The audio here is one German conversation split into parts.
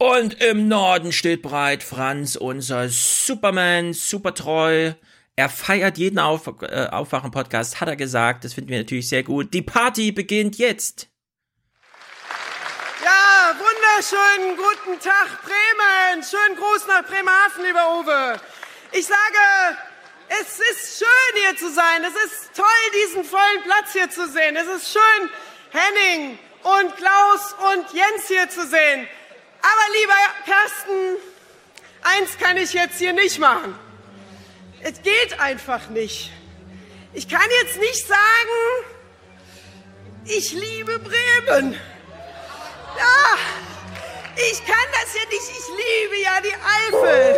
Und im Norden steht bereit Franz, unser Superman, super treu. Er feiert jeden Auf äh, Aufwachen-Podcast, hat er gesagt. Das finden wir natürlich sehr gut. Die Party beginnt jetzt. Ja, wunderschönen guten Tag, Bremen. Schönen Gruß nach Bremerhaven, lieber Uwe. Ich sage, es ist schön hier zu sein. Es ist toll, diesen vollen Platz hier zu sehen. Es ist schön, Henning und Klaus und Jens hier zu sehen. Aber lieber Carsten, eins kann ich jetzt hier nicht machen. Es geht einfach nicht. Ich kann jetzt nicht sagen, ich liebe Bremen. Ja, ich kann das ja nicht. Ich liebe ja die Eifel.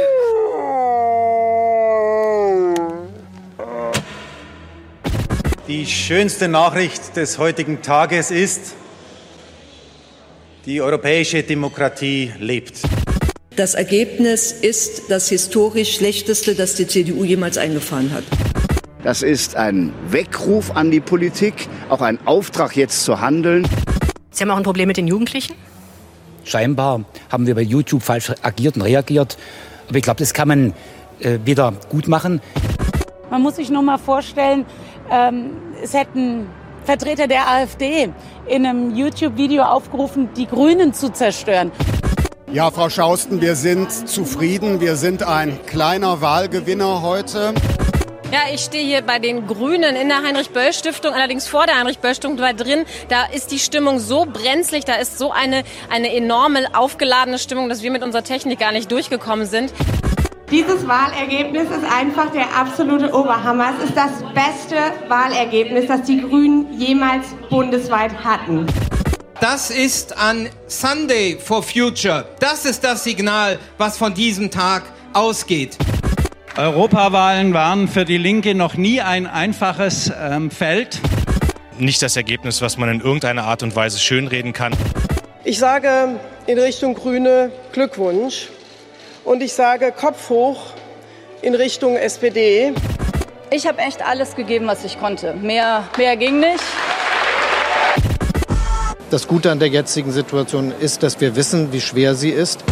Die schönste Nachricht des heutigen Tages ist, die europäische Demokratie lebt. Das Ergebnis ist das historisch schlechteste, das die CDU jemals eingefahren hat. Das ist ein Weckruf an die Politik, auch ein Auftrag jetzt zu handeln. Sie haben auch ein Problem mit den Jugendlichen? Scheinbar haben wir bei YouTube falsch agiert und reagiert. Aber ich glaube, das kann man äh, wieder gut machen. Man muss sich nur mal vorstellen, ähm, es hätten Vertreter der AfD in einem YouTube-Video aufgerufen, die Grünen zu zerstören. Ja, Frau Schausten, wir sind zufrieden. Wir sind ein kleiner Wahlgewinner heute. Ja, ich stehe hier bei den Grünen in der Heinrich-Böll-Stiftung, allerdings vor der Heinrich-Böll-Stiftung, weil drin, da ist die Stimmung so brenzlig, da ist so eine, eine enorme aufgeladene Stimmung, dass wir mit unserer Technik gar nicht durchgekommen sind. Dieses Wahlergebnis ist einfach der absolute Oberhammer. Es ist das beste Wahlergebnis, das die Grünen jemals bundesweit hatten. Das ist an Sunday for Future. Das ist das Signal, was von diesem Tag ausgeht. Europawahlen waren für die Linke noch nie ein einfaches ähm, Feld. Nicht das Ergebnis, was man in irgendeiner Art und Weise schönreden kann. Ich sage in Richtung Grüne Glückwunsch. Und ich sage Kopf hoch in Richtung SPD. Ich habe echt alles gegeben, was ich konnte. Mehr, mehr ging nicht. Das Gute an der jetzigen Situation ist, dass wir wissen, wie schwer sie ist.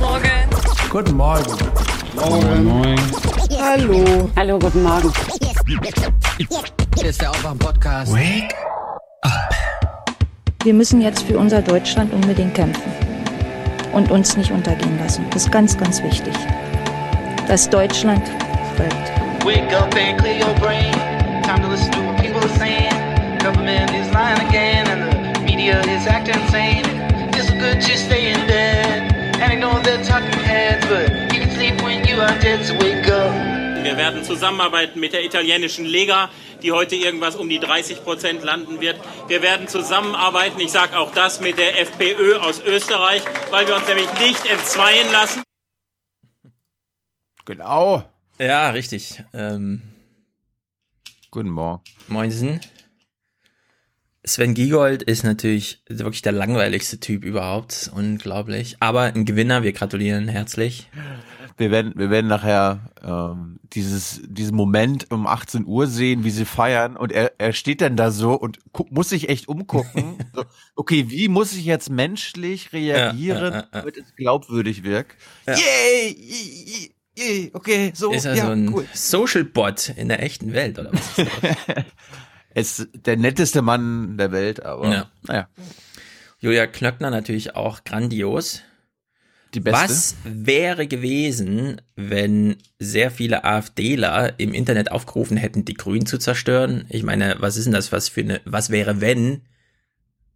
Morgen. Guten Morgen. Morgen. Moin. Hallo. Hallo, guten Morgen. Hier ist der Aufwachen-Podcast. Wake up. Wir müssen jetzt für unser Deutschland unbedingt kämpfen und uns nicht untergehen lassen. Das ist ganz, ganz wichtig, dass Deutschland bleibt. Wake up and clear your brain. Time to listen to what people are saying. Government is lying again and the media is acting insane. It's good just stay in bed. And I know they're talking heads, but you can sleep when you are dead, so wake up. Wir werden zusammenarbeiten mit der italienischen Lega, die heute irgendwas um die 30 Prozent landen wird. Wir werden zusammenarbeiten, ich sage auch das, mit der FPÖ aus Österreich, weil wir uns nämlich nicht entzweien lassen. Genau. Ja, richtig. Ähm, Guten Morgen. Moinsen. Sven Giegold ist natürlich wirklich der langweiligste Typ überhaupt. Unglaublich. Aber ein Gewinner, wir gratulieren herzlich. Wir werden, wir werden nachher ähm, dieses, diesen Moment um 18 Uhr sehen, wie sie feiern. Und er, er steht dann da so und muss sich echt umgucken. so, okay, wie muss ich jetzt menschlich reagieren, Ja, ja, ja, damit es glaubwürdig wirkt? Ja. Yay! Yay! Yay! Okay, so. Ist er so ein cool. Social Bot in der echten Welt, oder was? Ist das? ist der netteste Mann der Welt, aber Ja. naja. Julia Klöckner natürlich auch grandios. Die beste. Was wäre gewesen, wenn sehr viele AfDler im Internet aufgerufen hätten, die Grünen zu zerstören? Ich meine, was ist denn das, was für eine, was wäre, wenn?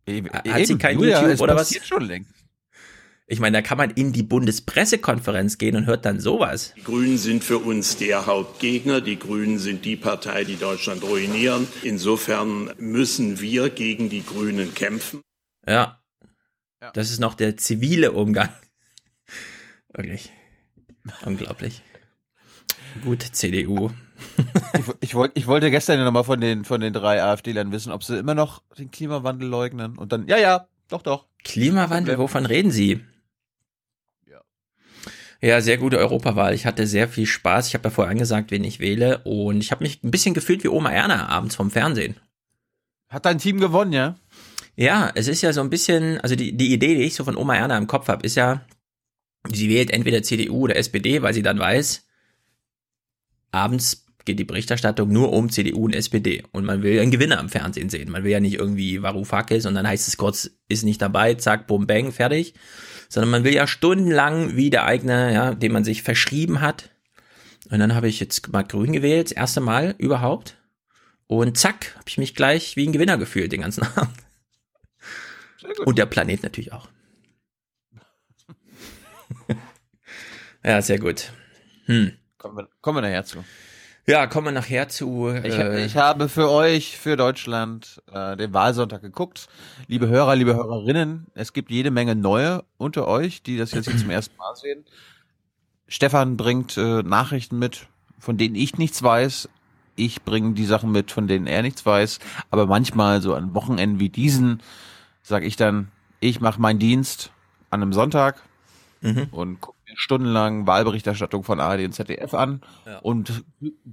Hat sie kein Julia, YouTube es oder was? passiert schon längst. Ich meine, da kann man in die Bundespressekonferenz gehen und hört dann sowas. Die Grünen sind für uns der Hauptgegner. Die Grünen sind die Partei, die Deutschland ruinieren. Insofern müssen wir gegen die Grünen kämpfen. Ja. Das ist noch der zivile Umgang. Wirklich. Unglaublich. Gut, CDU. Ich, ich, wollt, ich wollte gestern ja nochmal von den, von den drei AfD-Lern wissen, ob sie immer noch den Klimawandel leugnen. Und dann, ja, ja, doch, doch. Klimawandel, wovon reden Sie? Ja, sehr gute Europawahl. Ich hatte sehr viel Spaß. Ich habe ja vorher angesagt, wen ich wähle. Und ich habe mich ein bisschen gefühlt wie Oma Erna abends vom Fernsehen. Hat dein Team gewonnen, ja? Ja, es ist ja so ein bisschen, also die, die Idee, die ich so von Oma Erna im Kopf habe, ist ja, sie wählt entweder CDU oder SPD, weil sie dann weiß, abends geht die Berichterstattung nur um CDU und SPD und man will einen Gewinner am Fernsehen sehen. Man will ja nicht irgendwie Varoufakis und dann heißt es kurz, ist nicht dabei, zack, bum, bang, fertig. Sondern man will ja stundenlang wie der eigene, ja, den man sich verschrieben hat. Und dann habe ich jetzt mal grün gewählt, das erste Mal überhaupt. Und zack, habe ich mich gleich wie ein Gewinner gefühlt den ganzen Abend. Und der Planet natürlich auch. Ja, sehr gut. Hm. Kommen wir, kommen wir nachher zu. Ja, kommen wir nachher zu. Ich, Äh, ich habe für euch, für Deutschland, äh, den Wahlsonntag geguckt. Liebe Hörer, liebe Hörerinnen, es gibt jede Menge neue unter euch, die das jetzt hier zum ersten Mal sehen. Stefan bringt äh, Nachrichten mit, von denen ich nichts weiß. Ich bringe die Sachen mit, von denen er nichts weiß. Aber manchmal, so an Wochenenden wie diesen, sage ich dann, ich mache meinen Dienst an einem Sonntag Mhm. und gucke stundenlang Wahlberichterstattung von ARD und ZDF an und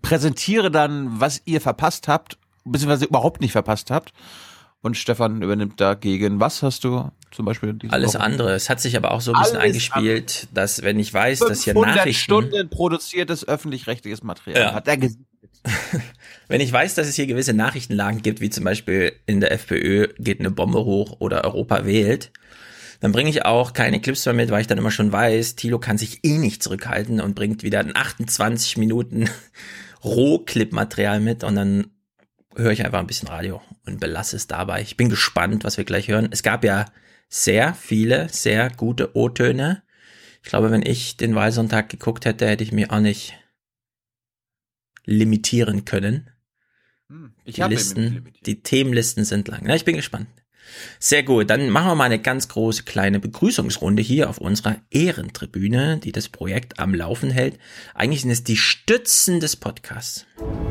präsentiere dann, was ihr verpasst habt, beziehungsweise überhaupt nicht verpasst habt. Und Stefan übernimmt dagegen. Was hast du zum Beispiel? alles Woche? andere. Es hat sich aber auch so ein bisschen Alles eingespielt, dass wenn ich weiß, dass hier 500 Nachrichten, Stunden produziertes öffentlich-rechtliches Material. Ja. Hat er gesehen. wenn ich weiß, dass es hier gewisse Nachrichtenlagen gibt, wie zum Beispiel in der FPÖ geht eine Bombe hoch oder Europa wählt, dann bringe ich auch keine Clips mehr mit, weil ich dann immer schon weiß, Thilo kann sich eh nicht zurückhalten und bringt wieder ein 28 Minuten Rohclip-Material mit und dann höre ich einfach ein bisschen Radio und belasse es dabei. Ich bin gespannt, was wir gleich hören. Es gab ja sehr viele, sehr gute O-Töne. Ich glaube, wenn ich den Wahlsonntag geguckt hätte, hätte ich mich auch nicht limitieren können. Ich die Listen, die Themenlisten sind lang. Ja, ich bin gespannt. Sehr gut, dann machen wir mal eine ganz große kleine Begrüßungsrunde hier auf unserer Ehrentribüne, die das Projekt am Laufen hält. Eigentlich sind es die Stützen des Podcasts.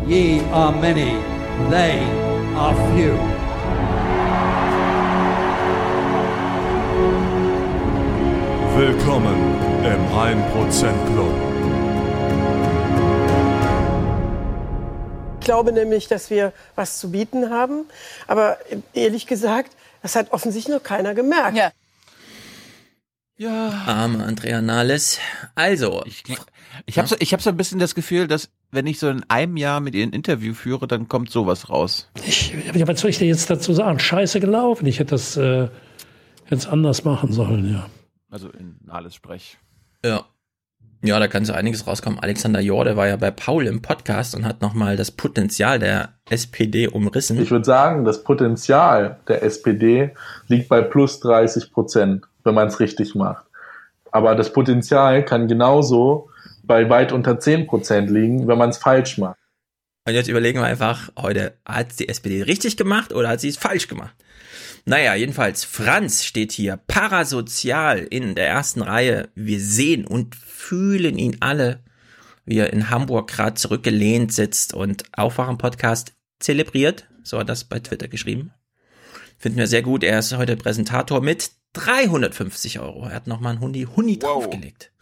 Ye are many, they are few. Willkommen im 1% Club. Ich glaube nämlich, dass wir was zu bieten haben. Aber ehrlich gesagt, das hat offensichtlich noch keiner gemerkt. Ja. Ja. Arme Andrea Nahles. Also. Ich, ich habe so, ich hab so ein bisschen das Gefühl, dass wenn ich so in einem Jahr mit ihr ein Interview führe, dann kommt sowas raus. Ich, ja, was soll ich dir jetzt dazu sagen? Scheiße gelaufen. Ich hätte das äh, jetzt anders machen sollen, ja. Also in Nahles Sprech. Ja. Ja, da kann so einiges rauskommen. Alexander Jorde war ja bei Paul im Podcast und hat nochmal das Potenzial der SPD umrissen. Ich würde sagen, das Potenzial der SPD liegt bei plus 30 Prozent, wenn man es richtig macht. Aber das Potenzial kann genauso bei weit unter 10 Prozent liegen, wenn man es falsch macht. Und jetzt überlegen wir einfach heute, hat die SPD richtig gemacht oder hat sie es falsch gemacht? Naja, jedenfalls, Franz steht hier parasozial in der ersten Reihe. Wir sehen und fühlen ihn alle, wie er in Hamburg gerade zurückgelehnt sitzt und Aufwachen-Podcast zelebriert. So hat er das bei Twitter geschrieben. Finden wir sehr gut. Er ist heute Präsentator mit 350 Euro. Er hat nochmal einen Hundi, Hundi draufgelegt.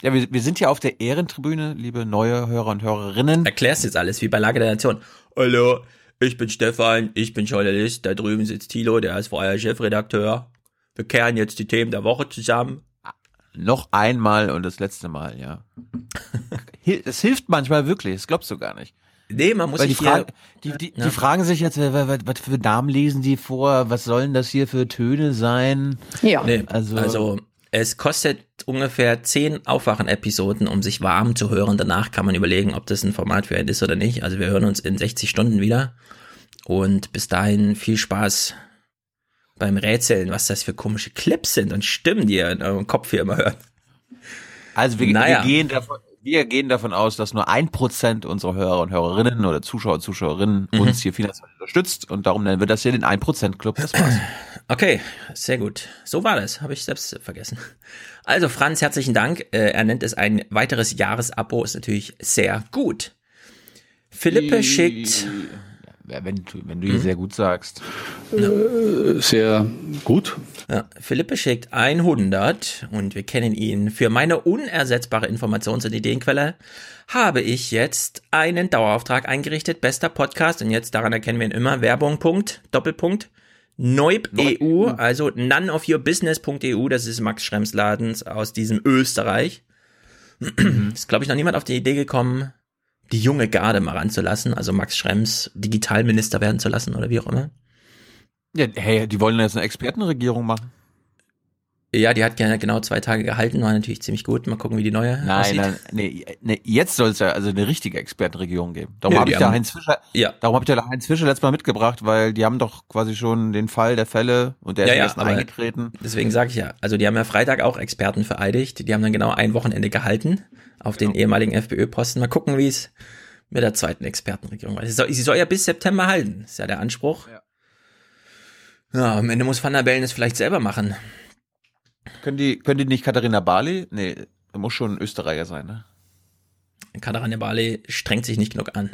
Ja, wir, wir sind ja auf der Ehrentribüne, liebe neue Hörer und Hörerinnen. Erklärst jetzt alles, wie bei Lage der Nation. Hallo, ich bin Stefan, ich bin Journalist, da drüben sitzt Thilo, der ist vorher Chefredakteur. Wir kehren jetzt die Themen der Woche zusammen. Noch einmal und das letzte Mal, ja. Es hilft manchmal wirklich, das glaubst du gar nicht. Nee, man muss Weil die, sich Frage, hier- die, die, Ja. die fragen sich jetzt, was, was, was für Namen lesen die vor? Was sollen das hier für Töne sein? Nee, Also- also, es kostet ungefähr zehn Aufwachen-Episoden, um sich warm zu hören. Danach kann man überlegen, ob das ein Format für einen ist oder nicht. Also wir hören uns in 60 Stunden wieder. Und bis dahin viel Spaß beim Rätseln, was das für komische Clips sind und Stimmen, die ihr in eurem Kopf hier immer hört. Also wir, Naja. wir, gehen davon, wir gehen davon aus, dass nur ein Prozent unserer Hörer und Hörerinnen oder Zuschauer und Zuschauerinnen Mhm. uns hier finanziell unterstützt und darum nennen wir das hier den 1% Club. Das war's. Okay, sehr gut. So war das, habe ich selbst vergessen. Also Franz, herzlichen Dank. Äh, Er nennt es ein weiteres Jahresabo, ist natürlich sehr gut. Philippe schickt. Ja, wenn du, wenn du hier sehr gut sagst. Sehr gut. Ja, Philippe schickt 100 und wir kennen ihn. Für meine unersetzbare Informations- und Ideenquelle habe ich jetzt einen Dauerauftrag eingerichtet. Bester Podcast und jetzt daran erkennen wir ihn immer. Werbung, Punkt, Doppelpunkt. Neub EU, also noneofyourbusiness.eu, das ist Max Schrems Ladens aus diesem Österreich. ist, glaube ich, noch niemand auf die Idee gekommen, die junge Garde mal ranzulassen, also Max Schrems Digitalminister werden zu lassen oder wie auch immer. Ja, hey, die wollen jetzt eine Expertenregierung machen. Ja, die hat gerne genau zwei Tage gehalten, war natürlich ziemlich gut. Mal gucken, wie die neue Nein, aussieht. nein, nee, nee, jetzt soll es ja also eine richtige Expertenregierung geben. Darum Ja, habe ich da Heinz Fischer, Ja. darum habe ich da Heinz Fischer letztes Mal mitgebracht, weil die haben doch quasi schon den Fall der Fälle und der ist Ja, ja, ja, erst eingetreten. Deswegen sage ich ja, also die haben ja Freitag auch Experten vereidigt. Die haben dann genau ein Wochenende gehalten auf den ehemaligen FPÖ-Posten. Mal gucken, wie es mit der zweiten Expertenregierung weiter. Sie soll, sie soll ja bis September halten, ist ja der Anspruch. Ja. Ja, am Ende muss Van der Bellen es vielleicht selber machen. Können die, können die nicht Katharina Barley? Nee, muss schon ein Österreicher sein, ne? Katharina Barley strengt sich nicht genug an.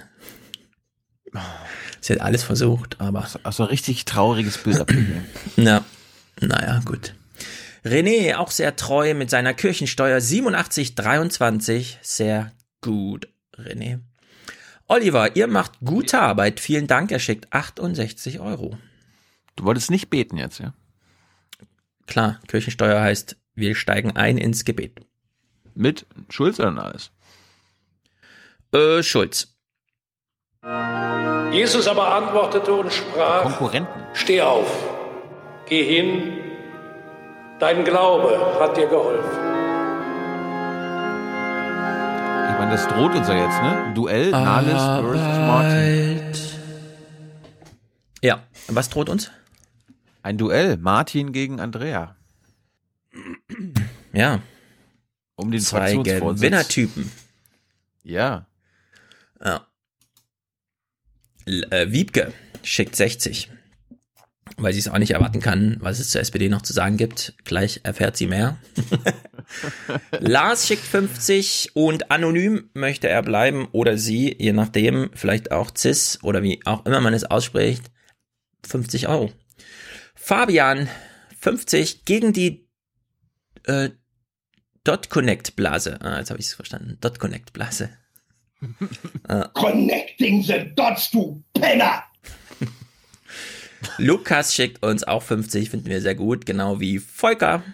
Sie hat alles versucht, aber. Also ein richtig trauriges Bild abgegeben. Na, naja, gut. René, auch sehr treu mit seiner Kirchensteuer 8723. Sehr gut, René. Oliver, ihr macht gute Arbeit. Vielen Dank. Er schickt 68 Euro. Du wolltest nicht beten jetzt, ja? Klar, Kirchensteuer heißt, wir steigen ein ins Gebet. Mit Schulz oder alles? Äh, Schulz. Jesus aber antwortete und sprach, Konkurrenten. Steh auf, geh hin, dein Glaube hat dir geholfen. Ich meine, das droht uns ja jetzt, ne? Duell Nahles versus Martin. Ja, was droht uns? Ein Duell, Martin gegen Andrea. Ja. Um den Zwei. Gewinnertypen. Ja. Ja. Äh, Wiebke schickt 60. Weil sie es auch nicht erwarten kann, was es zur SPD noch zu sagen gibt. Gleich erfährt sie mehr. Lars schickt 50 und anonym möchte er bleiben oder sie, je nachdem, vielleicht auch CIS oder wie auch immer man es ausspricht, 50 Euro. Fabian 50 gegen die äh, Dot Connect Blase. Ah, jetzt habe ich es verstanden. Dot Connect Blase. Äh, Connecting the dots, du Penner! Lukas schickt uns auch 50, finden wir sehr gut, genau wie Volker.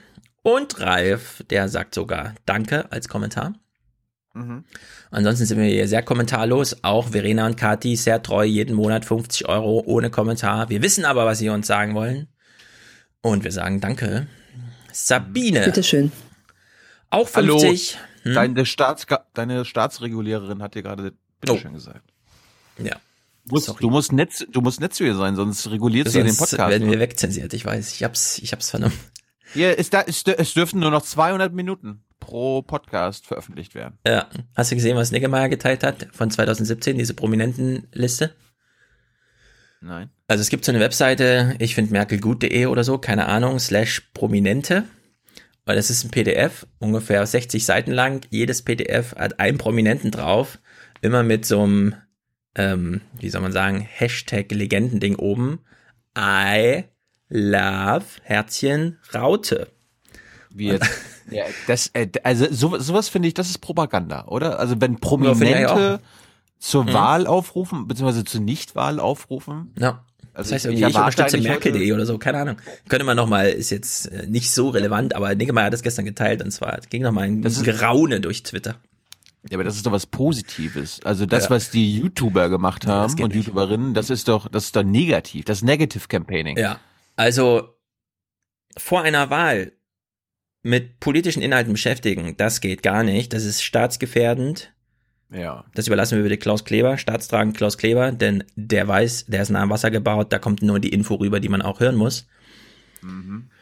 Und Ralf, der sagt sogar Danke als Kommentar. Mhm. Ansonsten sind wir hier sehr kommentarlos. Auch Verena und Kati sehr treu, jeden Monat 50 Euro ohne Kommentar. Wir wissen aber, was sie uns sagen wollen. Und wir sagen Danke. Sabine. Bitteschön. Auch Hallo, 50. Hm? deine, Staats deine Staatsreguliererin hat dir gerade bitteschön gesagt. Ja. Du musst, du, musst nett, du musst nett zu ihr sein, sonst reguliert sie den Sonst Podcast. werden wir wegzensiert, ich weiß. Ich hab's, ich hab's vernommen. Hier ist da, es, es dürften nur noch 200 Minuten pro Podcast veröffentlicht werden. Ja. Hast du gesehen, was Niggemeier geteilt hat von 2017, diese Prominentenliste? Nein. Also es gibt so eine Webseite, ich finde merkelgut.de oder so, keine Ahnung, slash Prominente. Weil das ist ein PDF, ungefähr 60 Seiten lang. Jedes PDF hat einen Prominenten drauf. Immer mit so einem, ähm, wie soll man sagen, Hashtag Legendending oben. I love Herzchen Raute. Wie jetzt? ja, das, äh, also so, sowas finde ich, das ist Propaganda, oder? Also wenn Prominente zur Mhm. Wahl aufrufen, beziehungsweise zur Nichtwahl aufrufen. Ja. Also Das heißt ich- irgendwie, ich ich, unterstütze Merkel.de oder so, keine Ahnung. Könnte man nochmal, ist jetzt äh, nicht so relevant, aber Niggemeier hat das gestern geteilt und zwar ging nochmal ein Das Geraune durch Twitter. Ja, aber das ist doch was Positives. Also das, Ja. was die YouTuber gemacht Ja, haben geht und nicht. YouTuberinnen, das ist doch, das ist doch negativ. Das ist Negative Campaigning. Ja, also vor einer Wahl mit politischen Inhalten beschäftigen, das geht gar nicht. Das ist staatsgefährdend. Ja. Das überlassen wir bitte Klaus Kleber, staatstragend Klaus Kleber, denn der weiß, der ist nah am Wasser gebaut, da kommt nur die Info rüber, die man auch hören muss.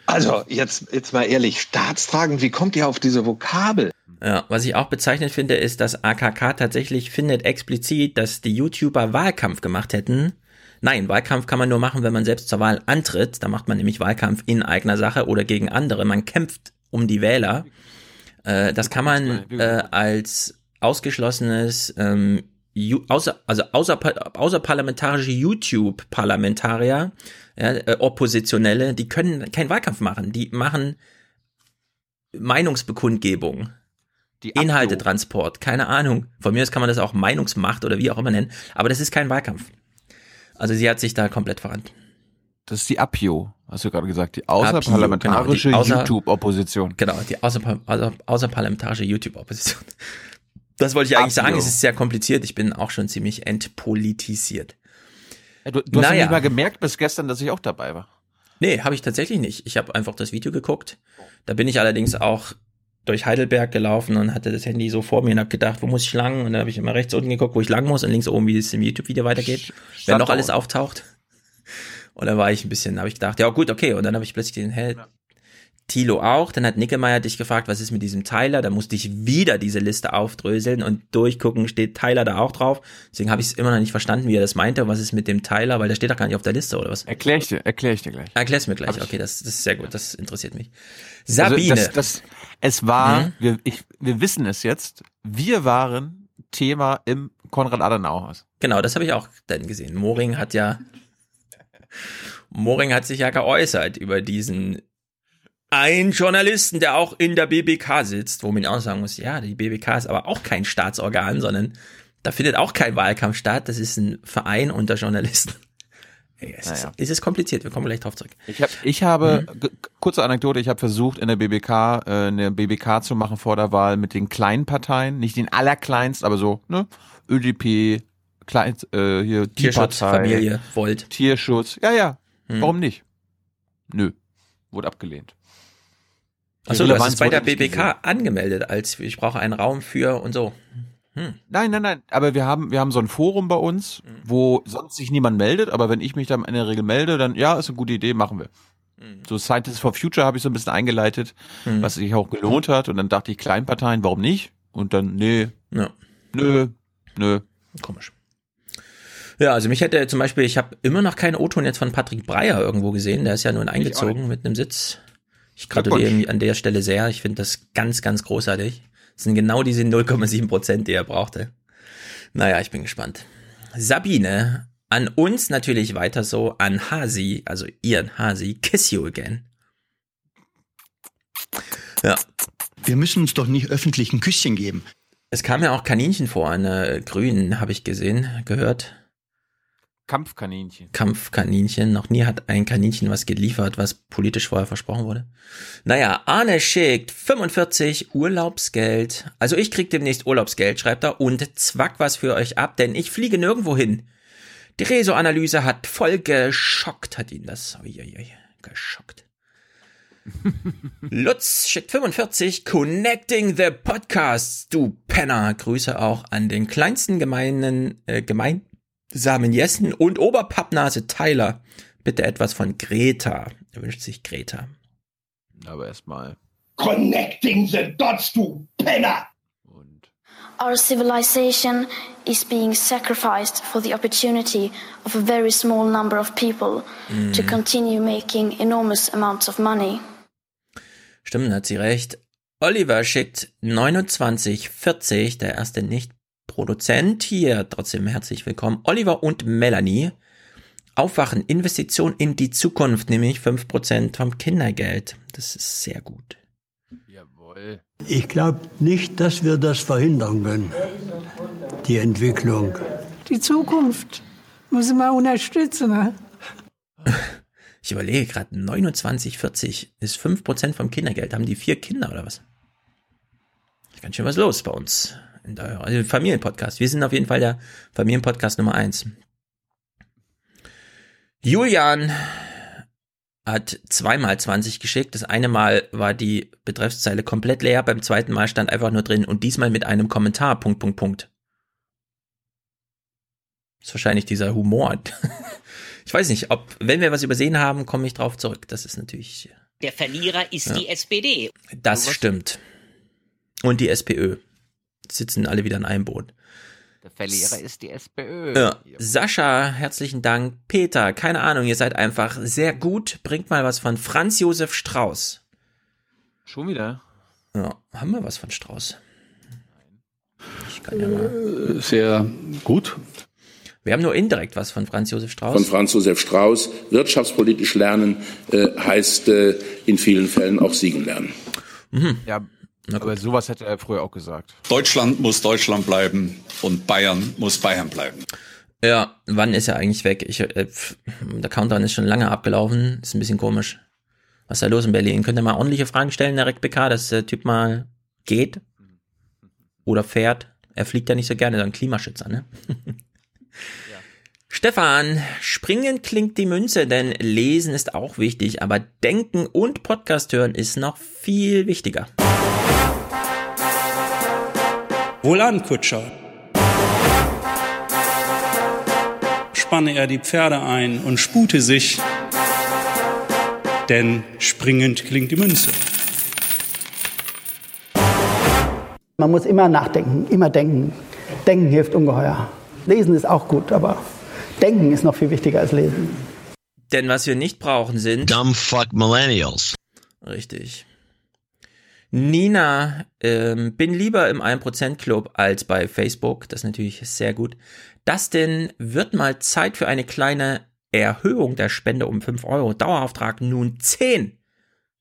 Also, jetzt, jetzt mal ehrlich, staatstragend, wie kommt ihr auf diese Vokabel? Ja, was ich auch bezeichnet finde, ist, dass AKK tatsächlich findet explizit, dass die YouTuber Wahlkampf gemacht hätten. Nein, Wahlkampf kann man nur machen, wenn man selbst zur Wahl antritt. Da macht man nämlich Wahlkampf in eigener Sache oder gegen andere. Man kämpft um die Wähler. Äh, das kann man äh, als ausgeschlossenes ähm, außer, also außer, außerparlamentarische YouTube-Parlamentarier, ja, äh, Oppositionelle, die können keinen Wahlkampf machen. Die machen Meinungsbekundgebung. Inhaltetransport, keine Ahnung. Von mir aus kann man das auch Meinungsmacht oder wie auch immer nennen, aber das ist kein Wahlkampf. Also sie hat sich da komplett verrannt. Das ist die APIO, hast du gerade gesagt, die außerparlamentarische genau, außer- YouTube-Opposition. Genau, die außerpa außer, außerparlamentarische YouTube-Opposition. Das wollte ich eigentlich Apio. sagen, es ist sehr kompliziert. Ich bin auch schon ziemlich entpolitisiert. Ja, du du hast ja Naja. nicht mal gemerkt bis gestern, dass ich auch dabei war. Nee, habe ich tatsächlich nicht. Ich habe einfach das Video geguckt. Da bin ich allerdings auch durch Heidelberg gelaufen und hatte das Handy so vor mir und habe gedacht, wo muss ich lang? Und dann habe ich immer rechts unten geguckt, wo ich lang muss und links oben, wie es im YouTube-Video weitergeht. Wenn stand noch da alles auftaucht. Und dann war ich ein bisschen, habe ich gedacht, ja gut, okay. Und dann habe ich plötzlich den hä, Tilo auch. Dann hat Nickemeyer dich gefragt, was ist mit diesem Tyler? Da musste ich wieder diese Liste aufdröseln und durchgucken, steht Tyler da auch drauf. Deswegen habe ich es immer noch nicht verstanden, wie er das meinte. Was ist mit dem Tyler? Weil der steht doch gar nicht auf der Liste oder was? Erklär ich dir, erklär ich dir gleich. Erklär's mir gleich. Okay, das, das ist sehr gut. Das interessiert mich. Also Sabine. das, das, es war, Mhm. wir, ich, wir wissen es jetzt, wir waren Thema im Konrad-Adenauer-Haus. Genau, das habe ich auch dann gesehen. Moring hat ja, Moring hat sich ja geäußert über diesen einen Journalisten, der auch in der BBK sitzt, wo man auch sagen muss, ja, die BBK ist aber auch kein Staatsorgan, sondern da findet auch kein Wahlkampf statt. Das ist ein Verein unter Journalisten. Es, Naja. ist, es ist kompliziert, wir kommen gleich drauf zurück. Ich, hab, ich habe, Mhm. kurze Anekdote, ich habe versucht, in der BBK äh, eine BBK zu machen vor der Wahl mit den kleinen Parteien, nicht den allerkleinst, aber so, ne, ÖDP, Klein, äh, hier, Tierschutz, Partei, Familie, Volt. Tierschutz, ja, ja, Hm. warum nicht? Nö, wurde abgelehnt. Achso, du hast bei der BBK gesehen. angemeldet, als ich brauche einen Raum für und so. Hm. Nein, nein, nein. Aber wir haben, wir haben so ein Forum bei uns, Mhm. wo sonst sich niemand meldet. Aber wenn ich mich dann in der Regel melde, dann ja, ist eine gute Idee, machen wir. Mhm. So Scientists for Future habe ich so ein bisschen eingeleitet, Mhm. was sich auch gelohnt hat. Und dann dachte ich, Kleinparteien, warum nicht? Und dann, nee, Ja. nö, nö. Komisch. Ja, also mich hätte zum Beispiel, ich habe immer noch keinen O-Ton jetzt von Patrick Breyer irgendwo gesehen. Der ist ja nun eingezogen mit einem Sitz. Ich gratuliere ihm an der Stelle sehr. Ich finde das ganz, ganz großartig. Das sind genau diese 0,7 Prozent, die er brauchte. Naja, ich bin gespannt. Sabine, an uns natürlich weiter so, an Hasi, also ihren Hasi, kiss you again. Ja. Wir müssen uns doch nicht öffentlich ein Küsschen geben. Es kam ja auch Kaninchen vor, eine Grünen, habe ich gesehen, gehört. Kampfkaninchen. Kampfkaninchen. Noch nie hat ein Kaninchen was geliefert, was politisch vorher versprochen wurde. Naja, Arne schickt 45 Urlaubsgeld. Also ich krieg demnächst Urlaubsgeld, schreibt er, und zwack was für euch ab, denn ich fliege nirgendwo hin. Die Reso-Analyse hat voll geschockt, hat ihn das. Uiuiui, geschockt. Lutz schickt 45, Connecting the Podcasts, du Penner. Grüße auch an den kleinsten gemeinen, äh, gemeinsamen Jessen und Oberpappnase Tyler. Bitte etwas von Greta. Er wünscht sich Greta. Aber erstmal. Connecting the dots, du Penner! Our civilization is being sacrificed for the opportunity of a very small number of people to Mhm. continue making enormous amounts of money. Stimmt, hat sie recht. Oliver schickt 2940, der erste Nicht-Produzent hier. Trotzdem herzlich willkommen. Oliver und Melanie. Aufwachen, Investition in die Zukunft, nämlich 5% vom Kindergeld. Das ist sehr gut. Jawohl. Ich glaube nicht, dass wir das verhindern können, die Entwicklung. Die Zukunft muss man unterstützen. Ne? Ich überlege gerade, 2940 ist 5% vom Kindergeld. Haben die vier Kinder oder was? Ist ganz schön was los bei uns. Also Familienpodcast. Wir sind auf jeden Fall der Familienpodcast Nummer eins. Julian hat zweimal 20 geschickt. Das eine Mal war die Betreffszeile komplett leer, beim zweiten Mal stand einfach nur drin und diesmal mit einem Kommentar, Punkt, Punkt, Punkt. Das ist wahrscheinlich dieser Humor. Ich weiß nicht, ob, wenn wir was übersehen haben, komme ich drauf zurück. Das ist natürlich, Der Verlierer ist Ja. die SPD. das stimmt. Und die SPÖ. Sitzen alle wieder in einem Boot. Der Verlierer ist die SPÖ. Ja. Sascha, herzlichen Dank. Peter, keine Ahnung, ihr seid einfach sehr gut. Bringt mal was von Franz Josef Strauß. Schon wieder? Ja, haben wir was von Strauß? Ich kann ja mal. Äh, Sehr gut. Wir haben nur indirekt was von Franz Josef Strauß. Von Franz Josef Strauß. Wirtschaftspolitisch lernen äh, heißt äh, in vielen Fällen auch siegen lernen. Mhm. Ja, aber sowas hätte er früher auch gesagt. Deutschland muss Deutschland bleiben und Bayern muss Bayern bleiben. Ja, wann ist er eigentlich weg? Ich, äh, pf, der Countdown ist schon lange abgelaufen. Ist ein bisschen komisch. Was ist da los in Berlin? Könnt ihr mal ordentliche Fragen stellen, der RecBK, dass der Typ mal geht? Oder fährt? Er fliegt ja nicht so gerne, so ein Klimaschützer, ne? Stefan, springen klingt die Münze, denn lesen ist auch wichtig, aber denken und Podcast hören ist noch viel wichtiger. Wohlan, Kutscher. Spanne er die Pferde ein und spute sich, denn springend klingt die Münze. Man muss immer nachdenken, immer denken. Denken hilft ungeheuer. Lesen ist auch gut, aber Denken ist noch viel wichtiger als Lesen. Denn was wir nicht brauchen sind. Dumb fuck Millennials. Richtig. Nina, ähm, bin lieber im 1% Club als bei Facebook. Das ist natürlich sehr gut. Das denn wird mal Zeit für eine kleine Erhöhung der Spende um 5 Euro. Dauerauftrag nun 10.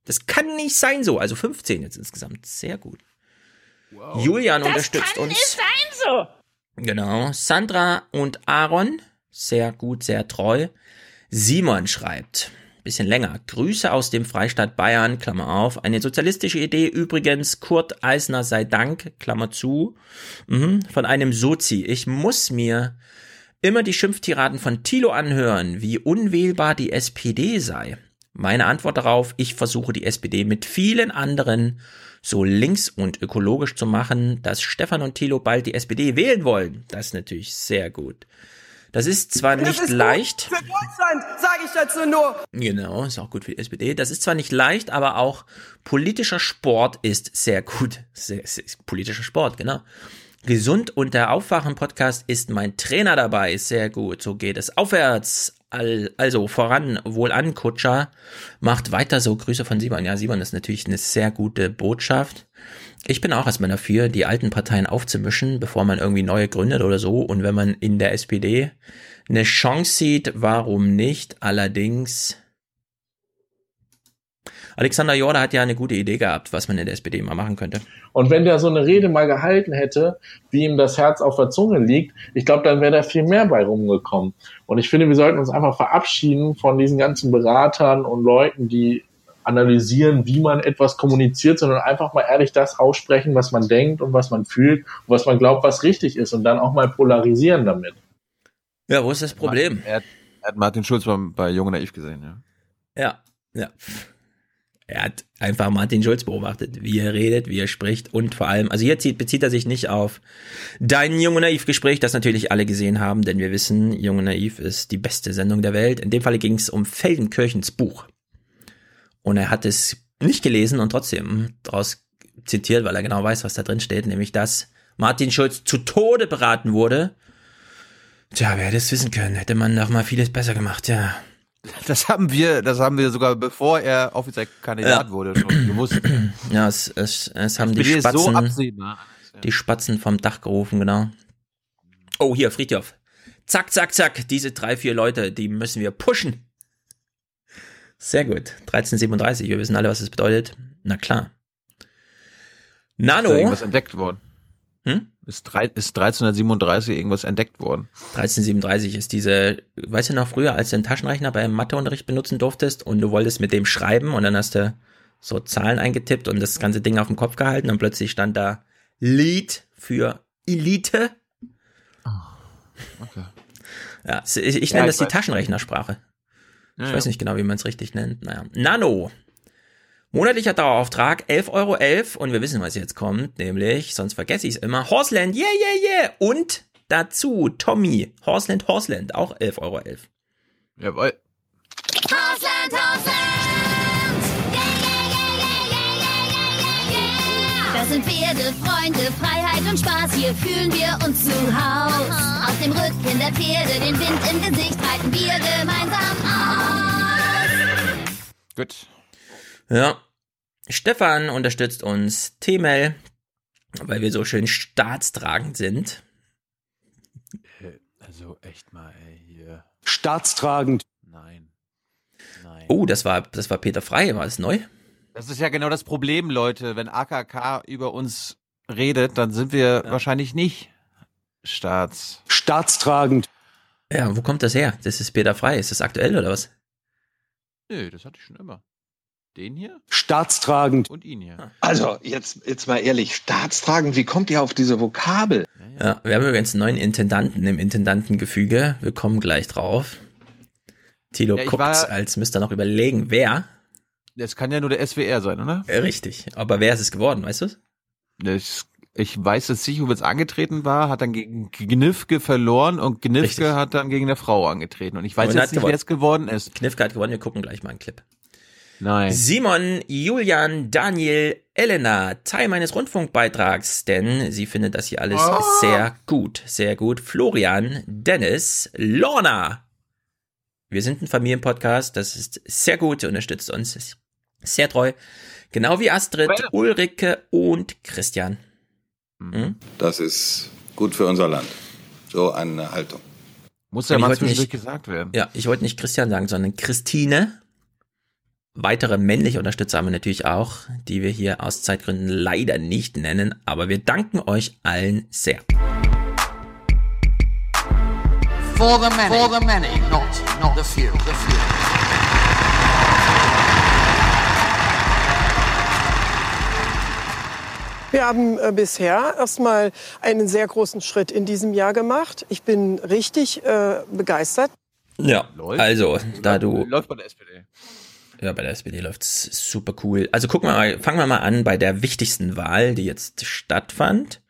Das kann nicht sein so. Also 15 jetzt insgesamt. Sehr gut. Wow. Julian das unterstützt kann uns. Nicht sein so. Genau. Sandra und Aaron. Sehr gut, sehr treu. Simon schreibt. Bisschen länger. Grüße aus dem Freistaat Bayern, Klammer auf. Eine sozialistische Idee übrigens, Kurt Eisner sei Dank, Klammer zu, mhm, von einem Sozi. Ich muss mir immer die Schimpftiraden von Thilo anhören, wie unwählbar die SPD sei. Meine Antwort darauf, ich versuche die SPD mit vielen anderen so links und ökologisch zu machen, dass Stefan und Thilo bald die SPD wählen wollen. Das ist natürlich sehr gut. Das ist zwar Das nicht ist leicht. Für Deutschland, sage ich dazu nur. Genau, ist auch gut für die SPD. Das ist zwar nicht leicht, aber auch politischer Sport ist sehr gut. Sehr, sehr, politischer Sport, genau. Gesund und der Aufwachen-Podcast ist mein Trainer dabei. Sehr gut. So geht es aufwärts. Al- Also voran, wohlan, Kutscher. Macht weiter so. Grüße von Simon. Ja, Simon ist natürlich eine sehr gute Botschaft. Ich bin auch erstmal dafür, die alten Parteien aufzumischen, bevor man irgendwie neue gründet oder so. Und wenn man in der SPD eine Chance sieht, warum nicht? Allerdings, Alexander Jorda hat ja eine gute Idee gehabt, was man in der SPD mal machen könnte. Und wenn der so eine Rede mal gehalten hätte, wie ihm das Herz auf der Zunge liegt, ich glaube, dann wäre da viel mehr bei rumgekommen. Und ich finde, wir sollten uns einfach verabschieden von diesen ganzen Beratern und Leuten, die analysieren, wie man etwas kommuniziert, sondern einfach mal ehrlich das aussprechen, was man denkt und was man fühlt und was man glaubt, was richtig ist und dann auch mal polarisieren damit. Ja, wo ist das Problem? Er hat, er hat Martin Schulz beim, bei Jung und Naiv gesehen, ja. Ja, ja. Er hat einfach Martin Schulz beobachtet, wie er redet, wie er spricht und vor allem, also hier zieht, bezieht er sich nicht auf dein Jung und Naiv-Gespräch, das natürlich alle gesehen haben, denn wir wissen, Jung und Naiv ist die beste Sendung der Welt. In dem Falle ging es um Feldenkirchens Buch. Und er hat es nicht gelesen und trotzdem daraus zitiert, weil er genau weiß, was da drin steht, nämlich dass Martin Schulz zu Tode beraten wurde. Tja, wer hätte es wissen können, hätte man doch mal vieles besser gemacht, ja. Das haben wir, das haben wir sogar bevor er offiziell Kandidat Ja. wurde schon gewusst. Ja, es, es, es haben die ist so Spatzen, absehbar. die Spatzen vom Dach gerufen, genau. Oh, hier, Friedhof. Zack, zack, zack. Diese drei, vier Leute, die müssen wir pushen. Sehr gut. 1337, wir wissen alle, was das bedeutet. Na klar. Ist Nano. irgendwas entdeckt worden? Hm? Ist, drei, ist 1337 irgendwas entdeckt worden? 1337 ist diese, weißt du noch früher, als du einen Taschenrechner beim Matheunterricht benutzen durftest und du wolltest mit dem schreiben und dann hast du so Zahlen eingetippt und das ganze Ding auf dem Kopf gehalten und plötzlich stand da Lead für Elite. Okay. Ja, es- ich, ich Ja, nenne ich das die. Taschenrechnersprache. Ja, ich ja. weiß nicht genau, wie man es richtig nennt. Naja. Nano. Monatlicher Dauerauftrag, 11,11 Euro und wir wissen, was jetzt kommt, nämlich, sonst vergesse ich es immer, Horseland, yeah, yeah, yeah. Und dazu Tommy, Horseland, Horseland, auch 11,11 Euro. Jawohl. Hausland, Hausland! Das sind Pferde, Freunde, Freiheit und Spaß. Hier fühlen wir uns zu Haus. Auf dem Rücken der Pferde, den Wind im Gesicht, reiten wir gemeinsam aus. Gut. Ja. Stefan unterstützt uns, Temel, weil wir so schön staatstragend sind. Also echt mal, ey, hier. Staatstragend. Nein. Oh, das war, das war Peter Frey, war es neu? Das ist ja genau das Problem, Leute. Wenn AKK über uns redet, dann sind wir wahrscheinlich nicht staats. Staatstragend. Ja, wo kommt das her? Das ist Peter Frei. Ist das aktuell oder was? Nö, das hatte ich schon immer. Den hier? Staatstragend. Und ihn hier. Also, jetzt, jetzt mal ehrlich, staatstragend, wie kommt ihr auf diese Vokabel? Ja, wir haben übrigens einen neuen Intendanten im Intendantengefüge. Wir kommen gleich drauf. Tilo Ja, guckt, war- als müsste er noch überlegen, wer. Das kann ja nur der SWR sein, oder? Richtig. Aber wer ist es geworden, weißt du? Das, ich weiß, dass Sichowitz angetreten war, hat dann gegen Gnifke verloren und Gnifke Richtig. hat dann gegen eine Frau angetreten. Und ich weiß Und jetzt nicht, wer es geworden ist. Knifke hat gewonnen, wir gucken gleich mal einen Clip. Nein. Simon, Julian, Daniel, Elena, Teil meines Rundfunkbeitrags, denn sie findet das hier alles sehr gut, sehr gut. Florian, Dennis, Lorna. Wir sind ein Familienpodcast, das ist sehr gut, unterstützt uns, sehr treu. Genau wie Astrid, Ulrike und Christian. Hm? Das ist gut für unser Land. So eine Haltung. Muss ja ich mal zwischendurch nicht- gesagt werden. Ja, ich wollte nicht Christian sagen, sondern Christine. Weitere männliche Unterstützer haben wir natürlich auch, die wir hier aus Zeitgründen leider nicht nennen, aber wir danken euch allen sehr. For the many, for the many, not, not the few. The few. Wir haben äh, bisher erstmal einen sehr großen Schritt in diesem Jahr gemacht. Ich bin richtig äh, begeistert. Ja, also, da du, Läuft bei der SPD. ja, bei der SPD läuft's super cool. Also gucken wir mal, fangen wir mal an bei der wichtigsten Wahl, die jetzt stattfand.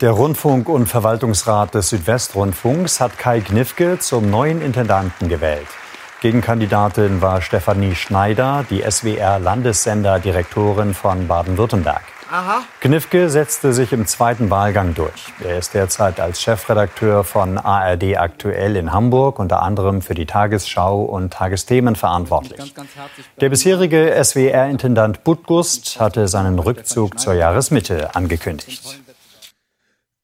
Der Rundfunk- und Verwaltungsrat des Südwestrundfunks hat Kai Gnifke zum neuen Intendanten gewählt. Gegenkandidatin war Stefanie Schneider, die SWR-Landessenderdirektorin von Baden-Württemberg. Aha. Knifke setzte sich im zweiten Wahlgang durch. Er ist derzeit als Chefredakteur von ARD Aktuell in Hamburg unter anderem für die Tagesschau und Tagesthemen verantwortlich. Der bisherige SWR-Intendant Budgust hatte seinen Rückzug zur Jahresmitte angekündigt.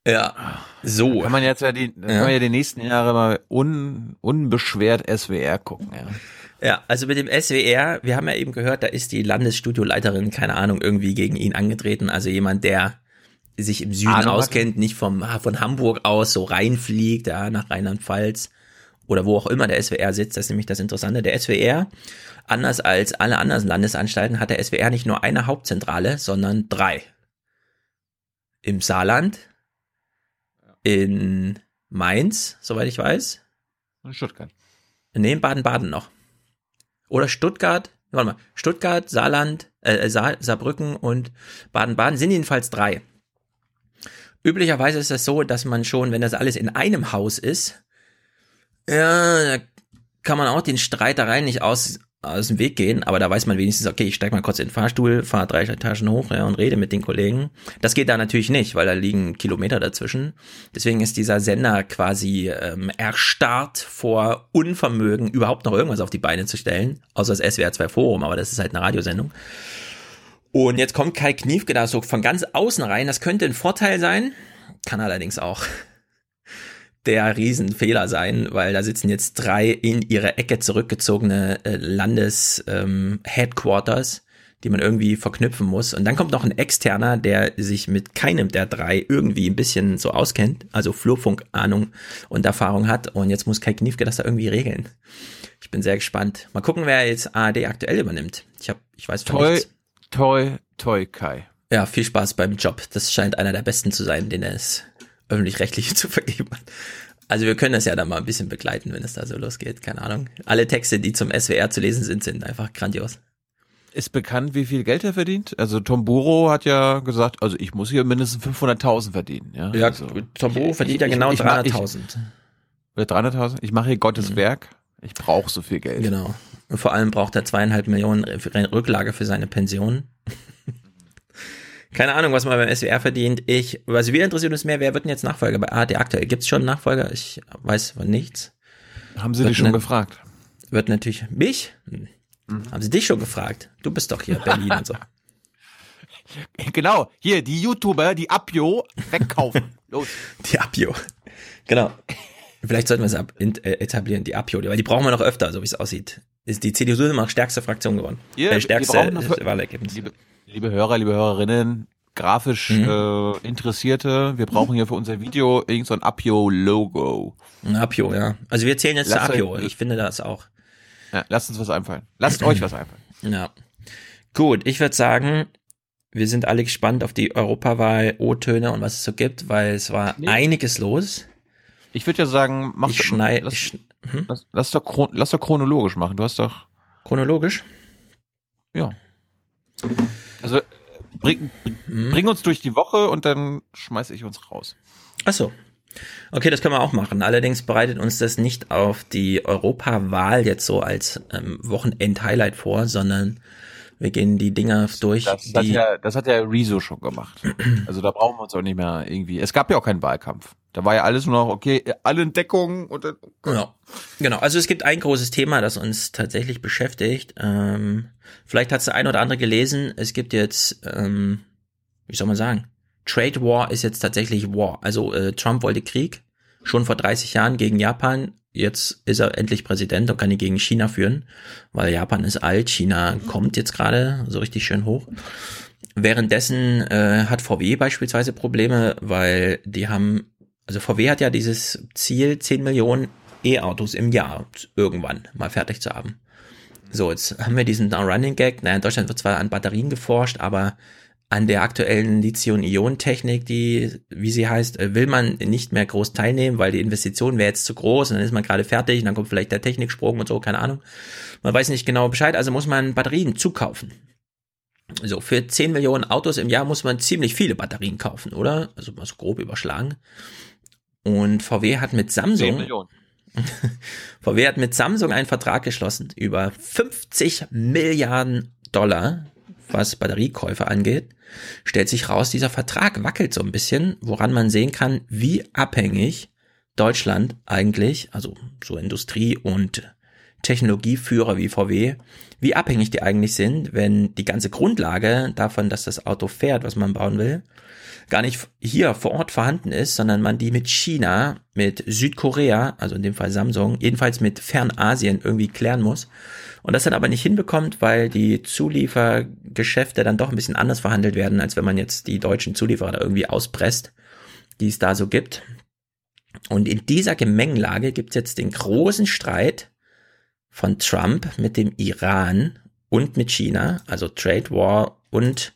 Ja, so. Kann man jetzt ja die, kann man ja die nächsten Jahre mal un, unbeschwert SWR gucken. Ja. Ja, also mit dem SWR, wir haben ja eben gehört, da ist die Landesstudioleiterin, keine Ahnung, irgendwie gegen ihn angetreten. Also jemand, der sich im Süden Ahnung hat. auskennt, nicht vom, von Hamburg aus so reinfliegt, ja, nach Rheinland-Pfalz oder wo auch immer der SWR sitzt. Das ist nämlich das Interessante. Der SWR, anders als alle anderen Landesanstalten, hat der SWR nicht nur eine Hauptzentrale, sondern drei. Im Saarland, in Mainz, soweit ich weiß, Und Stuttgart. Nee, Baden-Baden noch. Oder Stuttgart, warte mal, Stuttgart, Saarland, äh, Saar, Saarbrücken und Baden-Baden sind jedenfalls drei. Üblicherweise ist es so, dass man schon, wenn das alles in einem Haus ist, ja, da kann man auch den Streitereien nicht aus, aus dem Weg gehen, aber da weiß man wenigstens, okay, ich steig mal kurz in den Fahrstuhl, fahre drei Etagen hoch ja, und rede mit den Kollegen. Das geht da natürlich nicht, weil da liegen Kilometer dazwischen. Deswegen ist dieser Sender quasi ähm, erstarrt vor Unvermögen, überhaupt noch irgendwas auf die Beine zu stellen, außer das SWR 2 Forum, aber das ist halt eine Radiosendung. Und jetzt kommt Kai Kniefke da so von ganz außen rein. Das könnte ein Vorteil sein, kann allerdings auch der Riesenfehler sein, weil da sitzen jetzt drei in ihre Ecke zurückgezogene äh, Landes-Headquarters, die man irgendwie verknüpfen muss. Und dann kommt noch ein Externer, der sich mit keinem der drei irgendwie ein bisschen so auskennt, also Flurfunk-Ahnung und Erfahrung hat. Und jetzt muss Kai Kniefke das da irgendwie regeln. Ich bin sehr gespannt. Mal gucken, wer jetzt ARD aktuell übernimmt. Ich hab, ich weiß von Toi, nichts. toi, toi, Kai. Ja, viel Spaß beim Job. Das scheint einer der besten zu sein, den es öffentlich-rechtlich zu vergeben hat. Also wir können das ja dann mal ein bisschen begleiten, wenn es da so losgeht. Keine Ahnung. Alle Texte, die zum SWR zu lesen sind, sind einfach grandios. Ist bekannt, wie viel Geld er verdient? Also Tom Buro hat ja gesagt, also ich muss hier mindestens 500.000 verdienen. Ja, Ja, also, Tom Buro verdient ja genau mach- 300.000. Oder 300.000? Ich mache hier Gottes Werk. Ich brauche so viel Geld. Genau. Und vor allem braucht er zweieinhalb Millionen Rücklage für seine Pension. Keine Ahnung, was man beim SWR verdient. Ich, was wir interessiert uns mehr, wer wird denn jetzt Nachfolger bei ARD aktuell? Gibt es schon Nachfolger? Ich weiß von nichts. Haben sie Wird dich schon ne- gefragt? Wird natürlich mich? Hm. Haben sie dich schon gefragt? Du bist doch hier Berlin und so. Genau, hier, die YouTuber, die Abio, wegkaufen. Los. Die Apio. Genau. Vielleicht sollten wir es ab, äh, etablieren, die Apio, weil die brauchen wir noch öfter, so wie es aussieht. Ist die CDU immer noch stärkste Fraktion geworden. Hier, äh, stärkste brauchen noch- Wahlergebnis. Liebe, liebe Hörer, liebe Hörerinnen, grafisch Mhm. äh, Interessierte, wir brauchen hier für unser Video irgend so ein Apio-Logo. Ein Apio, ja. Also wir zählen jetzt zu euch- Ich finde das auch. Ja, lasst uns was einfallen. Lasst euch was einfallen. Ja. Gut, ich würde sagen, wir sind alle gespannt auf die Europawahl, O-Töne und was es so gibt, weil es war Nee. einiges los. Ich würde ja sagen, mach Ich doch- schneid- lass, ich- hm? lass, lass, doch lass doch chronologisch machen. Du hast doch. Chronologisch? Ja. Also äh, bring, Hm? bring uns durch die Woche und dann schmeiße ich uns raus. Ach so. Okay, das können wir auch machen. Allerdings bereitet uns das nicht auf die Europawahl jetzt so als ähm, Wochenend-Highlight vor, sondern wir gehen die Dinger durch, Das, das, hat ja, das hat ja Rezo schon gemacht. Also da brauchen wir uns auch nicht mehr irgendwie. Es gab ja auch keinen Wahlkampf. Da war ja alles nur noch, okay, alle in Deckung und dann, Genau. Genau. Also es gibt ein großes Thema, das uns tatsächlich beschäftigt. Ähm, vielleicht hat es der ein oder andere gelesen. Es gibt jetzt, ähm, wie soll man sagen, Trade War ist jetzt tatsächlich War. Also äh, Trump wollte Krieg schon vor 30 Jahren gegen Japan. Jetzt ist er endlich Präsident und kann ihn gegen China führen, weil Japan ist alt, China kommt jetzt gerade so richtig schön hoch. Währenddessen äh, hat VW beispielsweise Probleme, weil die haben, also VW hat ja dieses Ziel, 10 Millionen E-Autos im Jahr irgendwann mal fertig zu haben. So, jetzt haben wir diesen Running Gag. Naja, in Deutschland wird zwar an Batterien geforscht, aber an der aktuellen Lithium-Ionen-Technik, die, wie sie heißt, will man nicht mehr groß teilnehmen, weil die Investition wäre jetzt zu groß und dann ist man gerade fertig und dann kommt vielleicht der Techniksprung und so, keine Ahnung. Man weiß nicht genau Bescheid, also muss man Batterien zukaufen. So, für 10 Millionen Autos im Jahr muss man ziemlich viele Batterien kaufen, oder? Also mal so grob überschlagen. Und VW hat mit 10 Samsung, Millionen. VW hat mit Samsung einen Vertrag geschlossen über 50 Milliarden Dollar, was Batteriekäufe angeht. Stellt sich raus, dieser Vertrag wackelt so ein bisschen, woran man sehen kann, wie abhängig Deutschland eigentlich, also so Industrie und Technologieführer wie VW, wie abhängig die eigentlich sind, wenn die ganze Grundlage davon, dass das Auto fährt, was man bauen will, gar nicht hier vor Ort vorhanden ist, sondern man die mit China, mit Südkorea, also in dem Fall Samsung, jedenfalls mit Fernasien irgendwie klären muss. Und das dann aber nicht hinbekommt, weil die Zuliefergeschäfte dann doch ein bisschen anders verhandelt werden, als wenn man jetzt die deutschen Zulieferer da irgendwie auspresst, die es da so gibt. Und in dieser Gemengelage gibt es jetzt den großen Streit von Trump mit dem Iran und mit China, also Trade War und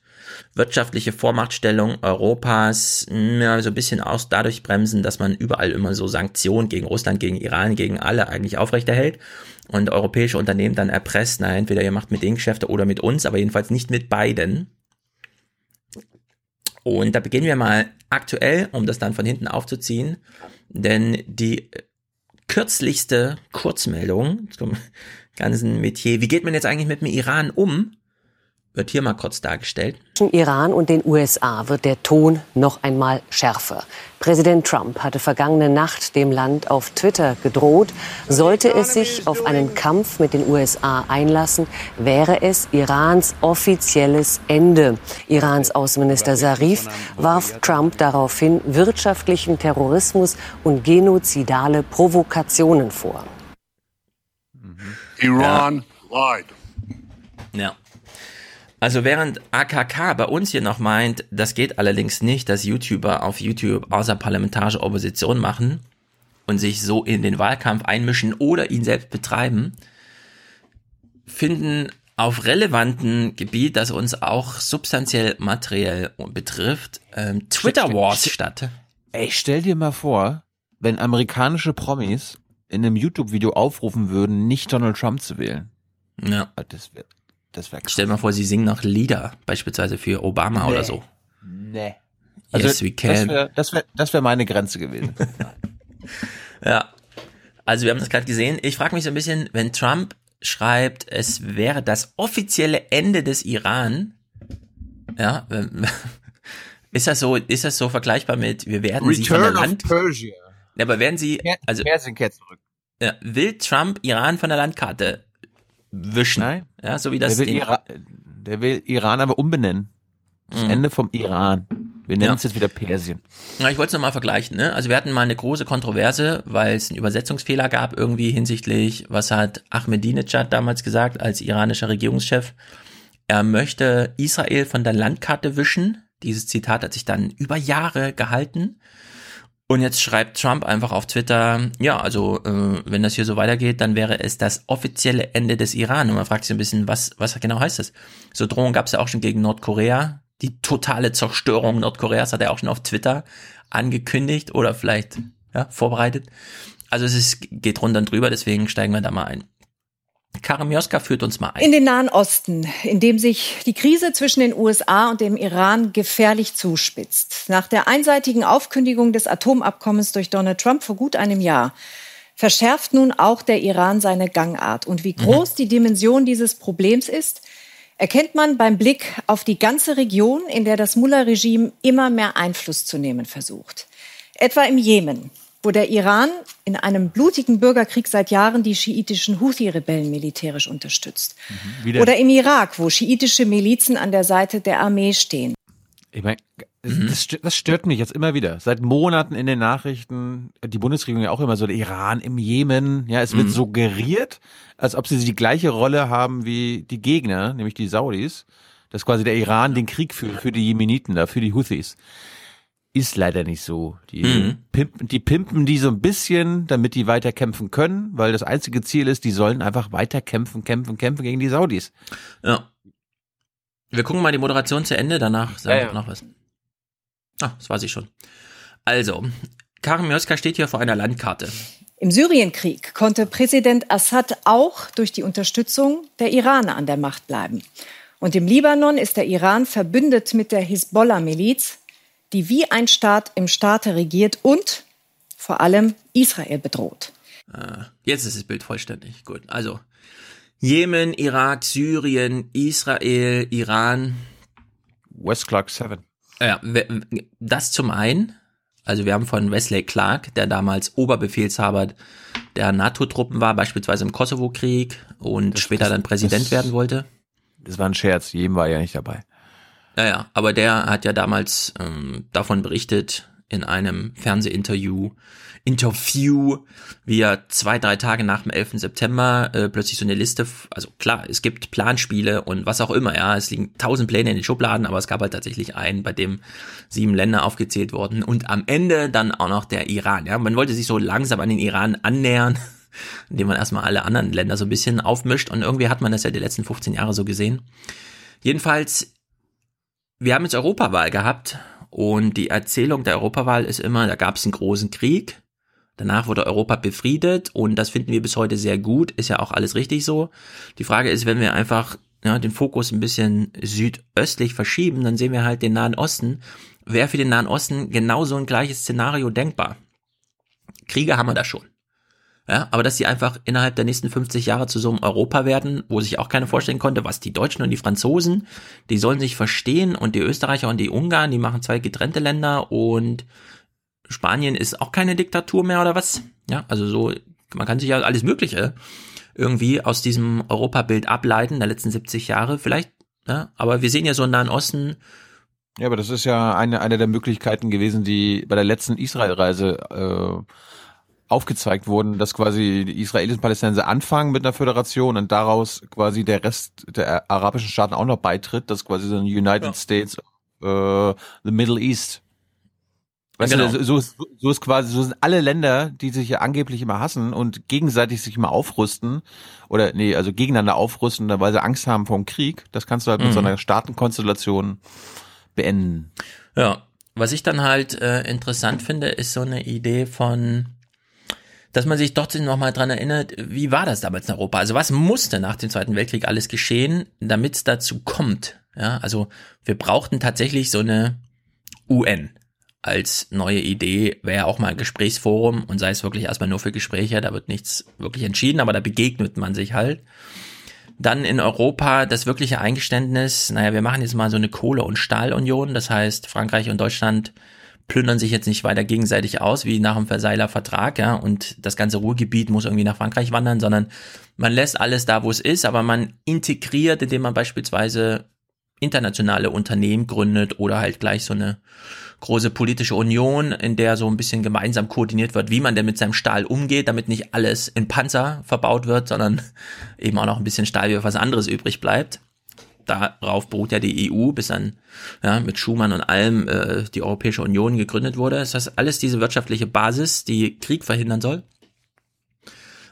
wirtschaftliche Vormachtstellung Europas ja, so ein bisschen aus dadurch bremsen, dass man überall immer so Sanktionen gegen Russland, gegen Iran, gegen alle eigentlich aufrechterhält und europäische Unternehmen dann erpresst, na entweder ihr macht mit denen Geschäfte oder mit uns, aber jedenfalls nicht mit beiden. Und da beginnen wir mal aktuell, um das dann von hinten aufzuziehen, denn die kürzlichste Kurzmeldung zum ganzen Metier, wie geht man jetzt eigentlich mit dem Iran um, wird hier mal kurz dargestellt. Zwischen Iran und den USA wird der Ton noch einmal schärfer. Präsident Trump hatte vergangene Nacht dem Land auf Twitter gedroht, sollte es sich auf einen Kampf mit den USA einlassen, wäre es Irans offizielles Ende. Irans Außenminister Zarif warf Trump daraufhin wirtschaftlichen Terrorismus und genozidale Provokationen vor. Iran lied. Ja. Also während AKK bei uns hier noch meint, das geht allerdings nicht, dass YouTuber auf YouTube außerparlamentarische Opposition machen und sich so in den Wahlkampf einmischen oder ihn selbst betreiben, finden auf relevanten Gebiet, das uns auch substanziell materiell betrifft, ähm, Twitter Wars statt. Ey, stell dir mal vor, wenn amerikanische Promis in einem YouTube-Video aufrufen würden, nicht Donald Trump zu wählen. Ja. Das wäre das wär krass. Stell dir mal vor, sie singen noch Lieder, beispielsweise für Obama Nee. oder so. Nee. yes, we can. Das wäre das wär, das wär meine Grenze gewesen. Ja. Also wir haben das gerade gesehen. Ich frage mich so ein bisschen, wenn Trump schreibt, es wäre das offizielle Ende des Iran, ja, ist das so, ist das so vergleichbar mit, wir werden sie von der Return of Land, Persia. Ja, aber werden sie, also, Persien kehrt zurück. ja, will Trump Iran von der Landkarte wischen? Nein. Ja, so wie das der, will Ira der will Iran aber umbenennen. Das Mhm. Ende vom Iran. Wir nennen Ja. es jetzt wieder Persien. Ja, ich wollte es nochmal vergleichen. Ne? Also wir hatten mal eine große Kontroverse, weil es einen Übersetzungsfehler gab irgendwie hinsichtlich, was hat Ahmadinejad damals gesagt als iranischer Regierungschef. Er möchte Israel von der Landkarte wischen, Dieses Zitat hat sich dann über Jahre gehalten. Und jetzt schreibt Trump einfach auf Twitter, ja, also äh, wenn das hier so weitergeht, dann wäre es das offizielle Ende des Iran. Und man fragt sich ein bisschen, was, was genau heißt das? So Drohungen gab es ja auch schon gegen Nordkorea. Die totale Zerstörung Nordkoreas hat er auch schon auf Twitter angekündigt oder vielleicht ja, vorbereitet. Also es ist, geht runter und drüber, deswegen steigen wir da mal ein. Karim Joska führt uns mal ein. In den Nahen Osten, in dem sich die Krise zwischen den USA und dem Iran gefährlich zuspitzt. Nach der einseitigen Aufkündigung des Atomabkommens durch Donald Trump vor gut einem Jahr verschärft nun auch der Iran seine Gangart. Und wie groß mhm. die Dimension dieses Problems ist, erkennt man beim Blick auf die ganze Region, in der das Mullah-Regime immer mehr Einfluss zu nehmen versucht. Etwa im Jemen, wo der Iran in einem blutigen Bürgerkrieg seit Jahren die schiitischen Houthi-Rebellen militärisch unterstützt. Mhm, Oder im Irak, wo schiitische Milizen an der Seite der Armee stehen. Ich meine, das, das, stört mich jetzt immer wieder. Seit Monaten in den Nachrichten, die Bundesregierung ja auch immer so, der Iran im Jemen, ja, es wird mhm. suggeriert, als ob sie die gleiche Rolle haben wie die Gegner, nämlich die Saudis, dass quasi der Iran den Krieg führt für die Jemeniten da, für die Houthis ist leider nicht so. Die, mhm. pimpen, die pimpen die so ein bisschen, damit die weiter kämpfen können, weil das einzige Ziel ist, die sollen einfach weiter kämpfen, kämpfen, kämpfen gegen die Saudis. Ja. Wir gucken mal die Moderation zu Ende, danach sagen ja, ja. wir noch was. Ah, das weiß ich schon. Also, Karim Joska steht hier vor einer Landkarte. Im Syrienkrieg konnte Präsident Assad auch durch die Unterstützung der Iraner an der Macht bleiben. Und im Libanon ist der Iran verbündet mit der Hisbollah-Miliz, die wie ein Staat im Staate regiert und vor allem Israel bedroht. Ah, jetzt ist das Bild vollständig. Gut. Also Jemen, Irak, Syrien, Israel, Iran. West Clark 7. Ja, das zum einen. Also wir haben von Wesley Clark, der damals Oberbefehlshaber der NATO-Truppen war, beispielsweise im Kosovo-Krieg und das, später dann Präsident das, werden wollte. Das war ein Scherz, jedem war ja nicht dabei. Naja, aber der hat ja damals ähm, davon berichtet in einem Fernsehinterview, Interview, wie er zwei, drei Tage nach dem 11. September äh, plötzlich so eine Liste, also klar, es gibt Planspiele und was auch immer, ja, es liegen tausend Pläne in den Schubladen, aber es gab halt tatsächlich einen, bei dem sieben Länder aufgezählt wurden und am Ende dann auch noch der Iran, ja, man wollte sich so langsam an den Iran annähern, indem man erstmal alle anderen Länder so ein bisschen aufmischt und irgendwie hat man das ja die letzten 15 Jahre so gesehen. Jedenfalls wir haben jetzt Europawahl gehabt und die Erzählung der Europawahl ist immer, da gab es einen großen Krieg, danach wurde Europa befriedet und das finden wir bis heute sehr gut, ist ja auch alles richtig so. Die Frage ist, wenn wir einfach ja, den Fokus ein bisschen südöstlich verschieben, dann sehen wir halt den Nahen Osten. Wäre für den Nahen Osten genauso ein gleiches Szenario denkbar. Kriege haben wir da schon. Ja, aber dass sie einfach innerhalb der nächsten 50 Jahre zu so einem Europa werden, wo sich auch keiner vorstellen konnte, was die Deutschen und die Franzosen, die sollen sich verstehen und die Österreicher und die Ungarn, die machen zwei getrennte Länder und Spanien ist auch keine Diktatur mehr oder was? Ja, also so, man kann sich ja alles Mögliche irgendwie aus diesem Europabild ableiten der letzten 70 Jahre vielleicht, ja, aber wir sehen ja so einen Nahen Osten, ja, aber das ist ja eine, eine der Möglichkeiten gewesen, die bei der letzten Israel-Reise äh, aufgezeigt wurden, dass quasi die Israelis und Palästinenser anfangen mit einer Föderation und daraus quasi der Rest der arabischen Staaten auch noch beitritt, dass quasi so ein United ja. States äh, the Middle East. Weißt genau. du, so, ist, so ist quasi, so sind alle Länder, die sich ja angeblich immer hassen und gegenseitig sich immer aufrüsten oder nee, also gegeneinander aufrüsten, weil sie Angst haben vor dem Krieg. Das kannst du halt mhm. mit so einer Staatenkonstellation beenden. Ja, was ich dann halt äh, interessant finde, ist so eine Idee von dass man sich trotzdem nochmal dran erinnert, wie war das damals in Europa? Also was musste nach dem Zweiten Weltkrieg alles geschehen, damit es dazu kommt? Ja, also wir brauchten tatsächlich so eine UN als neue Idee, wäre auch mal ein Gesprächsforum und sei es wirklich erstmal nur für Gespräche, da wird nichts wirklich entschieden, aber da begegnet man sich halt. Dann in Europa das wirkliche Eingeständnis, naja, wir machen jetzt mal so eine Kohle- und Stahlunion, das heißt Frankreich und Deutschland plündern sich jetzt nicht weiter gegenseitig aus, wie nach dem Versailler Vertrag, ja, und das ganze Ruhrgebiet muss irgendwie nach Frankreich wandern, sondern man lässt alles da, wo es ist, aber man integriert, indem man beispielsweise internationale Unternehmen gründet oder halt gleich so eine große politische Union, in der so ein bisschen gemeinsam koordiniert wird, wie man denn mit seinem Stahl umgeht, damit nicht alles in Panzer verbaut wird, sondern eben auch noch ein bisschen Stahl wie was anderes übrig bleibt. Darauf beruht ja die EU, bis dann ja, mit Schumann und allem äh, die Europäische Union gegründet wurde. Das ist alles diese wirtschaftliche Basis, die Krieg verhindern soll.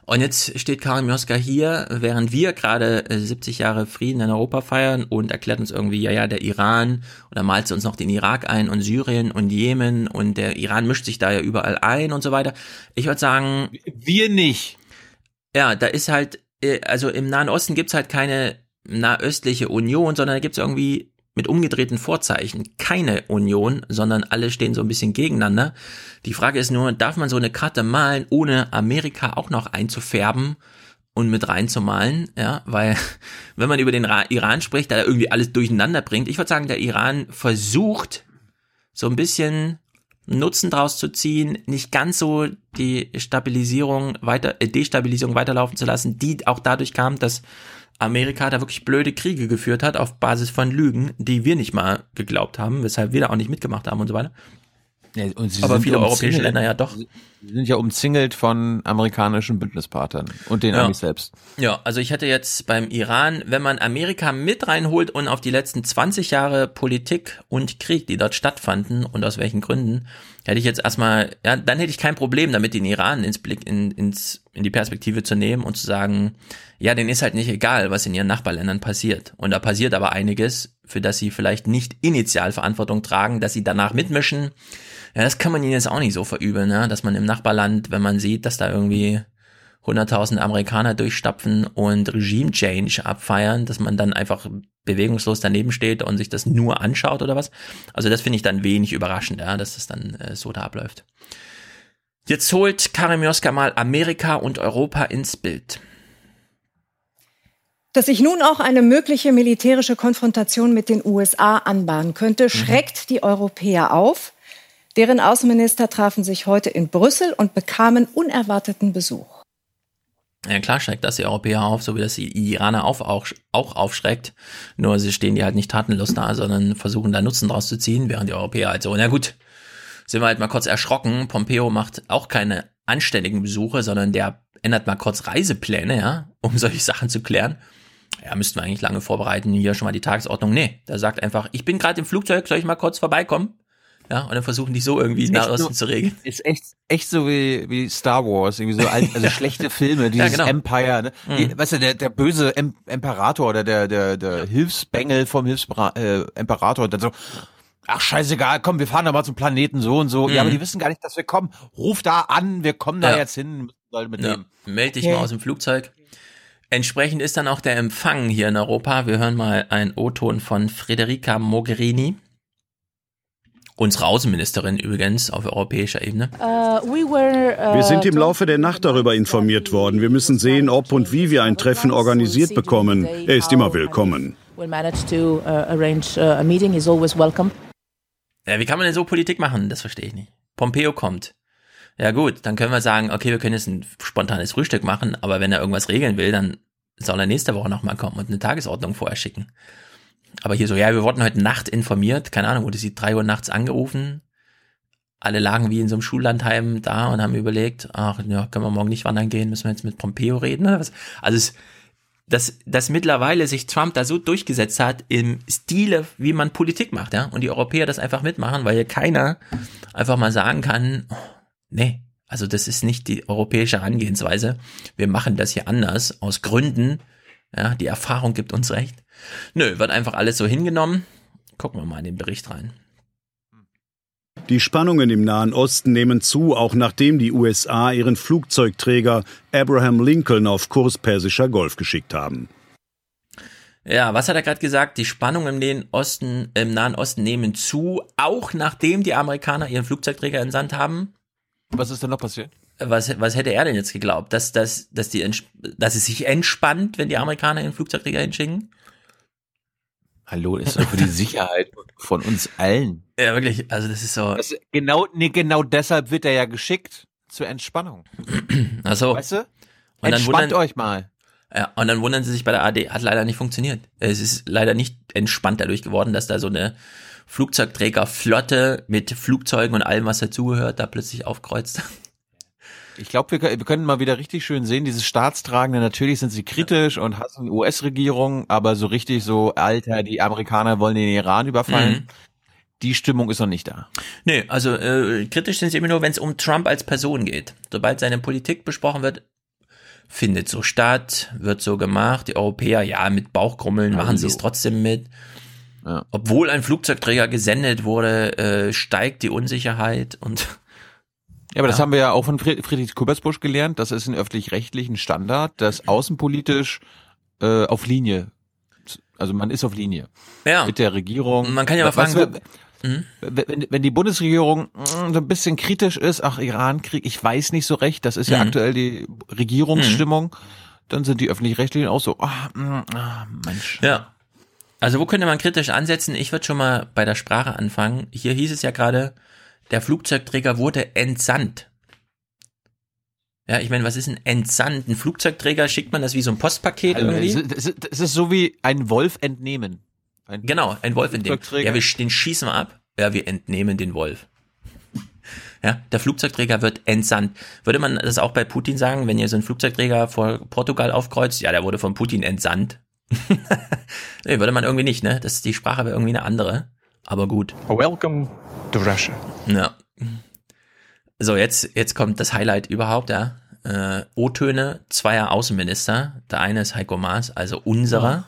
Und jetzt steht Karim Joska hier, während wir gerade 70 äh, Jahre Frieden in Europa feiern und erklärt uns irgendwie, ja, ja, der Iran, oder malt uns noch den Irak ein und Syrien und Jemen und der Iran mischt sich da ja überall ein und so weiter. Ich würde sagen. Wir nicht. Ja, da ist halt, äh, also im Nahen Osten gibt's halt keine nahöstliche Union, sondern da gibt's irgendwie mit umgedrehten Vorzeichen keine Union, sondern alle stehen so ein bisschen gegeneinander. Die Frage ist nur, darf man so eine Karte malen, ohne Amerika auch noch einzufärben und mit reinzumalen? Ja, weil wenn man über den Iran spricht, da irgendwie alles durcheinander bringt, ich würde sagen, der Iran versucht so ein bisschen Nutzen draus zu ziehen, nicht ganz so die Stabilisierung weiter, äh, Destabilisierung weiterlaufen zu lassen, die auch dadurch kam, dass Amerika da wirklich blöde Kriege geführt hat auf Basis von Lügen, die wir nicht mal geglaubt haben, weshalb wir da auch nicht mitgemacht haben und so weiter. Ja, Aber viele europäische Länder ja doch. Sie sind ja umzingelt von amerikanischen Bündnispartnern und den ja. Amis selbst. Ja, also ich hätte jetzt beim Iran, wenn man Amerika mit reinholt und auf die letzten 20 Jahre Politik und Krieg, die dort stattfanden und aus welchen Gründen, hätte ich jetzt erstmal, ja, dann hätte ich kein Problem damit, den Iran ins Blick, in, ins, in die Perspektive zu nehmen und zu sagen, ja, denen ist halt nicht egal, was in ihren Nachbarländern passiert. Und da passiert aber einiges, für das sie vielleicht nicht initial Verantwortung tragen, dass sie danach mitmischen. Ja, das kann man ihnen jetzt auch nicht so verübeln, ne? dass man im Nachbarland, wenn man sieht, dass da irgendwie 100.000 Amerikaner durchstapfen und Regime-Change abfeiern, dass man dann einfach bewegungslos daneben steht und sich das nur anschaut oder was. Also das finde ich dann wenig überraschend, ja, dass das dann äh, so da abläuft. Jetzt holt Karim Joska mal Amerika und Europa ins Bild. Dass sich nun auch eine mögliche militärische Konfrontation mit den USA anbahnen könnte, mhm. schreckt mhm. die Europäer auf. Deren Außenminister trafen sich heute in Brüssel und bekamen unerwarteten Besuch. Ja, klar schreckt das die Europäer auf, so wie das die Iraner auch, auch, auch aufschreckt. Nur sie stehen die halt nicht tatenlos da, sondern versuchen da Nutzen draus zu ziehen, während die Europäer halt so, na gut, sind wir halt mal kurz erschrocken. Pompeo macht auch keine anständigen Besuche, sondern der ändert mal kurz Reisepläne, ja, um solche Sachen zu klären ja, müssten wir eigentlich lange vorbereiten, hier schon mal die Tagesordnung. Nee, der sagt einfach, ich bin gerade im Flugzeug, soll ich mal kurz vorbeikommen? Ja, und dann versuchen die so irgendwie nach Osten zu regeln. Ist echt, echt so wie, wie Star Wars, irgendwie so alt, also schlechte Filme, dieses ja, genau. Empire, ne? Die, mhm. Weißt du, der, der böse em Imperator oder der, der, der Hilfsbengel vom Hilfsimperator, äh, dann so, ach scheißegal, komm, wir fahren da mal zum Planeten so und so. Mhm. Ja, aber die wissen gar nicht, dass wir kommen. Ruf da an, wir kommen da ja. jetzt hin, mitnehmen. Ja. Meld dich ja. mal aus dem Flugzeug. Entsprechend ist dann auch der Empfang hier in Europa. Wir hören mal einen O-Ton von Federica Mogherini. Unsere Außenministerin übrigens auf europäischer Ebene. Uh, uh, wir sind im Laufe der Nacht darüber informiert worden. Wir müssen sehen, ob und wie wir ein Treffen organisiert bekommen. Er ist immer willkommen. Uh, ja, wie kann man denn so Politik machen? Das verstehe ich nicht. Pompeo kommt. Ja gut, dann können wir sagen, okay, wir können jetzt ein spontanes Frühstück machen, aber wenn er irgendwas regeln will, dann soll er nächste Woche nochmal kommen und eine Tagesordnung vorher schicken. Aber hier so, ja, wir wurden heute Nacht informiert, keine Ahnung, wurde sie drei Uhr nachts angerufen. Alle lagen wie in so einem Schullandheim da und haben überlegt, ach, ja, können wir morgen nicht wandern gehen, müssen wir jetzt mit Pompeo reden oder was? Also es, dass, dass mittlerweile sich Trump da so durchgesetzt hat im Stile, wie man Politik macht, ja, und die Europäer das einfach mitmachen, weil keiner einfach mal sagen kann, oh, Nee, also das ist nicht die europäische Herangehensweise. Wir machen das hier anders, aus Gründen. Ja, die Erfahrung gibt uns recht. Nö, wird einfach alles so hingenommen. Gucken wir mal in den Bericht rein. Die Spannungen im Nahen Osten nehmen zu, auch nachdem die USA ihren Flugzeugträger Abraham Lincoln auf Kurs Persischer Golf geschickt haben. Ja, was hat er gerade gesagt? Die Spannungen im, Osten, im Nahen Osten nehmen zu, auch nachdem die Amerikaner ihren Flugzeugträger entsandt haben. Was ist denn noch passiert? Was, was hätte er denn jetzt geglaubt? Dass, dass, dass, die, dass es sich entspannt, wenn die Amerikaner ihren Flugzeugträger hinschicken? Hallo, ist doch für die Sicherheit von uns allen. Ja, wirklich, also das ist so. Das, genau, nee, genau deshalb wird er ja geschickt zur Entspannung. Ach so. Weißt du? Und Entspannt wundern, euch mal. Ja, und dann wundern sie sich bei der AD, hat leider nicht funktioniert. Es ist leider nicht entspannt dadurch geworden, dass da so eine Flugzeugträgerflotte mit Flugzeugen und allem, was dazugehört, da plötzlich aufkreuzt. Ich glaube, wir, wir können mal wieder richtig schön sehen, diese Staatstragende, natürlich sind sie kritisch und hassen die US-Regierung, aber so richtig so, Alter, die Amerikaner wollen den Iran überfallen. Mhm. Die Stimmung ist noch nicht da. Nee, also äh, kritisch sind sie immer nur, wenn es um Trump als Person geht. Sobald seine Politik besprochen wird, findet so statt, wird so gemacht. Die Europäer, ja, mit Bauchkrummeln machen sie es trotzdem mit. Ja. Obwohl ein Flugzeugträger gesendet wurde, äh, steigt die Unsicherheit und Ja, aber das Ja. haben wir ja auch von Fried- Friedrich Kubersbusch gelernt. Das ist ein öffentlich-rechtlichen Standard, dass außenpolitisch äh, auf Linie, also man ist auf Linie Ja. mit der Regierung. Man kann ja mal fragen, wo- Mhm. wenn, wenn die Bundesregierung mm, so ein bisschen kritisch ist, ach Irankrieg, ich weiß nicht so recht, das ist ja Mhm. aktuell die Regierungsstimmung, dann sind die öffentlich-rechtlichen auch so, ah, mm, ah, Mensch. Ja. Also wo könnte man kritisch ansetzen? Ich würde schon mal bei der Sprache anfangen. Hier hieß es ja gerade, der Flugzeugträger wurde entsandt. Ja, ich meine, was ist ein entsandt? Ein Flugzeugträger schickt man das wie so ein Postpaket Also, irgendwie? es, ist, so wie ein Wolf entnehmen. Ein Genau, ein Wolf entnehmen. Ja, wir, den schießen wir ab. Ja, wir entnehmen den Wolf. Ja, der Flugzeugträger wird entsandt. Würde man das auch bei Putin sagen, wenn ihr so einen Flugzeugträger vor Portugal aufkreuzt? Ja, der wurde von Putin entsandt. nee, würde man irgendwie nicht, ne? Das ist die Sprache wäre irgendwie eine andere. Aber gut. Welcome to Russia. Ja. So, jetzt, jetzt kommt das Highlight überhaupt, ja. Äh, O-Töne zweier Außenminister. Der eine ist Heiko Maas, also unserer.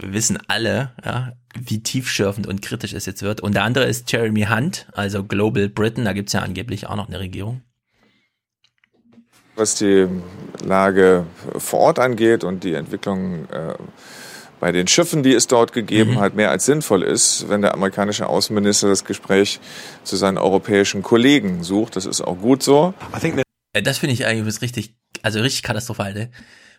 Wir wissen alle, ja, wie tiefschürfend und kritisch es jetzt wird. Und der andere ist Jeremy Hunt, also Global Britain. Da gibt's ja angeblich auch noch eine Regierung. Was die Lage vor Ort angeht und die Entwicklung äh, bei den Schiffen, die es dort gegeben hat, mehr als sinnvoll ist, wenn der amerikanische Außenminister das Gespräch zu seinen europäischen Kollegen sucht. Das ist auch gut so. Äh, Das finde ich eigentlich was richtig, also richtig katastrophal, ne?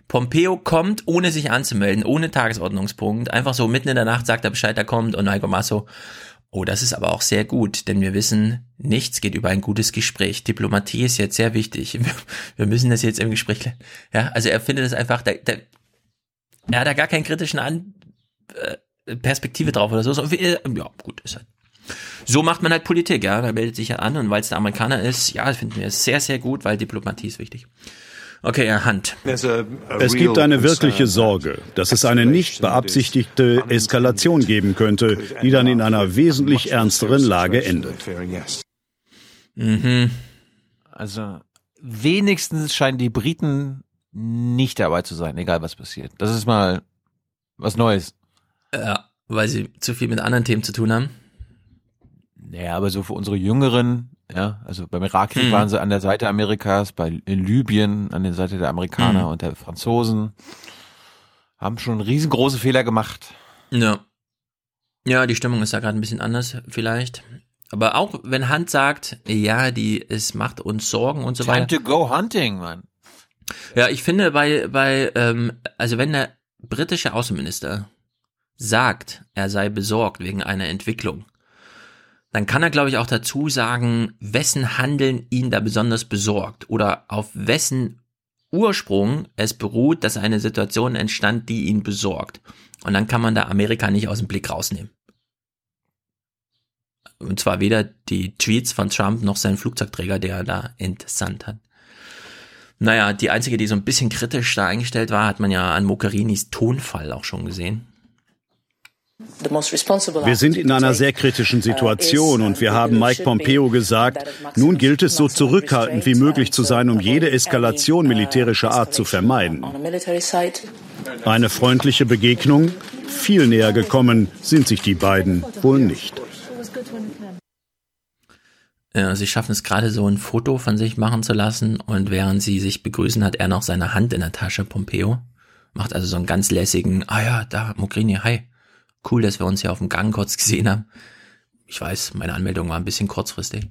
Pompeo kommt, ohne sich anzumelden, ohne Tagesordnungspunkt, einfach so mitten in der Nacht sagt er Bescheid, er kommt und Heiko Maas so, oh, das ist aber auch sehr gut, denn wir wissen, nichts geht über ein gutes Gespräch. Diplomatie ist jetzt sehr wichtig. Wir, müssen das jetzt im Gespräch, ja, also er findet es einfach, der, der, er hat da gar keinen kritischen An äh, Perspektive drauf oder so. so wie, äh, ja, gut, ist halt. So macht man halt Politik, ja. Da meldet sich ja an und weil es der Amerikaner ist, ja, das finden wir sehr, sehr gut, weil Diplomatie ist wichtig. Okay, ja, Hand. Es gibt eine wirkliche Sorge, dass es eine nicht beabsichtigte Eskalation geben könnte, die dann in einer wesentlich ernsteren Lage endet. Mhm. Also wenigstens scheinen die Briten nicht dabei zu sein, egal was passiert. Das ist mal was Neues. Ja, weil sie zu viel mit anderen Themen zu tun haben. Naja, aber so für unsere Jüngeren, ja, also beim Irakkrieg Hm. waren sie an der Seite Amerikas, bei in Libyen an der Seite der Amerikaner Hm. und der Franzosen, haben schon riesengroße Fehler gemacht. Ja. Ja, die Stimmung ist da gerade ein bisschen anders, vielleicht. Aber auch wenn Hand sagt, ja, die, es macht uns Sorgen und so Time weiter. to go hunting, man. Ja, ich finde bei, bei, ähm, also wenn der britische Außenminister sagt, er sei besorgt wegen einer Entwicklung, dann kann er, glaube ich, auch dazu sagen, wessen Handeln ihn da besonders besorgt oder auf wessen Ursprung es beruht, dass eine Situation entstand, die ihn besorgt. Und dann kann man da Amerika nicht aus dem Blick rausnehmen. Und zwar weder die Tweets von Trump noch sein Flugzeugträger, der er da entsandt hat. Naja, die einzige, die so ein bisschen kritisch da eingestellt war, hat man ja an Mogherinis Tonfall auch schon gesehen. Wir sind in einer sehr kritischen Situation und wir haben Mike Pompeo gesagt, nun gilt es so zurückhaltend wie möglich zu sein, um jede Eskalation militärischer Art zu vermeiden. Eine freundliche Begegnung? Viel näher gekommen sind sich die beiden wohl nicht. Ja, sie schaffen es gerade so ein Foto von sich machen zu lassen und während sie sich begrüßen, hat er noch seine Hand in der Tasche, Pompeo. Macht also so einen ganz lässigen, ah ja, da, Mogherini, hi. Cool, dass wir uns hier auf dem Gang kurz gesehen haben. Ich weiß, meine Anmeldung war ein bisschen kurzfristig.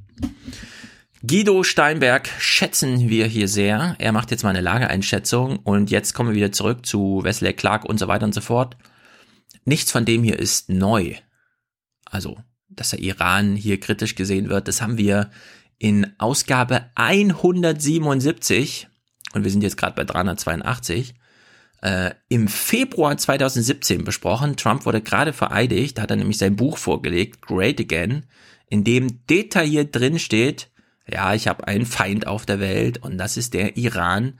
Guido Steinberg schätzen wir hier sehr. Er macht jetzt mal eine Lageeinschätzung und jetzt kommen wir wieder zurück zu Wesley Clark und so weiter und so fort. Nichts von dem hier ist neu. Also, dass der Iran hier kritisch gesehen wird, das haben wir in Ausgabe 177 und wir sind jetzt gerade bei 382 äh, im Februar 2017 besprochen. Trump wurde gerade vereidigt, da hat er nämlich sein Buch vorgelegt, Great Again, in dem detailliert drin steht, ja, ich habe einen Feind auf der Welt und das ist der Iran.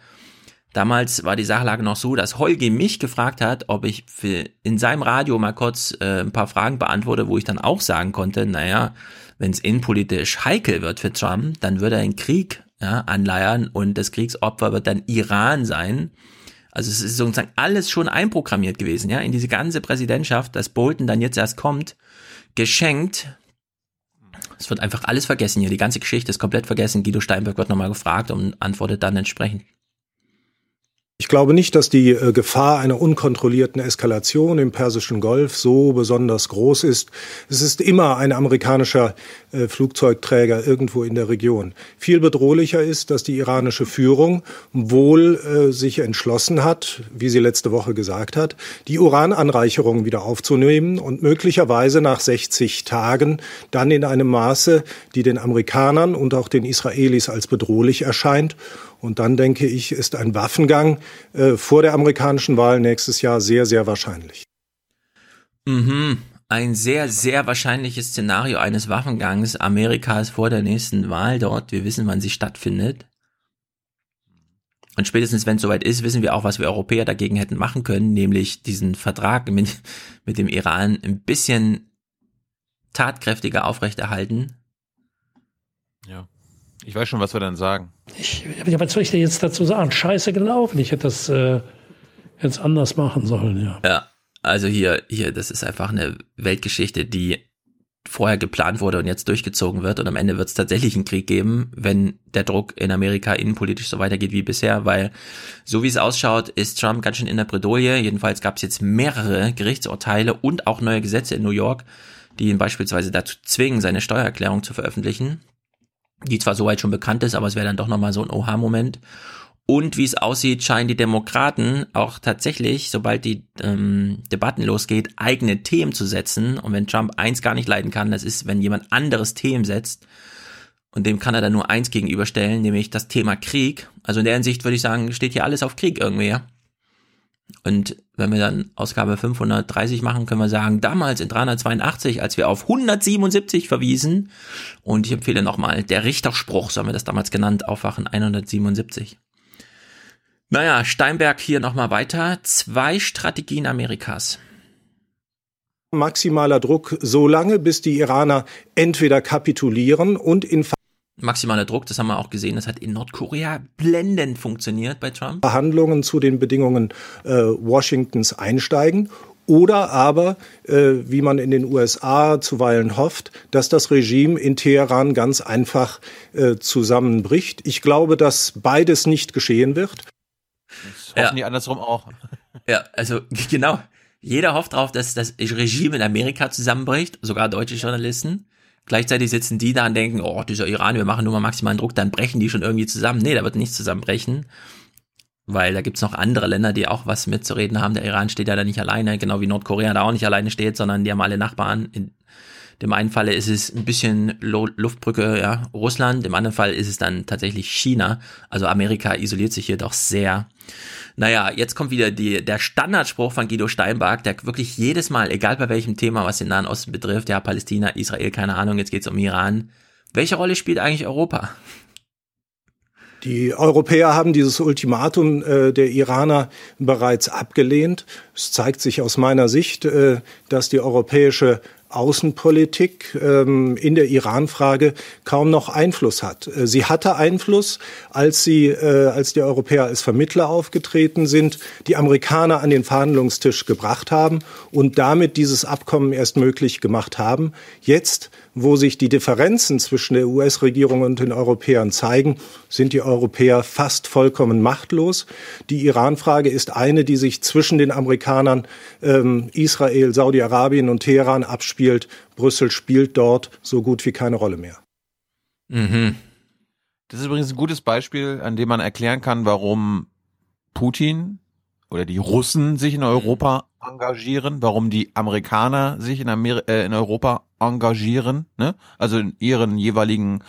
Damals war die Sachlage noch so, dass Holgi mich gefragt hat, ob ich für in seinem Radio mal kurz äh, ein paar Fragen beantworte, wo ich dann auch sagen konnte, naja, wenn es innenpolitisch heikel wird für Trump, dann würde er einen Krieg ja, anleiern und das Kriegsopfer wird dann Iran sein. Also es ist sozusagen alles schon einprogrammiert gewesen, ja, in diese ganze Präsidentschaft, dass Bolton dann jetzt erst kommt, geschenkt. Es wird einfach alles vergessen hier, die ganze Geschichte ist komplett vergessen. Guido Steinberg wird nochmal gefragt und antwortet dann entsprechend. Ich glaube nicht, dass die äh, Gefahr einer unkontrollierten Eskalation im Persischen Golf so besonders groß ist. Es ist immer ein amerikanischer äh, Flugzeugträger irgendwo in der Region. Viel bedrohlicher ist, dass die iranische Führung wohl äh, sich entschlossen hat, wie sie letzte Woche gesagt hat, die Urananreicherung wieder aufzunehmen und möglicherweise nach 60 Tagen dann in einem Maße, die den Amerikanern und auch den Israelis als bedrohlich erscheint und dann denke ich, ist ein Waffengang äh, vor der amerikanischen Wahl nächstes Jahr sehr, sehr wahrscheinlich. Mhm. Ein sehr, sehr wahrscheinliches Szenario eines Waffengangs Amerikas vor der nächsten Wahl dort. Wir wissen, wann sie stattfindet. Und spätestens, wenn es soweit ist, wissen wir auch, was wir Europäer dagegen hätten machen können, nämlich diesen Vertrag mit, mit dem Iran ein bisschen tatkräftiger aufrechterhalten. Ja. Ich weiß schon, was wir dann sagen. Ich, was soll ich dir jetzt dazu sagen? Scheiße gelaufen. Ich hätte das äh, jetzt anders machen sollen, ja. Ja, also hier, hier, das ist einfach eine Weltgeschichte, die vorher geplant wurde und jetzt durchgezogen wird. Und am Ende wird es tatsächlich einen Krieg geben, wenn der Druck in Amerika innenpolitisch so weitergeht wie bisher, weil so wie es ausschaut, ist Trump ganz schön in der Bredouille. Jedenfalls gab es jetzt mehrere Gerichtsurteile und auch neue Gesetze in New York, die ihn beispielsweise dazu zwingen, seine Steuererklärung zu veröffentlichen die zwar soweit schon bekannt ist, aber es wäre dann doch nochmal so ein Oha-Moment. Und wie es aussieht, scheinen die Demokraten auch tatsächlich, sobald die ähm, Debatten losgeht, eigene Themen zu setzen. Und wenn Trump eins gar nicht leiden kann, das ist, wenn jemand anderes Themen setzt. Und dem kann er dann nur eins gegenüberstellen, nämlich das Thema Krieg. Also in der Hinsicht würde ich sagen, steht hier alles auf Krieg irgendwie. Ja? Und wenn wir dann Ausgabe 530 machen, können wir sagen, damals in 382, als wir auf 177 verwiesen, und ich empfehle nochmal, der Richterspruch, so haben wir das damals genannt, Aufwachen 177. Naja, Steinberg hier nochmal weiter. Zwei Strategien Amerikas. Maximaler Druck so lange, bis die Iraner entweder kapitulieren und in maximaler Druck, das haben wir auch gesehen, das hat in Nordkorea blendend funktioniert bei Trump. Verhandlungen zu den Bedingungen äh, Washingtons einsteigen oder aber, äh, wie man in den USA zuweilen hofft, dass das Regime in Teheran ganz einfach äh, zusammenbricht. Ich glaube, dass beides nicht geschehen wird. Das hoffen ja. die andersrum auch. Ja, also genau. Jeder hofft darauf, dass das Regime in Amerika zusammenbricht, sogar deutsche Journalisten. Gleichzeitig sitzen die da und denken, oh, dieser Iran, wir machen nur mal maximalen Druck, dann brechen die schon irgendwie zusammen. Nee, da wird nichts zusammenbrechen. Weil da gibt's noch andere Länder, die auch was mitzureden haben. Der Iran steht ja da nicht alleine, genau wie Nordkorea da auch nicht alleine steht, sondern die haben alle Nachbarn. In dem einen Falle ist es ein bisschen Luftbrücke, ja, Russland, im anderen Fall ist es dann tatsächlich China. Also Amerika isoliert sich hier doch sehr. Naja, jetzt kommt wieder die, der Standardspruch von Guido Steinbach, der wirklich jedes Mal, egal bei welchem Thema, was den Nahen Osten betrifft, ja, Palästina, Israel, keine Ahnung, jetzt geht's um Iran. Welche Rolle spielt eigentlich Europa? Die Europäer haben dieses Ultimatum äh, der Iraner bereits abgelehnt. Es zeigt sich aus meiner Sicht, äh, dass die europäische Außenpolitik ähm, in der Iran-Frage kaum noch Einfluss hat. Äh, sie hatte Einfluss, als sie, äh, als die Europäer als Vermittler aufgetreten sind, die Amerikaner an den Verhandlungstisch gebracht haben und damit dieses Abkommen erst möglich gemacht haben. Jetzt wo sich die Differenzen zwischen der US-Regierung und den Europäern zeigen, sind die Europäer fast vollkommen machtlos. Die Iran-Frage ist eine, die sich zwischen den Amerikanern ähm, Israel, Saudi-Arabien und Teheran abspielt. Brüssel spielt dort so gut wie keine Rolle mehr. Mhm. Das ist übrigens ein gutes Beispiel, an dem man erklären kann, warum Putin oder die Russen sich in Europa engagieren, warum die Amerikaner sich in, Amer äh, in Europa engagieren, ne? also in ihren jeweiligen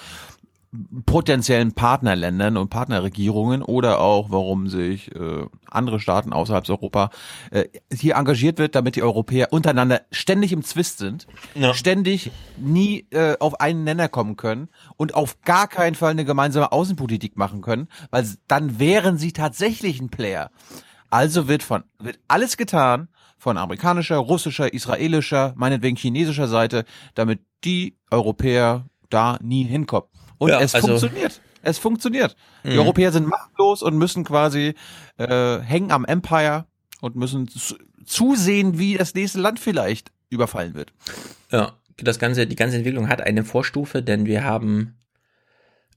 potenziellen Partnerländern und Partnerregierungen oder auch, warum sich äh, andere Staaten außerhalb Europa äh, hier engagiert wird, damit die Europäer untereinander ständig im Zwist sind, ja. ständig nie äh, auf einen Nenner kommen können und auf gar keinen Fall eine gemeinsame Außenpolitik machen können, weil dann wären sie tatsächlich ein Player. Also wird von wird alles getan von amerikanischer, russischer, israelischer, meinetwegen chinesischer Seite, damit die Europäer da nie hinkommen. Und ja, es also funktioniert. Es funktioniert. Die mhm. Europäer sind machtlos und müssen quasi äh, hängen am Empire und müssen zusehen, wie das nächste Land vielleicht überfallen wird. Ja, das ganze, die ganze Entwicklung hat eine Vorstufe, denn wir haben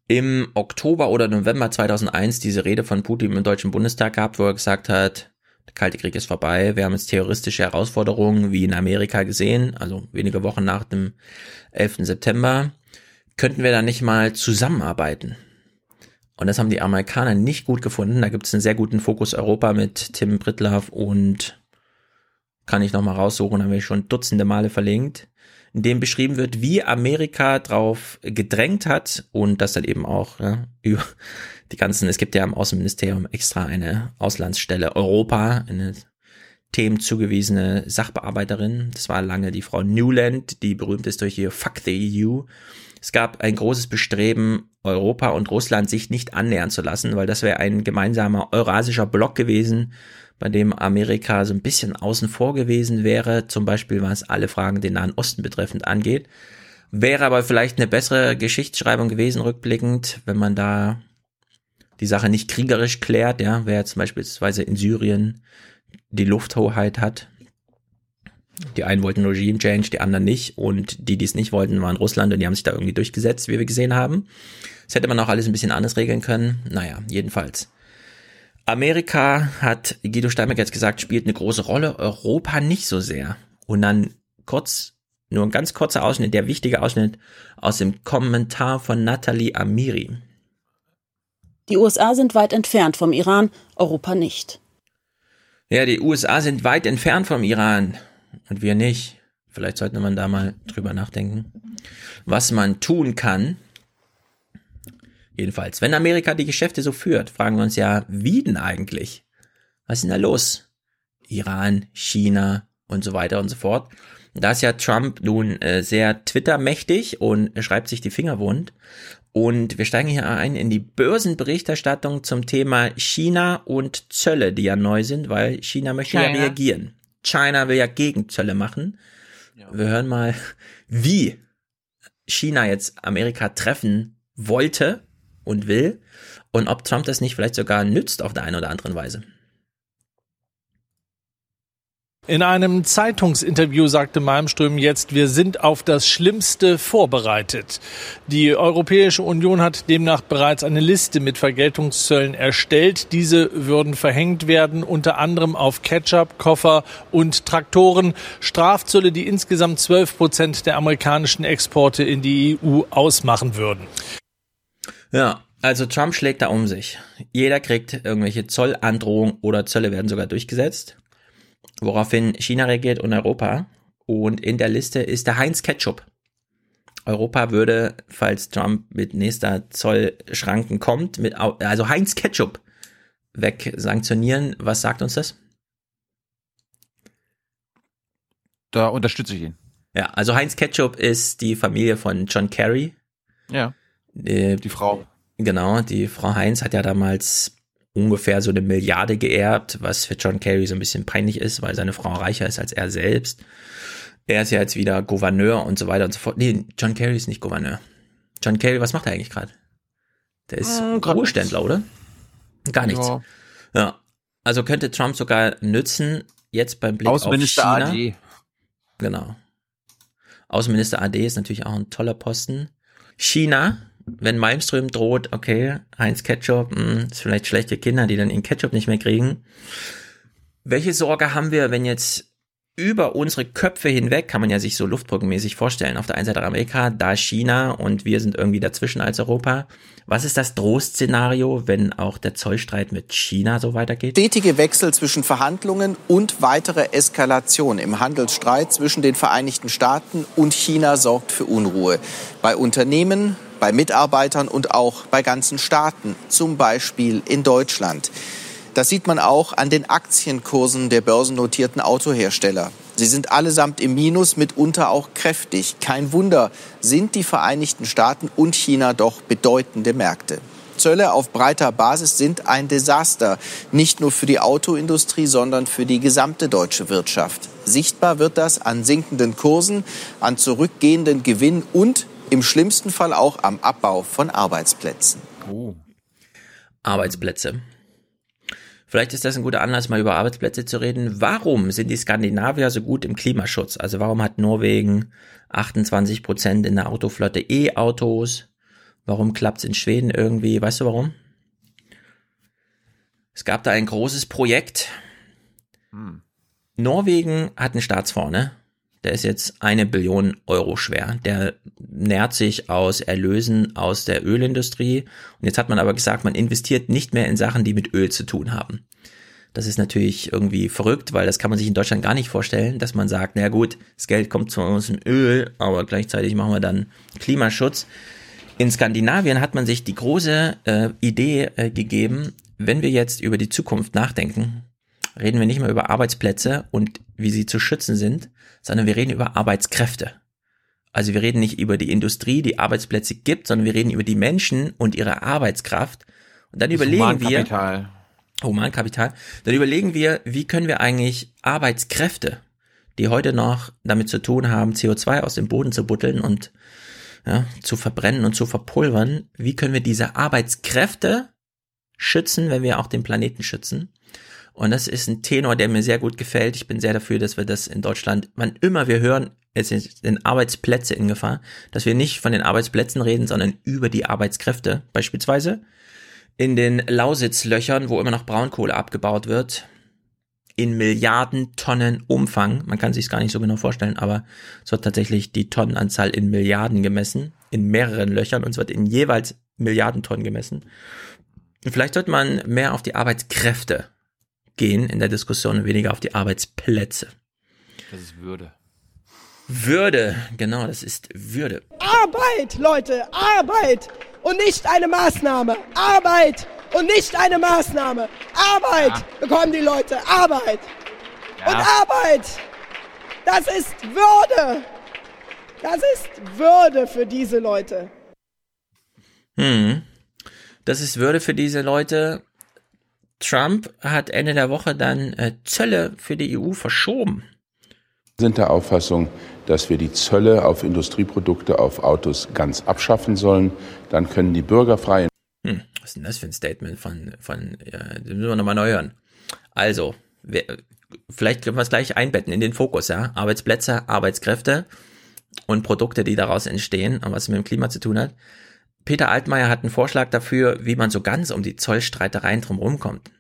im Oktober oder November 2001 diese Rede von Putin im Deutschen Bundestag gehabt, wo er gesagt hat, der Kalte Krieg ist vorbei, wir haben jetzt terroristische Herausforderungen wie in Amerika gesehen, also wenige Wochen nach dem 11. September könnten wir da nicht mal zusammenarbeiten? Und das haben die Amerikaner nicht gut gefunden. Da gibt es einen sehr guten Fokus Europa mit Tim Brittlaff und kann ich nochmal raussuchen, haben wir schon dutzende Male verlinkt, in dem beschrieben wird, wie Amerika drauf gedrängt hat und das dann eben auch ja, über die ganzen, es gibt ja im Außenministerium extra eine Auslandsstelle Europa, eine Themen zugewiesene Sachbearbeiterin. Das war lange die Frau Newland, die berühmt ist durch ihr Fuck the EU. Es gab ein großes Bestreben, Europa und Russland sich nicht annähern zu lassen, weil das wäre ein gemeinsamer eurasischer Block gewesen, bei dem Amerika so ein bisschen außen vor gewesen wäre, zum Beispiel was alle Fragen den Nahen Osten betreffend angeht. Wäre aber vielleicht eine bessere Geschichtsschreibung gewesen, rückblickend, wenn man da die Sache nicht kriegerisch klärt, ja, wer jetzt beispielsweise in Syrien die Lufthoheit hat, die einen wollten Regime Change, die anderen nicht. Und die, die es nicht wollten, waren Russland und die haben sich da irgendwie durchgesetzt, wie wir gesehen haben. Das hätte man auch alles ein bisschen anders regeln können. Naja, jedenfalls. Amerika hat, Guido Steinbeck jetzt gesagt, spielt eine große Rolle, Europa nicht so sehr. Und dann kurz, nur ein ganz kurzer Ausschnitt, der wichtige Ausschnitt aus dem Kommentar von Nathalie Amiri. Die USA sind weit entfernt vom Iran, Europa nicht. Ja, die USA sind weit entfernt vom Iran und wir nicht. Vielleicht sollte man da mal drüber nachdenken, was man tun kann. Jedenfalls, wenn Amerika die Geschäfte so führt, fragen wir uns ja, wie denn eigentlich? Was ist denn da los? Iran, China und so weiter und so fort. Da ist ja Trump nun äh, sehr Twitter-mächtig und schreibt sich die Finger wund. Und wir steigen hier ein in die Börsenberichterstattung zum Thema China und Zölle, die ja neu sind, weil China möchte China. ja reagieren. China will ja Gegenzölle machen. Ja. Wir hören mal, wie China jetzt Amerika treffen wollte und will und ob Trump das nicht vielleicht sogar nützt auf der einen oder anderen Weise. In einem Zeitungsinterview sagte Malmström jetzt, wir sind auf das Schlimmste vorbereitet. Die Europäische Union hat demnach bereits eine Liste mit Vergeltungszöllen erstellt. Diese würden verhängt werden, unter anderem auf Ketchup, Koffer und Traktoren. Strafzölle, die insgesamt 12 Prozent der amerikanischen Exporte in die EU ausmachen würden. Ja, also Trump schlägt da um sich. Jeder kriegt irgendwelche Zollandrohungen oder Zölle werden sogar durchgesetzt woraufhin China reagiert und Europa. Und in der Liste ist der Heinz Ketchup. Europa würde, falls Trump mit nächster Zollschranken kommt, mit, also Heinz Ketchup weg sanktionieren. Was sagt uns das? Da unterstütze ich ihn. Ja, also Heinz Ketchup ist die Familie von John Kerry. Ja. Die, die Frau. Genau, die Frau Heinz hat ja damals ungefähr so eine Milliarde geerbt, was für John Kerry so ein bisschen peinlich ist, weil seine Frau reicher ist als er selbst. Er ist ja jetzt wieder Gouverneur und so weiter und so fort. Nee, John Kerry ist nicht Gouverneur. John Kerry, was macht er eigentlich gerade? Der ist äh, Ruheständler, oder? Gar nichts. Ja. ja. Also könnte Trump sogar nützen, jetzt beim Blick auf China. AD. Genau. Außenminister AD ist natürlich auch ein toller Posten. China wenn Malmström droht, okay, Heinz Ketchup, mh, hm, ist vielleicht schlechte Kinder, die dann ihren Ketchup nicht mehr kriegen. Welche Sorge haben wir, wenn jetzt über unsere Köpfe hinweg, kann man ja sich so luftbrückenmäßig vorstellen, auf der einen Seite Amerika, da China und wir sind irgendwie dazwischen als Europa. Was ist das Drohszenario, wenn auch der Zollstreit mit China so weitergeht? Stetige Wechsel zwischen Verhandlungen und weitere Eskalation im Handelsstreit zwischen den Vereinigten Staaten und China sorgt für Unruhe. Bei Unternehmen, bei Mitarbeitern und auch bei ganzen Staaten, zum Beispiel in Deutschland. Das sieht man auch an den Aktienkursen der börsennotierten Autohersteller. Sie sind allesamt im Minus, mitunter auch kräftig. Kein Wunder, sind die Vereinigten Staaten und China doch bedeutende Märkte. Zölle auf breiter Basis sind ein Desaster, nicht nur für die Autoindustrie, sondern für die gesamte deutsche Wirtschaft. Sichtbar wird das an sinkenden Kursen, an zurückgehenden Gewinnen und im schlimmsten Fall auch am Abbau von Arbeitsplätzen. Oh. Arbeitsplätze. Vielleicht ist das ein guter Anlass, mal über Arbeitsplätze zu reden. Warum sind die Skandinavier so gut im Klimaschutz? Also warum hat Norwegen 28 Prozent in der Autoflotte E-Autos? Warum klappt's in Schweden irgendwie? Weißt du warum? Es gab da ein großes Projekt. Hm. Norwegen hat einen Staatsfonds, ne? Der ist jetzt eine Billion Euro schwer. Der nährt sich aus Erlösen aus der Ölindustrie. Und jetzt hat man aber gesagt, man investiert nicht mehr in Sachen, die mit Öl zu tun haben. Das ist natürlich irgendwie verrückt, weil das kann man sich in Deutschland gar nicht vorstellen, dass man sagt, na gut, das Geld kommt zu uns im Öl, aber gleichzeitig machen wir dann Klimaschutz. In Skandinavien hat man sich die große äh, Idee äh, gegeben, wenn wir jetzt über die Zukunft nachdenken, reden wir nicht mehr über Arbeitsplätze und wie sie zu schützen sind, sondern wir reden über Arbeitskräfte. Also wir reden nicht über die Industrie, die Arbeitsplätze gibt, sondern wir reden über die Menschen und ihre Arbeitskraft. Und dann das überlegen Humankapital. wir, Humankapital, dann überlegen wir, wie können wir eigentlich Arbeitskräfte, die heute noch damit zu tun haben, CO2 aus dem Boden zu butteln und ja, zu verbrennen und zu verpulvern, wie können wir diese Arbeitskräfte schützen, wenn wir auch den Planeten schützen? Und das ist ein Tenor, der mir sehr gut gefällt. Ich bin sehr dafür, dass wir das in Deutschland, wann immer wir hören, es sind Arbeitsplätze in Gefahr, dass wir nicht von den Arbeitsplätzen reden, sondern über die Arbeitskräfte. Beispielsweise in den Lausitzlöchern, wo immer noch Braunkohle abgebaut wird, in Milliarden Tonnen Umfang. Man kann sich es gar nicht so genau vorstellen, aber es wird tatsächlich die Tonnenanzahl in Milliarden gemessen, in mehreren Löchern und es wird in jeweils Milliarden Tonnen gemessen. Vielleicht sollte man mehr auf die Arbeitskräfte gehen in der Diskussion und weniger auf die Arbeitsplätze. Das ist Würde. Würde, genau, das ist Würde. Arbeit, Leute, Arbeit und nicht eine Maßnahme. Arbeit und nicht eine Maßnahme. Arbeit ja. bekommen die Leute, Arbeit. Ja. Und Arbeit, das ist Würde. Das ist Würde für diese Leute. Hm. Das ist Würde für diese Leute. Trump hat Ende der Woche dann äh, Zölle für die EU verschoben. Wir sind der Auffassung, dass wir die Zölle auf Industrieprodukte auf Autos ganz abschaffen sollen. Dann können die Bürger frei. Hm, was ist denn das für ein Statement von, von ja, das müssen wir nochmal neu hören. Also, wir, vielleicht können wir es gleich einbetten in den Fokus, ja. Arbeitsplätze, Arbeitskräfte und Produkte, die daraus entstehen und was mit dem Klima zu tun hat. Peter Altmaier hat einen Vorschlag dafür, wie man so ganz um die Zollstreitereien drumherum kommt.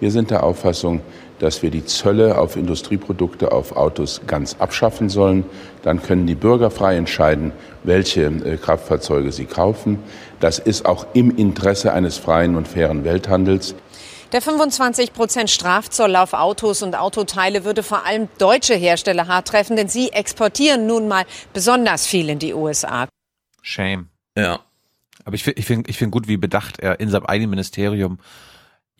Wir sind der Auffassung, dass wir die Zölle auf Industrieprodukte auf Autos ganz abschaffen sollen. Dann können die Bürger frei entscheiden, welche äh, Kraftfahrzeuge sie kaufen. Das ist auch im Interesse eines freien und fairen Welthandels. Der 25 Prozent Strafzoll auf Autos und Autoteile würde vor allem deutsche Hersteller hart treffen, denn sie exportieren nun mal besonders viel in die USA. Shame. Ja. Aber ich finde ich finde ich finde gut, wie bedacht er in seinem eigenen Ministerium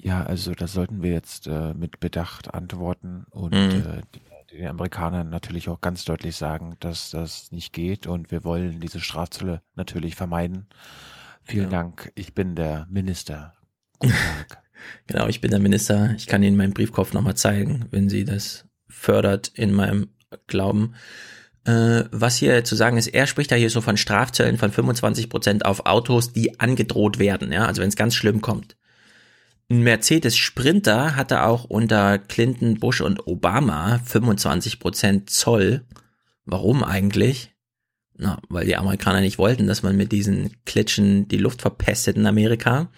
ja, also da sollten wir jetzt äh, mit Bedacht antworten und mhm. äh, den Amerikanern natürlich auch ganz deutlich sagen, dass das nicht geht und wir wollen diese Strafzölle natürlich vermeiden. Vielen ja. Dank. Ich bin der Minister. Guten Tag. genau, ich bin der Minister. Ich kann Ihnen meinen Briefkopf nochmal zeigen, wenn Sie das fördert in meinem Glauben. Äh, was hier zu sagen ist, er spricht ja hier so von Strafzöllen von 25 Prozent auf Autos, die angedroht werden, ja, also wenn es ganz schlimm kommt. Ein Mercedes Sprinter hatte auch unter Clinton, Bush und Obama 25 Prozent Zoll. Warum eigentlich? Na, weil die Amerikaner nicht wollten, dass man mit diesen Klitschen die Luft verpestet in Amerika.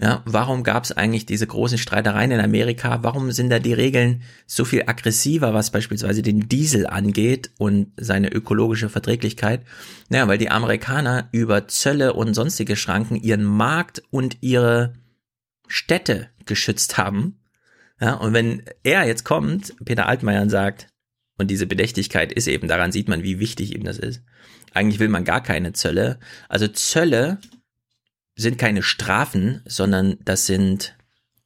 Ja, warum gab es eigentlich diese großen Streitereien in Amerika? Warum sind da die Regeln so viel aggressiver, was beispielsweise den Diesel angeht und seine ökologische Verträglichkeit? Naja, weil die Amerikaner über Zölle und sonstige Schranken ihren Markt und ihre Städte geschützt haben. Ja, und wenn er jetzt kommt, Peter Altmaier, und sagt, Und diese Bedächtigkeit ist eben, daran sieht man, wie wichtig ihm das ist. Eigentlich will man gar keine Zölle. Also Zölle sind keine Strafen, sondern das sind,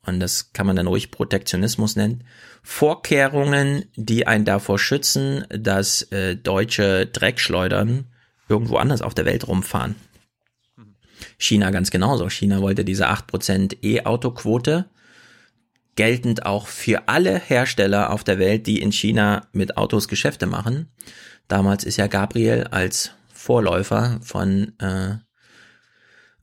und das kann man dann ruhig Protektionismus nennen, Vorkehrungen, die einen davor schützen, dass äh, deutsche Dreckschleudern irgendwo anders auf der Welt rumfahren. China ganz genauso. China wollte diese 8% E-Auto-Quote geltend auch für alle Hersteller auf der Welt, die in China mit Autos Geschäfte machen. Damals ist ja Gabriel als Vorläufer von äh,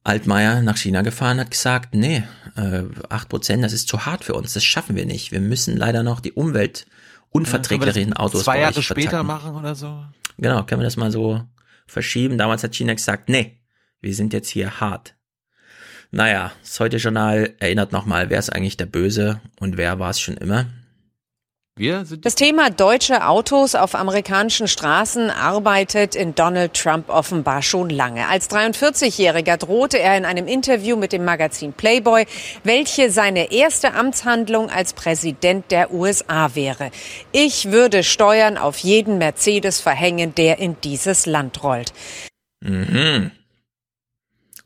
Altmaier nach China gefahren, hat gesagt, nee, äh, 8%, das ist zu hart für uns, das schaffen wir nicht. Wir müssen leider noch die Umwelt unverträglichen ja, Autos zwei Jahre später machen oder so. Genau, können wir das mal so verschieben. Damals hat China gesagt, nee, wir sind jetzt hier hart. Naja, das Heute-Journal erinnert nochmal, wer ist eigentlich der Böse und wer war es schon immer. Wir sind das Thema deutsche Autos auf amerikanischen Straßen arbeitet in Donald Trump offenbar schon lange. Als 43-Jähriger drohte er in einem Interview mit dem Magazin Playboy, welche seine erste Amtshandlung als Präsident der USA wäre. Ich würde Steuern auf jeden Mercedes verhängen, der in dieses Land rollt. Mhm.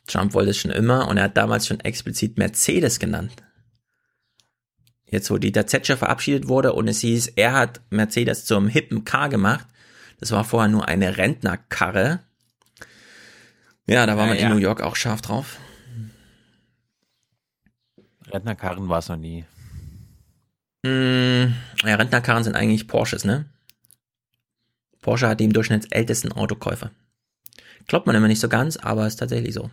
Trump wollte es schon immer und er hat damals schon explizit Mercedes genannt. Jetzt, wo Dieter Zetscher verabschiedet wurde und es hieß, er hat Mercedes zum hippen Car gemacht. Das war vorher nur eine Rentnerkarre. Ja, da war man ja. in New York auch scharf drauf. Rentnerkarren war es noch nie. Mm, ja, Rentnerkarren sind eigentlich Porsches, ne? Porsche hat die im Durchschnitt ältesten Autokäufer. Glaubt man immer nicht so ganz, aber ist tatsächlich so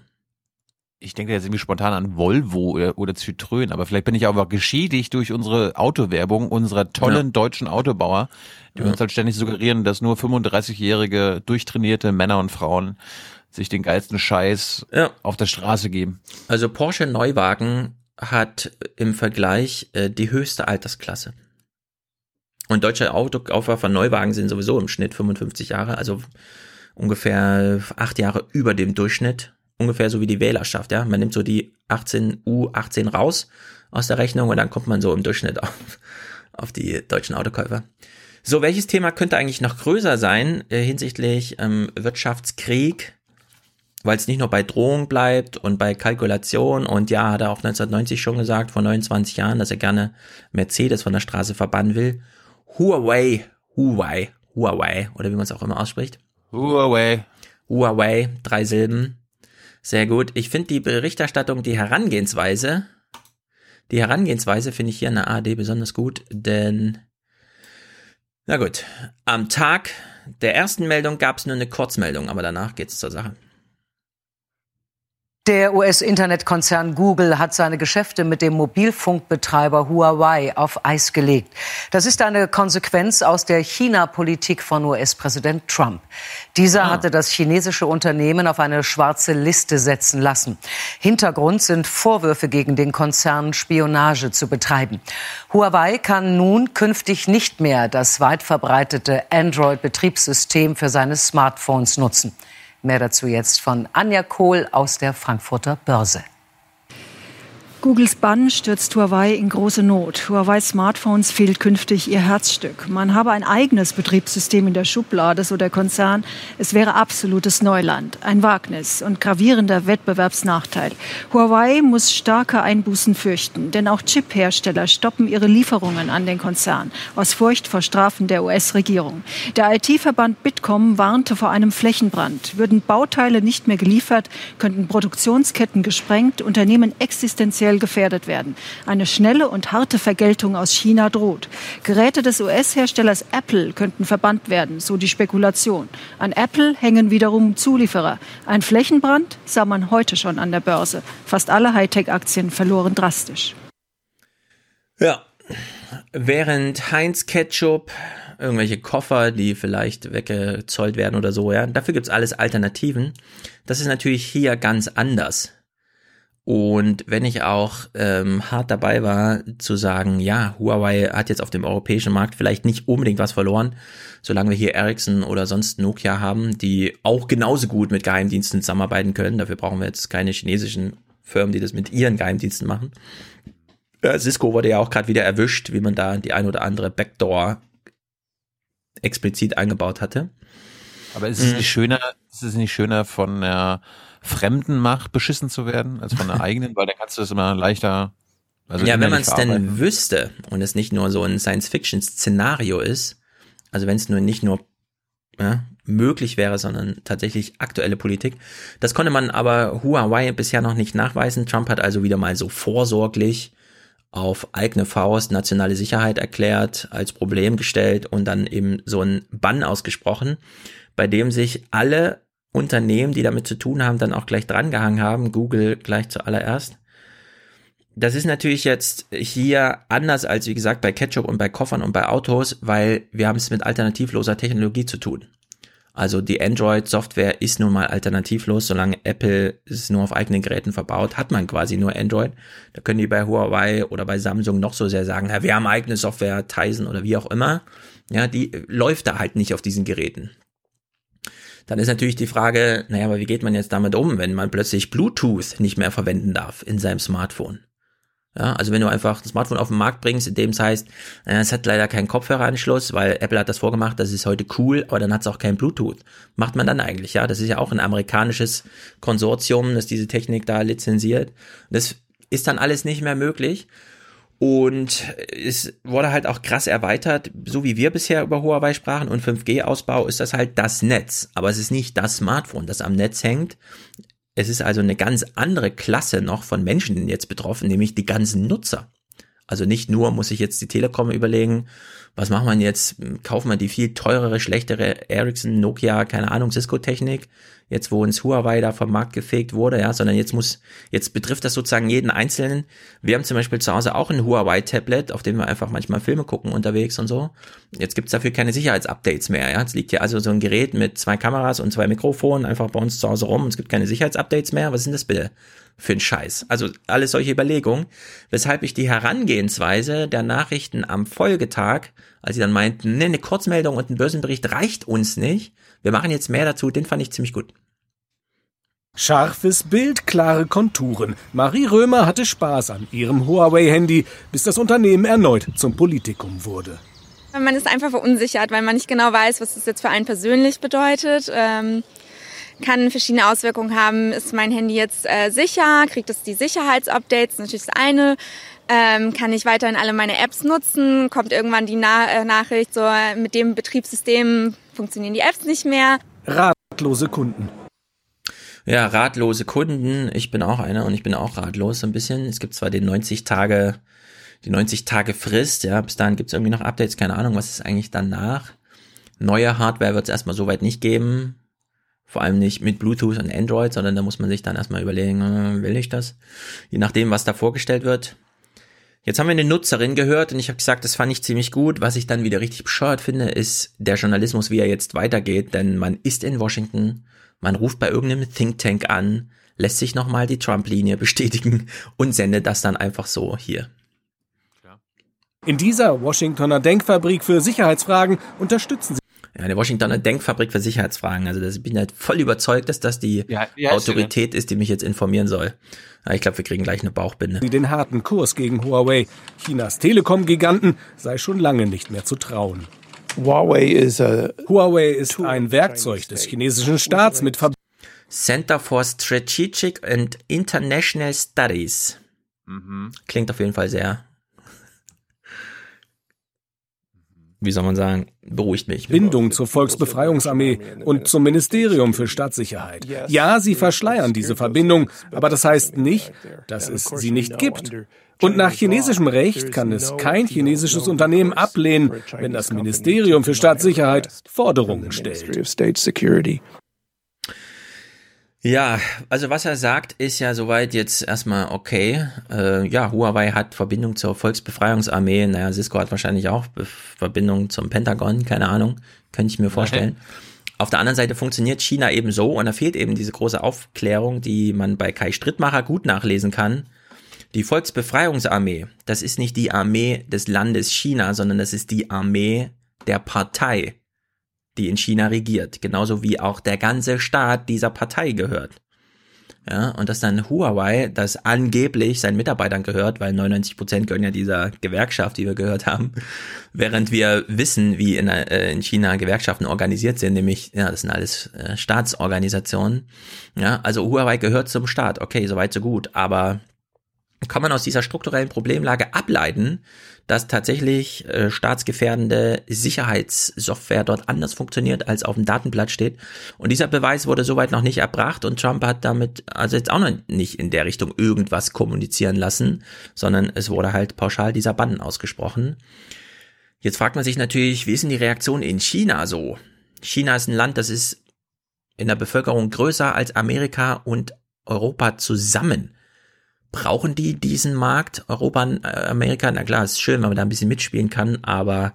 ich denke jetzt irgendwie spontan an Volvo oder, oder Citroën, aber vielleicht bin ich aber geschädigt durch unsere Autowerbung unserer tollen ja. deutschen Autobauer, die ja. uns halt ständig suggerieren, dass nur 35-jährige, durchtrainierte Männer und Frauen sich den geilsten Scheiß ja. auf der Straße geben. Also Porsche Neuwagen hat im Vergleich äh, die höchste Altersklasse. Und deutsche Autokaufer von Neuwagen sind sowieso im Schnitt 55 Jahre, also ungefähr acht Jahre über dem Durchschnitt ungefähr so wie die Wählerschaft, ja. Man nimmt so die 18 U18 raus aus der Rechnung und dann kommt man so im Durchschnitt auf, auf die deutschen Autokäufer. So, welches Thema könnte eigentlich noch größer sein äh, hinsichtlich ähm, Wirtschaftskrieg, weil es nicht nur bei Drohung bleibt und bei Kalkulation und ja, hat er auch 1990 schon gesagt, vor 29 Jahren, dass er gerne Mercedes von der Straße verbannen will. Huawei, Huawei, Huawei oder wie man es auch immer ausspricht. Huawei. Huawei, drei Silben. Sehr gut. Ich finde die Berichterstattung, die Herangehensweise, die Herangehensweise finde ich hier in der ARD besonders gut, denn, na gut, am Tag der ersten Meldung gab es nur eine Kurzmeldung, aber danach geht's zur Sache. Der US-Internetkonzern Google hat seine Geschäfte mit dem Mobilfunkbetreiber Huawei auf Eis gelegt. Das ist eine Konsequenz aus der China-Politik von US-Präsident Trump. Dieser ah. hatte das chinesische Unternehmen auf eine schwarze Liste setzen lassen. Hintergrund sind Vorwürfe gegen den Konzern, Spionage zu betreiben. Huawei kann nun künftig nicht mehr das weit verbreitete Android-Betriebssystem für seine Smartphones nutzen. Mehr dazu jetzt von Anja Kohl aus der Frankfurter Börse. Googles Bann stürzt Huawei in große Not. Huawei Smartphones fehlt künftig ihr Herzstück. Man habe ein eigenes Betriebssystem in der Schublade, so der Konzern. Es wäre absolutes Neuland, ein Wagnis und gravierender Wettbewerbsnachteil. Huawei muss starke Einbußen fürchten, denn auch Chip-Hersteller stoppen ihre Lieferungen an den Konzern aus Furcht vor Strafen der US-Regierung. Der IT-Verband Bitkom warnte vor einem Flächenbrand. Würden Bauteile nicht mehr geliefert, könnten Produktionsketten gesprengt, Unternehmen existenziell finanziell gefährdet werden. Eine schnelle und harte Vergeltung aus China droht. Geräte des US-Herstellers Apple könnten verbannt werden, so die Spekulation. An Apple hängen wiederum Zulieferer. Ein Flächenbrand sah man heute schon an der Börse. Fast alle Hightech-Aktien verloren drastisch. Ja, während Heinz Ketchup irgendwelche Koffer, die vielleicht weggezollt werden oder so, ja. Dafür gibt's alles Alternativen. Das ist natürlich hier ganz anders. Und wenn ich auch ähm, hart dabei war zu sagen, ja, Huawei hat jetzt auf dem europäischen Markt vielleicht nicht unbedingt was verloren, solange wir hier Ericsson oder sonst Nokia haben, die auch genauso gut mit Geheimdiensten zusammenarbeiten können. Dafür brauchen wir jetzt keine chinesischen Firmen, die das mit ihren Geheimdiensten machen. Cisco wurde ja auch gerade wieder erwischt, wie man da die ein oder andere Backdoor explizit eingebaut hatte. Aber ist es nicht schöner, ist es nicht schöner von der fremden Macht beschissen zu werden, als von der eigenen? Weil dann kannst du das immer leichter. Also ja, wenn man es denn wüsste und es nicht nur so ein Science-Fiction-Szenario ist, also wenn es nur nicht nur ja, möglich wäre, sondern tatsächlich aktuelle Politik. Das konnte man aber Huawei bisher noch nicht nachweisen. Trump hat also wieder mal so vorsorglich auf eigene Faust nationale Sicherheit erklärt, als Problem gestellt und dann eben so einen Bann ausgesprochen, bei dem sich alle Unternehmen, die damit zu tun haben, dann auch gleich drangehangen haben, Google gleich zuallererst. Das ist natürlich jetzt hier anders als, wie gesagt, bei Ketchup und bei Koffern und bei Autos, weil wir haben es mit alternativloser Technologie zu tun. Also die Android-Software ist nun mal alternativlos, solange Apple es nur auf eigenen Geräten verbaut, hat man quasi nur Android. Da können die bei Huawei oder bei Samsung noch so sehr sagen, ja, wir haben eigene Software, Tizen oder wie auch immer. Ja, die läuft da halt nicht auf diesen Geräten. Dann ist natürlich die Frage, naja, aber wie geht man jetzt damit um, wenn man plötzlich Bluetooth nicht mehr verwenden darf in seinem Smartphone? Ja, also wenn du einfach ein Smartphone auf den Markt bringst, in dem es heißt, äh, es hat leider keinen Kopfhöreranschluss, weil Apple hat das vorgemacht, das ist heute cool, aber dann hat es auch kein Bluetooth. Macht man dann eigentlich, ja? Das ist ja auch ein amerikanisches Konsortium, das diese Technik da lizenziert. Das ist dann alles nicht mehr möglich. Und es wurde halt auch krass erweitert, so wie wir bisher über Huawei sprachen und 5G-Ausbau ist das halt das Netz. Aber es ist nicht das Smartphone, das am Netz hängt. Es ist also eine ganz andere Klasse noch von Menschen jetzt betroffen, nämlich die ganzen Nutzer. Also nicht nur muss sich jetzt die Telekom überlegen, was macht man jetzt? Kauft man die viel teurere, schlechtere Ericsson, Nokia, keine Ahnung, Cisco-Technik, jetzt wo uns Huawei da vom Markt gefegt wurde, ja, sondern jetzt muss, jetzt betrifft das sozusagen jeden Einzelnen. Wir haben zum Beispiel zu Hause auch ein Huawei-Tablet, auf dem wir einfach manchmal Filme gucken unterwegs und so. Jetzt gibt's dafür keine Sicherheitsupdates mehr, ja. Es liegt hier also so ein Gerät mit zwei Kameras und zwei Mikrofonen einfach bei uns zu Hause rum und es gibt keine Sicherheitsupdates mehr. Was sind das bitte? Für einen Scheiß. Also alles solche Überlegungen, weshalb ich die Herangehensweise der Nachrichten am Folgetag, als sie dann meinten, ne, eine Kurzmeldung und ein Börsenbericht reicht uns nicht, wir machen jetzt mehr dazu, den fand ich ziemlich gut. Scharfes Bild, klare Konturen. Marie Römer hatte Spaß an ihrem Huawei-Handy, bis das Unternehmen erneut zum Politikum wurde. Man ist einfach verunsichert, weil man nicht genau weiß, was das jetzt für einen persönlich bedeutet. Ähm, kann verschiedene Auswirkungen haben. Ist mein Handy jetzt äh, sicher? Kriegt es die Sicherheitsupdates? Natürlich das eine. Ähm, kann ich weiterhin alle meine Apps nutzen? Kommt irgendwann die Na äh, Nachricht, so mit dem Betriebssystem funktionieren die Apps nicht mehr? Ratlose Kunden. Ja, ratlose Kunden. Ich bin auch einer und ich bin auch ratlos so ein bisschen. Es gibt zwar den 90 Tage, die 90 Tage Frist, ja, bis dahin gibt es irgendwie noch Updates, keine Ahnung, was ist eigentlich danach. Neue Hardware wird es erstmal soweit nicht geben. Vor allem nicht mit Bluetooth und Android, sondern da muss man sich dann erstmal überlegen, äh, will ich das? Je nachdem, was da vorgestellt wird. Jetzt haben wir eine Nutzerin gehört und ich habe gesagt, das fand ich ziemlich gut. Was ich dann wieder richtig bescheuert finde, ist der Journalismus, wie er jetzt weitergeht. Denn man ist in Washington, man ruft bei irgendeinem Think Tank an, lässt sich nochmal die Trump-Linie bestätigen und sendet das dann einfach so hier. In dieser Washingtoner Denkfabrik für Sicherheitsfragen unterstützen sie ja, eine Washingtoner Denkfabrik für Sicherheitsfragen. Also das, ich bin halt voll überzeugt, dass das die Ja, Autorität ist, die mich jetzt informieren soll. Ja, ich glaube, wir kriegen gleich eine Bauchbinde. den harten Kurs gegen Huawei. Chinas Telekom-Giganten sei schon lange nicht mehr zu trauen. Huawei is a Huawei ist ein Werkzeug des chinesischen Staats mit Ver Center for Strategic and International Studies. Mhm. Klingt auf jeden Fall sehr, wie soll man sagen, beruhigt mich. Bindung zur Volksbefreiungsarmee und zum Ministerium für Staatssicherheit. Ja, sie verschleiern diese Verbindung, aber das heißt nicht, dass es sie nicht gibt. Und nach chinesischem Recht kann es kein chinesisches Unternehmen ablehnen, wenn das Ministerium für Staatssicherheit Forderungen stellt. Ja, also was er sagt, ist ja soweit jetzt erstmal okay. Äh, ja, Huawei hat Verbindung zur Volksbefreiungsarmee. Naja, Cisco hat wahrscheinlich auch Be Verbindung zum Pentagon, keine Ahnung, könnte ich mir vorstellen. Auf der anderen Seite funktioniert China eben so und da fehlt eben diese große Aufklärung, die man bei Kai Strittmacher gut nachlesen kann. Die Volksbefreiungsarmee, das ist nicht die Armee des Landes China, sondern das ist die Armee der Partei, die in China regiert, genauso wie auch der ganze Staat dieser Partei gehört. Ja, und dass dann Huawei, das angeblich seinen Mitarbeitern gehört, weil 99 Prozent gehören ja dieser Gewerkschaft, die wir gehört haben, während wir wissen, wie in, äh, in China Gewerkschaften organisiert sind, nämlich, ja, das sind alles äh, Staatsorganisationen. Ja, also Huawei gehört zum Staat. Okay, soweit so gut. Aber kann man aus dieser strukturellen Problemlage ableiten, dass tatsächlich äh, staatsgefährdende Sicherheitssoftware dort anders funktioniert, als auf dem Datenblatt steht. Und dieser Beweis wurde soweit noch nicht erbracht und Trump hat damit also jetzt auch noch nicht in der Richtung irgendwas kommunizieren lassen, sondern es wurde halt pauschal dieser Bann ausgesprochen. Jetzt fragt man sich natürlich, wie ist denn die Reaktion in China so? China ist ein Land, das ist in der Bevölkerung größer als Amerika und Europa zusammen. Brauchen die diesen Markt? Europa, äh, Amerika, na klar, ist schön, wenn man da ein bisschen mitspielen kann, aber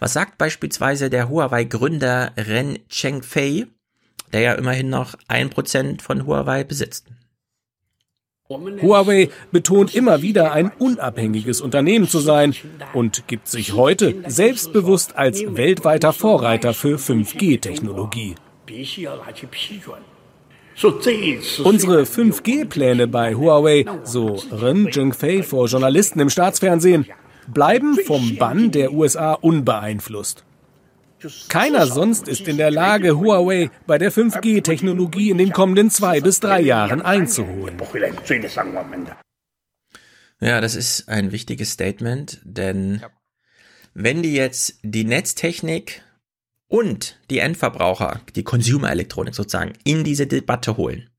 was sagt beispielsweise der Huawei-Gründer Ren Chengfei, der ja immerhin noch ein Prozent von Huawei besitzt? Huawei betont immer wieder, ein unabhängiges Unternehmen zu sein und gibt sich heute selbstbewusst als weltweiter Vorreiter für 5G-Technologie. Unsere 5G-Pläne bei Huawei, so Ren Zhengfei vor Journalisten im Staatsfernsehen, bleiben vom Bann der USA unbeeinflusst. Keiner sonst ist in der Lage, Huawei bei der 5G-Technologie in den kommenden zwei bis drei Jahren einzuholen. Ja, das ist ein wichtiges Statement, denn wenn die jetzt die Netztechnik und die Endverbraucher, die Consumer-Elektronik sozusagen, in diese Debatte holen,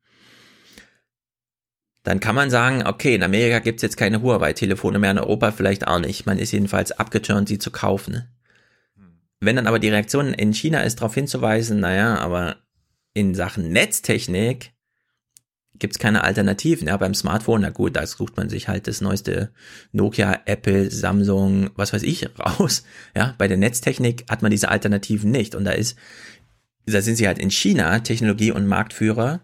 dann kann man sagen, okay, in Amerika gibt's jetzt keine Huawei-Telefone mehr, in Europa vielleicht auch nicht. Man ist jedenfalls abgeturnt, sie zu kaufen. Wenn dann aber die Reaktion in China ist, darauf hinzuweisen, naja, aber in Sachen Netztechnik gibt's keine Alternativen. Ja, beim Smartphone, na gut, da sucht man sich halt das neueste Nokia, Apple, Samsung, was weiß ich, raus. Ja, bei der Netztechnik hat man diese Alternativen nicht. Und da ist, da sind sie halt in China Technologie- und Marktführer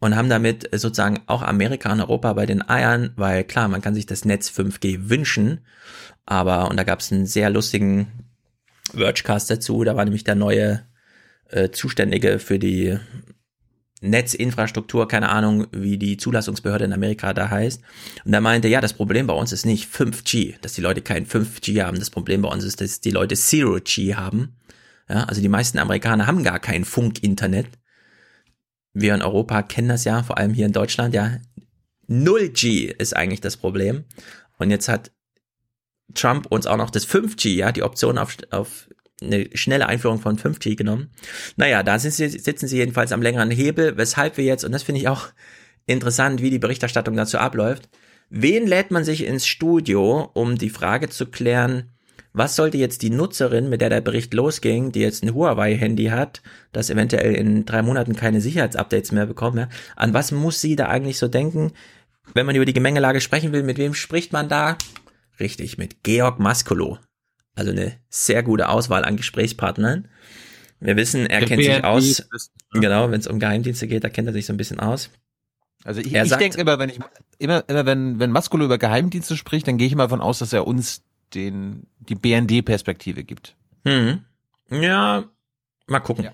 und haben damit sozusagen auch Amerika und Europa bei den Eiern, weil klar, man kann sich das Netz 5G wünschen, aber, und da gab's einen sehr lustigen Vergecast dazu, da war nämlich der neue äh, Zuständige für die Netzinfrastruktur, keine Ahnung, wie die Zulassungsbehörde in Amerika da heißt. Und er meinte, ja, das Problem bei uns ist nicht 5G, dass die Leute kein 5G haben. Das Problem bei uns ist, dass die Leute Zero G haben. Ja, also die meisten Amerikaner haben gar kein Funk-Internet. Wir in Europa kennen das ja, vor allem hier in Deutschland, ja. 0G ist eigentlich das Problem. Und jetzt hat Trump uns auch noch das 5G, ja, die Option auf, auf eine schnelle Einführung von 5G genommen. Naja, da sind sie, sitzen sie jedenfalls am längeren Hebel, weshalb wir jetzt, und das finde ich auch interessant, wie die Berichterstattung dazu abläuft, wen lädt man sich ins Studio, um die Frage zu klären, was sollte jetzt die Nutzerin, mit der der Bericht losging, die jetzt ein Huawei-Handy hat, das eventuell in drei Monaten keine Sicherheitsupdates mehr bekommt, an was muss sie da eigentlich so denken? Wenn man über die Gemengelage sprechen will, mit wem spricht man da? Richtig, mit Georg Maskolo. Also eine sehr gute Auswahl an Gesprächspartnern. Wir wissen, er Der kennt BND sich aus. Ist? Genau, wenn es um Geheimdienste geht, da kennt er sich so ein bisschen aus. Also ich, ich denke immer, wenn ich immer, immer wenn wenn Maskolo über Geheimdienste spricht, dann gehe ich mal davon aus, dass er uns den die BND-Perspektive gibt. Hm. Ja, mal gucken. Ja.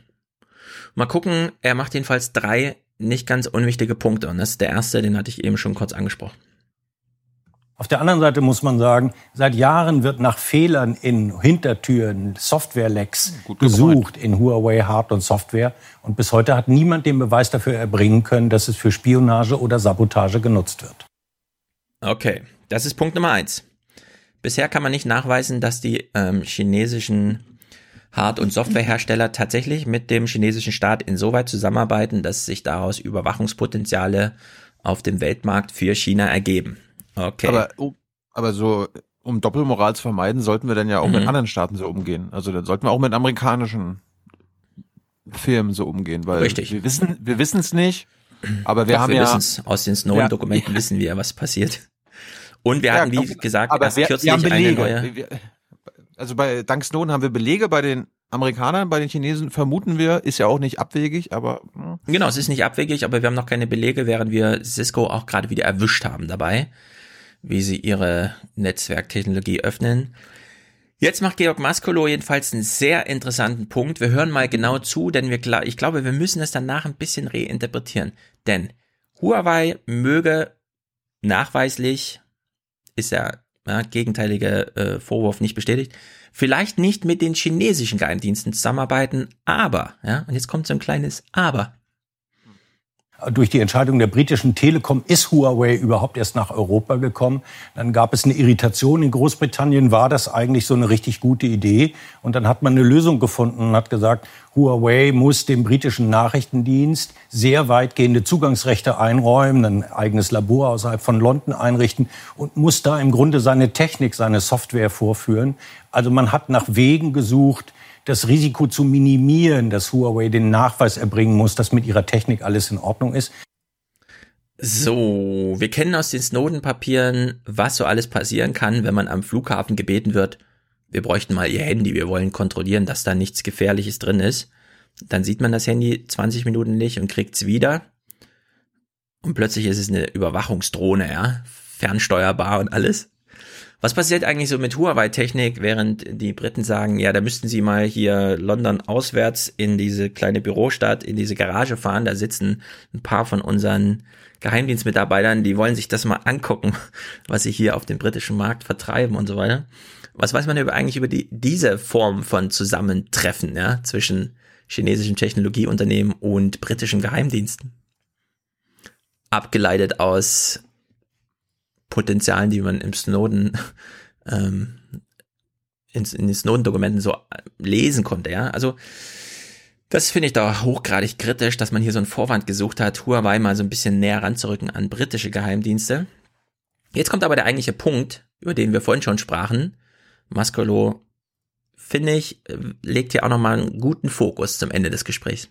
Mal gucken. Er macht jedenfalls drei nicht ganz unwichtige Punkte und das ist der erste, den hatte ich eben schon kurz angesprochen. Auf der anderen Seite muss man sagen, seit Jahren wird nach Fehlern in Hintertüren, Software-Lecks gesucht in Huawei Hard- und Software. Und bis heute hat niemand den Beweis dafür erbringen können, dass es für Spionage oder Sabotage genutzt wird. Okay, das ist Punkt Nummer eins. Bisher kann man nicht nachweisen, dass die ähm, chinesischen Hard- und Softwarehersteller tatsächlich mit dem chinesischen Staat insoweit zusammenarbeiten, dass sich daraus Überwachungspotenziale auf dem Weltmarkt für China ergeben. Okay. Aber, aber so, um Doppelmoral zu vermeiden, sollten wir dann ja auch mhm. mit anderen Staaten so umgehen. Also dann sollten wir auch mit amerikanischen Firmen so umgehen, weil Richtig. wir wissen, wir wissen es nicht, aber wir Doch, haben wir ja aus den Snowden-Dokumenten ja. wissen wir, was passiert. Und wir ja, hatten, wie gesagt, aber erst wir, kürzlich wir eine neue. Also bei dank Snowden haben wir Belege bei den Amerikanern, bei den Chinesen vermuten wir, ist ja auch nicht abwegig, aber hm. genau, es ist nicht abwegig, aber wir haben noch keine Belege, während wir Cisco auch gerade wieder erwischt haben dabei wie sie ihre Netzwerktechnologie öffnen. Jetzt macht Georg Maskolo jedenfalls einen sehr interessanten Punkt. Wir hören mal genau zu, denn wir, ich glaube, wir müssen es danach ein bisschen reinterpretieren. Denn Huawei möge nachweislich, ist ja, ja gegenteilige äh, Vorwurf nicht bestätigt, vielleicht nicht mit den chinesischen Geheimdiensten zusammenarbeiten, aber, ja, und jetzt kommt so ein kleines Aber. Durch die Entscheidung der britischen Telekom ist Huawei überhaupt erst nach Europa gekommen. Dann gab es eine Irritation in Großbritannien. War das eigentlich so eine richtig gute Idee? Und dann hat man eine Lösung gefunden und hat gesagt, Huawei muss dem britischen Nachrichtendienst sehr weitgehende Zugangsrechte einräumen, ein eigenes Labor außerhalb von London einrichten und muss da im Grunde seine Technik, seine Software vorführen. Also man hat nach Wegen gesucht, das Risiko zu minimieren, dass Huawei den Nachweis erbringen muss, dass mit ihrer Technik alles in Ordnung ist. So, wir kennen aus den Snowden-Papieren, was so alles passieren kann, wenn man am Flughafen gebeten wird, wir bräuchten mal ihr Handy, wir wollen kontrollieren, dass da nichts Gefährliches drin ist. Dann sieht man das Handy 20 Minuten nicht und kriegt's wieder. Und plötzlich ist es eine Überwachungsdrohne, ja, fernsteuerbar und alles. Was passiert eigentlich so mit Huawei-Technik, während die Briten sagen, ja, da müssten sie mal hier London auswärts in diese kleine Bürostadt, in diese Garage fahren, da sitzen ein paar von unseren Geheimdienstmitarbeitern, die wollen sich das mal angucken, was sie hier auf dem britischen Markt vertreiben und so weiter. Was weiß man eigentlich über die, diese Form von Zusammentreffen, ja, zwischen chinesischen Technologieunternehmen und britischen Geheimdiensten? Abgeleitet aus Potenzialen, die man im Snowden ähm, in, in den Snowden-Dokumenten so lesen konnte, ja. Also das finde ich da hochgradig kritisch, dass man hier so einen Vorwand gesucht hat, Huawei mal so ein bisschen näher ranzurücken an britische Geheimdienste. Jetzt kommt aber der eigentliche Punkt, über den wir vorhin schon sprachen. Mascolo, finde ich, legt hier auch nochmal einen guten Fokus zum Ende des Gesprächs.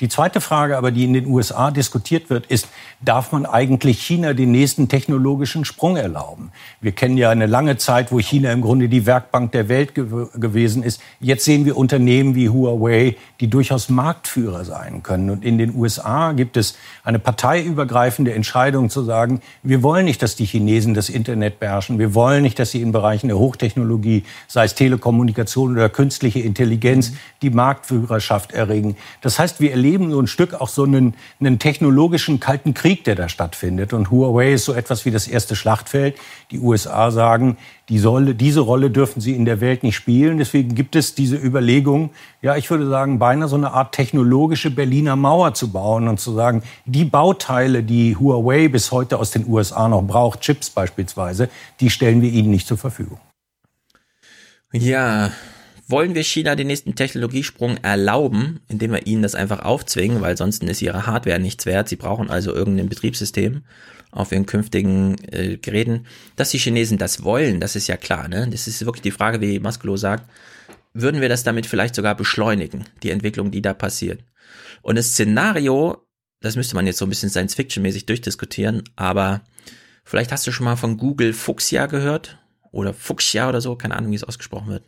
Die zweite Frage aber, die in den USA diskutiert wird, ist, darf man eigentlich China den nächsten technologischen Sprung erlauben? Wir kennen ja eine lange Zeit, wo China im Grunde die Werkbank der Welt gew gewesen ist. Jetzt sehen wir Unternehmen wie Huawei, die durchaus Marktführer sein können. Und in den USA gibt es eine parteiübergreifende Entscheidung zu sagen, wir wollen nicht, dass die Chinesen das Internet beherrschen. Wir wollen nicht, dass sie in Bereichen der Hochtechnologie, sei es Telekommunikation oder künstliche Intelligenz, die Marktführerschaft erregen. Das heißt, wir erleben erleben so ein Stück auch so einen, einen technologischen kalten Krieg, der da stattfindet. Und Huawei ist so etwas wie das erste Schlachtfeld. Die USA sagen, die solle, diese Rolle dürfen sie in der Welt nicht spielen. Deswegen gibt es diese Überlegung, ja, ich würde sagen, beinahe so eine Art technologische Berliner Mauer zu bauen und zu sagen, die Bauteile, die Huawei bis heute aus den USA noch braucht, Chips beispielsweise, die stellen wir ihnen nicht zur Verfügung. Ja, wollen wir China den nächsten Technologiesprung erlauben, indem wir ihnen das einfach aufzwingen, weil sonst ist ihre Hardware nichts wert. Sie brauchen also irgendein Betriebssystem auf ihren künftigen äh, Geräten. Dass die Chinesen das wollen, das ist ja klar. Ne? Das ist wirklich die Frage, wie Maskulo sagt. Würden wir das damit vielleicht sogar beschleunigen, die Entwicklung, die da passiert? Und das Szenario, das müsste man jetzt so ein bisschen Science-Fiction-mäßig durchdiskutieren, aber vielleicht hast du schon mal von Google Fuchsia gehört oder Fuchsia oder so, keine Ahnung, wie es ausgesprochen wird.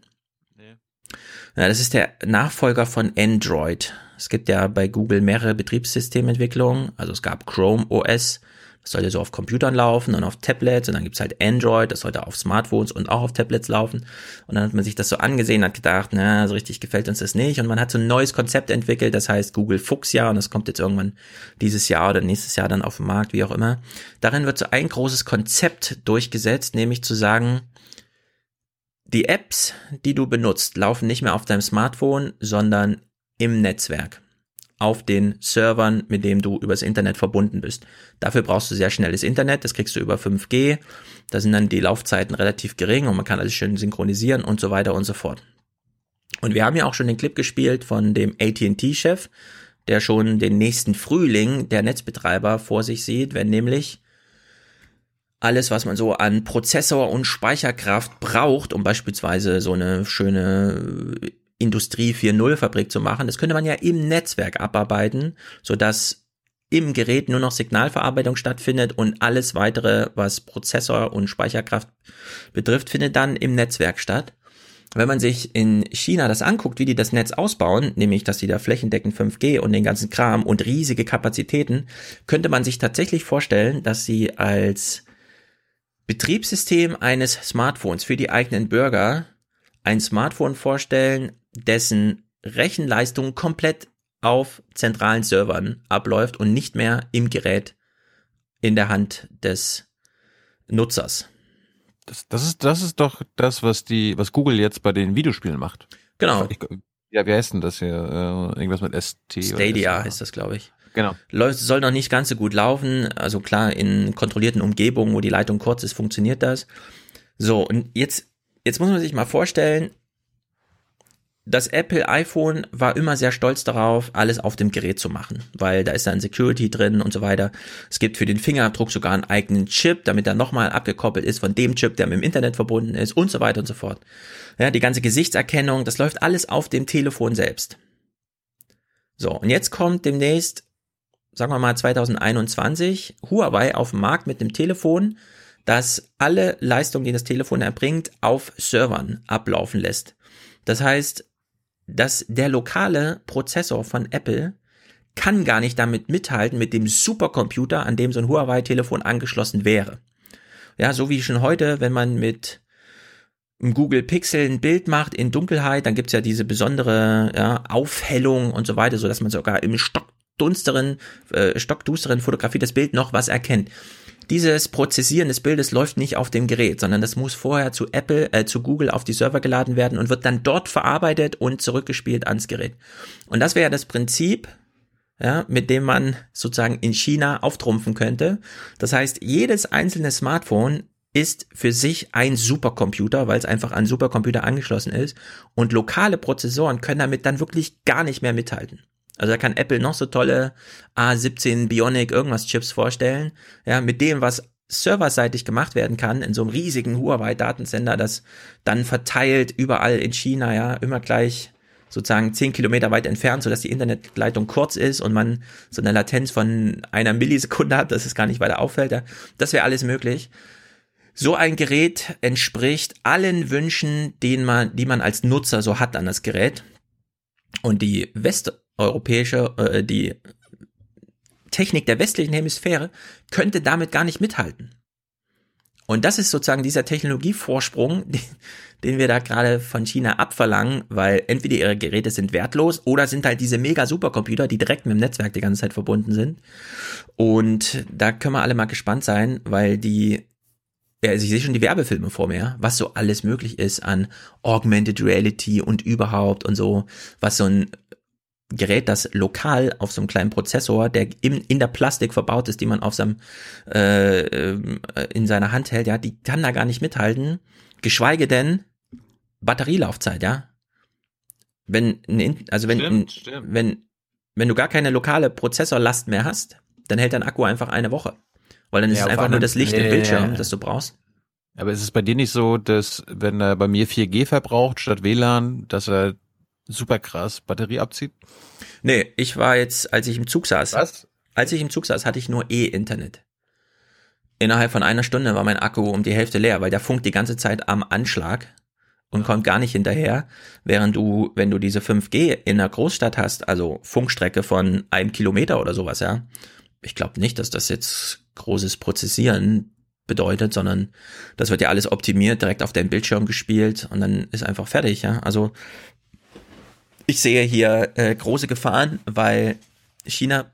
Ja, das ist der Nachfolger von Android. Es gibt ja bei Google mehrere Betriebssystementwicklungen. Also es gab Chrome OS, das sollte so auf Computern laufen und auf Tablets und dann gibt's halt Android, das sollte auf Smartphones und auch auf Tablets laufen. Und dann hat man sich das so angesehen, hat gedacht, na, so richtig gefällt uns das nicht. Und man hat so ein neues Konzept entwickelt, das heißt Google Fuchsia und das kommt jetzt irgendwann dieses Jahr oder nächstes Jahr dann auf den Markt, wie auch immer. Darin wird so ein großes Konzept durchgesetzt, nämlich zu sagen, die Apps, die du benutzt, laufen nicht mehr auf deinem Smartphone, sondern im Netzwerk. Auf den Servern, mit dem du übers Internet verbunden bist. Dafür brauchst du sehr schnelles Internet, das kriegst du über 5G. Da sind dann die Laufzeiten relativ gering und man kann alles schön synchronisieren und so weiter und so fort. Und wir haben ja auch schon den Clip gespielt von dem AT&T-Chef, der schon den nächsten Frühling der Netzbetreiber vor sich sieht, wenn nämlich alles, was man so an Prozessor und Speicherkraft braucht, um beispielsweise so eine schöne Industrie 4.0 Fabrik zu machen, das könnte man ja im Netzwerk abarbeiten, so dass im Gerät nur noch Signalverarbeitung stattfindet und alles weitere, was Prozessor und Speicherkraft betrifft, findet dann im Netzwerk statt. Wenn man sich in China das anguckt, wie die das Netz ausbauen, nämlich dass die da flächendeckend 5G und den ganzen Kram und riesige Kapazitäten, könnte man sich tatsächlich vorstellen, dass sie als Betriebssystem eines Smartphones für die eigenen Bürger ein Smartphone vorstellen, dessen Rechenleistung komplett auf zentralen Servern abläuft und nicht mehr im Gerät in der Hand des Nutzers. Das, das, ist, das ist doch das, was die, was Google jetzt bei den Videospielen macht. Genau. Ich, ja, wie heißt denn das hier? Äh, irgendwas mit ST? Stadia heißt das, glaube ich. Genau. Läuft, soll noch nicht ganz so gut laufen. Also klar, in kontrollierten Umgebungen, wo die Leitung kurz ist, funktioniert das. So, und jetzt, jetzt muss man sich mal vorstellen, das Apple iPhone war immer sehr stolz darauf, alles auf dem Gerät zu machen, weil da ist dann Security drin und so weiter. Es gibt für den Fingerabdruck sogar einen eigenen Chip, damit er nochmal abgekoppelt ist von dem Chip, der mit dem Internet verbunden ist und so weiter und so fort. Ja, die ganze Gesichtserkennung, das läuft alles auf dem Telefon selbst. So, und jetzt kommt demnächst, sagen wir mal 2021, Huawei auf den Markt mit einem Telefon, das alle Leistungen, die das Telefon erbringt, auf Servern ablaufen lässt. Das heißt, dass der lokale Prozessor von Apple kann gar nicht damit mithalten mit dem Supercomputer, an dem so ein Huawei-Telefon angeschlossen wäre. Ja, so wie schon heute, wenn man mit Google Pixel ein Bild macht in Dunkelheit, dann gibt's ja diese besondere ja, Aufhellung und so weiter, so dass man sogar im stockdunsteren, äh, stockdusteren Fotografie das Bild noch was erkennt dieses Prozessieren des Bildes läuft nicht auf dem Gerät, sondern das muss vorher zu Apple, äh, zu Google auf die Server geladen werden und wird dann dort verarbeitet und zurückgespielt ans Gerät. Und das wäre das Prinzip, ja, mit dem man sozusagen in China auftrumpfen könnte. Das heißt, jedes einzelne Smartphone ist für sich ein Supercomputer, weil es einfach an Supercomputer angeschlossen ist und lokale Prozessoren können damit dann wirklich gar nicht mehr mithalten. Also da kann Apple noch so tolle A17 Bionic irgendwas Chips vorstellen. Ja, mit dem, was serverseitig gemacht werden kann, in so einem riesigen Huawei-Datensender, das dann verteilt überall in China, ja, immer gleich sozusagen zehn Kilometer weit entfernt, sodass die Internetleitung kurz ist und man so eine Latenz von einer Millisekunde hat, dass es gar nicht weiter auffällt. Ja. Das wäre alles möglich. So ein Gerät entspricht allen Wünschen, den man, die man als Nutzer so hat an das Gerät. Und die West europäische, äh, die Technik der westlichen Hemisphäre könnte damit gar nicht mithalten. Und das ist sozusagen dieser Technologievorsprung, den wir da gerade von China abverlangen, weil entweder ihre Geräte sind wertlos oder sind halt diese mega Supercomputer, die direkt mit dem Netzwerk die ganze Zeit verbunden sind. Und da können wir alle mal gespannt sein, weil die ja, also ich sehe schon die Werbefilme vor mir, was so alles möglich ist an Augmented Reality und überhaupt und so, was so ein Gerät, das lokal auf so einem kleinen Prozessor, der in, in der Plastik verbaut ist, die man auf seinem äh, äh, in seiner Hand hält, ja, die kann da gar nicht mithalten. Geschweige denn Batterielaufzeit, ja. Wenn also wenn stimmt, stimmt. wenn wenn du gar keine lokale Prozessorlast mehr hast, dann hält dein Akku einfach eine Woche, weil dann ist ja, es einfach nur das Licht im Bildschirm, das du brauchst. Aber ist es bei dir nicht so, dass wenn er bei mir 4G verbraucht statt WLAN, dass er super krass Batterie abzieht? Nee, ich war jetzt, als ich im Zug saß. Was? Als ich im Zug saß, hatte ich nur E-Internet. Innerhalb von einer Stunde war mein Akku um die Hälfte leer, weil der funkt die ganze Zeit am Anschlag und kommt gar nicht hinterher, während du, wenn du diese 5G in der Großstadt hast, also Funkstrecke von einem Kilometer oder sowas, ja, ich glaube nicht, dass das jetzt großes Prozessieren bedeutet, sondern das wird ja alles optimiert, direkt auf deinem Bildschirm gespielt und dann ist einfach fertig, ja. Also ich sehe hier äh, große Gefahren, weil China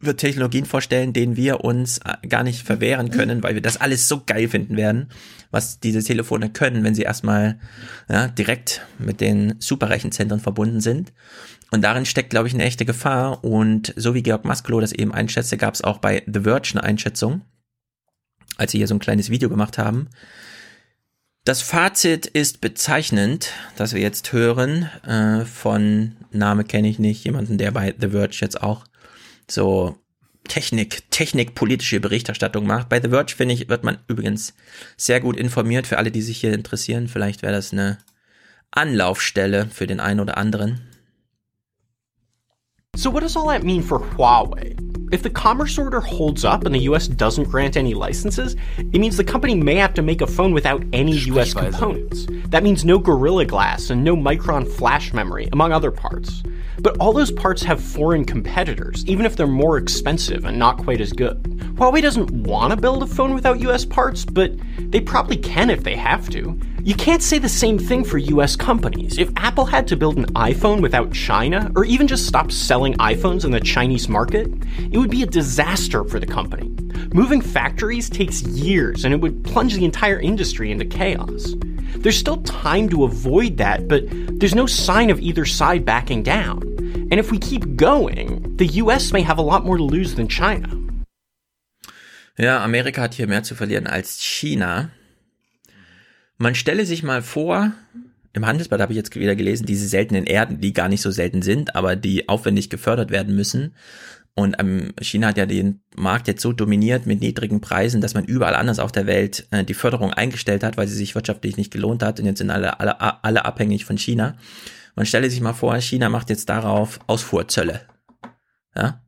wird Technologien vorstellen, denen wir uns äh, gar nicht verwehren können, weil wir das alles so geil finden werden, was diese Telefone können, wenn sie erstmal ja, direkt mit den Superrechenzentren verbunden sind. Und darin steckt, glaube ich, eine echte Gefahr. Und so wie Georg Masklo das eben einschätzte, gab es auch bei The Verge eine Einschätzung, als sie hier so ein kleines Video gemacht haben. Das Fazit ist bezeichnend, das wir jetzt hören, äh, von Name kenne ich nicht, jemanden, der bei The Verge jetzt auch so Technik, technikpolitische Berichterstattung macht. Bei The Verge, finde ich, wird man übrigens sehr gut informiert für alle, die sich hier interessieren. Vielleicht wäre das eine Anlaufstelle für den einen oder anderen. So what does all that mean for Huawei? If the commerce order holds up and the US doesn't grant any licenses, it means the company may have to make a phone without any US components. That means no Gorilla Glass and no Micron flash memory, among other parts. But all those parts have foreign competitors, even if they're more expensive and not quite as good. Huawei doesn't want to build a phone without US parts, but they probably can if they have to. You can't say the same thing for US companies. If Apple had to build an iPhone without China, or even just stop selling iPhones in the Chinese market, it would be a disaster for the company. Moving factories takes years and it would plunge the entire industry into chaos. There's still time to avoid that, but there's no sign of either side backing down. And if we keep going, the US may have a lot more to lose than China. Ja, Amerika hat hier mehr zu verlieren als China. Man stelle sich mal vor, im Handelsblatt habe ich jetzt wieder gelesen, diese seltenen Erden, die gar nicht so selten sind, aber die aufwendig gefördert werden müssen. Und ähm, China hat ja den Markt jetzt so dominiert mit niedrigen Preisen, dass man überall anders auf der Welt äh, die Förderung eingestellt hat, weil sie sich wirtschaftlich nicht gelohnt hat. Und jetzt sind alle, alle, alle abhängig von China. Man stelle sich mal vor, China macht jetzt darauf Ausfuhrzölle. Ja,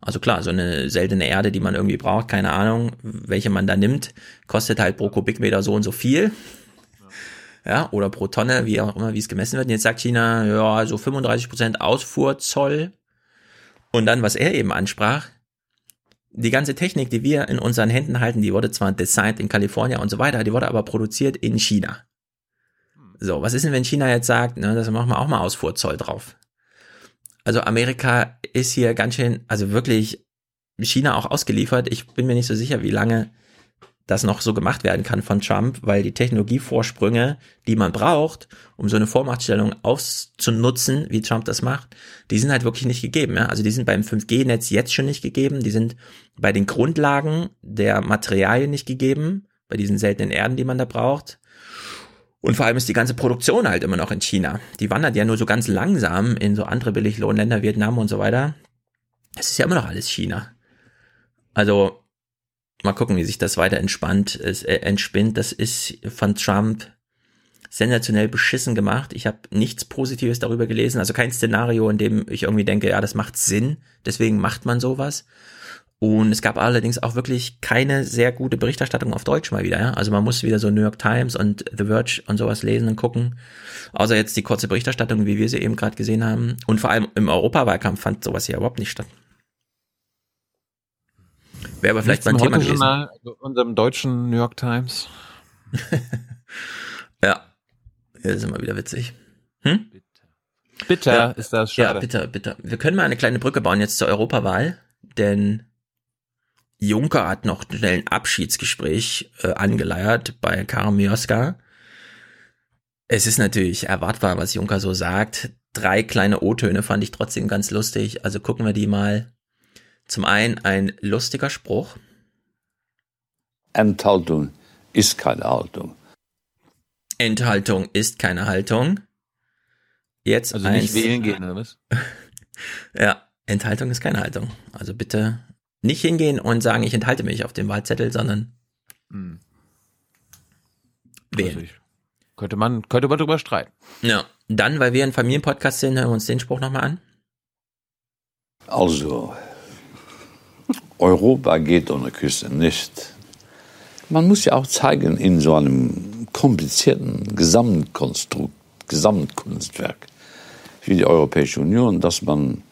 also klar, so eine seltene Erde, die man irgendwie braucht, keine Ahnung, welche man da nimmt, kostet halt pro Kubikmeter so und so viel. Ja, oder pro Tonne, wie auch immer, wie es gemessen wird. Und jetzt sagt China, ja, so 35% Ausfuhrzoll. Und dann, was er eben ansprach, die ganze Technik, die wir in unseren Händen halten, die wurde zwar designed in Kalifornien und so weiter, die wurde aber produziert in China. So, was ist denn, wenn China jetzt sagt, ne, das machen wir auch mal Ausfuhrzoll drauf? Also Amerika ist hier ganz schön, also wirklich China auch ausgeliefert. Ich bin mir nicht so sicher, wie lange das noch so gemacht werden kann von Trump, weil die Technologievorsprünge, die man braucht, um so eine Vormachtstellung auszunutzen, wie Trump das macht, die sind halt wirklich nicht gegeben. Ja? Also die sind beim 5G-Netz jetzt schon nicht gegeben, die sind bei den Grundlagen der Materialien nicht gegeben, bei diesen seltenen Erden, die man da braucht. Und vor allem ist die ganze Produktion halt immer noch in China. Die wandert ja nur so ganz langsam in so andere Billiglohnländer, Vietnam und so weiter. Es ist ja immer noch alles China. Also mal gucken, wie sich das weiter entspannt, es, äh, entspinnt. Das ist von Trump sensationell beschissen gemacht. Ich habe nichts Positives darüber gelesen, also kein Szenario, in dem ich irgendwie denke, ja, das macht Sinn, deswegen macht man sowas. Und es gab allerdings auch wirklich keine sehr gute Berichterstattung auf Deutsch mal wieder. Ja? Also man muss wieder so New York Times und The Verge und sowas lesen und gucken. Außer jetzt die kurze Berichterstattung, wie wir sie eben gerade gesehen haben. Und vor allem im Europawahlkampf fand sowas hier überhaupt nicht statt. Wäre aber vielleicht mein Thema gewesen. Mal unserem deutschen New York Times. ja, das ist immer wieder witzig. Hm? Bitter ja, ist das schade. Ja, bitter, bitter. Wir können mal eine kleine Brücke bauen jetzt zur Europawahl, denn Juncker hat noch schnell ein Abschiedsgespräch äh, angeleiert bei Karim Mioska. Es ist natürlich erwartbar, was Juncker so sagt. Drei kleine O-Töne fand ich trotzdem ganz lustig. Also gucken wir die mal. Zum einen ein lustiger Spruch. Enthaltung ist keine Haltung. Enthaltung ist keine Haltung. Jetzt also nicht wählen gehen oder was? ja, Enthaltung ist keine Haltung. Also bitte nicht hingehen und sagen, ich enthalte mich auf dem Wahlzettel, sondern hm. wählen. Also könnte man, könnte man drüber streiten. Ja. Dann, weil wir ein Familienpodcast sind, hören wir uns den Spruch nochmal an. Also, Europa geht ohne Küste nicht. Man muss ja auch zeigen, in so einem komplizierten Gesamtkonstrukt, Gesamtkunstwerk wie die Europäische Union, dass man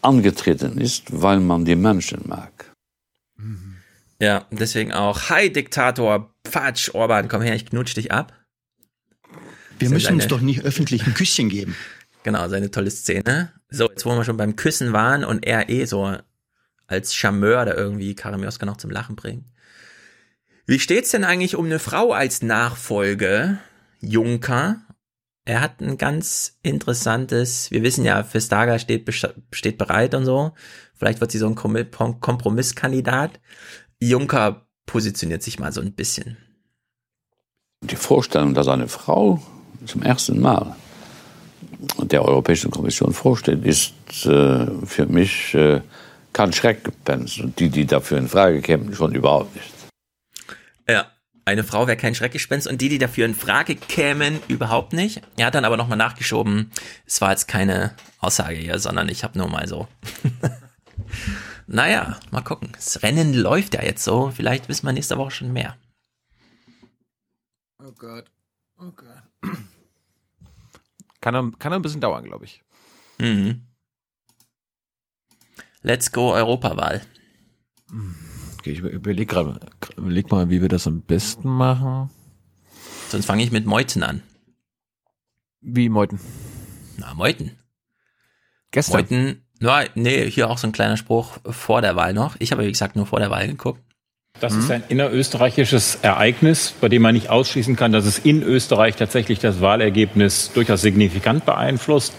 angetreten ist, weil man die Menschen mag. Ja, deswegen auch, hi Diktator, Fatsch, Orban, komm her, ich knutsch dich ab. Wir müssen uns doch nicht öffentlich ein Küsschen geben. Genau, seine tolle Szene. So, jetzt wo wir schon beim Küssen waren und er eh so als Charmeur da irgendwie Karamioska noch zum Lachen bringt. Wie steht's denn eigentlich um eine Frau als Nachfolge, Juncker? er hat ein ganz interessantes, wir wissen ja, Vestager steht, steht bereit und so. Vielleicht wird sie so ein Kompromisskandidat. Juncker positioniert sich mal so ein bisschen. Die Vorstellung, dass eine Frau zum ersten Mal der Europäischen Kommission vorsteht, ist äh, für mich äh, kein Schreckgespenst. Und die, die dafür in Frage kämen, schon überhaupt nicht. Ja, eine Frau wäre kein Schreckgespenst und die, die dafür in Frage kämen, überhaupt nicht. Er hat dann aber nochmal nachgeschoben, es war jetzt keine Aussage hier, sondern ich habe nur mal so. naja, mal gucken. Das Rennen läuft ja jetzt so, vielleicht wissen wir nächste Woche schon mehr. Oh Gott, oh Gott. Kann, kann ein bisschen dauern, glaube ich. Mhm. Let's go Europawahl. Mhm. Okay, ich überlege gerade, überleg mal, wie wir das am besten machen. Sonst fange ich mit Meuten an. Wie Meuten? Na, Meuten. Gestern? Meuten, ja, nee, hier auch so ein kleiner Spruch vor der Wahl noch. Ich habe, wie gesagt, nur vor der Wahl geguckt. Das ist ein innerösterreichisches Ereignis, bei dem man nicht ausschließen kann, dass es in Österreich tatsächlich das Wahlergebnis durchaus signifikant beeinflusst.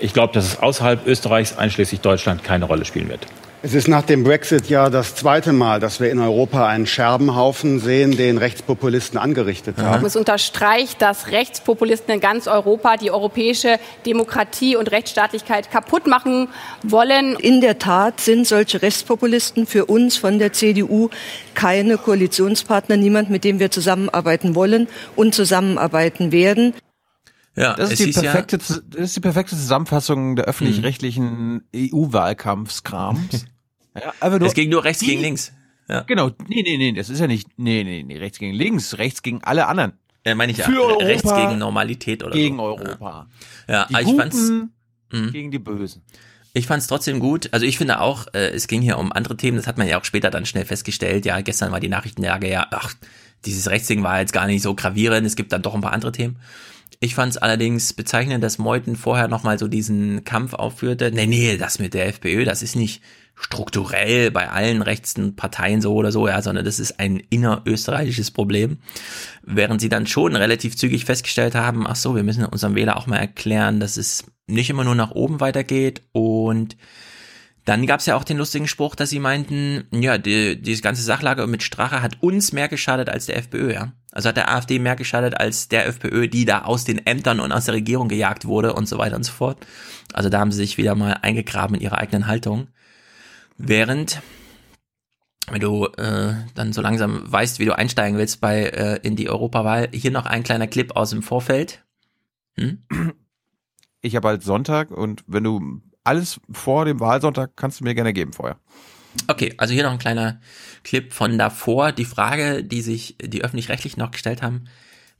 Ich glaube, dass es außerhalb Österreichs, einschließlich Deutschland, keine Rolle spielen wird. Es ist nach dem Brexit ja das zweite Mal, dass wir in Europa einen Scherbenhaufen sehen, den Rechtspopulisten angerichtet haben. Es unterstreicht, dass Rechtspopulisten in ganz Europa die europäische Demokratie und Rechtsstaatlichkeit kaputt machen wollen. In der Tat sind solche Rechtspopulisten für uns von der CDU keine Koalitionspartner, niemand, mit dem wir zusammenarbeiten wollen und zusammenarbeiten werden. Ja, das, ist die perfekte, ja das ist die perfekte Zusammenfassung der öffentlich-rechtlichen EU-Wahlkampfskrams. ja, aber nur es ging nur rechts die, gegen links. Ja. Genau, nee, nee, nee, das ist ja nicht, nee, nee, nee, rechts gegen links, rechts gegen alle anderen. Ja, meine ich ja. Für Europa, rechts gegen Normalität oder gegen so. Europa. Ja, aber ich fand's mh. gegen die Bösen. Ich fand's trotzdem gut. Also ich finde auch, äh, es ging hier um andere Themen. Das hat man ja auch später dann schnell festgestellt. Ja, gestern war die Nachrichtenlage ja, ach, dieses Rechtsding war jetzt gar nicht so gravierend. Es gibt dann doch ein paar andere Themen. Ich fand es allerdings bezeichnend, dass Meuthen vorher nochmal so diesen Kampf aufführte. Nee, nee, das mit der FPÖ, das ist nicht strukturell bei allen rechten Parteien so oder so, ja, sondern das ist ein innerösterreichisches Problem. Während sie dann schon relativ zügig festgestellt haben, ach so, wir müssen unserem Wähler auch mal erklären, dass es nicht immer nur nach oben weitergeht und dann gab es ja auch den lustigen Spruch, dass sie meinten, ja, die, diese ganze Sachlage mit Strache hat uns mehr geschadet als der FPÖ, ja. Also hat der AfD mehr geschadet als der FPÖ, die da aus den Ämtern und aus der Regierung gejagt wurde und so weiter und so fort. Also da haben sie sich wieder mal eingegraben in ihre eigenen Haltung. Während, wenn du äh, dann so langsam weißt, wie du einsteigen willst bei äh, in die Europawahl, hier noch ein kleiner Clip aus dem Vorfeld. Hm? Ich habe halt Sonntag und wenn du alles vor dem Wahlsonntag kannst du mir gerne geben vorher. Okay, also hier noch ein kleiner Clip von davor. Die Frage, die sich die öffentlich-rechtlich noch gestellt haben.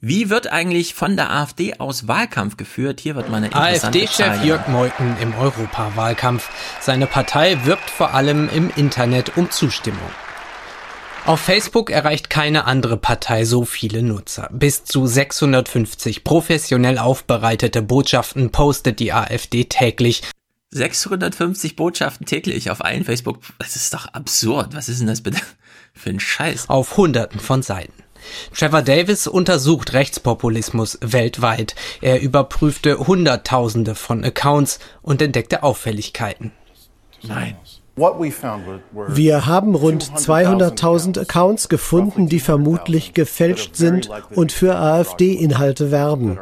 Wie wird eigentlich von der AfD aus Wahlkampf geführt? Hier wird mal eine AfD-Chef Jörg Meuthen im Europawahlkampf. Seine Partei wirbt vor allem im Internet um Zustimmung. Auf Facebook erreicht keine andere Partei so viele Nutzer. Bis zu 650 professionell aufbereitete Botschaften postet die AfD täglich. 650 Botschaften täglich auf allen Facebook. Das ist doch absurd. Was ist denn das bitte für ein Scheiß? Auf hunderten von Seiten. Trevor Davis untersucht Rechtspopulismus weltweit. Er überprüfte Hunderttausende von Accounts und entdeckte Auffälligkeiten. Nein. Wir haben rund 200.000 Accounts gefunden, die vermutlich gefälscht sind und für AfD-Inhalte werben.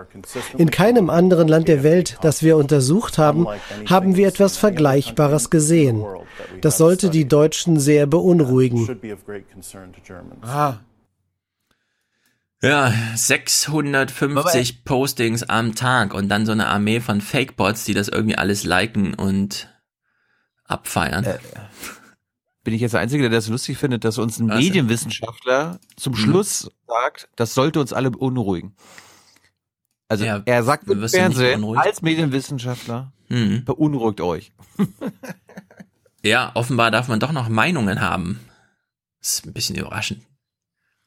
In keinem anderen Land der Welt, das wir untersucht haben, haben wir etwas Vergleichbares gesehen. Das sollte die Deutschen sehr beunruhigen. Ah. Ja, 650 Postings am Tag und dann so eine Armee von Fake-Bots, die das irgendwie alles liken und abfeiern. Äh, bin ich jetzt der Einzige, der das lustig findet, dass uns ein Was Medienwissenschaftler zum hm. Schluss sagt, das sollte uns alle beunruhigen. Also ja, er sagt im Fernsehen als Medienwissenschaftler, hm. beunruhigt euch. ja, offenbar darf man doch noch Meinungen haben. Das ist ein bisschen überraschend.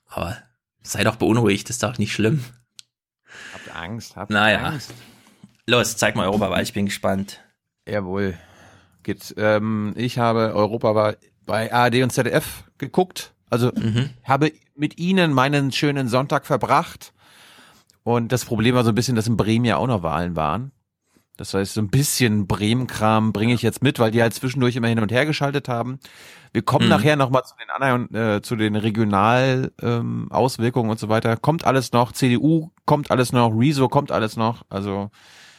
Aber sei doch beunruhigt, ist doch nicht schlimm. Habt Angst, habt naja. Angst. Los, zeig mal Europawahl, ich bin gespannt. Jawohl geht. Ähm, ich habe Europawahl bei ARD und ZDF geguckt. Also mhm. habe mit ihnen meinen schönen Sonntag verbracht. Und das Problem war so ein bisschen, dass in Bremen ja auch noch Wahlen waren. Das heißt, so ein bisschen Bremen-Kram bringe ich jetzt mit, weil die halt zwischendurch immer hin und her geschaltet haben. Wir kommen mhm. nachher nochmal zu den anderen, äh, zu den Regionalauswirkungen ähm, und so weiter. Kommt alles noch, CDU kommt alles noch, Rezo kommt alles noch. Also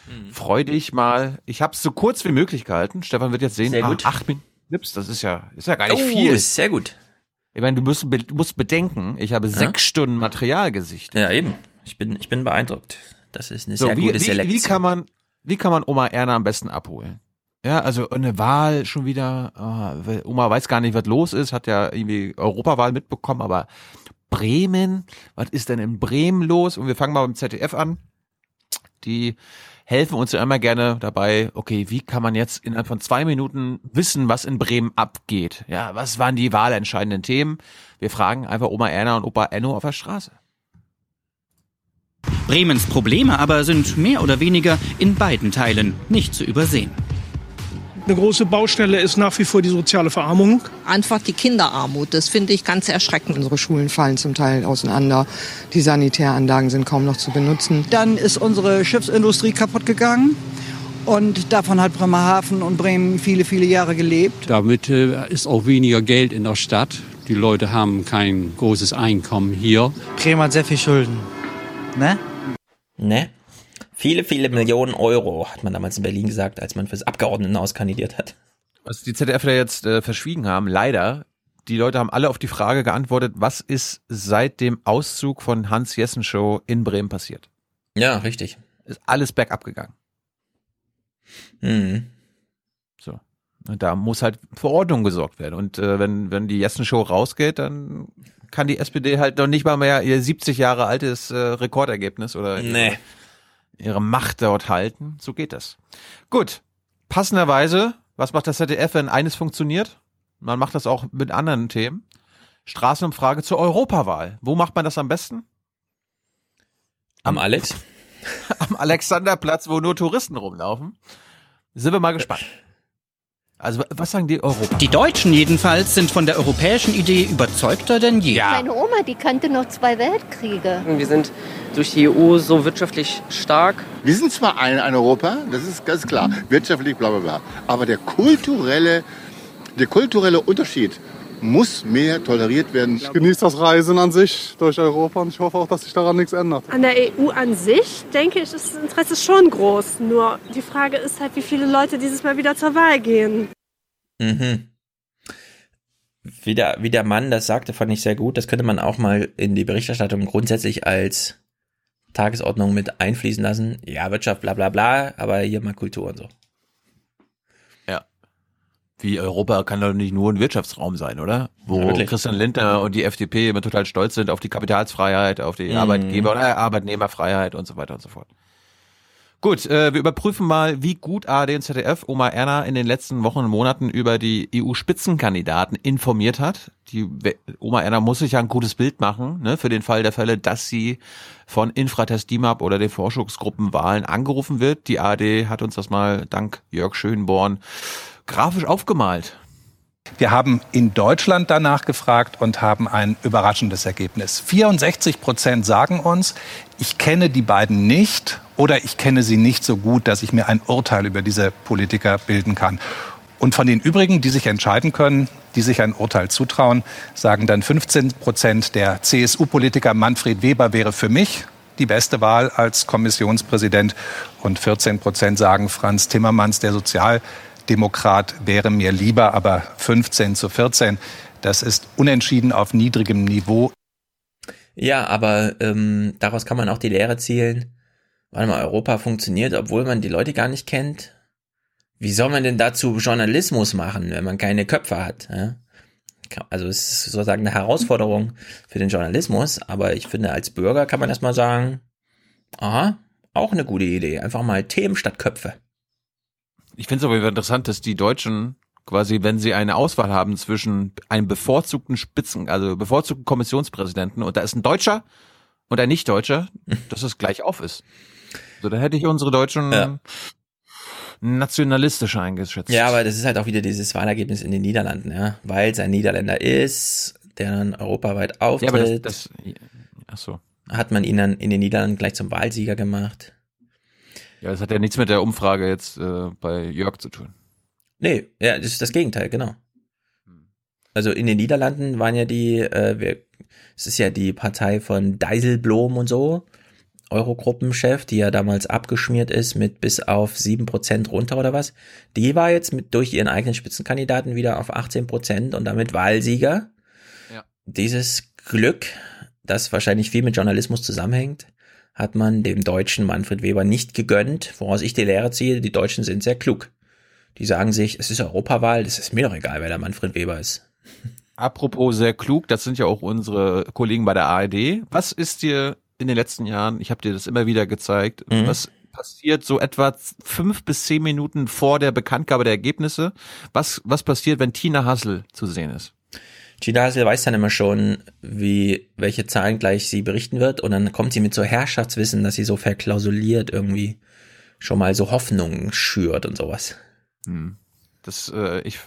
Mhm. Freu dich mal. Ich habe es so kurz wie möglich gehalten. Stefan wird jetzt sehen, sehr gut. Ah, acht Minuten. Das ist ja, ist ja gar nicht oh, viel. Ist sehr gut. Ich meine, du musst, du musst bedenken, ich habe ja? sechs Stunden Material gesichtet. Ja, eben. Ich bin, ich bin beeindruckt. Das ist eine so, sehr wie, gute Selektion. Wie, wie kann man, wie kann man Oma Erna am besten abholen? Ja, also eine Wahl schon wieder. Oh, Oma weiß gar nicht, was los ist, hat ja irgendwie Europawahl mitbekommen, aber Bremen, was ist denn in Bremen los? Und wir fangen mal beim ZDF an. Die helfen uns ja immer gerne dabei, okay, wie kann man jetzt innerhalb von zwei Minuten wissen, was in Bremen abgeht? Ja, was waren die wahlentscheidenden Themen? Wir fragen einfach Oma Erna und Opa Enno auf der Straße. Bremens Probleme aber sind mehr oder weniger in beiden Teilen nicht zu übersehen. Eine große Baustelle ist nach wie vor die soziale Verarmung. Einfach die Kinderarmut, das finde ich ganz erschreckend. Unsere Schulen fallen zum Teil auseinander. Die Sanitäranlagen sind kaum noch zu benutzen. Dann ist unsere Schiffsindustrie kaputt gegangen. Und davon hat Bremerhaven und Bremen viele, viele Jahre gelebt. Damit äh, ist auch weniger Geld in der Stadt. Die Leute haben kein großes Einkommen hier. Bremen hat sehr viel Schulden. Ne? Ne? Viele, viele Millionen Euro, hat man damals in Berlin gesagt, als man fürs Abgeordnetenhaus kandidiert hat. Was die ZDFler jetzt äh, verschwiegen haben, leider, die Leute haben alle auf die Frage geantwortet, was ist seit dem Auszug von Hans Jessen Show in Bremen passiert? Ja, richtig. Ist alles bergab gegangen. Mhm. So. Und da muss halt für Ordnung gesorgt werden. Und äh, wenn, wenn die Jessen Show rausgeht, dann kann die SPD halt noch nicht mal mehr ihr 70 Jahre altes äh, Rekordergebnis oder nee ihre Macht dort halten. So geht das. Gut. Passenderweise, was macht das ZDF, wenn eines funktioniert? Man macht das auch mit anderen Themen. Straßenumfrage zur Europawahl. Wo macht man das am besten? Am Alex? Am Alexanderplatz, wo nur Touristen rumlaufen. Sind wir mal gespannt. Also was sagen die Europa? Die Deutschen jedenfalls sind von der europäischen Idee überzeugter denn je. Ja. Meine Oma, die kannte noch zwei Weltkriege. Wir sind durch die EU so wirtschaftlich stark. Wir sind zwar ein, ein Europa, das ist ganz klar, wirtschaftlich bla bla bla, aber der kulturelle, der kulturelle Unterschied muss mehr toleriert werden. Ich genieße das Reisen an sich durch Europa und ich hoffe auch, dass sich daran nichts ändert. An der EU an sich, denke ich, ist das Interesse schon groß. Nur die Frage ist halt, wie viele Leute dieses Mal wieder zur Wahl gehen. Mhm. Wie der, wie der Mann das sagte, fand ich sehr gut. Das könnte man auch mal in die Berichterstattung grundsätzlich als Tagesordnung mit einfließen lassen. Ja, Wirtschaft, bla bla bla, aber hier mal Kultur und so. Wie Europa kann doch nicht nur ein Wirtschaftsraum sein, oder? Wo ja, Christian Lindner und die FDP immer total stolz sind auf die Kapitalsfreiheit, auf die mhm. Arbeitgeber- oder Arbeitnehmerfreiheit und so weiter und so fort. Gut, äh, wir überprüfen mal, wie gut ARD und ZDF Oma Erna in den letzten Wochen und Monaten über die EU-Spitzenkandidaten informiert hat. Die Oma Erna muss sich ja ein gutes Bild machen, ne, für den Fall der Fälle, dass sie von Infratest DIMAP oder den Forschungsgruppenwahlen angerufen wird. Die ARD hat uns das mal dank Jörg Schönborn grafisch aufgemalt. Wir haben in Deutschland danach gefragt und haben ein überraschendes Ergebnis. 64 Prozent sagen uns, ich kenne die beiden nicht oder ich kenne sie nicht so gut, dass ich mir ein Urteil über diese Politiker bilden kann. Und von den übrigen, die sich entscheiden können, die sich ein Urteil zutrauen, sagen dann 15 Prozent der CSU-Politiker Manfred Weber wäre für mich die beste Wahl als Kommissionspräsident und 14 Prozent sagen Franz Timmermans, der Sozial Demokrat wäre mir lieber, aber 15 zu 14, das ist unentschieden auf niedrigem Niveau. Ja, aber ähm, daraus kann man auch die Lehre zielen, weil mal, Europa funktioniert, obwohl man die Leute gar nicht kennt. Wie soll man denn dazu Journalismus machen, wenn man keine Köpfe hat? Ja? Also es ist sozusagen eine Herausforderung für den Journalismus, aber ich finde, als Bürger kann man erstmal sagen, aha, auch eine gute Idee. Einfach mal Themen statt Köpfe. Ich finde es aber interessant, dass die Deutschen quasi, wenn sie eine Auswahl haben zwischen einem bevorzugten Spitzen, also bevorzugten Kommissionspräsidenten und da ist ein Deutscher und ein Nicht-Deutscher, dass es gleich auf ist. So, da hätte ich unsere Deutschen ja. nationalistisch eingeschätzt. Ja, aber das ist halt auch wieder dieses Wahlergebnis in den Niederlanden, ja, weil es ein Niederländer ist, der dann europaweit auftritt. Ja, aber das, das ach so. Hat man ihn dann in den Niederlanden gleich zum Wahlsieger gemacht. Ja, das hat ja nichts mit der Umfrage jetzt äh, bei Jörg zu tun. Nee, ja, das ist das Gegenteil, genau. Also in den Niederlanden waren ja die, äh, wir, es ist ja die Partei von Dijsselbloem und so, Eurogruppenchef, die ja damals abgeschmiert ist mit bis auf sieben Prozent runter oder was. Die war jetzt mit durch ihren eigenen Spitzenkandidaten wieder auf 18 Prozent und damit Wahlsieger. Ja. Dieses Glück, das wahrscheinlich viel mit Journalismus zusammenhängt, hat man dem deutschen Manfred Weber nicht gegönnt, woraus ich die Lehre ziehe, die Deutschen sind sehr klug. Die sagen sich, es ist Europawahl, das ist mir doch egal, wer der Manfred Weber ist. Apropos sehr klug, das sind ja auch unsere Kollegen bei der ARD. Was ist dir in den letzten Jahren, ich habe dir das immer wieder gezeigt, mhm. was passiert so etwa fünf bis zehn Minuten vor der Bekanntgabe der Ergebnisse. Was, was passiert, wenn Tina Hassel zu sehen ist? Tina Hassel weiß dann immer schon, wie, welche Zahlen gleich sie berichten wird und dann kommt sie mit so Herrschaftswissen, dass sie so verklausuliert irgendwie schon mal so Hoffnungen schürt und sowas. Hm. Das, äh, ich,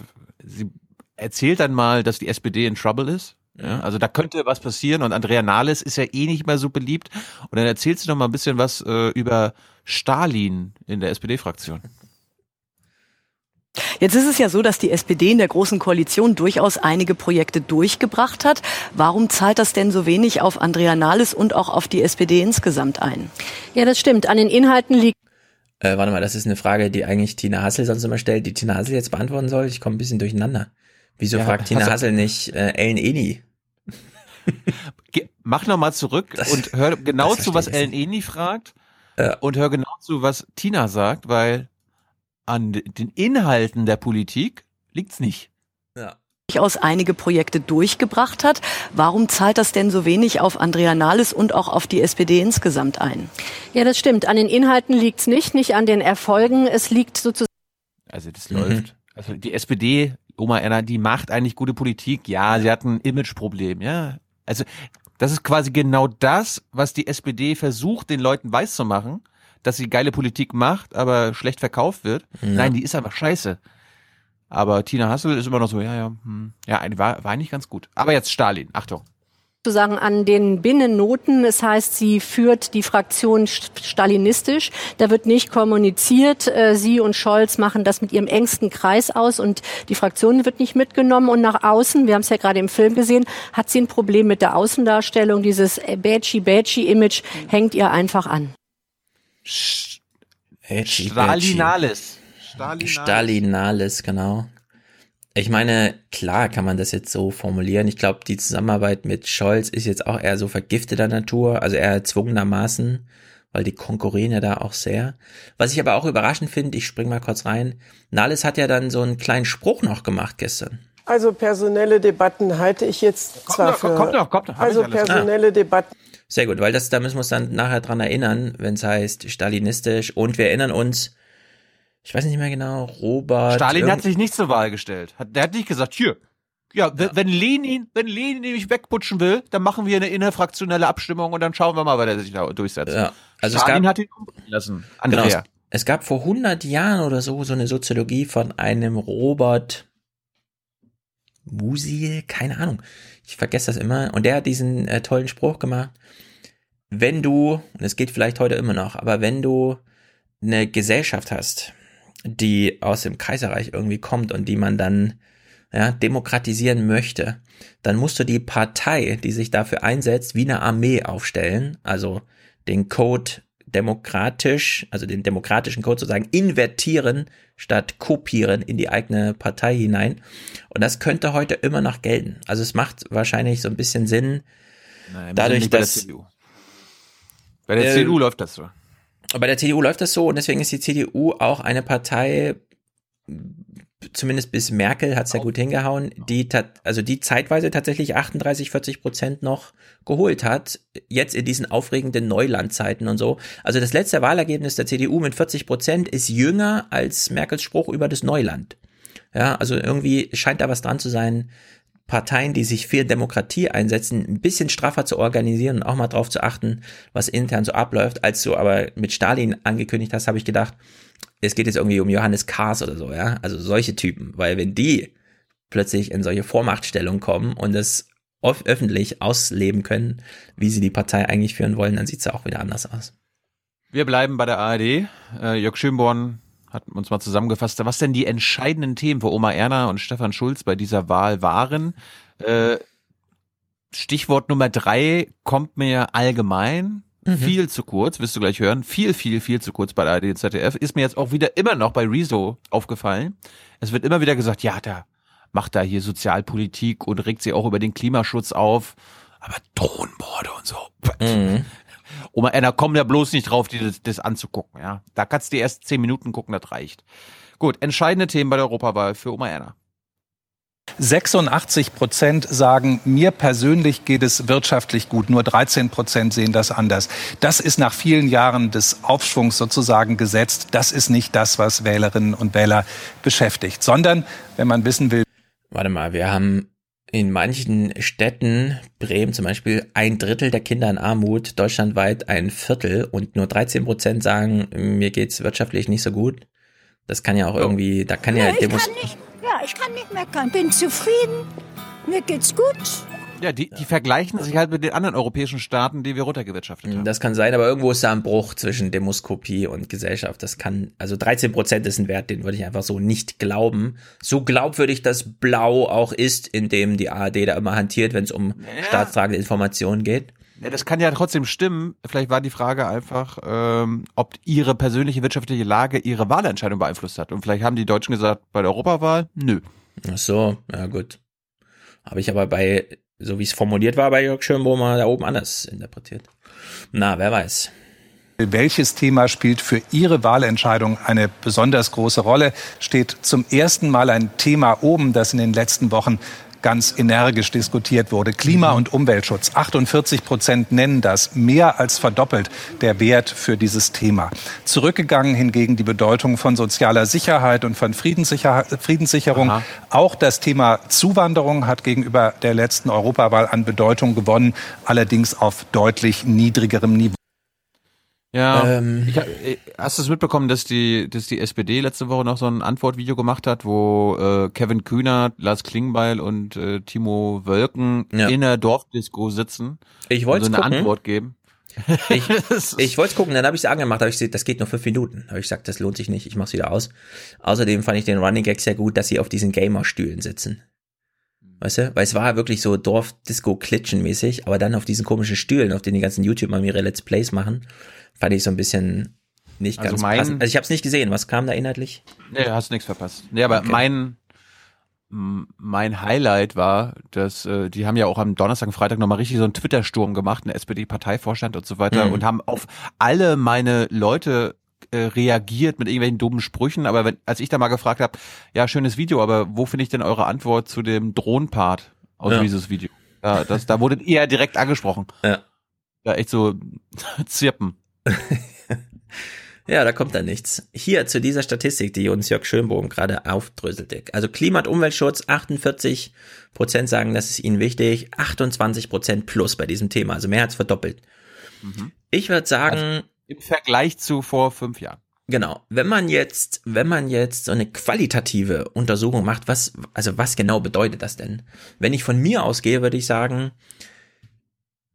sie erzählt dann mal, dass die SPD in Trouble ist. Ja, also da könnte was passieren und Andrea Nahles ist ja eh nicht mehr so beliebt. Und dann erzählt sie noch mal ein bisschen was äh, über Stalin in der SPD-Fraktion. Jetzt ist es ja so, dass die SPD in der Großen Koalition durchaus einige Projekte durchgebracht hat. Warum zahlt das denn so wenig auf Andrea Nahles und auch auf die SPD insgesamt ein? Ja, das stimmt. An den Inhalten liegt äh, warte mal, das ist eine Frage, die eigentlich Tina Hassel sonst immer stellt, die Tina Hassel jetzt beantworten soll. Ich komme ein bisschen durcheinander. Wieso ja, fragt Tina Hassel nicht äh, Ellen Eni? Mach nochmal zurück das, und hör genau zu, was Ellen Eni fragt ja. und hör genau zu, was Tina sagt, weil an den Inhalten der Politik liegt's nicht. Ja durchaus einige Projekte durchgebracht hat. Warum zahlt das denn so wenig auf Andrea Nahles und auch auf die SPD insgesamt ein? Ja, das stimmt. An den Inhalten liegt's nicht, nicht an den Erfolgen. Es liegt sozusagen. Also das mhm. läuft. Also die SPD, Oma Erna, die macht eigentlich gute Politik. Ja, sie hat ein Imageproblem. Ja, also das ist quasi genau das, was die SPD versucht, den Leuten weiszumachen, dass sie geile Politik macht, aber schlecht verkauft wird. Ja. Nein, die ist einfach scheiße. Aber Tina Hassel ist immer noch so, ja, ja, hm, ja, war, war eigentlich ganz gut. Aber jetzt Stalin, Achtung sozusagen an den Binnennoten. Das heißt, sie führt die Fraktion stalinistisch. Da wird nicht kommuniziert. Äh, sie und Scholz machen das mit ihrem engsten Kreis aus und die Fraktion wird nicht mitgenommen. Und nach außen, wir haben es ja gerade im Film gesehen, hat sie ein Problem mit der Außendarstellung. Dieses Badgy-Badgy-Image hängt ihr einfach an. Stalinales. Stalinales. Stalinales, genau. Ich meine, klar kann man das jetzt so formulieren. Ich glaube, die Zusammenarbeit mit Scholz ist jetzt auch eher so vergifteter Natur, also eher erzwungenermaßen, weil die konkurrieren ja da auch sehr. Was ich aber auch überraschend finde, ich spring mal kurz rein, Nahles hat ja dann so einen kleinen Spruch noch gemacht gestern. Also personelle Debatten halte ich jetzt kommt zwar noch, für... Kommt noch, kommt noch, also personelle ah. Debatten... Sehr gut, weil das, da müssen wir uns dann nachher dran erinnern, wenn es heißt stalinistisch und wir erinnern uns, ich weiß nicht mehr genau, Robert. Stalin hat sich nicht zur Wahl gestellt. Hat, der hat nicht gesagt, hier, ja, ja, wenn Lenin, wenn Lenin nämlich wegputschen will, dann machen wir eine innerfraktionelle Abstimmung und dann schauen wir mal, wer der sich da durchsetzt. Ja. Also Stalin es gab, hat ihn umbringen lassen. Andrea. Genau, es, es gab vor 100 Jahren oder so so eine Soziologie von einem Robert Musil, keine Ahnung. Ich vergesse das immer. Und der hat diesen äh, tollen Spruch gemacht. Wenn du, und es geht vielleicht heute immer noch, aber wenn du eine Gesellschaft hast, die aus dem Kaiserreich irgendwie kommt und die man dann ja, demokratisieren möchte, dann musst du die Partei, die sich dafür einsetzt, wie eine Armee aufstellen, also den Code demokratisch, also den demokratischen Code sozusagen invertieren statt kopieren in die eigene Partei hinein. Und das könnte heute immer noch gelten. Also es macht wahrscheinlich so ein bisschen Sinn, Nein, dadurch, dass... Der CDU. Bei der äh, CDU läuft das so bei der CDU läuft das so und deswegen ist die CDU auch eine Partei, zumindest bis Merkel hat's ja gut hingehauen, die also die zeitweise tatsächlich 38, 40 Prozent noch geholt hat, jetzt in diesen aufregenden Neulandzeiten und so. Also das letzte Wahlergebnis der CDU mit 40 Prozent ist jünger als Merkels Spruch über das Neuland. Ja, also irgendwie scheint da was dran zu sein, Parteien, die sich für Demokratie einsetzen, ein bisschen straffer zu organisieren und auch mal drauf zu achten, was intern so abläuft. Als du aber mit Stalin angekündigt hast, habe ich gedacht, es geht jetzt irgendwie um Johannes Kahrs oder so, ja. Also solche Typen, weil wenn die plötzlich in solche Vormachtstellungen kommen und es öffentlich ausleben können, wie sie die Partei eigentlich führen wollen, dann sieht es ja auch wieder anders aus. Wir bleiben bei der ARD. Äh, Jörg Schönborn hat uns mal zusammengefasst, was denn die entscheidenden Themen für Oma Erna und Stefan Schulz bei dieser Wahl waren. Äh, Stichwort Nummer drei kommt mir allgemein mhm. viel zu kurz, wirst du gleich hören. Viel, viel, viel zu kurz bei der ARD ZDF. Ist mir jetzt auch wieder immer noch bei Rezo aufgefallen. Es wird immer wieder gesagt, ja, da macht da hier Sozialpolitik und regt sich auch über den Klimaschutz auf. Aber Drohnenmorde und so. Mhm. Oma Anna, komm da bloß nicht drauf, dir das, das anzugucken, ja. Da kannst du die ersten zehn Minuten gucken, das reicht. Gut, entscheidende Themen bei der Europawahl für Oma Erna. 86 Prozent sagen, mir persönlich geht es wirtschaftlich gut. Nur 13 Prozent sehen das anders. Das ist nach vielen Jahren des Aufschwungs sozusagen gesetzt. Das ist nicht das, was Wählerinnen und Wähler beschäftigt, sondern wenn man wissen will. Warte mal, wir haben in manchen Städten, Bremen zum Beispiel, ein Drittel der Kinder in Armut, deutschlandweit ein Viertel und nur 13 Prozent sagen, mir geht's wirtschaftlich nicht so gut. Das kann ja auch irgendwie, da kann ja, ja ich kann nicht, Ja, ich kann nicht meckern, bin zufrieden, mir geht's gut. Ja, die, die vergleichen sich halt mit den anderen europäischen Staaten, die wir runtergewirtschaftet haben. Das kann sein, aber irgendwo ist da ein Bruch zwischen Demoskopie und Gesellschaft. Das kann, also 13 Prozent ist ein Wert, den würde ich einfach so nicht glauben. So glaubwürdig das Blau auch ist, in dem die ARD da immer hantiert, wenn es um ja. staatstragende Informationen geht. Ja, das kann ja trotzdem stimmen. Vielleicht war die Frage einfach, ähm, ob ihre persönliche wirtschaftliche Lage ihre Wahlentscheidung beeinflusst hat. Und vielleicht haben die Deutschen gesagt, bei der Europawahl, nö. Ach so, ja gut. Habe ich aber bei so wie es formuliert war bei Jörg Schönbrummer, da oben anders interpretiert. Na, wer weiß. Welches Thema spielt für Ihre Wahlentscheidung eine besonders große Rolle? Steht zum ersten Mal ein Thema oben, das in den letzten Wochen ganz energisch diskutiert wurde. Klima- und Umweltschutz. 48 Prozent nennen das mehr als verdoppelt der Wert für dieses Thema. Zurückgegangen hingegen die Bedeutung von sozialer Sicherheit und von Friedenssicher Friedenssicherung. Aha. Auch das Thema Zuwanderung hat gegenüber der letzten Europawahl an Bedeutung gewonnen, allerdings auf deutlich niedrigerem Niveau. Ja, ähm, ich, äh, hast du es mitbekommen, dass die, dass die SPD letzte Woche noch so ein Antwortvideo gemacht hat, wo äh, Kevin Kühner, Lars Klingbeil und äh, Timo Wölken ja. in der Dorfdisco sitzen ich wollte so eine gucken. Antwort geben. Ich, ich wollte gucken, dann habe ich es angemacht, habe ich gesagt, das geht nur fünf Minuten. Habe ich gesagt, das lohnt sich nicht, ich mach's wieder aus. Außerdem fand ich den Running Gag sehr gut, dass sie auf diesen Gamer-Stühlen sitzen. Weißt du? Weil es war wirklich so Dorf-Disco-Klitschen-mäßig, aber dann auf diesen komischen Stühlen, auf denen die ganzen YouTuber ihre Let's Plays machen fand ich so ein bisschen nicht also ganz mein, passend. Also ich habe es nicht gesehen. Was kam da inhaltlich? Nee, hast nichts verpasst. Nee, aber okay. mein mein Highlight war, dass äh, die haben ja auch am Donnerstag und Freitag nochmal richtig so einen Twitter-Sturm gemacht, ein SPD-Parteivorstand und so weiter mhm. und haben auf alle meine Leute äh, reagiert mit irgendwelchen dummen Sprüchen. Aber wenn, als ich da mal gefragt habe, ja, schönes Video, aber wo finde ich denn eure Antwort zu dem Drohnenpart aus ja. dieses Video? Ja, das, da wurdet ihr direkt angesprochen. Ja. Ja, echt so zirpen. ja, da kommt dann nichts. Hier zu dieser Statistik, die uns Jörg Schönbohm gerade aufdröselte. Also Klima- und Umweltschutz, 48 Prozent sagen, das ist ihnen wichtig, 28 Prozent plus bei diesem Thema, also mehr als verdoppelt. Mhm. Ich würde sagen. Im Vergleich zu vor fünf Jahren. Genau. Wenn man jetzt, wenn man jetzt so eine qualitative Untersuchung macht, was, also was genau bedeutet das denn? Wenn ich von mir ausgehe, würde ich sagen,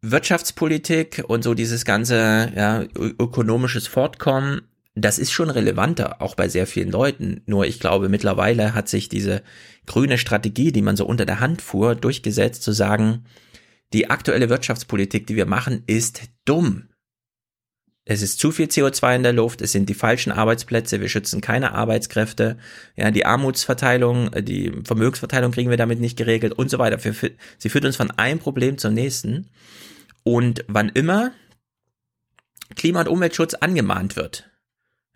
Wirtschaftspolitik und so dieses ganze ja, ökonomisches Fortkommen, das ist schon relevanter, auch bei sehr vielen Leuten. Nur ich glaube, mittlerweile hat sich diese grüne Strategie, die man so unter der Hand fuhr, durchgesetzt, zu sagen, die aktuelle Wirtschaftspolitik, die wir machen, ist dumm. Es ist zu viel CO2 in der Luft, es sind die falschen Arbeitsplätze, wir schützen keine Arbeitskräfte, ja, die Armutsverteilung, die Vermögensverteilung kriegen wir damit nicht geregelt und so weiter. Sie führt uns von einem Problem zum nächsten. Und wann immer Klima- und Umweltschutz angemahnt wird,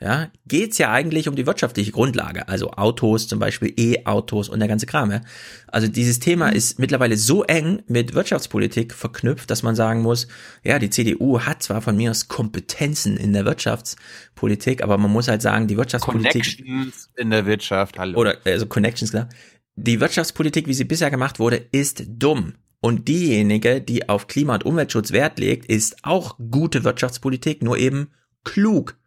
ja, geht's ja eigentlich um die wirtschaftliche Grundlage, also Autos, zum Beispiel E-Autos und der ganze Kram. Ja? Also dieses Thema mhm. ist mittlerweile so eng mit Wirtschaftspolitik verknüpft, dass man sagen muss, ja, die CDU hat zwar von mir aus Kompetenzen in der Wirtschaftspolitik, aber man muss halt sagen, die Wirtschaftspolitik Connections in der Wirtschaft, hallo. Oder also Connections klar. Die Wirtschaftspolitik, wie sie bisher gemacht wurde, ist dumm. Und diejenige, die auf Klima- und Umweltschutz Wert legt, ist auch gute Wirtschaftspolitik, nur eben klug.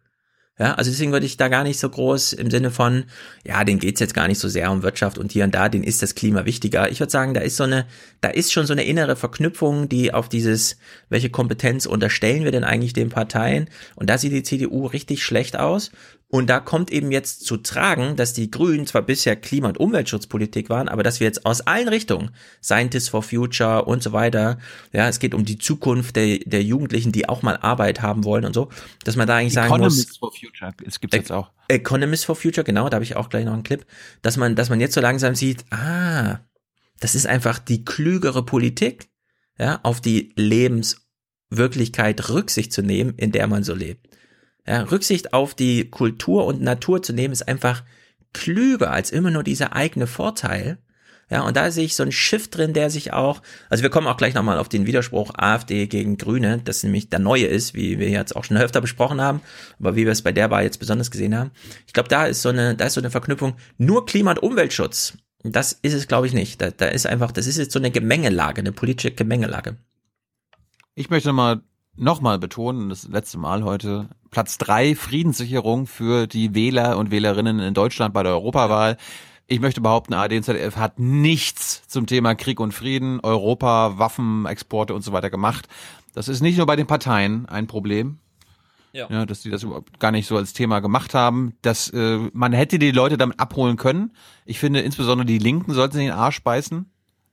Ja, also deswegen würde ich da gar nicht so groß im Sinne von, ja, den geht's jetzt gar nicht so sehr um Wirtschaft und hier und da, den ist das Klima wichtiger. Ich würde sagen, da ist so eine, da ist schon so eine innere Verknüpfung, die auf dieses, welche Kompetenz unterstellen wir denn eigentlich den Parteien? Und da sieht die CDU richtig schlecht aus. Und da kommt eben jetzt zu tragen, dass die Grünen zwar bisher Klima- und Umweltschutzpolitik waren, aber dass wir jetzt aus allen Richtungen, Scientists for Future und so weiter, ja, es geht um die Zukunft der, der Jugendlichen, die auch mal Arbeit haben wollen und so, dass man da eigentlich sagen Economists muss. for Future, es gibt jetzt auch. Economists for Future, genau, da habe ich auch gleich noch einen Clip, dass man, dass man jetzt so langsam sieht, ah, das ist einfach die klügere Politik, ja, auf die Lebenswirklichkeit Rücksicht zu nehmen, in der man so lebt. Ja, Rücksicht auf die Kultur und Natur zu nehmen, ist einfach klüger als immer nur dieser eigene Vorteil. Ja, und da sehe ich so einen Shift drin, der sich auch, also wir kommen auch gleich nochmal auf den Widerspruch AfD gegen Grüne, das nämlich der neue ist, wie wir jetzt auch schon öfter besprochen haben, aber wie wir es bei der Wahl jetzt besonders gesehen haben. Ich glaube, da ist so eine, da ist so eine Verknüpfung, nur Klima- und Umweltschutz. Das ist es, glaube ich, nicht. Da, da ist einfach, das ist jetzt so eine Gemengelage, eine politische Gemengelage. Ich möchte mal nochmal betonen, das letzte Mal heute, Platz drei Friedenssicherung für die Wähler und Wählerinnen in Deutschland bei der Europawahl. Ich möchte behaupten, ARD und ZDF hat nichts zum Thema Krieg und Frieden, Europa, Waffenexporte und so weiter gemacht. Das ist nicht nur bei den Parteien ein Problem, ja. ja dass die das überhaupt gar nicht so als Thema gemacht haben. Dass äh, man hätte die Leute damit abholen können. Ich finde, insbesondere die Linken sollten sich in den Arsch beißen.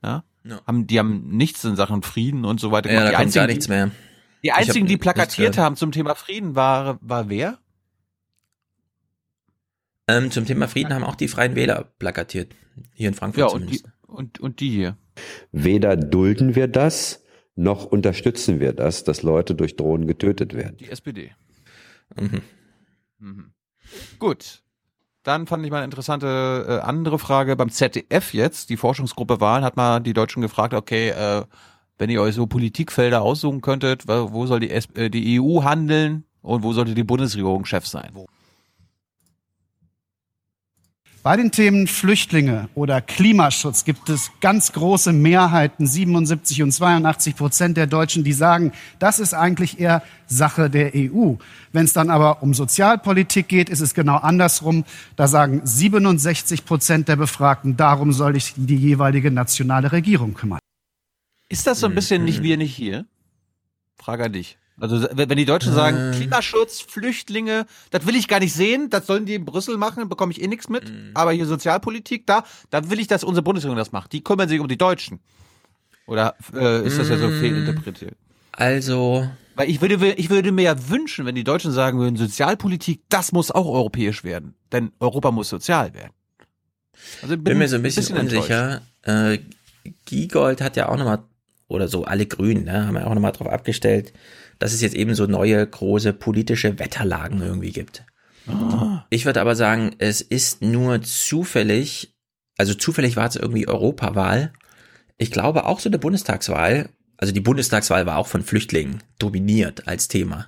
Ja? ja. Haben, die haben nichts in Sachen Frieden und so weiter gemacht. Ja, da die einzigen, gar nichts mehr. Die einzigen, die plakatiert haben zum Thema Frieden, war, war wer? Ähm, zum Thema Frieden haben auch die Freien Wähler plakatiert. Hier in Frankfurt ja, zumindest. Und die, und, und die hier. Weder dulden wir das, noch unterstützen wir das, dass Leute durch Drohnen getötet werden. Die SPD. Mhm. Mhm. Gut. Dann fand ich mal eine interessante äh, andere Frage. Beim ZDF jetzt, die Forschungsgruppe Wahlen, hat mal die Deutschen gefragt, okay, äh, wenn ihr euch so Politikfelder aussuchen könntet, wo soll die, äh, die EU handeln und wo sollte die Bundesregierung Chef sein? Bei den Themen Flüchtlinge oder Klimaschutz gibt es ganz große Mehrheiten, 77 und 82 Prozent der Deutschen, die sagen, das ist eigentlich eher Sache der EU. Wenn es dann aber um Sozialpolitik geht, ist es genau andersrum. Da sagen 67 Prozent der Befragten, darum soll sich die jeweilige nationale Regierung kümmern. Ist das so ein bisschen nicht wir nicht hier? Frage an dich. Also wenn die Deutschen sagen, äh. Klimaschutz, Flüchtlinge, das will ich gar nicht sehen, das sollen die in Brüssel machen, bekomme ich eh nichts mit. Mhm. Aber hier Sozialpolitik, da, da will ich, dass unsere Bundesregierung das macht. Die kümmern sich um die Deutschen. Oder äh, ist das ja so mhm. fehlinterpretiert? Also. Weil ich würde, ich würde mir ja wünschen, wenn die Deutschen sagen würden, Sozialpolitik, das muss auch europäisch werden. Denn Europa muss sozial werden. Also bin, bin mir so ein bisschen, bisschen unsicher. Äh, Giegold hat ja auch nochmal, oder so alle Grünen, ne, haben ja auch nochmal drauf abgestellt, dass es jetzt eben so neue große politische Wetterlagen irgendwie gibt. Oh. Ich würde aber sagen, es ist nur zufällig, also zufällig war es irgendwie Europawahl. Ich glaube auch so eine Bundestagswahl, also die Bundestagswahl war auch von Flüchtlingen dominiert als Thema.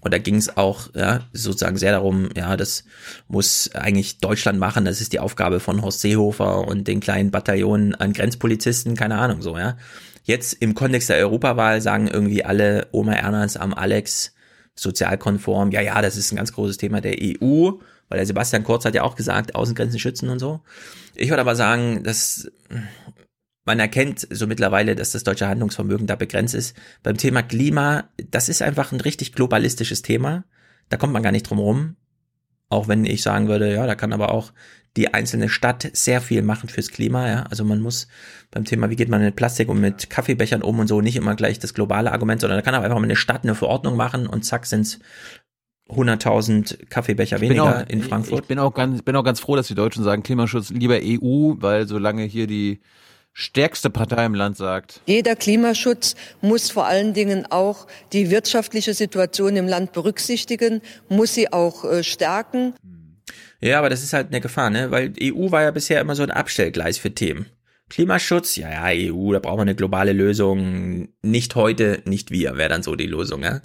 Und da ging es auch ja, sozusagen sehr darum, ja, das muss eigentlich Deutschland machen, das ist die Aufgabe von Horst Seehofer und den kleinen Bataillonen an Grenzpolizisten, keine Ahnung so, ja. Jetzt im Kontext der Europawahl sagen irgendwie alle Oma Ernst am Alex sozialkonform, ja, ja, das ist ein ganz großes Thema der EU, weil der Sebastian Kurz hat ja auch gesagt, Außengrenzen schützen und so. Ich würde aber sagen, dass man erkennt so mittlerweile, dass das deutsche Handlungsvermögen da begrenzt ist. Beim Thema Klima, das ist einfach ein richtig globalistisches Thema. Da kommt man gar nicht drum rum. Auch wenn ich sagen würde, ja, da kann aber auch die einzelne Stadt sehr viel machen fürs Klima. Ja? Also man muss beim Thema, wie geht man mit Plastik und mit Kaffeebechern um und so, nicht immer gleich das globale Argument, sondern da kann auch einfach mal eine Stadt eine Verordnung machen und zack sind's 100.000 Kaffeebecher weniger auch, in Frankfurt. Ich bin auch ganz, bin auch ganz froh, dass die Deutschen sagen Klimaschutz lieber EU, weil solange hier die stärkste Partei im Land sagt. Jeder Klimaschutz muss vor allen Dingen auch die wirtschaftliche Situation im Land berücksichtigen, muss sie auch äh, stärken. Ja, aber das ist halt eine Gefahr, ne? Weil EU war ja bisher immer so ein Abstellgleis für Themen. Klimaschutz, ja, ja, EU, da brauchen wir eine globale Lösung. Nicht heute, nicht wir, wäre dann so die Lösung, ja.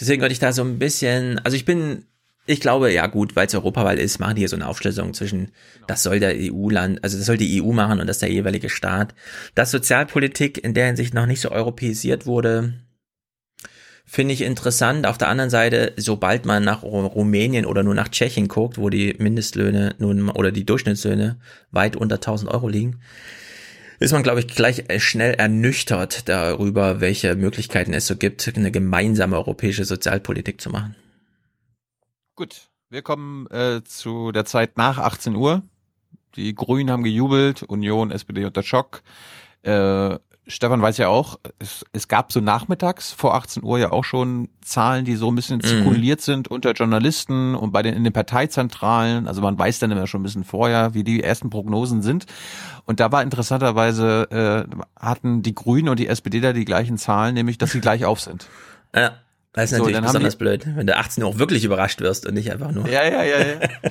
Deswegen würde ich da so ein bisschen, also ich bin, ich glaube, ja gut, weil es Europawahl ist, machen die hier so eine Aufschlüsselung zwischen, das soll der EU-Land, also das soll die EU machen und das der jeweilige Staat. Dass Sozialpolitik in der Hinsicht noch nicht so europäisiert wurde, finde ich interessant. Auf der anderen Seite, sobald man nach Rumänien oder nur nach Tschechien guckt, wo die Mindestlöhne nun oder die Durchschnittslöhne weit unter 1000 Euro liegen, ist man, glaube ich, gleich schnell ernüchtert darüber, welche Möglichkeiten es so gibt, eine gemeinsame europäische Sozialpolitik zu machen. Gut, wir kommen äh, zu der Zeit nach 18 Uhr. Die Grünen haben gejubelt, Union, SPD unter Schock. Äh, Stefan weiß ja auch, es, es gab so nachmittags vor 18 Uhr ja auch schon Zahlen, die so ein bisschen mhm. zirkuliert sind unter Journalisten und bei den in den Parteizentralen. Also man weiß dann immer schon ein bisschen vorher, wie die ersten Prognosen sind. Und da war interessanterweise äh, hatten die Grünen und die SPD da die gleichen Zahlen, nämlich dass sie gleich auf sind. Ja. Das ist natürlich so, besonders blöd, wenn du 18 Uhr auch wirklich überrascht wirst und nicht einfach nur. Ja, ja, ja, ja.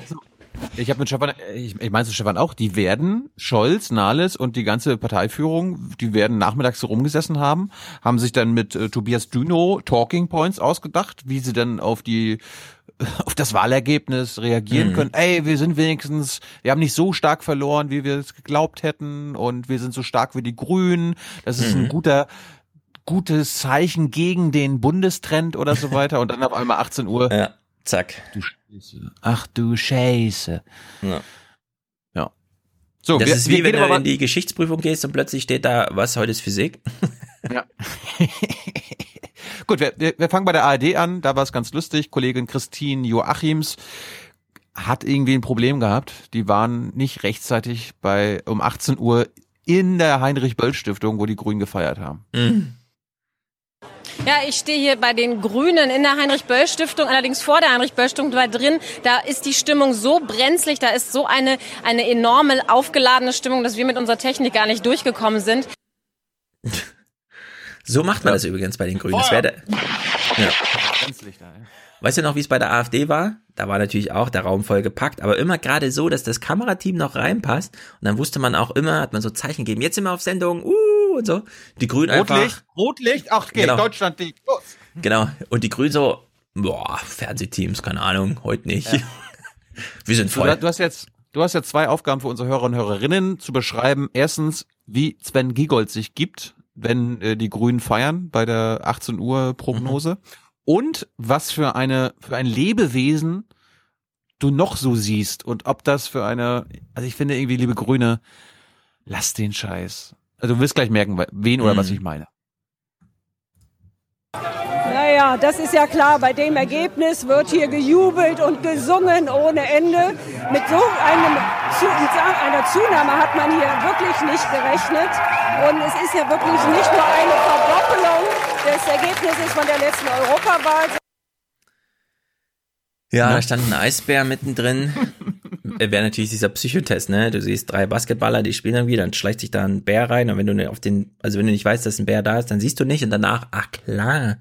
Ich habe mit Stefan, ich, ich meine Stefan auch, die werden, Scholz, Nahles und die ganze Parteiführung, die werden nachmittags so rumgesessen haben, haben sich dann mit äh, Tobias Düno Talking Points ausgedacht, wie sie dann auf die auf das Wahlergebnis reagieren mhm. können. Ey, wir sind wenigstens, wir haben nicht so stark verloren, wie wir es geglaubt hätten und wir sind so stark wie die Grünen. Das ist mhm. ein guter gutes Zeichen gegen den Bundestrend oder so weiter und dann auf einmal 18 Uhr. Ja, zack. Du Scheiße. Ach du Scheiße. Ja. Ja. So, das wir, ist wie wenn du in die Geschichtsprüfung gehst und plötzlich steht da, was heute ist Physik. Ja. Gut, wir, wir, wir fangen bei der ARD an. Da war es ganz lustig. Kollegin Christine Joachims hat irgendwie ein Problem gehabt. Die waren nicht rechtzeitig bei um 18 Uhr in der Heinrich-Böll-Stiftung, wo die Grünen gefeiert haben. Mhm. Ja, ich stehe hier bei den Grünen in der Heinrich-Böll-Stiftung, allerdings vor der Heinrich-Böll-Stiftung da drin. Da ist die Stimmung so brenzlig, da ist so eine, eine enorme aufgeladene Stimmung, dass wir mit unserer Technik gar nicht durchgekommen sind. So macht man ja. das übrigens bei den Grünen. Das wäre ja. Weißt du noch, wie es bei der AfD war? Da war natürlich auch der Raum voll gepackt, aber immer gerade so, dass das Kamerateam noch reinpasst. Und dann wusste man auch immer, hat man so Zeichen gegeben, jetzt sind wir auf Sendung, uh, und so. Die Grünen Rotlicht, einfach. Rotlicht, ach, geht, genau. Deutschland liegt, los. Genau. Und die Grünen so, boah, Fernsehteams, keine Ahnung, heute nicht. Ja. wir sind voll. Du, du hast jetzt, du hast jetzt zwei Aufgaben für unsere Hörer und Hörerinnen zu beschreiben. Erstens, wie Sven Giegold sich gibt wenn äh, die Grünen feiern bei der 18 Uhr Prognose. Mhm. Und was für eine, für ein Lebewesen du noch so siehst und ob das für eine, also ich finde irgendwie, liebe Grüne, lass den Scheiß. Also du wirst gleich merken, wen oder mhm. was ich meine. Naja, das ist ja klar, bei dem Ergebnis wird hier gejubelt und gesungen ohne Ende. Mit so einem, einer Zunahme hat man hier wirklich nicht gerechnet. Und es ist ja wirklich nicht nur eine Verdoppelung des Ergebnisses von der letzten Europawahl. Ja, da stand ein Eisbär mittendrin. Wäre natürlich dieser Psychotest, ne? Du siehst drei Basketballer, die spielen irgendwie, dann schleicht sich da ein Bär rein und wenn du auf den, also wenn du nicht weißt, dass ein Bär da ist, dann siehst du nicht und danach, ach klar,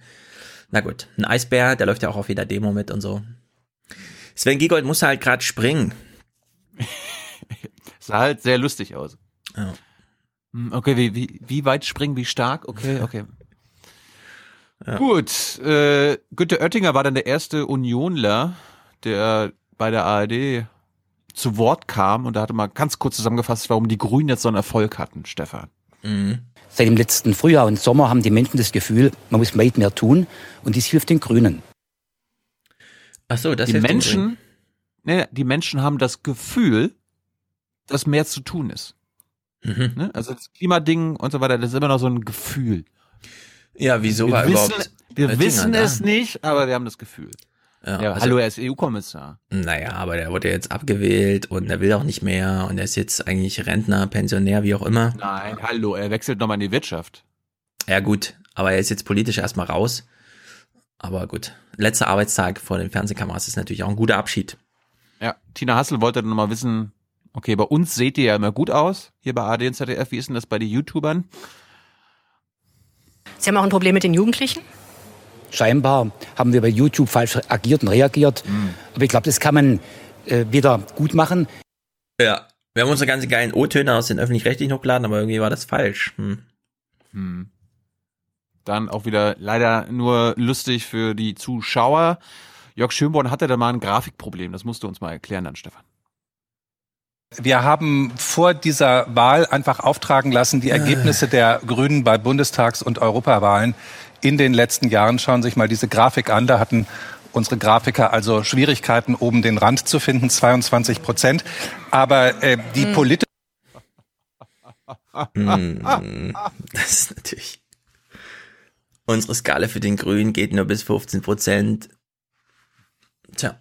na gut, ein Eisbär, der läuft ja auch auf jeder Demo mit und so. Sven Giegold muss halt gerade springen. Sah halt sehr lustig aus. Ja. Hm, okay, wie, wie, wie weit springen, wie stark? Okay, okay. Ja. Gut, äh, Günter Oettinger war dann der erste Unionler, der bei der ARD zu Wort kam und da hatte mal ganz kurz zusammengefasst, warum die Grünen jetzt so einen Erfolg hatten, Stefan. Mhm. Seit dem letzten Frühjahr und Sommer haben die Menschen das Gefühl, man muss weit mehr tun und dies hilft den Grünen. Ach so, das die Menschen, ne, die Menschen haben das Gefühl, dass mehr zu tun ist. Mhm. Ne? Also das Klimading und so weiter, das ist immer noch so ein Gefühl. Ja, wieso wir war wissen, überhaupt? Wir wissen es nicht, aber wir haben das Gefühl. Ja, also, hallo, er ist EU-Kommissar. Naja, aber der wurde jetzt abgewählt und er will auch nicht mehr und er ist jetzt eigentlich Rentner, Pensionär, wie auch immer. Nein, hallo, er wechselt nochmal in die Wirtschaft. Ja gut, aber er ist jetzt politisch erstmal raus. Aber gut, letzter Arbeitstag vor den Fernsehkameras ist natürlich auch ein guter Abschied. Ja, Tina Hassel wollte dann nochmal wissen, okay, bei uns seht ihr ja immer gut aus, hier bei AD und ZDF, wie ist denn das bei den YouTubern? Sie haben auch ein Problem mit den Jugendlichen? Scheinbar haben wir bei YouTube falsch agiert und reagiert. Mhm. Aber ich glaube, das kann man äh, wieder gut machen. Ja, wir haben unsere ganzen geilen O-Töne aus den öffentlich-rechtlichen hochgeladen, aber irgendwie war das falsch. Hm. Hm. Dann auch wieder leider nur lustig für die Zuschauer. Jörg Schönborn hatte da mal ein Grafikproblem. Das musst du uns mal erklären dann, Stefan. Wir haben vor dieser Wahl einfach auftragen lassen, die ah. Ergebnisse der Grünen bei Bundestags- und Europawahlen in den letzten Jahren. Schauen Sie sich mal diese Grafik an. Da hatten unsere Grafiker also Schwierigkeiten, oben den Rand zu finden, 22 Prozent. Aber äh, die hm. politische hm, das ist natürlich. Unsere Skala für den Grünen geht nur bis 15 Prozent. Tja.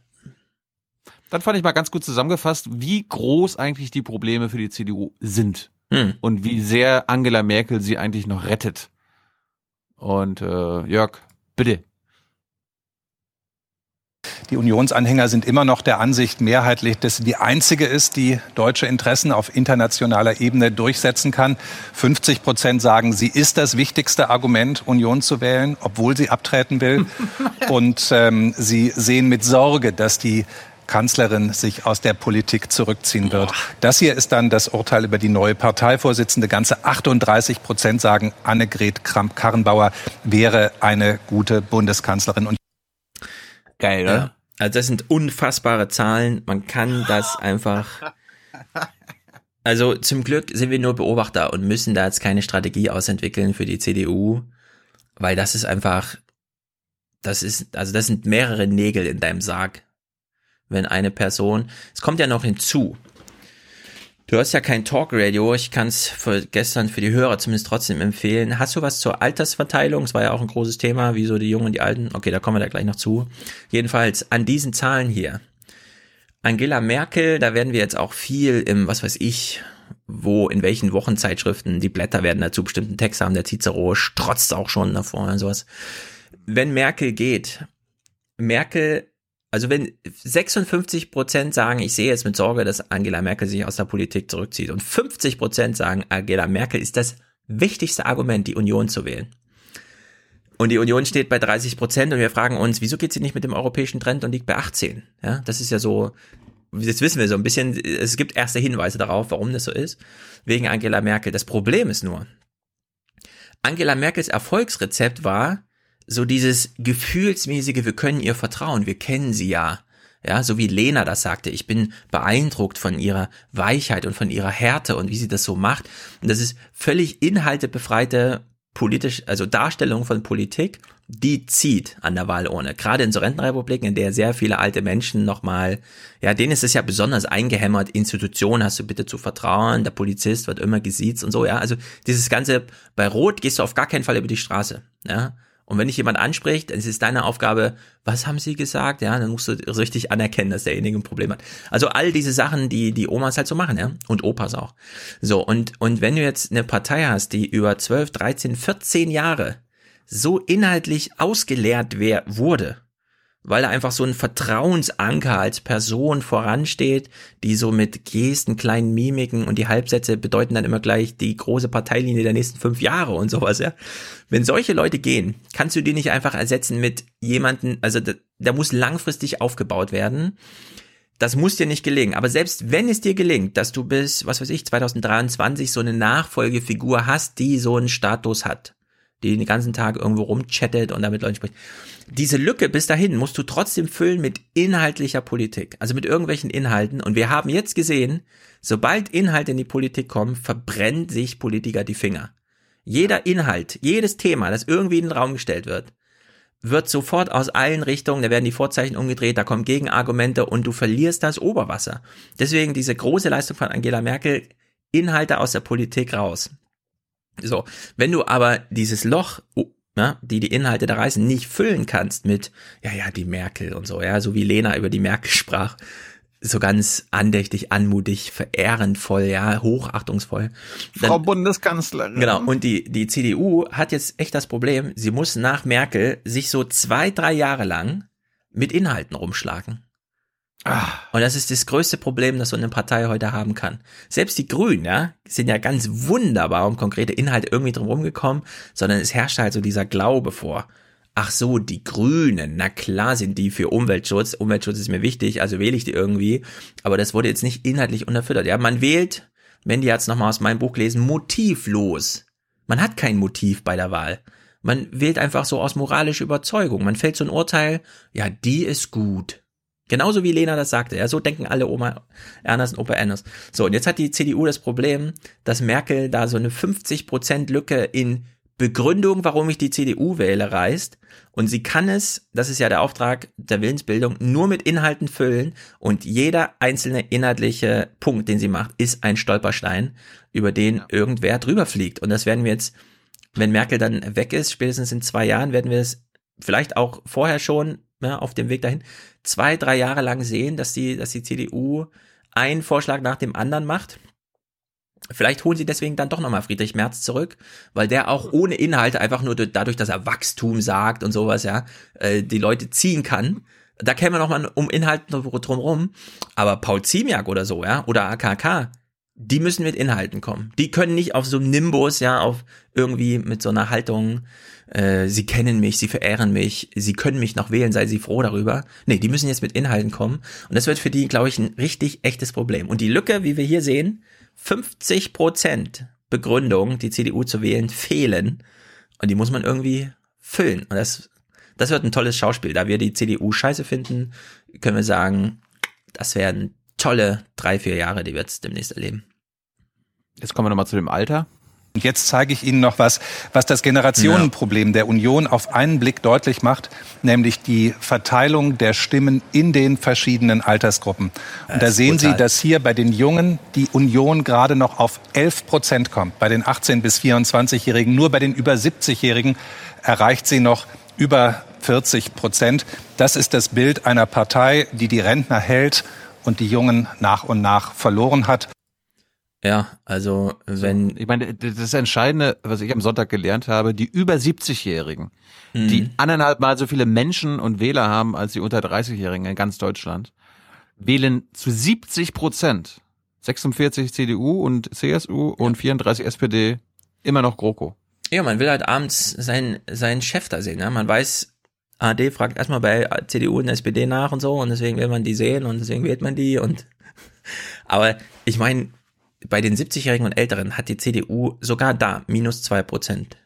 Dann fand ich mal ganz gut zusammengefasst, wie groß eigentlich die Probleme für die CDU sind. Hm. Und wie sehr Angela Merkel sie eigentlich noch rettet. Und äh, Jörg, bitte. Die Unionsanhänger sind immer noch der Ansicht mehrheitlich, dass sie die einzige ist, die deutsche Interessen auf internationaler Ebene durchsetzen kann. 50 Prozent sagen, sie ist das wichtigste Argument, Union zu wählen, obwohl sie abtreten will. Und ähm, sie sehen mit Sorge, dass die Kanzlerin sich aus der Politik zurückziehen wird. Das hier ist dann das Urteil über die neue Parteivorsitzende. Ganze 38 Prozent sagen, Annegret Kramp-Karrenbauer wäre eine gute Bundeskanzlerin. Und Geil, oder? Ja. Also das sind unfassbare Zahlen. Man kann das einfach. Also zum Glück sind wir nur Beobachter und müssen da jetzt keine Strategie ausentwickeln für die CDU, weil das ist einfach, das ist, also das sind mehrere Nägel in deinem Sarg. Wenn eine Person, es kommt ja noch hinzu, Du hast ja kein Talkradio. Ich kann es gestern für die Hörer zumindest trotzdem empfehlen. Hast du was zur Altersverteilung? Es war ja auch ein großes Thema, wieso die Jungen und die Alten. Okay, da kommen wir da gleich noch zu. Jedenfalls an diesen Zahlen hier. Angela Merkel, da werden wir jetzt auch viel im, was weiß ich, wo, in welchen Wochenzeitschriften, die Blätter werden dazu bestimmten Text haben, der Cicero strotzt auch schon davor und sowas. Wenn Merkel geht, Merkel also wenn 56 Prozent sagen, ich sehe jetzt mit Sorge, dass Angela Merkel sich aus der Politik zurückzieht und 50 Prozent sagen, Angela Merkel ist das wichtigste Argument, die Union zu wählen. Und die Union steht bei 30 Prozent und wir fragen uns, wieso geht sie nicht mit dem europäischen Trend und liegt bei 18? Ja, das ist ja so, jetzt wissen wir so ein bisschen, es gibt erste Hinweise darauf, warum das so ist, wegen Angela Merkel. Das Problem ist nur, Angela Merkels Erfolgsrezept war, so dieses gefühlsmäßige, wir können ihr vertrauen, wir kennen sie ja. Ja, so wie Lena das sagte, ich bin beeindruckt von ihrer Weichheit und von ihrer Härte und wie sie das so macht. Und das ist völlig inhaltebefreite politisch, also Darstellung von Politik, die zieht an der Wahlurne. Gerade in so Rentenrepubliken, in der sehr viele alte Menschen nochmal, ja, denen ist es ja besonders eingehämmert, Institution hast du bitte zu vertrauen, der Polizist wird immer gesiezt und so, ja. Also dieses ganze, bei Rot gehst du auf gar keinen Fall über die Straße, ja. Und wenn dich jemand anspricht, dann ist es deine Aufgabe, was haben sie gesagt? Ja, dann musst du richtig anerkennen, dass derjenige ein Problem hat. Also all diese Sachen, die die Omas halt so machen, ja, und Opas auch. So und und wenn du jetzt eine Partei hast, die über 12, 13, 14 Jahre so inhaltlich ausgeleert wer wurde, weil er einfach so ein Vertrauensanker als Person voransteht, die so mit Gesten, kleinen Mimiken und die Halbsätze bedeuten dann immer gleich die große Parteilinie der nächsten fünf Jahre und sowas, ja. Wenn solche Leute gehen, kannst du die nicht einfach ersetzen mit jemanden, also da, da muss langfristig aufgebaut werden. Das muss dir nicht gelingen. Aber selbst wenn es dir gelingt, dass du bis, was weiß ich, 2023 so eine Nachfolgefigur hast, die so einen Status hat, die den ganzen Tag irgendwo rumchattet und damit Leuten spricht. Diese Lücke bis dahin musst du trotzdem füllen mit inhaltlicher Politik, also mit irgendwelchen Inhalten. Und wir haben jetzt gesehen, sobald Inhalte in die Politik kommen, verbrennen sich Politiker die Finger. Jeder Inhalt, jedes Thema, das irgendwie in den Raum gestellt wird, wird sofort aus allen Richtungen, da werden die Vorzeichen umgedreht, da kommen Gegenargumente und du verlierst das Oberwasser. Deswegen diese große Leistung von Angela Merkel, Inhalte aus der Politik raus. So, wenn du aber dieses Loch, ne, die die Inhalte da reißen, nicht füllen kannst mit, ja, ja, die Merkel und so, ja, so wie Lena über die Merkel sprach, so ganz andächtig, anmutig, verehrendvoll, ja, hochachtungsvoll. Dann, Frau Bundeskanzlerin. Genau. Und die, die CDU hat jetzt echt das Problem, sie muss nach Merkel sich so zwei, drei Jahre lang mit Inhalten rumschlagen. Ah. Und das ist das größte Problem, das so eine Partei heute haben kann. Selbst die Grünen, ja, sind ja ganz wunderbar um konkrete Inhalte irgendwie drum gekommen, sondern es herrscht halt so dieser Glaube vor. Ach so, die Grünen, na klar sind die für Umweltschutz. Umweltschutz ist mir wichtig, also wähle ich die irgendwie. Aber das wurde jetzt nicht inhaltlich unterfüttert. Ja, man wählt, wenn die jetzt nochmal aus meinem Buch lesen, motivlos. Man hat kein Motiv bei der Wahl. Man wählt einfach so aus moralischer Überzeugung. Man fällt so ein Urteil, ja, die ist gut. Genauso wie Lena das sagte. Ja, so denken alle Oma Ernst und Opa Ernst. So, und jetzt hat die CDU das Problem, dass Merkel da so eine 50% Lücke in Begründung, warum ich die CDU wähle, reißt. Und sie kann es, das ist ja der Auftrag der Willensbildung, nur mit Inhalten füllen. Und jeder einzelne inhaltliche Punkt, den sie macht, ist ein Stolperstein, über den irgendwer drüber fliegt. Und das werden wir jetzt, wenn Merkel dann weg ist, spätestens in zwei Jahren, werden wir es vielleicht auch vorher schon ja, auf dem Weg dahin, zwei, drei Jahre lang sehen, dass die, dass die CDU einen Vorschlag nach dem anderen macht. Vielleicht holen sie deswegen dann doch nochmal Friedrich Merz zurück, weil der auch ohne Inhalte einfach nur dadurch, dass er Wachstum sagt und sowas, ja, äh, die Leute ziehen kann. Da kämen wir nochmal um Inhalte drumherum. Aber Paul Ziemiak oder so, ja, oder AKK, die müssen mit Inhalten kommen. Die können nicht auf so einem Nimbus, ja, auf irgendwie mit so einer Haltung, äh, sie kennen mich, sie verehren mich, sie können mich noch wählen, sei sie froh darüber. Nee, die müssen jetzt mit Inhalten kommen. Und das wird für die, glaube ich, ein richtig echtes Problem. Und die Lücke, wie wir hier sehen, 50 Prozent Begründung, die CDU zu wählen, fehlen. Und die muss man irgendwie füllen. Und das, das wird ein tolles Schauspiel. Da wir die CDU scheiße finden, können wir sagen, das werden tolle drei, vier Jahre, die wir jetzt demnächst erleben. Jetzt kommen wir nochmal zu dem Alter. Und jetzt zeige ich Ihnen noch was, was das Generationenproblem der Union auf einen Blick deutlich macht, nämlich die Verteilung der Stimmen in den verschiedenen Altersgruppen. Und da sehen brutal. Sie, dass hier bei den Jungen die Union gerade noch auf 11 Prozent kommt. Bei den 18 bis 24-Jährigen, nur bei den über 70-Jährigen erreicht sie noch über 40 Prozent. Das ist das Bild einer Partei, die die Rentner hält und die Jungen nach und nach verloren hat. Ja, also wenn. Ich meine, das Entscheidende, was ich am Sonntag gelernt habe, die über 70-Jährigen, mhm. die anderthalb Mal so viele Menschen und Wähler haben als die unter 30-Jährigen in ganz Deutschland, wählen zu 70 Prozent 46 CDU und CSU und 34 SPD immer noch GroKo. Ja, man will halt abends seinen, seinen Chef da sehen. Ja? Man weiß, AD fragt erstmal bei CDU und SPD nach und so und deswegen will man die sehen und deswegen wählt man die und aber ich meine, bei den 70-Jährigen und Älteren hat die CDU sogar da minus zwei Prozent.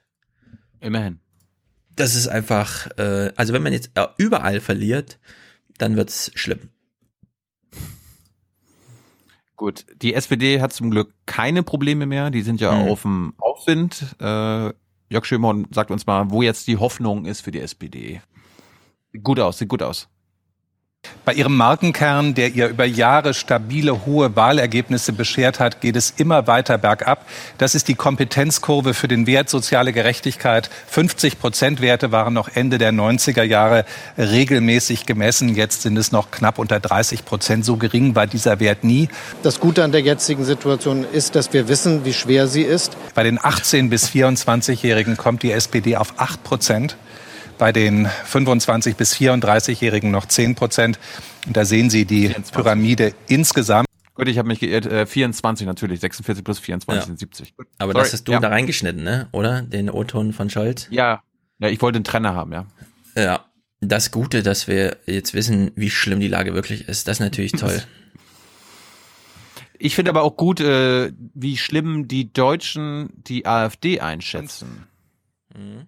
Immerhin. Das ist einfach, äh, also wenn man jetzt äh, überall verliert, dann wird's schlimm. Gut, die SPD hat zum Glück keine Probleme mehr. Die sind ja mhm. auf dem Aufwind. Äh, Jörg Schömann sagt uns mal, wo jetzt die Hoffnung ist für die SPD. Gut aus, sieht gut aus. Bei ihrem Markenkern, der ihr über Jahre stabile, hohe Wahlergebnisse beschert hat, geht es immer weiter bergab. Das ist die Kompetenzkurve für den Wert soziale Gerechtigkeit. 50 Prozent Werte waren noch Ende der 90er Jahre regelmäßig gemessen. Jetzt sind es noch knapp unter 30 Prozent. So gering war dieser Wert nie. Das Gute an der jetzigen Situation ist, dass wir wissen, wie schwer sie ist. Bei den 18 bis 24-Jährigen kommt die SPD auf 8 Prozent bei den 25 bis 34-Jährigen noch 10 Prozent. Und da sehen Sie die 24. Pyramide insgesamt. Gut, ich habe mich geirrt. Äh, 24 natürlich. 46 plus 24 ja. sind 70. Gut. Aber Sorry. das hast du ja. da reingeschnitten, ne? Oder? Den O-Ton von Scholz? Ja. Ja, ich wollte einen Trenner haben, ja. Ja. Das Gute, dass wir jetzt wissen, wie schlimm die Lage wirklich ist, das ist natürlich toll. Ich finde aber auch gut, äh, wie schlimm die Deutschen die AfD einschätzen. Mhm.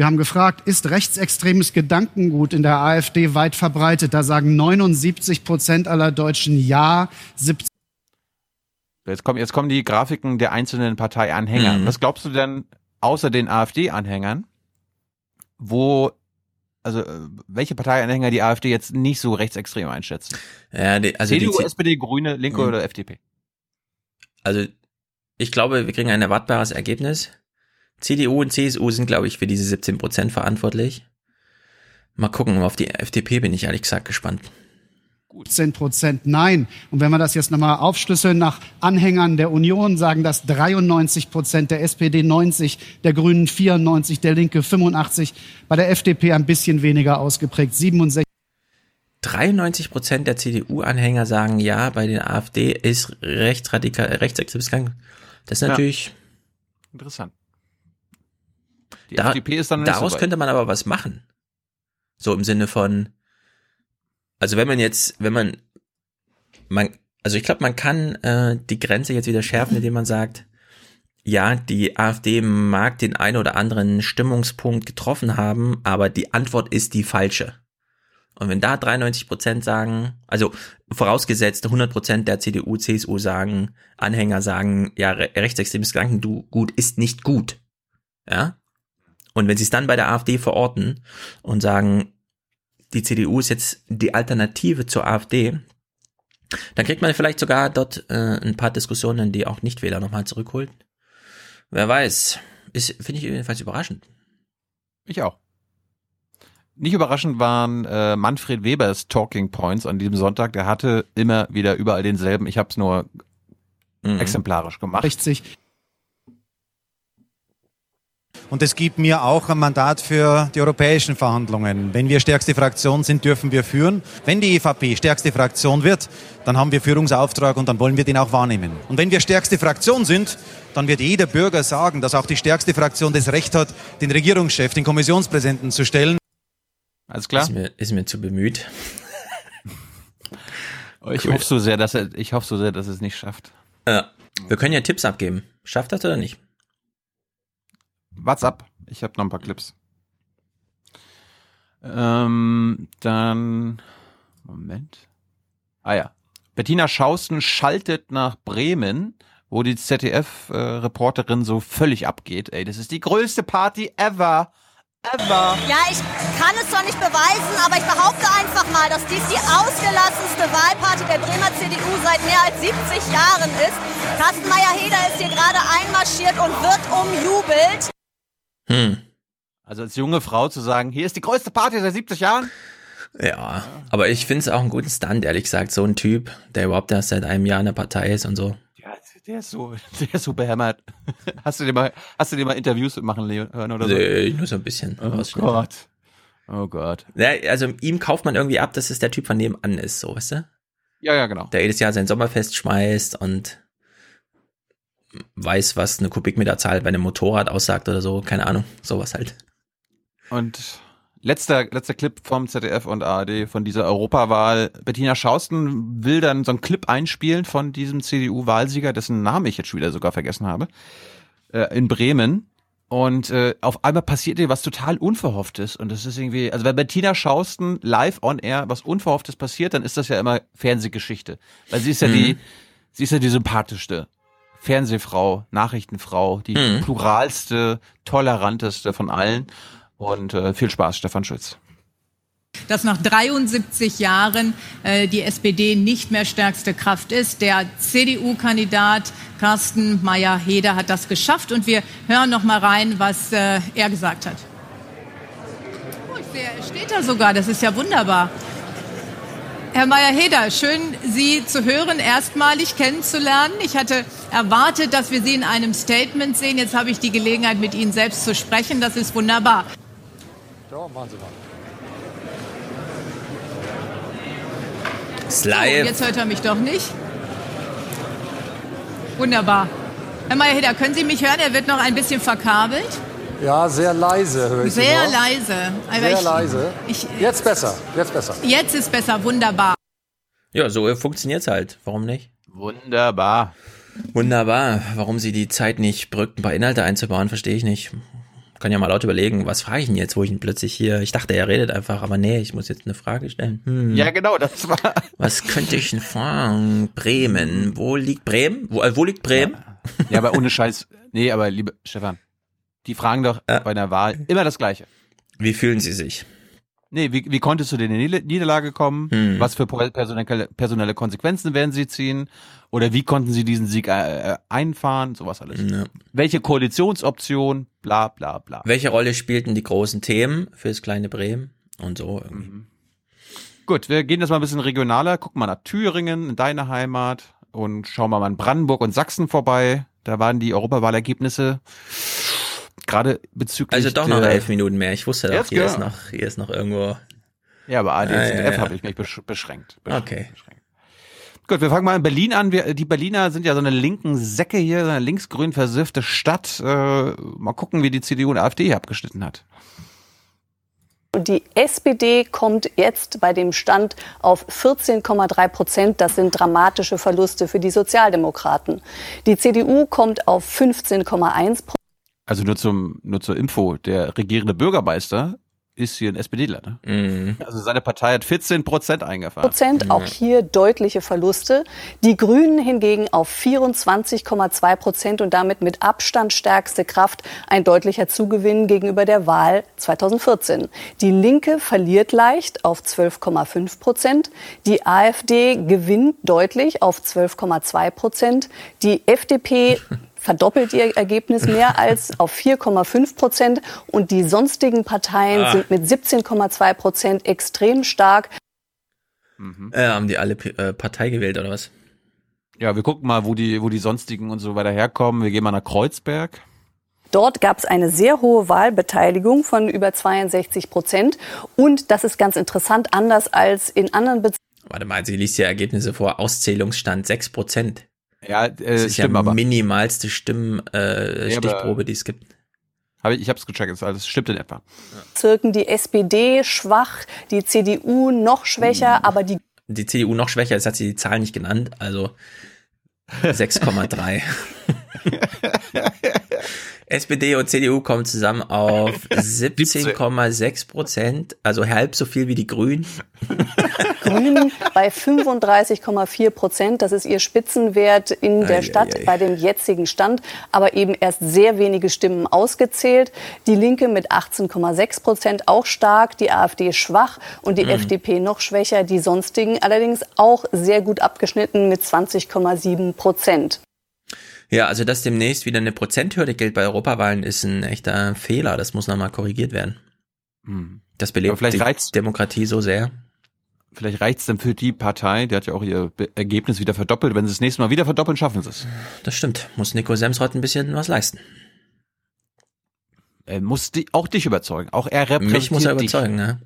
Wir haben gefragt, ist rechtsextremes Gedankengut in der AfD weit verbreitet? Da sagen 79 Prozent aller Deutschen ja. 70 jetzt, kommen, jetzt kommen die Grafiken der einzelnen Parteianhänger. Mhm. Was glaubst du denn außer den AfD-Anhängern, wo also äh, welche Parteianhänger die AfD jetzt nicht so rechtsextrem einschätzen? Ja, die, also CDU, die SPD, Grüne, Linke mhm. oder FDP? Also ich glaube, wir kriegen ein erwartbares Ergebnis. CDU und CSU sind, glaube ich, für diese 17 Prozent verantwortlich. Mal gucken, auf die FDP bin ich ehrlich gesagt gespannt. 17 Prozent Nein. Und wenn wir das jetzt nochmal aufschlüsseln nach Anhängern der Union, sagen das 93 Prozent, der SPD 90, der Grünen 94, der Linke 85, bei der FDP ein bisschen weniger ausgeprägt, 67. 93 Prozent der CDU-Anhänger sagen ja, bei den AfD ist rechtsradikal, rechtsextremes Gang. Das ist natürlich ja. interessant. Die da, FDP ist dann Daraus so könnte man aber was machen. So im Sinne von, also wenn man jetzt, wenn man, man, also ich glaube, man kann äh, die Grenze jetzt wieder schärfen, indem man sagt, ja, die AfD mag den einen oder anderen Stimmungspunkt getroffen haben, aber die Antwort ist die falsche. Und wenn da 93 Prozent sagen, also vorausgesetzt 100 Prozent der CDU, CSU sagen, Anhänger sagen, ja, rechtsextremes Gedankengut ist nicht gut. Ja, und wenn sie es dann bei der AfD verorten und sagen, die CDU ist jetzt die Alternative zur AfD, dann kriegt man vielleicht sogar dort äh, ein paar Diskussionen, die auch Nichtwähler nochmal zurückholt. Wer weiß. Ist, finde ich jedenfalls überraschend. Ich auch. Nicht überraschend waren äh, Manfred Webers Talking Points an diesem Sonntag. Der hatte immer wieder überall denselben. Ich habe es nur mhm. exemplarisch gemacht. 60. Und es gibt mir auch ein Mandat für die europäischen Verhandlungen. Wenn wir stärkste Fraktion sind, dürfen wir führen. Wenn die EVP stärkste Fraktion wird, dann haben wir Führungsauftrag und dann wollen wir den auch wahrnehmen. Und wenn wir stärkste Fraktion sind, dann wird jeder Bürger sagen, dass auch die stärkste Fraktion das Recht hat, den Regierungschef, den Kommissionspräsidenten zu stellen. Alles klar? Ist mir, ist mir zu bemüht. ich cool. hoffe so sehr, dass er, ich hoffe so sehr, dass er es nicht schafft. Ja. Wir können ja Tipps abgeben. Schafft das oder nicht? What's up? Ich habe noch ein paar Clips. Ähm, dann Moment. Ah ja. Bettina Schausten schaltet nach Bremen, wo die ZDF-Reporterin so völlig abgeht. Ey, das ist die größte Party ever. Ever. Ja, ich kann es zwar nicht beweisen, aber ich behaupte einfach mal, dass dies die ausgelassenste Wahlparty der Bremer CDU seit mehr als 70 Jahren ist. Carsten Meyer-Heder ist hier gerade einmarschiert und wird umjubelt. Hm. Also als junge Frau zu sagen, hier ist die größte Party seit 70 Jahren. Ja, aber ich finde es auch einen guten Stunt, ehrlich gesagt. So ein Typ, der überhaupt erst seit einem Jahr in der Partei ist und so. Ja, der ist so, der ist so behämmert. Hast du dir mal, hast du dir mal Interviews machen hören oder so? Nee, nur so ein bisschen. Oh Gott. Oh Gott. Ja, also ihm kauft man irgendwie ab, dass es der Typ von nebenan ist, so, weißt du? Ja, ja, genau. Der jedes Jahr sein Sommerfest schmeißt und weiß, was eine Kubikmeterzahl bei einem Motorrad aussagt oder so, keine Ahnung, sowas halt. Und letzter, letzter Clip vom ZDF und ARD von dieser Europawahl. Bettina Schausten will dann so einen Clip einspielen von diesem CDU-Wahlsieger, dessen Namen ich jetzt schon wieder sogar vergessen habe, äh, in Bremen. Und äh, auf einmal passiert ihr was total Unverhofftes. Und das ist irgendwie, also wenn Bettina Schausten live on air was Unverhofftes passiert, dann ist das ja immer Fernsehgeschichte. Weil sie ist ja mhm. die, sie ist ja die sympathischste. Fernsehfrau, Nachrichtenfrau, die mhm. pluralste, toleranteste von allen. Und äh, viel Spaß, Stefan Schütz. Dass nach 73 Jahren äh, die SPD nicht mehr stärkste Kraft ist. Der CDU-Kandidat Carsten Meyer-Heder hat das geschafft. Und wir hören noch mal rein, was äh, er gesagt hat. Oh, ich sehe, er steht da sogar. Das ist ja wunderbar. Herr Meyer-Heder, schön, Sie zu hören, erstmalig kennenzulernen. Ich hatte erwartet, dass wir Sie in einem Statement sehen. Jetzt habe ich die Gelegenheit, mit Ihnen selbst zu sprechen. Das ist wunderbar. Ja, machen Sie mal. Slide. So, jetzt hört er mich doch nicht. Wunderbar. Herr Meyer-Heder, können Sie mich hören? Er wird noch ein bisschen verkabelt. Ja, sehr leise höre ich Sehr Sie leise. Aber sehr ich, leise. Ich, jetzt besser, jetzt besser. Jetzt ist besser, wunderbar. Ja, so funktioniert's halt. Warum nicht? Wunderbar. Wunderbar. Warum sie die Zeit nicht brückt, ein paar Inhalte einzubauen, verstehe ich nicht. Kann ja mal laut überlegen, was frage ich ihn jetzt, wo ich ihn plötzlich hier. Ich dachte, er redet einfach, aber nee, ich muss jetzt eine Frage stellen. Hm. Ja, genau, das war. Was könnte ich denn fragen? Bremen. Wo liegt Bremen? Wo, äh, wo liegt Bremen? Ja. ja, aber ohne Scheiß. Nee, aber liebe Stefan, die fragen doch äh, bei einer Wahl immer das Gleiche. Wie fühlen Sie sich? Nee, wie, wie konntest du denn in die Niederlage kommen? Hm. Was für personelle, personelle Konsequenzen werden sie ziehen? Oder wie konnten sie diesen Sieg äh, äh einfahren? Sowas alles. Ja. Welche Koalitionsoption? Bla bla bla. Welche Rolle spielten die großen Themen fürs kleine Bremen? Und so. Mhm. Gut, wir gehen jetzt mal ein bisschen regionaler. Gucken mal nach Thüringen, in deine Heimat. Und schauen wir mal in Brandenburg und Sachsen vorbei. Da waren die Europawahlergebnisse gerade bezüglich. Also doch noch elf Minuten mehr. Ich wusste doch, hier ist noch, hier ist noch irgendwo. Ja, aber AD ah, ja, ja. habe ich mich beschränkt. beschränkt okay. Beschränkt. Gut, wir fangen mal in Berlin an. Wir, die Berliner sind ja so eine linken Säcke hier, so eine linksgrün versiffte Stadt. Äh, mal gucken, wie die CDU und AfD hier abgeschnitten hat. Die SPD kommt jetzt bei dem Stand auf 14,3 Prozent. Das sind dramatische Verluste für die Sozialdemokraten. Die CDU kommt auf 15,1 Prozent. Also nur zum nur zur Info, der regierende Bürgermeister ist hier ein SPDler. Ne? Mhm. Also seine Partei hat 14 Prozent eingefahren. Prozent, auch hier deutliche Verluste. Die Grünen hingegen auf 24,2 Prozent und damit mit Abstand stärkste Kraft ein deutlicher Zugewinn gegenüber der Wahl 2014. Die Linke verliert leicht auf 12,5 Prozent. Die AfD gewinnt deutlich auf 12,2 Prozent. Die FDP verdoppelt ihr Ergebnis mehr als auf 4,5 Prozent. Und die sonstigen Parteien ah. sind mit 17,2 Prozent extrem stark. Mhm. Äh, haben die alle äh, Partei gewählt oder was? Ja, wir gucken mal, wo die, wo die sonstigen und so weiter herkommen. Wir gehen mal nach Kreuzberg. Dort gab es eine sehr hohe Wahlbeteiligung von über 62 Prozent. Und das ist ganz interessant, anders als in anderen Bezirken. Warte mal, sie liest ja Ergebnisse vor. Auszählungsstand 6 Prozent. Ja, äh, das ist stimmt, ja aber- minimalste Stimmstichprobe, aber- die es gibt. Hab ich ich habe es gecheckt, das alles stimmt in etwa. Bezirken die SPD schwach, die CDU noch schwächer, aber die Die CDU noch schwächer, jetzt hat sie die Zahl nicht genannt, also 6,3. SPD und CDU kommen zusammen auf 17,6 Prozent, also halb so viel wie die Grünen. Grünen bei 35,4 Prozent. Das ist ihr Spitzenwert in der Ei, Stadt ei, ei. bei dem jetzigen Stand, aber eben erst sehr wenige Stimmen ausgezählt. Die Linke mit 18,6 Prozent auch stark, die AfD schwach und die Mhm. FDP noch schwächer. Die sonstigen allerdings auch sehr gut abgeschnitten mit 20,7 Prozent. Ja, also dass demnächst wieder eine Prozenthürde gilt bei Europawahlen ist ein echter Fehler. Das muss nochmal korrigiert werden. Hm. Das belebt Aber vielleicht die reizt- Demokratie so sehr. Vielleicht reicht's dann für die Partei, die hat ja auch ihr Ergebnis wieder verdoppelt. Wenn sie das nächste Mal wieder verdoppeln, schaffen sie es. Das stimmt. Muss Nico Semsrott ein bisschen was leisten. Er muss die, auch dich überzeugen. Auch er repräsentiert Mich muss er dich. überzeugen, ne?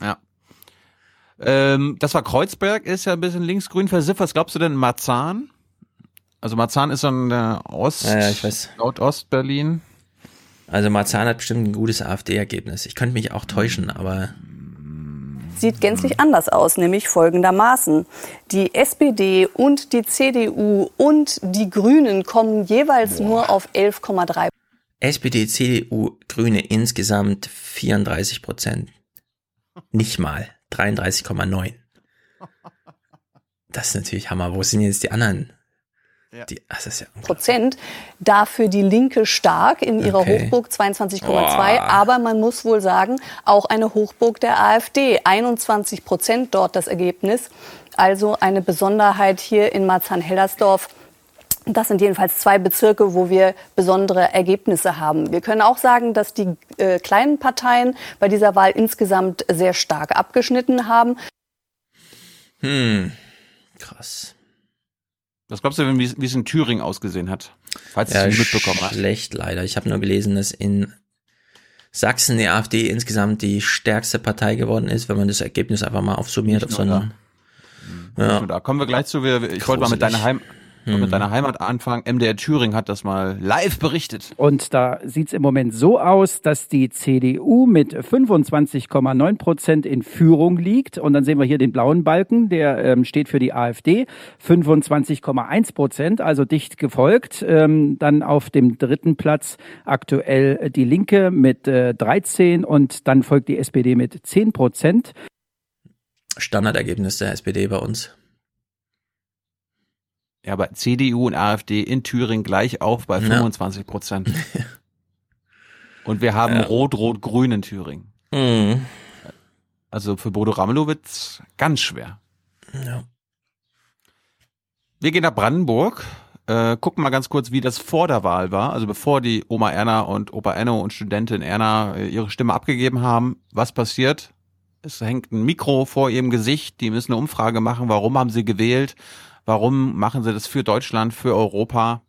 Ja. Ähm, das war Kreuzberg, ist ja ein bisschen linksgrün versifft. Was glaubst du denn, Marzahn? Also Marzahn ist an der Ost, Ja, ja, ich weiß. Nordostberlin. Also Marzahn hat bestimmt ein gutes AfD-Ergebnis. Ich könnte mich auch täuschen, aber sieht gänzlich anders aus, nämlich folgendermaßen. Die SPD und die CDU und die Grünen kommen jeweils nur auf 11,3 SPD, CDU, Grüne insgesamt 34 Prozent. Nicht mal. 33,9. Das ist natürlich Hammer. Wo sind jetzt die anderen? Die, ach, das ist ja Prozent. Dafür die Linke stark in ihrer Okay. Hochburg 22,2. Boah. Aber man muss wohl sagen, auch eine Hochburg der AfD. 21 Prozent dort das Ergebnis. Also eine Besonderheit hier in Marzahn-Hellersdorf. Das sind jedenfalls zwei Bezirke, wo wir besondere Ergebnisse haben. Wir können auch sagen, dass die äh, kleinen Parteien bei dieser Wahl insgesamt sehr stark abgeschnitten haben. Hm. Krass. Was glaubst du, wie es- es in Thüringen ausgesehen hat? Falls du Ja, es nicht mitbekommen hast. schlecht leider. Ich habe nur gelesen, dass in Sachsen die AfD insgesamt die stärkste Partei geworden ist, wenn man das Ergebnis einfach mal aufsummiert auf so nur einen. Ja. Da kommen wir gleich zu. Ich wollte mal mit Gruselig. deiner, Heim, Hm. mit deiner Heimat anfangen. MDR Thüringen hat das mal live berichtet. Und da sieht es im Moment so aus, dass die CDU mit 25,9 Prozent in Führung liegt. Und dann sehen wir hier den blauen Balken, der ähm, steht für die AfD. 25,1 Prozent, also dicht gefolgt. Ähm, dann auf dem dritten Platz aktuell die Linke mit äh, 13 und dann folgt die SPD mit 10 Prozent. Standardergebnis der SPD bei uns. Ja, aber CDU und AfD in Thüringen gleich auf bei Ja. 25 Prozent. und wir haben Ja. Rot-Rot-Grün in Thüringen. Mhm. Also für Bodo Ramelow wird's ganz schwer. Ja. Wir gehen nach Brandenburg, äh, gucken mal ganz kurz, wie das vor der Wahl war, also bevor die Oma Erna und Opa Enno und Studentin Erna äh, ihre Stimme abgegeben haben. Was passiert? Es hängt ein Mikro vor ihrem Gesicht, die müssen eine Umfrage machen, warum haben sie gewählt, warum machen sie das für Deutschland, für Europa.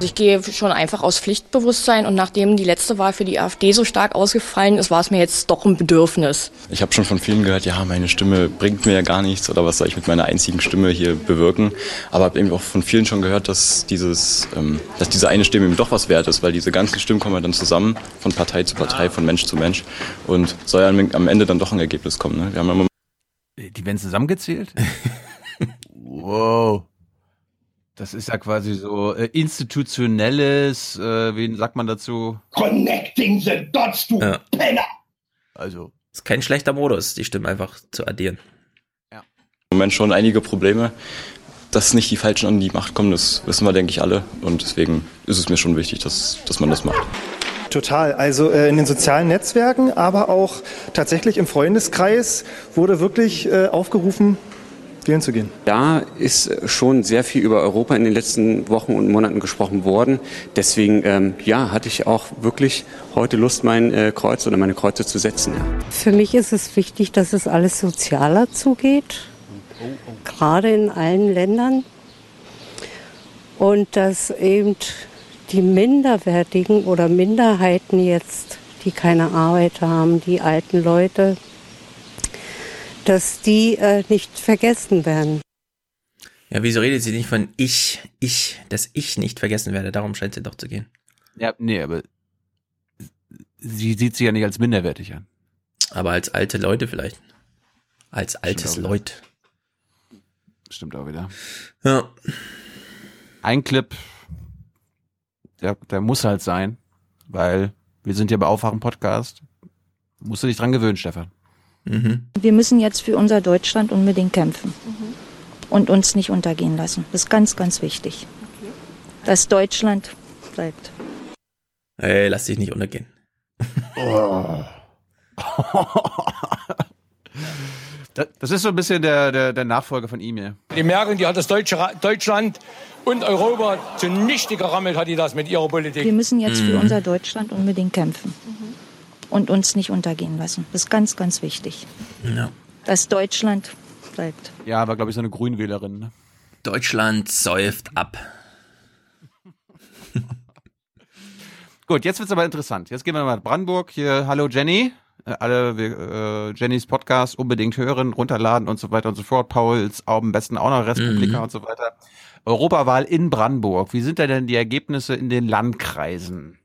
Ich gehe schon einfach aus Pflichtbewusstsein und nachdem die letzte Wahl für die AfD so stark ausgefallen ist, war es mir jetzt doch ein Bedürfnis. Ich habe schon von vielen gehört, ja, meine Stimme bringt mir ja gar nichts oder was soll ich mit meiner einzigen Stimme hier bewirken. Aber habe eben auch von vielen schon gehört, dass dieses, ähm, dass diese eine Stimme eben doch was wert ist, weil diese ganzen Stimmen kommen ja dann zusammen von Partei zu Partei, von Mensch zu Mensch und soll ja am- am Ende dann doch ein Ergebnis kommen. Ne? Wir haben ja immer Die werden zusammengezählt? wow. Das ist ja quasi so äh, institutionelles, äh, wen sagt man dazu? Connecting the dots, du Ja. Penner! Also. Ist kein schlechter Modus, die Stimmen einfach zu addieren. im Moment schon einige Probleme. Dass nicht die Falschen an die Macht kommen, das wissen wir, denke ich, alle. Und deswegen ist es mir schon wichtig, dass, dass man das macht. Total. Also äh, in den sozialen Netzwerken, aber auch tatsächlich im Freundeskreis wurde wirklich äh, aufgerufen, wählen zu gehen. Da ist schon sehr viel über Europa in den letzten Wochen und Monaten gesprochen worden. Deswegen, ähm, ja, hatte ich auch wirklich heute Lust, mein äh, Kreuz oder meine Kreuze zu setzen. Ja. Für mich ist es wichtig, dass es alles sozialer zugeht, gerade in allen Ländern. Und dass eben die Minderwertigen oder Minderheiten jetzt, die keine Arbeit haben, die alten Leute, dass die äh, nicht vergessen werden. Ja, wieso redet sie nicht von ich, ich, dass ich nicht vergessen werde? Darum scheint sie doch zu gehen. Ja, nee, aber sie sieht sich ja nicht als minderwertig an. Aber als alte Leute vielleicht. Als altes Stimmt Leut. Stimmt auch wieder. Ja. Ein Clip, der, der muss halt sein, weil wir sind ja bei Aufwachen Podcast. Musst du dich dran gewöhnen, Stefan. Wir müssen jetzt für unser Deutschland unbedingt kämpfen und uns nicht untergehen lassen. Das ist ganz, ganz wichtig. Dass Deutschland bleibt. Ey, lass dich nicht untergehen. Das, das ist so ein bisschen der, der, der Nachfolger von ihm hier. Die Merkel, die hat das Deutsche, Deutschland und Europa zunichte gerammelt, hat die das mit ihrer Politik. Wir müssen jetzt für Mhm. unser Deutschland unbedingt kämpfen und uns nicht untergehen lassen. Das ist ganz, ganz wichtig. Ja. Dass Deutschland bleibt. Ja, war, glaube ich, so eine Grünwählerin. Ne? Deutschland säuft ab. Gut, jetzt wird's aber interessant. Jetzt gehen wir mal nach Brandenburg. Hier, hallo Jenny. Äh, Alle wir, äh, Jennys Podcast unbedingt hören, runterladen und so weiter und so fort. Pauls am besten auch noch Respublika Mhm. und so weiter. Europawahl in Brandenburg. Wie sind da denn die Ergebnisse in den Landkreisen?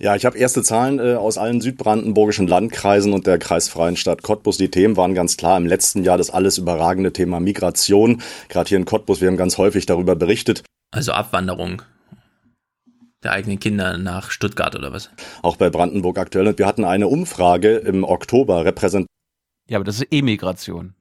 Ja, ich habe erste Zahlen äh, aus allen südbrandenburgischen Landkreisen und der kreisfreien Stadt Cottbus. Die Themen waren ganz klar im letzten Jahr das alles überragende Thema Migration. Gerade hier in Cottbus, wir haben ganz häufig darüber berichtet. Also Abwanderung der eigenen Kinder nach Stuttgart oder was? Auch bei Brandenburg aktuell. Und wir hatten eine Umfrage im Oktober repräsentiert. Ja, aber das ist Emigration.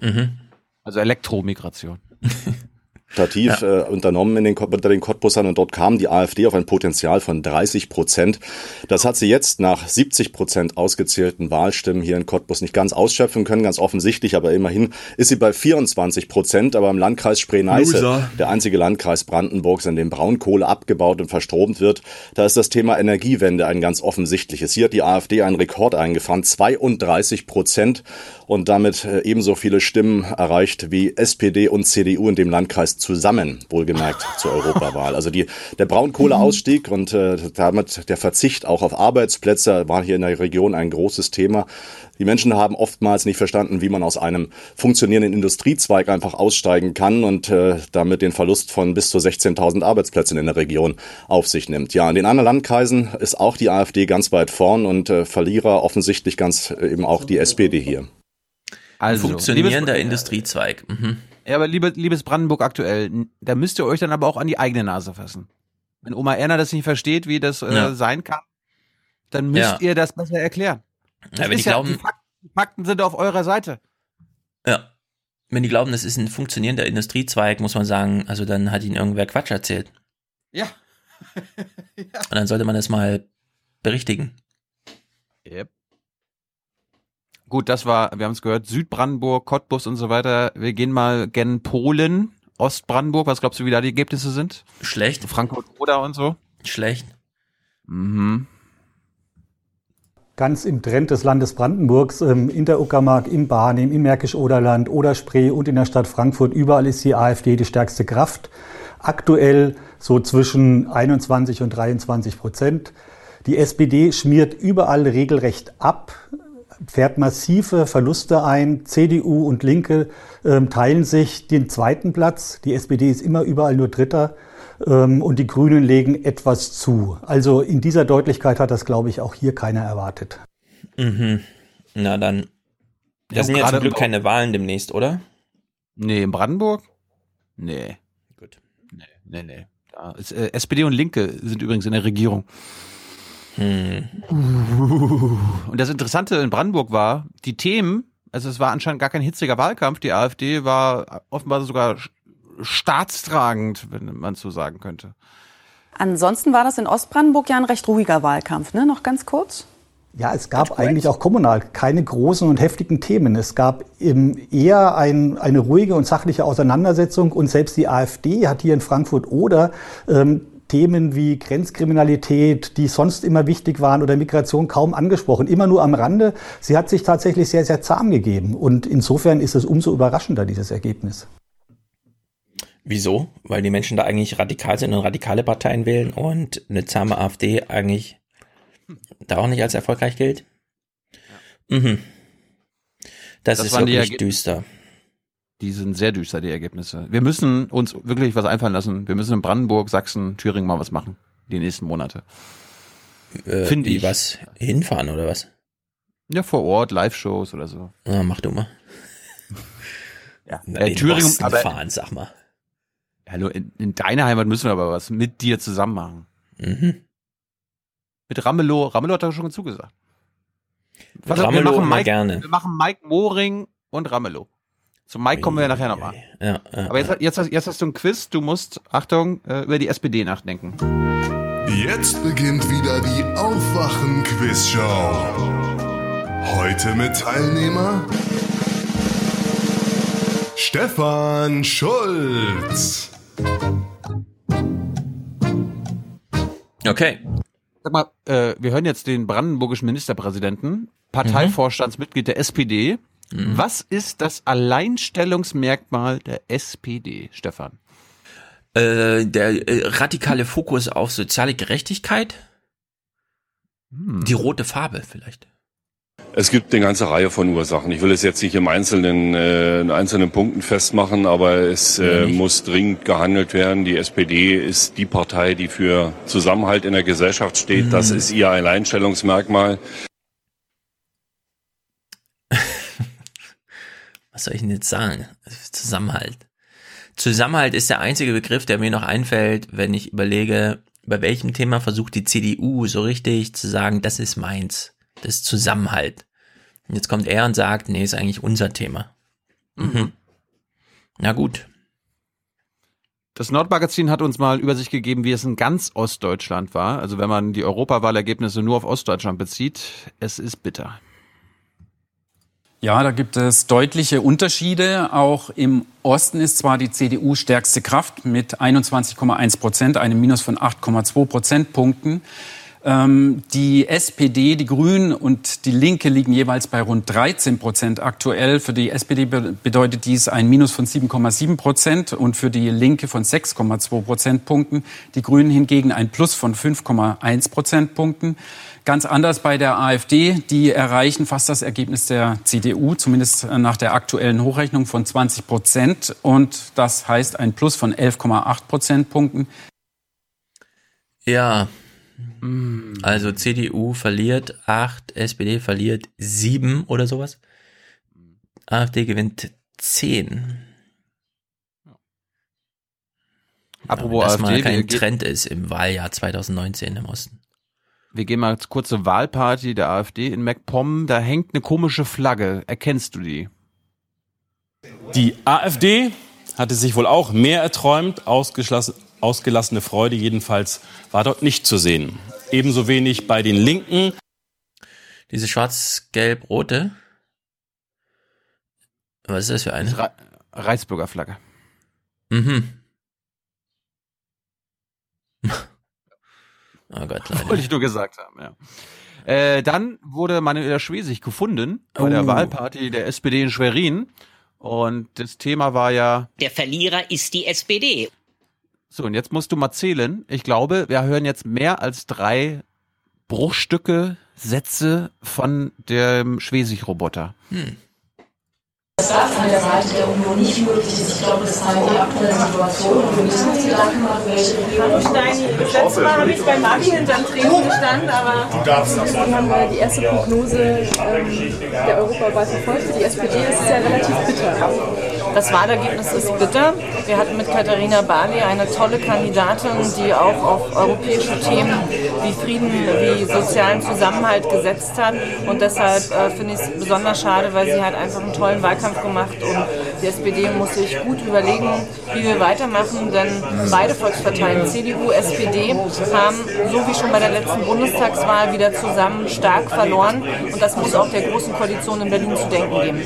Mhm. Also Elektromigration. repräsentativ äh, unternommen in den, unter den Cottbusern und dort kam die AfD auf ein Potenzial von 30 Prozent. Das hat sie jetzt nach 70 Prozent ausgezählten Wahlstimmen hier in Cottbus nicht ganz ausschöpfen können, ganz offensichtlich, aber immerhin ist sie bei 24 Prozent, aber im Landkreis Spree-Neiße, der einzige Landkreis Brandenburgs, in dem Braunkohle abgebaut und verstromt wird, da ist das Thema Energiewende ein ganz offensichtliches. Hier hat die AfD einen Rekord eingefahren, 32 Prozent und damit äh, ebenso viele Stimmen erreicht wie SPD und CDU in dem Landkreis zusammen, wohlgemerkt zur Europawahl. Also die, der Braunkohleausstieg und äh, damit der Verzicht auch auf Arbeitsplätze war hier in der Region ein großes Thema. Die Menschen haben oftmals nicht verstanden, wie man aus einem funktionierenden Industriezweig einfach aussteigen kann und äh, damit den Verlust von bis zu 16.000 Arbeitsplätzen in der Region auf sich nimmt. Ja, in den anderen Landkreisen ist auch die AfD ganz weit vorn und äh, Verlierer offensichtlich ganz äh, eben auch die SPD hier. Also, Funktionierender Industriezweig. Mhm. Ja, aber liebe, liebes Brandenburg aktuell, da müsst ihr euch dann aber auch an die eigene Nase fassen. Wenn Oma Erna das nicht versteht, wie das äh, Ja. sein kann, dann müsst Ja. ihr das besser erklären. Das Ja, wenn die glauben- die, Fakten, die Fakten sind auf eurer Seite. Ja. Wenn die glauben, das ist ein funktionierender Industriezweig, muss man sagen, also dann hat ihnen irgendwer Quatsch erzählt. Ja. Und dann sollte man das mal berichtigen. Yep. Gut, das war, wir haben es gehört, Südbrandenburg, Cottbus und so weiter. Wir gehen mal gen Polen, Ostbrandenburg. Was glaubst du, wie da die Ergebnisse sind? Schlecht. Frankfurt oder und so? Schlecht. Mhm. Ganz im Trend des Landes Brandenburgs, ähm, in der Uckermark, im Barnim, im Märkisch-Oderland, Oder-Spree und in der Stadt Frankfurt, überall ist die AfD die stärkste Kraft. Aktuell so zwischen 21 und 23 Prozent. Die SPD schmiert überall regelrecht ab, fährt massive Verluste ein. CDU und Linke ähm, teilen sich den zweiten Platz. Die SPD ist immer überall nur Dritter. Ähm, und die Grünen legen etwas zu. Also in dieser Deutlichkeit hat das, glaube ich, auch hier keiner erwartet. Mhm. Na dann. Das Ja, sind ja zum Glück keine Wahlen demnächst, oder? Nee, in Brandenburg? Nee. Gut. Nee, nee, nee. Da ist, äh, SPD und Linke sind übrigens in der Regierung. Hm. Und das Interessante in Brandenburg war, die Themen, also es war anscheinend gar kein hitziger Wahlkampf, die AfD war offenbar sogar staatstragend, wenn man so sagen könnte. Ansonsten war das in Ostbrandenburg ja ein recht ruhiger Wahlkampf, ne? Noch ganz kurz. Ja, es gab eigentlich auch kommunal keine großen und heftigen Themen. Es gab eben eher ein, eine ruhige und sachliche Auseinandersetzung und selbst die AfD hat hier in Frankfurt oder ähm, Themen wie Grenzkriminalität, die sonst immer wichtig waren, oder Migration kaum angesprochen, immer nur am Rande. Sie hat sich tatsächlich sehr, sehr zahm gegeben. Und insofern ist es umso überraschender, dieses Ergebnis. Wieso? Weil die Menschen da eigentlich radikal sind und radikale Parteien wählen und eine zahme AfD eigentlich da auch nicht als erfolgreich gilt? Mhm. Das, Das ist wirklich düster. Die sind sehr düster, die Ergebnisse. Wir müssen uns wirklich was einfallen lassen. Wir müssen in Brandenburg, Sachsen, Thüringen mal was machen. Die nächsten Monate. Äh, Finde ich. was? Hinfahren oder was? Ja, vor Ort, Live-Shows oder so. Ah, mach du mal. Ja, Na, äh, in Thüringen, aber fahren, sag mal. Hallo, in, in deiner Heimat müssen wir aber was mit dir zusammen machen. Mhm. Mit Ramelow. Ramelow hat da schon zugesagt. Mit Ramelow immer gerne. Wir machen Mike Moring und Ramelow. Zu Mike kommen wir ja nachher nochmal. Ja, ja, Aber jetzt, jetzt, hast- jetzt hast du ein Quiz. Du musst, Achtung, äh, über die SPD nachdenken. Jetzt beginnt wieder die Aufwachen-Quizshow. Heute mit Teilnehmer Stefan Schulz. Okay. Sag mal, äh, wir hören jetzt den brandenburgischen Ministerpräsidenten, Parteivorstandsmitglied der SPD. Was ist das Alleinstellungsmerkmal der SPD, Stefan? Äh, der äh, radikale Fokus auf soziale Gerechtigkeit. Hm. Die rote Farbe vielleicht. Es gibt eine ganze Reihe von Ursachen. Ich will es jetzt nicht im Einzelnen, äh, in einzelnen Punkten festmachen, aber es äh, muss dringend gehandelt werden. Die SPD ist die Partei, die für Zusammenhalt in der Gesellschaft steht. Das ist ihr Alleinstellungsmerkmal. Was soll ich denn jetzt sagen? Zusammenhalt. Zusammenhalt ist der einzige Begriff, der mir noch einfällt, wenn ich überlege, bei welchem Thema versucht die CDU so richtig zu sagen, das ist meins. Das ist Zusammenhalt. Und jetzt kommt er und sagt, nee, ist eigentlich unser Thema. Mhm. Na gut. Das Nordmagazin hat uns mal Übersicht gegeben, wie es in ganz Ostdeutschland war. Also wenn man die Europawahlergebnisse nur auf Ostdeutschland bezieht, es ist bitter. Ja, da gibt es deutliche Unterschiede. Auch im Osten ist zwar die CDU stärkste Kraft mit 21,1 Prozent, einem Minus von 8,2 Prozentpunkten. Ähm, die SPD, die Grünen und die Linke liegen jeweils bei rund 13 Prozent aktuell. Für die SPD be bedeutet dies ein Minus von 7,7 Prozent und für die Linke von 6,2 Prozentpunkten. Die Grünen hingegen ein Plus von 5,1 Prozentpunkten. Ganz anders bei der AfD. Die erreichen fast das Ergebnis der CDU, zumindest nach der aktuellen Hochrechnung von 20 Prozent. Und das heißt ein Plus von 11,8 Prozentpunkten. Ja. Also CDU verliert acht, SPD verliert sieben oder sowas. AfD gewinnt zehn. Apropos Dass mal AfD, wir kein Trend ist im Wahljahr 2019 im Osten. Wir gehen mal kurz zur Wahlparty der AfD in MacPom. Da hängt eine komische Flagge. Erkennst du die? Die AfD hatte sich wohl auch mehr erträumt. Ausgelassene Freude jedenfalls war dort nicht zu sehen. Ebenso wenig bei den Linken. Diese schwarz-gelb-rote. Was ist das für eine? Re Reichsbürger Flagge. Mhm. Oh Gott, leider. Wollte ich nur gesagt haben, ja. Äh, dann wurde Manuela Schwesig gefunden bei der Oh. Wahlparty der SPD in Schwerin. Und das Thema war ja, Der Verlierer ist die SPD. so, und jetzt musst du mal zählen. Ich glaube, wir hören jetzt mehr als drei Bruchstücke, Sätze von dem Schwesig-Roboter. Hm. Das darf von der Seite der Union nicht möglich ist. Ich glaube, das ist die aktuelle Situation und wir müssen uns Gedanken machen, welche Regierung. Steini, das letzte Mal habe ich bei Mabi hinterm Tresen gestanden, aber Du darfst das wir haben äh, die erste Prognose ähm, der Europawahl verfolgt. Für die SPD ist es ja relativ bitter. Das Wahlergebnis ist bitter. Wir hatten mit Katharina Barley eine tolle Kandidatin, die auch auf europäische Themen wie Frieden, wie sozialen Zusammenhalt gesetzt hat. Und deshalb äh, finde ich es besonders schade, weil sie hat einfach einen tollen Wahlkampf gemacht und die SPD muss sich gut überlegen, wie wir weitermachen, denn beide Volksparteien, CDU, SPD, haben, so wie schon bei der letzten Bundestagswahl, wieder zusammen stark verloren und das muss auch der Großen Koalition in Berlin zu denken geben.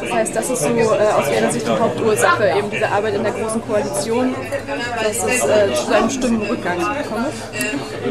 Das heißt, das ist so äh, aus Ihrer Sicht die Hauptursache, eben diese Arbeit in der Großen Koalition, dass es äh, zu einem Stimmenrückgang gekommen.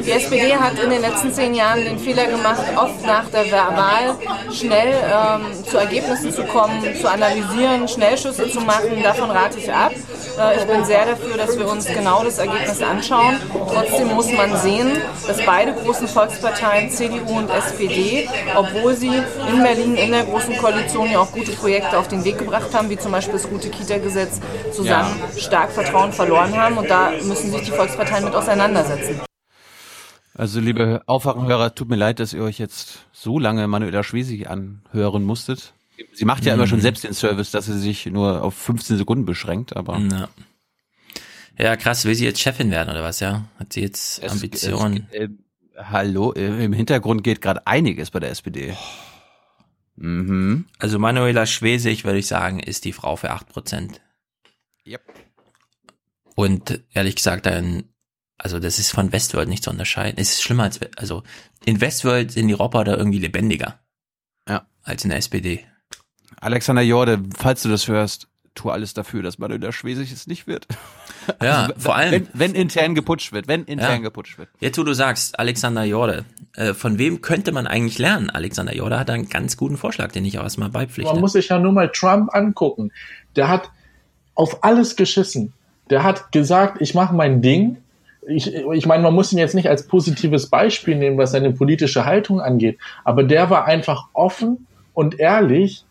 Die SPD hat in den letzten zehn Jahren den Fehler gemacht, oft nach der Wahl schnell ähm, zu Ergebnissen zu kommen, zu analysieren, Schnellschüsse zu machen. Davon rate ich ab. Äh, Ich bin sehr dafür, dass wir uns genau das Ergebnis anschauen. Trotzdem muss man sehen, dass beide großen Volksparteien, CDU und SPD, obwohl sie in Berlin in der Großen Koalition ja auch gute Projekte auf den Weg gebracht haben, wie zum Beispiel das gute Kita-Gesetz, zusammen stark Vertrauen verloren haben. Und da müssen sich die Volksparteien mit auseinandersetzen. Also liebe Aufwachenhörer, tut mir leid, dass ihr euch jetzt so lange Manuela Schwesig anhören musstet. Sie macht ja immer schon Mhm. selbst den Service, dass sie sich nur auf 15 Sekunden beschränkt, aber Ja. Ja, krass, will sie jetzt Chefin werden oder was, ja? Hat sie jetzt Ambitionen? Es, äh, hallo, im Hintergrund geht gerade einiges bei der SPD. Mhm. Also Manuela Schwesig, würde ich sagen, ist die Frau für 8%. Yep. Und ehrlich gesagt, dann, also das ist von Westworld nicht zu unterscheiden. Es ist schlimmer als, also in Westworld sind die Roboter irgendwie lebendiger. Ja. Als in der SPD. Alexander Jorde, falls du das hörst, tu alles dafür, dass Manuela Schwesig es nicht wird. Ja, Also, vor allem. Wenn, wenn intern geputscht wird, wenn intern Ja. geputscht wird. Jetzt, wo du sagst, Alexander Jorde, äh, von wem könnte man eigentlich lernen? Alexander Jorde hat einen ganz guten Vorschlag, den ich auch erstmal beipflichte. Man muss sich ja nur mal Trump angucken. Der hat auf alles geschissen. Der hat gesagt, ich mache mein Ding. Ich, ich meine, man muss ihn jetzt nicht als positives Beispiel nehmen, was seine politische Haltung angeht, aber der war einfach offen und ehrlich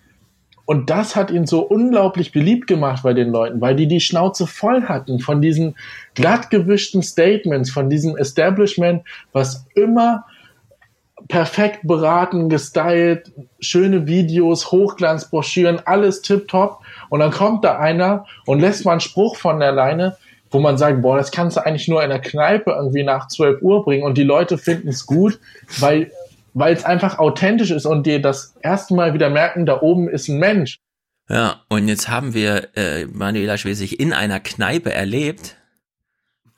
und das hat ihn so unglaublich beliebt gemacht bei den Leuten, weil die die Schnauze voll hatten von diesen glattgewischten Statements, von diesem Establishment, was immer perfekt beraten, gestylt, schöne Videos, Hochglanzbroschüren, alles tipptopp. Und dann kommt da einer und lässt mal einen Spruch von der Leine, wo man sagt, boah, das kannst du eigentlich nur in der Kneipe irgendwie nach 12 Uhr bringen und die Leute finden es gut, weil weil es einfach authentisch ist und die das erste Mal wieder merken, da oben ist ein Mensch. Ja, und jetzt haben wir äh, Manuela Schwesig in einer Kneipe erlebt.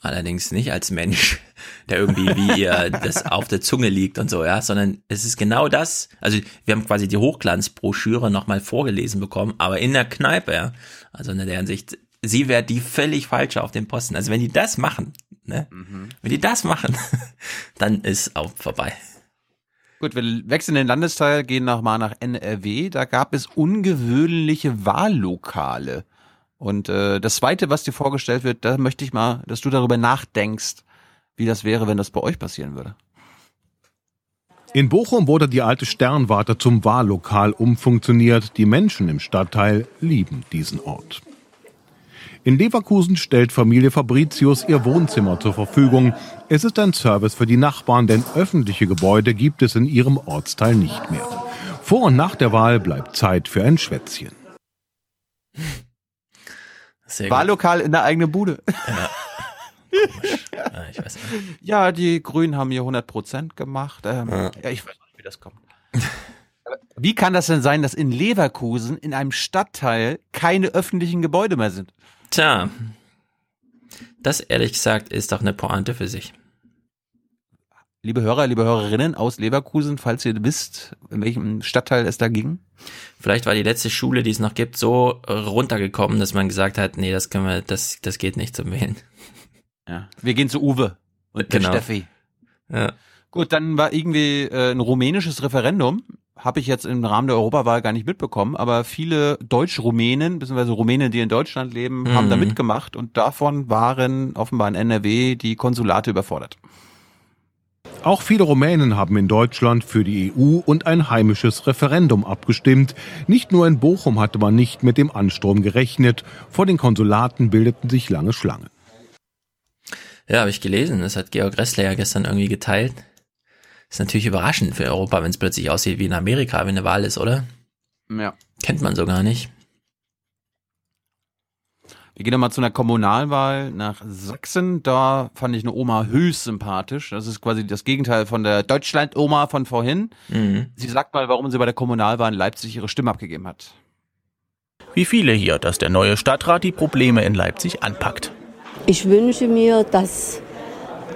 Allerdings nicht als Mensch, der irgendwie wie ihr das auf der Zunge liegt und so, ja, sondern es ist genau das. Also wir haben quasi die Hochglanzbroschüre nochmal vorgelesen bekommen, aber in der Kneipe, ja. Also in der Hinsicht, sie wäre die völlig falsche auf dem Posten. Also wenn die das machen, ne, wenn die das machen, dann ist auch vorbei. Gut, wir wechseln den Landesteil, gehen nochmal nach NRW. Da gab es ungewöhnliche Wahllokale. Und äh, das Zweite, was dir vorgestellt wird, da möchte ich mal, dass du darüber nachdenkst, wie das wäre, wenn das bei euch passieren würde. In Bochum wurde die alte Sternwarte zum Wahllokal umfunktioniert. Die Menschen im Stadtteil lieben diesen Ort. In Leverkusen stellt Familie Fabricius ihr Wohnzimmer zur Verfügung. Es ist ein Service für die Nachbarn, denn öffentliche Gebäude gibt es in ihrem Ortsteil nicht mehr. Vor und nach der Wahl bleibt Zeit für ein Schwätzchen. Wahllokal in der eigenen Bude. Ja. Ja, ich weiß nicht. Ja, die Grünen haben hier 100 Prozent gemacht. Ähm, Ja. ja. ich weiß nicht, wie das kommt. Wie kann das denn sein, dass in Leverkusen in einem Stadtteil keine öffentlichen Gebäude mehr sind? Tja, das ehrlich gesagt ist doch eine Pointe für sich. Liebe Hörer, liebe Hörerinnen aus Leverkusen, falls ihr wisst, in welchem Stadtteil es da ging. Vielleicht war die letzte Schule, die es noch gibt, so runtergekommen, dass man gesagt hat, nee, das können wir, das, das geht nicht zum Wählen. Ja. Wir gehen zu Uwe und Genau. Steffi. Ja. Gut, dann war irgendwie äh, ein rumänisches Referendum. Habe ich jetzt im Rahmen der Europawahl gar nicht mitbekommen, aber viele Deutsch-Rumänen, beziehungsweise Rumänen, die in Deutschland leben, haben da Mhm. mitgemacht und davon waren offenbar in NRW die Konsulate überfordert. Auch viele Rumänen haben in Deutschland für die EU und ein heimisches Referendum abgestimmt. Nicht nur in Bochum hatte man nicht mit dem Ansturm gerechnet. Vor den Konsulaten bildeten sich lange Schlangen. Ja, habe ich gelesen. Das hat Georg Ressler ja gestern irgendwie geteilt. Ist natürlich überraschend für Europa, wenn es plötzlich aussieht wie in Amerika, wenn eine Wahl ist, oder? Ja. Kennt man so gar nicht. Wir gehen nochmal zu einer Kommunalwahl nach Sachsen. Da fand ich eine Oma höchst sympathisch. Das ist quasi das Gegenteil von der Deutschland-Oma von vorhin. Mhm. Sie sagt mal, warum sie bei der Kommunalwahl in Leipzig ihre Stimme abgegeben hat. Wie viele hier, dass der neue Stadtrat die Probleme in Leipzig anpackt. Ich wünsche mir, dass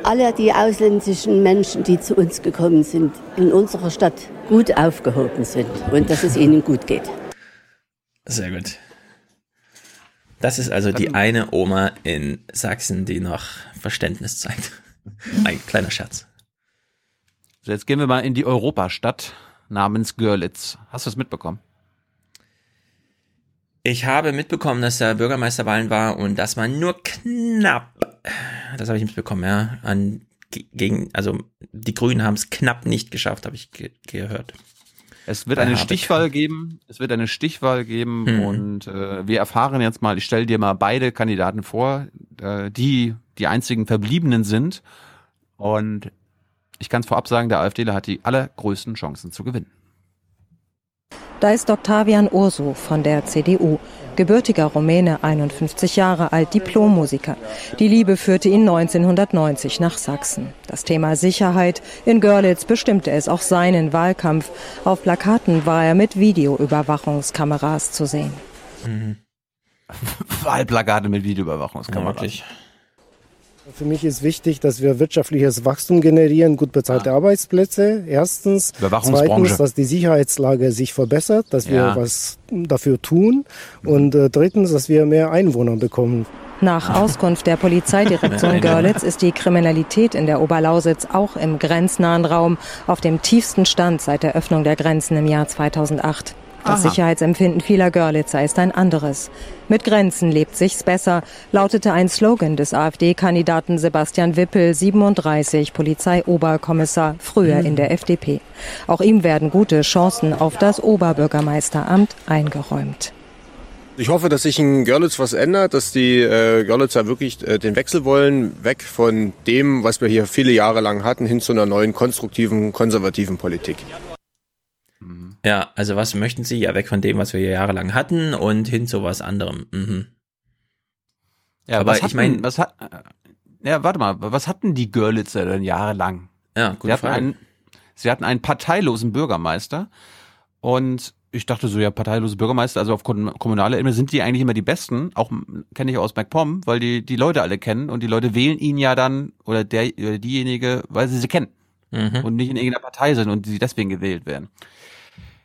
alle die ausländischen Menschen, die zu uns gekommen sind, in unserer Stadt gut aufgehoben sind und dass es ihnen gut geht. Sehr gut. Das ist also die eine Oma in Sachsen, die noch Verständnis zeigt. Ein kleiner Scherz. So, jetzt gehen wir mal in die Europastadt namens Görlitz. Hast du es mitbekommen? Ich habe mitbekommen, dass da Bürgermeisterwahlen war und dass man nur knapp, das habe ich mitbekommen, ja, an gegen, also die Grünen haben es knapp nicht geschafft, habe ich ge gehört. Es wird eine Stichwahl geben. Es wird eine Stichwahl geben mhm. und äh, wir erfahren jetzt mal. Ich stelle dir mal beide Kandidaten vor, äh, die die einzigen Verbliebenen sind. Und ich kann es vorab sagen, der AfDler hat die allergrößten Chancen zu gewinnen. Da ist Octavian Urso von der CDU. Gebürtiger Rumäne, 51 Jahre alt, Diplommusiker. Die Liebe führte ihn 1990 nach Sachsen. Das Thema Sicherheit in Görlitz bestimmte es auch seinen Wahlkampf. Auf Plakaten war er mit Videoüberwachungskameras zu sehen. Mhm. Wahlplakate mit Videoüberwachungskameras. Ja, für mich ist wichtig, dass wir wirtschaftliches Wachstum generieren, gut bezahlte ah. Arbeitsplätze. Erstens. Zweitens, dass die Sicherheitslage sich verbessert, dass wir ja. was dafür tun. Und äh, drittens, dass wir mehr Einwohner bekommen. Nach Auskunft der Polizeidirektion Görlitz ist die Kriminalität in der Oberlausitz auch im grenznahen Raum auf dem tiefsten Stand seit der Öffnung der Grenzen im Jahr 2008. Das Aha. Sicherheitsempfinden vieler Görlitzer ist ein anderes. Mit Grenzen lebt sich's besser, lautete ein Slogan des AfD-Kandidaten Sebastian Wippel, 37, Polizeioberkommissar, früher in der FDP. Auch ihm werden gute Chancen auf das Oberbürgermeisteramt eingeräumt. Ich hoffe, dass sich in Görlitz was ändert, dass die äh, Görlitzer wirklich äh, den Wechsel wollen, weg von dem, was wir hier viele Jahre lang hatten, hin zu einer neuen konstruktiven, konservativen Politik. Ja, also was möchten Sie? Ja, weg von dem, was wir jahrelang hatten und hin zu was anderem. Mhm. Ja, aber ich meine, was hat, ja, warte mal, was hatten die Görlitzer denn jahrelang? Ja, gut. Sie, einen, sie hatten einen parteilosen Bürgermeister und ich dachte so, ja, parteilose Bürgermeister, also auf kommunaler Ebene sind die eigentlich immer die besten, auch kenne ich aus MacPom, weil die die Leute alle kennen und die Leute wählen ihn ja dann oder der oder diejenige, weil sie sie kennen mhm. und nicht in irgendeiner Partei sind und sie deswegen gewählt werden.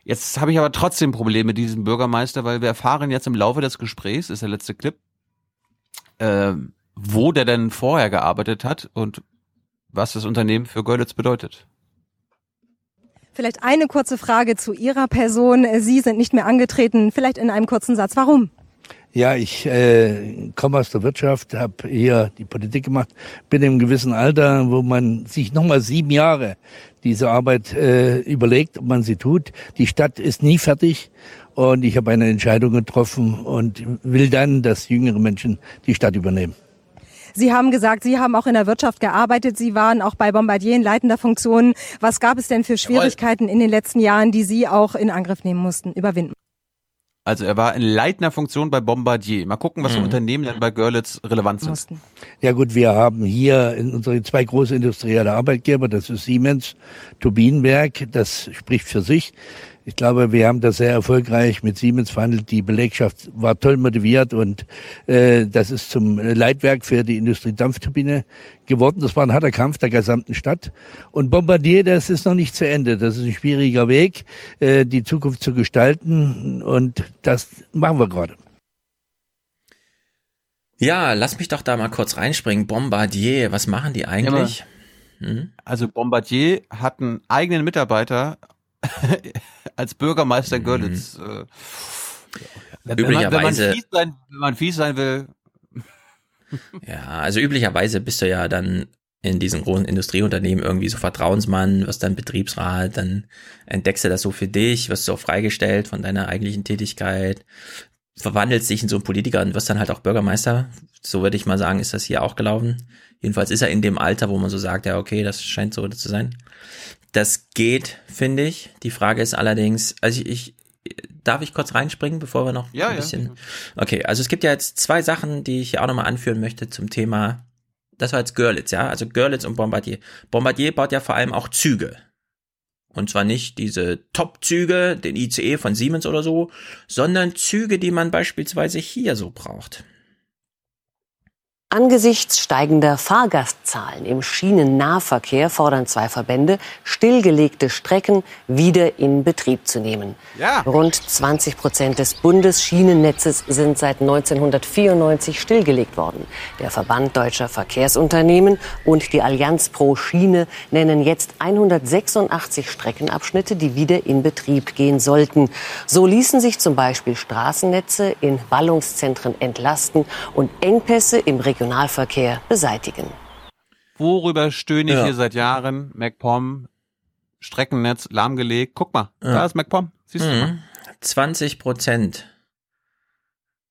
Jetzt habe ich aber trotzdem Probleme mit diesem Bürgermeister, weil wir erfahren jetzt im Laufe des Gesprächs, ist der letzte Clip, äh, wo der denn vorher gearbeitet hat und was das Unternehmen für Görlitz bedeutet. Vielleicht eine kurze Frage zu Ihrer Person. Sie sind nicht mehr angetreten. Vielleicht in einem kurzen Satz. Warum? Ja, ich äh, komme aus der Wirtschaft, habe hier die Politik gemacht, bin im gewissen Alter, wo man sich nochmal sieben Jahre diese Arbeit äh, überlegt, ob man sie tut. Die Stadt ist nie fertig und ich habe eine Entscheidung getroffen und will dann, dass jüngere Menschen die Stadt übernehmen. Sie haben gesagt, Sie haben auch in der Wirtschaft gearbeitet. Sie waren auch bei Bombardier in leitender Funktion. Was gab es denn für Schwierigkeiten in den letzten Jahren, die Sie auch in Angriff nehmen mussten, überwinden? Also er war in leitender Funktion bei Bombardier. Mal gucken, was für mhm. Unternehmen denn bei Görlitz relevant sind. Ja gut, wir haben hier in unsere zwei große industrielle Arbeitgeber, das ist Siemens, Turbinenwerk, das spricht für sich. Ich glaube, wir haben das sehr erfolgreich mit Siemens verhandelt. Die Belegschaft war toll motiviert und äh, das ist zum Leitwerk für die Industriedampfturbine geworden. Das war ein harter Kampf der gesamten Stadt. Und Bombardier, das ist noch nicht zu Ende. Das ist ein schwieriger Weg, äh, die Zukunft zu gestalten und das machen wir gerade. Ja, lass mich doch da mal kurz reinspringen. Bombardier, was machen die eigentlich? Mhm. Also Bombardier hat einen eigenen Mitarbeiter als Bürgermeister mhm. Görlitz. Äh, wenn, üblicherweise, wenn man, fies sein, wenn man fies sein will. ja, also üblicherweise bist du ja dann in diesen großen Industrieunternehmen irgendwie so Vertrauensmann, wirst dann Betriebsrat, dann entdeckst du das so für dich, wirst du auch freigestellt von deiner eigentlichen Tätigkeit, verwandelst dich in so einen Politiker und wirst dann halt auch Bürgermeister. So würde ich mal sagen, ist das hier auch gelaufen. Jedenfalls ist er in dem Alter, wo man so sagt, ja, okay, das scheint so zu sein. Das geht, finde ich. Die Frage ist allerdings, also ich, ich darf ich kurz reinspringen, bevor wir noch ja, ein bisschen. Ja. Okay, also es gibt ja jetzt zwei Sachen, die ich hier auch nochmal anführen möchte zum Thema. Das war jetzt Görlitz, ja, also Görlitz und Bombardier. Bombardier baut ja vor allem auch Züge. Und zwar nicht diese Top-Züge, den ICE von Siemens oder so, sondern Züge, die man beispielsweise hier so braucht. Angesichts steigender Fahrgastzahlen im Schienennahverkehr fordern zwei Verbände, stillgelegte Strecken wieder in Betrieb zu nehmen. Ja. Rund 20 Prozent des Bundesschienennetzes sind seit 1994 stillgelegt worden. Der Verband Deutscher Verkehrsunternehmen und die Allianz Pro Schiene nennen jetzt 186 Streckenabschnitte, die wieder in Betrieb gehen sollten. So ließen sich zum Beispiel Straßennetze in Ballungszentren entlasten und Engpässe im Region Regionalverkehr beseitigen. Worüber stöhne ich ja. hier seit Jahren? MacPom, Streckennetz lahmgelegt. Guck mal, ja. da ist MacPom. Siehst mhm. du mal? 20 Prozent.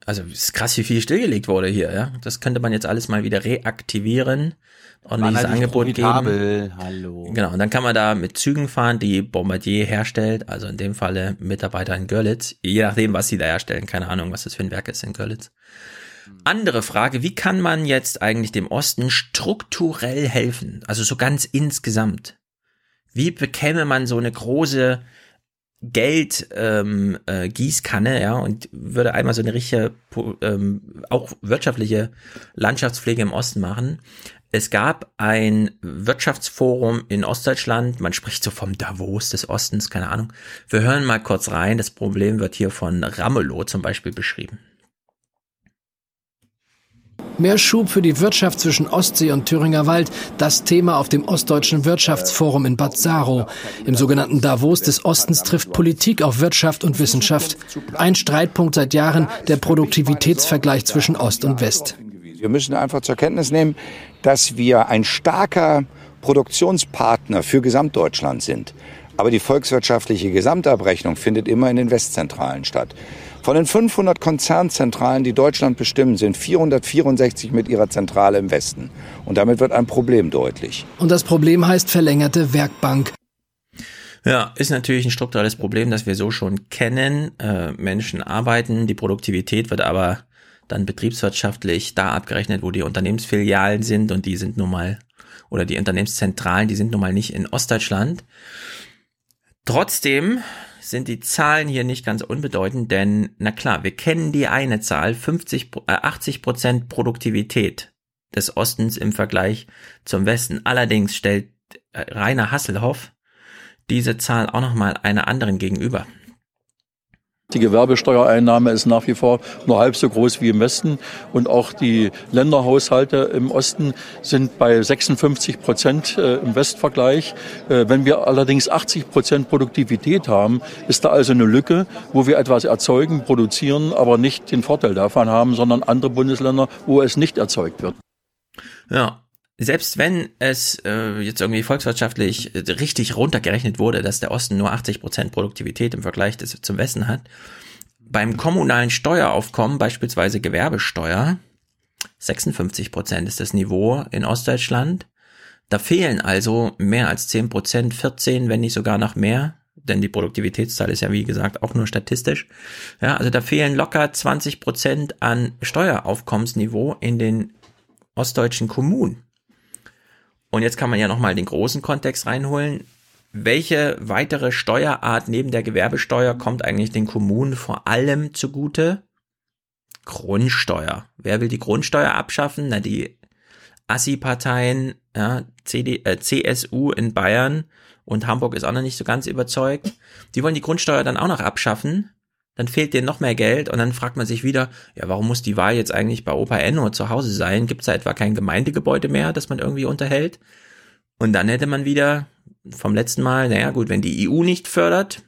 Also es ist krass, wie viel stillgelegt wurde hier. Ja, das könnte man jetzt alles mal wieder reaktivieren und dieses Angebot profitabel. geben. Hallo. Genau. Und dann kann man da mit Zügen fahren, die Bombardier herstellt. Also in dem Falle Mitarbeiter in Görlitz. Je nachdem, was sie da herstellen. Keine Ahnung, was das für ein Werk ist in Görlitz. Andere Frage, wie kann man jetzt eigentlich dem Osten strukturell helfen? Also so ganz insgesamt. Wie bekäme man so eine große Geldgießkanne, ähm, äh, Gießkanne, ja, und würde einmal so eine richtige, ähm, auch wirtschaftliche Landschaftspflege im Osten machen. Es gab ein Wirtschaftsforum in Ostdeutschland, man spricht so vom Davos des Ostens, keine Ahnung. Wir hören mal kurz rein, das Problem wird hier von Ramelow zum Beispiel beschrieben. Mehr Schub für die Wirtschaft zwischen Ostsee und Thüringer Wald, das Thema auf dem Ostdeutschen Wirtschaftsforum in Bad Saro. Im sogenannten Davos des Ostens trifft Politik auf Wirtschaft und Wissenschaft. Ein Streitpunkt seit Jahren, der Produktivitätsvergleich zwischen Ost und West. Wir müssen einfach zur Kenntnis nehmen, dass wir ein starker Produktionspartner für Gesamtdeutschland sind. Aber die volkswirtschaftliche Gesamtabrechnung findet immer in den Westzentralen statt. Von den 500 Konzernzentralen, die Deutschland bestimmen, sind 464 mit ihrer Zentrale im Westen. Und damit wird ein Problem deutlich. Und das Problem heißt verlängerte Werkbank. Ja, ist natürlich ein strukturelles Problem, das wir so schon kennen. Äh, Menschen arbeiten, die Produktivität wird aber dann betriebswirtschaftlich da abgerechnet, wo die Unternehmensfilialen sind und die sind nun mal, oder die Unternehmenszentralen, die sind nun mal nicht in Ostdeutschland. Trotzdem sind die Zahlen hier nicht ganz unbedeutend, denn na klar, wir kennen die eine Zahl, 50, äh, 80 Prozent Produktivität des Ostens im Vergleich zum Westen. Allerdings stellt äh, Rainer Hasselhoff diese Zahl auch nochmal einer anderen gegenüber. Die Gewerbesteuereinnahme ist nach wie vor nur halb so groß wie im Westen und auch die Länderhaushalte im Osten sind bei 56 Prozent äh, im Westvergleich. Äh, wenn wir allerdings 80 Prozent Produktivität haben, ist da also eine Lücke, wo wir etwas erzeugen, produzieren, aber nicht den Vorteil davon haben, sondern andere Bundesländer, wo es nicht erzeugt wird. Ja, selbst wenn es äh, jetzt irgendwie volkswirtschaftlich richtig runtergerechnet wurde, dass der Osten nur 80 Prozent Produktivität im Vergleich des, zum Westen hat, beim kommunalen Steueraufkommen, beispielsweise Gewerbesteuer, 56 Prozent ist das Niveau in Ostdeutschland. Da fehlen also mehr als 10 Prozent, 14, wenn nicht sogar noch mehr, denn die Produktivitätszahl ist ja wie gesagt auch nur statistisch. Ja, also da fehlen locker 20 Prozent an Steueraufkommensniveau in den ostdeutschen Kommunen. Und jetzt kann man ja nochmal den großen Kontext reinholen. Welche weitere Steuerart neben der Gewerbesteuer kommt eigentlich den Kommunen vor allem zugute? Grundsteuer. Wer will die Grundsteuer abschaffen? Na, die Assi-Parteien, ja, CD, äh, CSU in Bayern und Hamburg ist auch noch nicht so ganz überzeugt. Die wollen die Grundsteuer dann auch noch abschaffen dann fehlt dir noch mehr Geld und dann fragt man sich wieder, ja, warum muss die Wahl jetzt eigentlich bei Opa Enno zu Hause sein? Gibt es da etwa kein Gemeindegebäude mehr, das man irgendwie unterhält? Und dann hätte man wieder vom letzten Mal, naja gut, wenn die EU nicht fördert,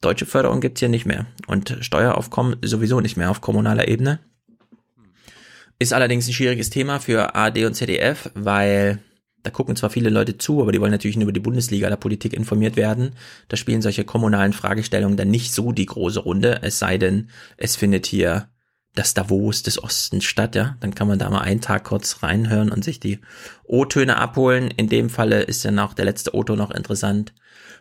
deutsche Förderung gibt's hier nicht mehr und Steueraufkommen sowieso nicht mehr auf kommunaler Ebene. Ist allerdings ein schwieriges Thema für AD und ZDF, weil da gucken zwar viele Leute zu, aber die wollen natürlich nur über die Bundesliga der Politik informiert werden. Da spielen solche kommunalen Fragestellungen dann nicht so die große Runde, es sei denn, es findet hier das Davos des Ostens statt, ja. Dann kann man da mal einen Tag kurz reinhören und sich die O-Töne abholen. In dem Falle ist dann auch der letzte O-Ton noch interessant.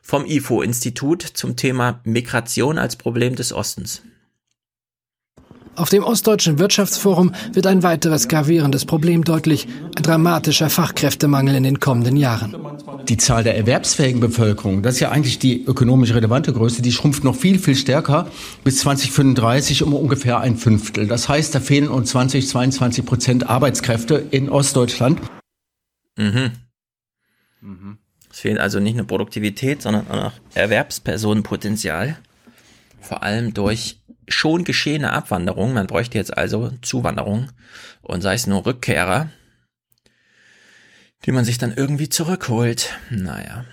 Vom IFO-Institut zum Thema Migration als Problem des Ostens. Auf dem Ostdeutschen Wirtschaftsforum wird ein weiteres gravierendes Problem deutlich, ein dramatischer Fachkräftemangel in den kommenden Jahren. die Zahl der erwerbsfähigen Bevölkerung, das ist ja eigentlich die ökonomisch relevante Größe, die schrumpft noch viel, viel stärker bis 2035 um ungefähr ein Fünftel. Das heißt, da fehlen uns 20, 22 Prozent Arbeitskräfte in Ostdeutschland. Mhm. Mhm. Es fehlt also nicht nur Produktivität, sondern auch Erwerbspersonenpotenzial. Vor allem durch schon geschehene Abwanderung. Man bräuchte jetzt also Zuwanderung und sei es nur Rückkehrer, die man sich dann irgendwie zurückholt. Naja.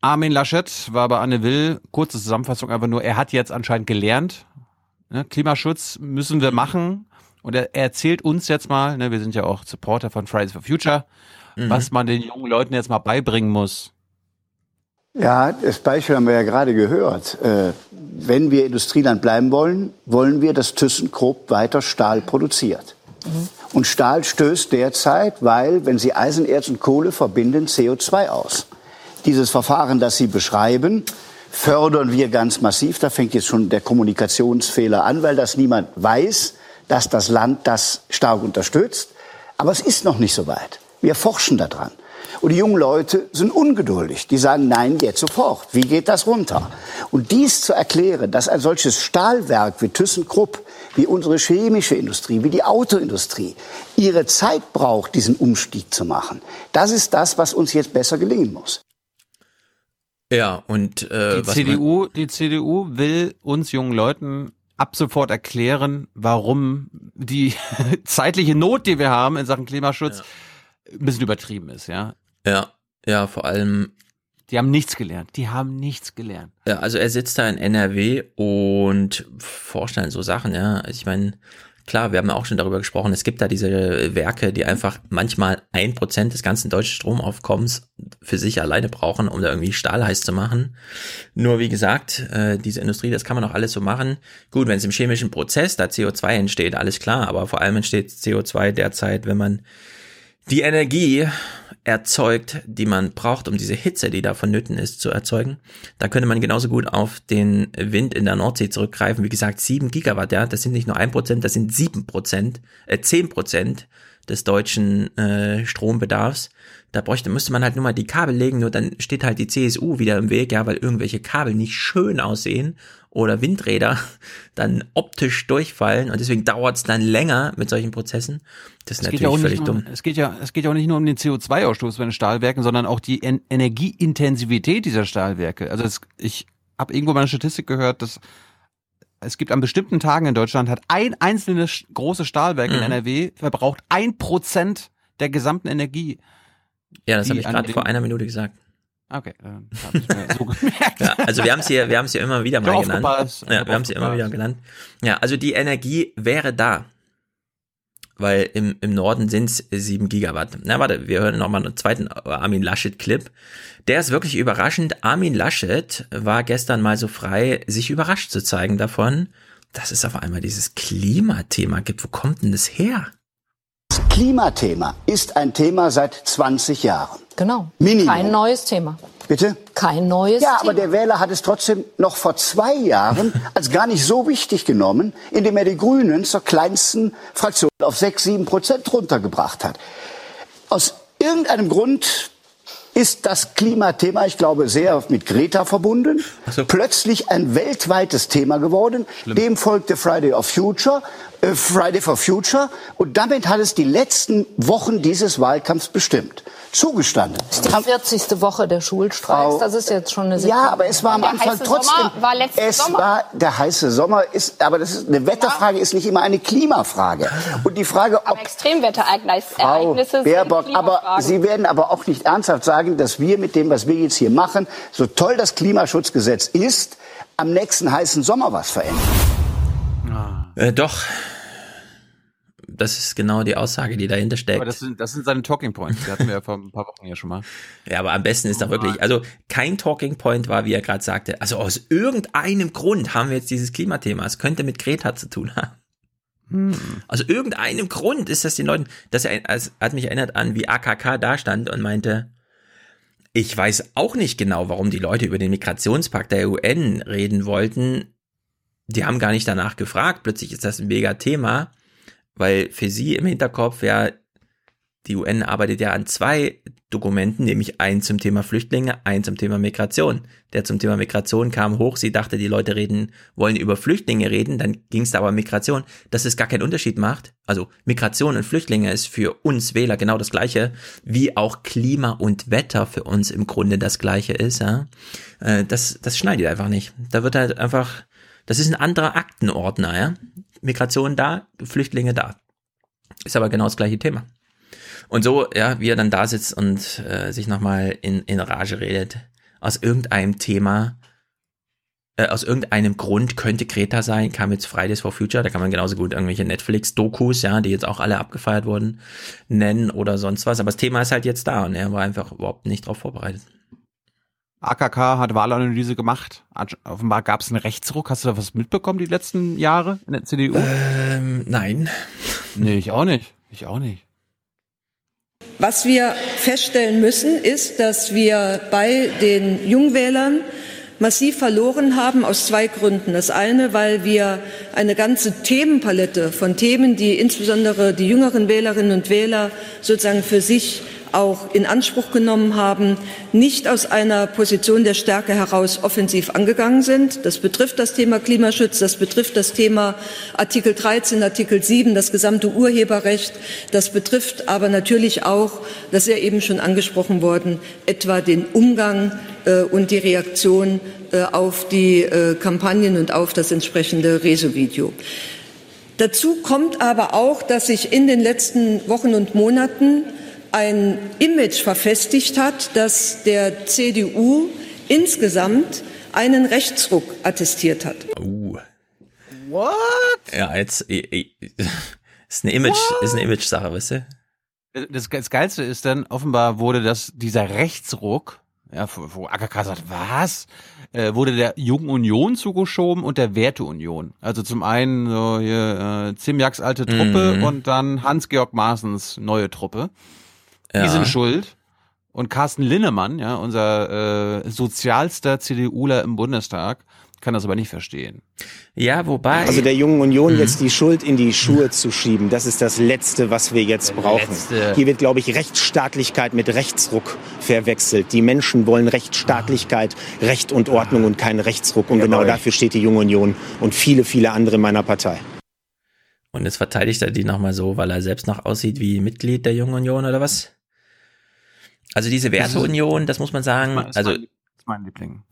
Armin Laschet war bei Anne Will, kurze Zusammenfassung einfach nur, er hat jetzt anscheinend gelernt, ne, Klimaschutz müssen wir machen. Und er, er erzählt uns jetzt mal, ne, wir sind ja auch Supporter von Fridays for Future, mhm. was man den jungen Leuten jetzt mal beibringen muss. Ja, das Beispiel haben wir ja gerade gehört. Äh, wenn wir Industrieland bleiben wollen, wollen wir, dass ThyssenKrupp weiter Stahl produziert. Mhm. Und Stahl stößt derzeit, weil, wenn Sie Eisen, Erz und Kohle verbinden, CO2 aus. Dieses Verfahren, das Sie beschreiben, fördern wir ganz massiv. Da fängt jetzt schon der Kommunikationsfehler an, weil das niemand weiß, dass das Land das stark unterstützt. Aber es ist noch nicht so weit. Wir forschen daran. Und die jungen Leute sind ungeduldig. Die sagen, nein, jetzt sofort. Wie geht das runter? Und dies zu erklären, dass ein solches Stahlwerk wie ThyssenKrupp, wie unsere chemische Industrie, wie die Autoindustrie ihre Zeit braucht, diesen Umstieg zu machen, das ist das, was uns jetzt besser gelingen muss. Ja, und äh, die CDU, die CDU will uns jungen Leuten ab sofort erklären, warum die zeitliche Not, die wir haben in Sachen Klimaschutz, ja. ein bisschen übertrieben ist, ja. Ja, ja, vor allem. Die haben nichts gelernt. Die haben nichts gelernt. Ja, also er sitzt da in NRW und vorstellen so Sachen, ja. Ich meine, klar, wir haben ja auch schon darüber gesprochen, es gibt da diese Werke, die einfach manchmal ein Prozent des ganzen deutschen Stromaufkommens für sich alleine brauchen, um da irgendwie Stahl heiß zu machen. Nur wie gesagt, äh, diese Industrie, das kann man auch alles so machen. Gut, wenn es im chemischen Prozess da CO2 entsteht, alles klar, aber vor allem entsteht CO2 derzeit, wenn man die Energie erzeugt, die man braucht, um diese Hitze, die da vonnöten ist, zu erzeugen. Da könnte man genauso gut auf den Wind in der Nordsee zurückgreifen. Wie gesagt, sieben Gigawatt, ja, das sind nicht nur ein Prozent, das sind sieben Prozent, äh, zehn Prozent des deutschen äh, Strombedarfs. Da bräuchte, müsste man halt nur mal die Kabel legen, nur dann steht halt die CSU wieder im Weg, ja, weil irgendwelche Kabel nicht schön aussehen oder Windräder dann optisch durchfallen und deswegen dauert es dann länger mit solchen Prozessen. Das ist es natürlich ja völlig dumm. es geht ja, es geht ja auch nicht nur um den CO2-Ausstoß bei den Stahlwerken, sondern auch die en Energieintensivität dieser Stahlwerke. Also es, ich habe irgendwo mal eine Statistik gehört, dass es gibt an bestimmten Tagen in Deutschland hat ein einzelnes große Stahlwerk mhm. in NRW verbraucht ein Prozent der gesamten Energie. Ja, das habe ich gerade vor einer Minute gesagt. Okay, dann habe ich mir so gemerkt. Ja, also wir haben es hier, wir haben es hier immer wieder mal genannt. Ja, wir haben es hier immer wieder genannt. Ja, also die Energie wäre da. Weil im, im Norden sind es sieben Gigawatt. Na, warte, wir hören nochmal einen zweiten Armin Laschet-Clip. Der ist wirklich überraschend. Armin Laschet war gestern mal so frei, sich überrascht zu zeigen davon, dass es auf einmal dieses Klimathema gibt. Wo kommt denn das her? Das Klimathema ist ein Thema seit 20 Jahren. Genau. Minimum. Kein neues Thema. Bitte? Kein neues Ja, Thema. aber der Wähler hat es trotzdem noch vor zwei Jahren als gar nicht so wichtig genommen, indem er die Grünen zur kleinsten Fraktion auf 6, 7 Prozent runtergebracht hat. Aus irgendeinem Grund ist das Klimathema, ich glaube, sehr mit Greta verbunden, so. plötzlich ein weltweites Thema geworden. Schlimm. Dem folgte Friday of Future, äh, Friday for Future, und damit hat es die letzten Wochen dieses Wahlkampfs bestimmt zugestanden. Das ist die 40. Woche der Schulstreiks, das ist jetzt schon eine Sekunde. Ja, aber es war am Anfang trotzdem. Sommer war es Sommer. war der heiße Sommer ist, aber das ist eine Wetterfrage ist nicht immer eine Klimafrage. Und die Frage, ob aber Extremwetterereignisse Frau Baerbock, aber Sie werden aber auch nicht ernsthaft sagen, dass wir mit dem, was wir jetzt hier machen, so toll das Klimaschutzgesetz ist, am nächsten heißen Sommer was verändern. Äh, doch, das ist genau die Aussage, die dahinter steckt. Aber das sind, das sind seine Talking Points. Die hatten wir ja vor ein paar Wochen ja schon mal. Ja, aber am besten ist doch wirklich, also kein Talking Point war, wie er gerade sagte. Also aus irgendeinem Grund haben wir jetzt dieses Klimathema. Es könnte mit Greta zu tun haben. Hm. Also irgendeinem Grund ist das den Leuten, das hat mich erinnert an, wie AKK da stand und meinte, ich weiß auch nicht genau, warum die Leute über den Migrationspakt der UN reden wollten. Die haben gar nicht danach gefragt. Plötzlich ist das ein mega Thema weil für sie im Hinterkopf ja die UN arbeitet ja an zwei Dokumenten, nämlich ein zum Thema Flüchtlinge, ein zum Thema Migration. Der zum Thema Migration kam hoch, sie dachte, die Leute reden, wollen über Flüchtlinge reden, dann ging es da aber Migration, dass es gar keinen Unterschied macht. Also Migration und Flüchtlinge ist für uns Wähler genau das gleiche, wie auch Klima und Wetter für uns im Grunde das gleiche ist. Ja? Äh, das, das schneidet einfach nicht. Da wird halt einfach, das ist ein anderer Aktenordner, ja. Migration da, Flüchtlinge da. Ist aber genau das gleiche Thema. Und so, ja, wie er dann da sitzt und äh, sich nochmal in, in Rage redet, aus irgendeinem Thema, äh, aus irgendeinem Grund könnte Greta sein, kam jetzt Fridays for Future, da kann man genauso gut irgendwelche Netflix-Dokus, ja, die jetzt auch alle abgefeiert wurden, nennen oder sonst was. Aber das Thema ist halt jetzt da und er war einfach überhaupt nicht darauf vorbereitet. AKK hat Wahlanalyse gemacht. Offenbar gab es einen Rechtsruck. Hast du da was mitbekommen die letzten Jahre in der CDU? Ähm, nein. Nee, ich auch nicht. Ich auch nicht. Was wir feststellen müssen, ist, dass wir bei den Jungwählern massiv verloren haben aus zwei Gründen. Das eine, weil wir eine ganze Themenpalette von Themen, die insbesondere die jüngeren Wählerinnen und Wähler sozusagen für sich auch in Anspruch genommen haben, nicht aus einer Position der Stärke heraus offensiv angegangen sind. Das betrifft das Thema Klimaschutz, das betrifft das Thema Artikel 13, Artikel 7, das gesamte Urheberrecht. Das betrifft aber natürlich auch, das ist ja eben schon angesprochen worden, etwa den Umgang äh, und die Reaktion äh, auf die äh, Kampagnen und auf das entsprechende Reso-Video. Dazu kommt aber auch, dass sich in den letzten Wochen und Monaten ein Image verfestigt hat, das der CDU insgesamt einen Rechtsruck attestiert hat. Uh. What? Ja, jetzt ist eine Image, What? ist eine Image-Sache, weißt du? Das, das Geilste ist dann, offenbar wurde das, dieser Rechtsruck, ja, wo AKK sagt, was? Äh, wurde der Jungen Union zugeschoben und der Werteunion. Also zum einen so hier äh, Zimjaks alte Truppe mhm. und dann Hans-Georg Maaßens neue Truppe. Ja. Die sind schuld. Und Carsten Linnemann, ja, unser äh, sozialster CDUler im Bundestag, kann das aber nicht verstehen. Ja, wobei. Also der Jungen Union mhm. jetzt die Schuld in die Schuhe zu schieben, das ist das Letzte, was wir jetzt brauchen. Letzte. Hier wird, glaube ich, Rechtsstaatlichkeit mit Rechtsruck verwechselt. Die Menschen wollen Rechtsstaatlichkeit, ah. Recht und Ordnung und keinen Rechtsruck. Und ja, genau dafür steht die Junge Union und viele, viele andere in meiner Partei. Und jetzt verteidigt er die nochmal so, weil er selbst noch aussieht wie Mitglied der Jungen Union oder was? Also diese Werteunion, das muss man sagen, das ist also mein, ist mein Liebling.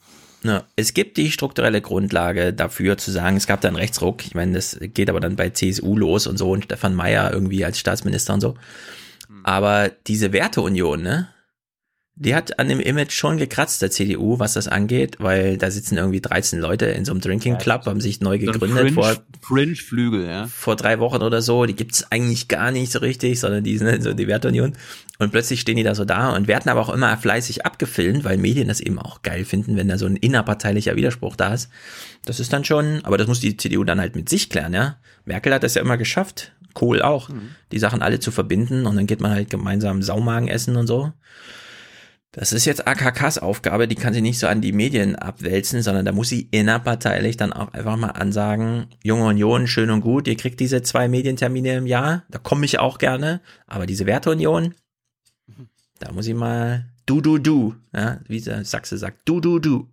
Ja, es gibt die strukturelle Grundlage dafür zu sagen, es gab da einen Rechtsruck. Ich meine, das geht aber dann bei CSU los und so und Stefan Mayer irgendwie als Staatsminister und so. Hm. Aber diese Werteunion, ne? Die hat an dem Image schon gekratzt, der CDU, was das angeht, weil da sitzen irgendwie 13 Leute in so einem Drinking Club, haben sich neu gegründet Fringe, vor Fringe-Flügel, ja. Vor drei Wochen oder so. Die gibt's eigentlich gar nicht so richtig, sondern die sind so die Werteunion. Und plötzlich stehen die da so da und werden aber auch immer fleißig abgefilmt, weil Medien das eben auch geil finden, wenn da so ein innerparteilicher Widerspruch da ist. Das ist dann schon, aber das muss die CDU dann halt mit sich klären, ja. Merkel hat das ja immer geschafft, Kohl auch, mhm. die Sachen alle zu verbinden und dann geht man halt gemeinsam Saumagen essen und so. Das ist jetzt AKKs Aufgabe, die kann sie nicht so an die Medien abwälzen, sondern da muss sie innerparteilich dann auch einfach mal ansagen, Junge Union, schön und gut, ihr kriegt diese zwei Medientermine im Jahr, da komme ich auch gerne, aber diese Werteunion, da muss ich mal du, du, du, ja, wie der Sachse sagt, du, du, du.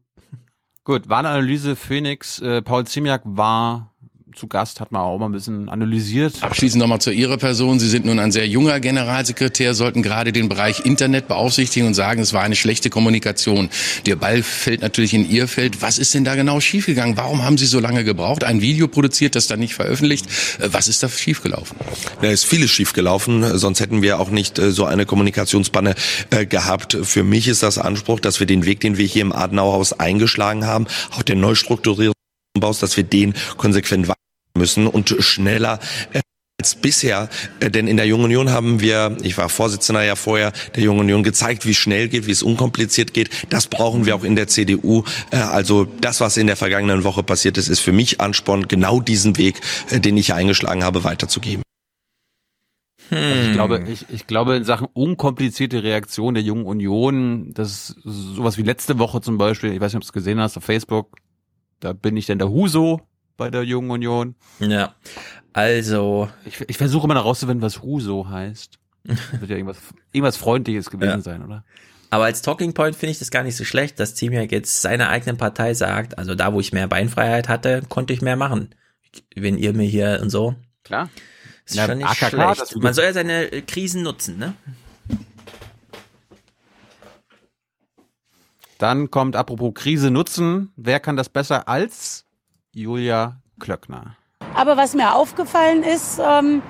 Gut, Wahlanalyse Phoenix, äh, Paul Ziemiak war zu Gast, hat man auch mal ein bisschen analysiert. Abschließend nochmal zu Ihrer Person. Sie sind nun ein sehr junger Generalsekretär, sollten gerade den Bereich Internet beaufsichtigen und sagen, es war eine schlechte Kommunikation. Der Ball fällt natürlich in Ihr Feld. Was ist denn da genau schiefgegangen? Warum haben Sie so lange gebraucht? Ein Video produziert, das dann nicht veröffentlicht. Äh, was ist da schiefgelaufen? Da ist vieles schiefgelaufen, sonst hätten wir auch nicht äh, so eine Kommunikationspanne äh, gehabt. Für mich ist das Anspruch, dass wir den Weg, den wir hier im Adenauerhaus eingeschlagen haben, auch der Neustrukturierung dass wir den konsequent müssen und schneller äh, als bisher, äh, denn in der Jungen Union haben wir, ich war Vorsitzender ja vorher der Jungen Union, gezeigt, wie schnell geht, wie es unkompliziert geht. Das brauchen wir auch in der CDU. Äh, also das, was in der vergangenen Woche passiert ist, ist für mich Ansporn, genau diesen Weg, den ich eingeschlagen habe, weiterzugeben. Also ich glaube, ich, ich glaube in Sachen unkomplizierte Reaktion der Jungen Union, das ist sowas wie letzte Woche zum Beispiel, ich weiß nicht, ob du es gesehen hast auf Facebook, da bin ich denn der Huso, bei der Jungen Union. Ja, also. Ich, ich versuche immer noch rauszufinden, was Huso heißt. Das wird ja irgendwas, irgendwas Freundliches gewesen ja. sein, oder? Aber als Talking Point finde ich das gar nicht so schlecht, dass Ziemiak jetzt seiner eigenen Partei sagt, also da, wo ich mehr Beinfreiheit hatte, konnte ich mehr machen. Wenn ihr mir hier und so. Klar. Ist ja, schon nicht AKK, schlecht. Man soll ja seine Krisen nutzen, ne? Dann kommt apropos Krise nutzen. Wer kann das besser als Julia Klöckner? Aber was mir aufgefallen ist, ähm,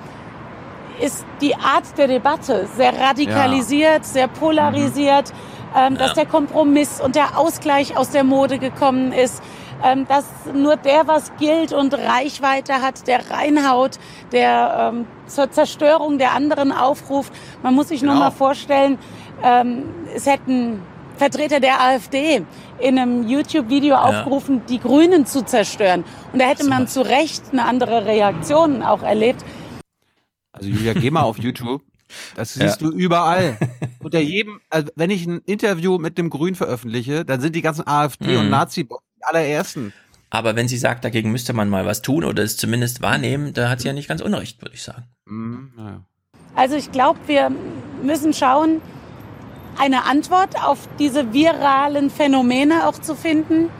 ist die Art der Debatte sehr radikalisiert, ja. sehr polarisiert, mhm. ähm, dass ja. der Kompromiss und der Ausgleich aus der Mode gekommen ist, ähm, dass nur der, was gilt und Reichweite hat, der reinhaut, der ähm, zur Zerstörung der anderen aufruft. Man muss sich genau. nur mal vorstellen, ähm, es hätten Vertreter der AfD in einem YouTube-Video ja. aufgerufen, die Grünen zu zerstören. Und da hätte man zu Recht eine andere Reaktion auch erlebt. Also Julia, geh mal auf YouTube. Das siehst ja. du überall. Unter jedem, also wenn ich ein Interview mit dem Grün veröffentliche, dann sind die ganzen AfD mhm. und Nazi die allerersten. Aber wenn sie sagt, dagegen müsste man mal was tun oder es zumindest wahrnehmen, da hat sie ja nicht ganz unrecht, würde ich sagen. Mhm, ja. Also ich glaube, wir müssen schauen, eine Antwort auf diese viralen Phänomene auch zu finden.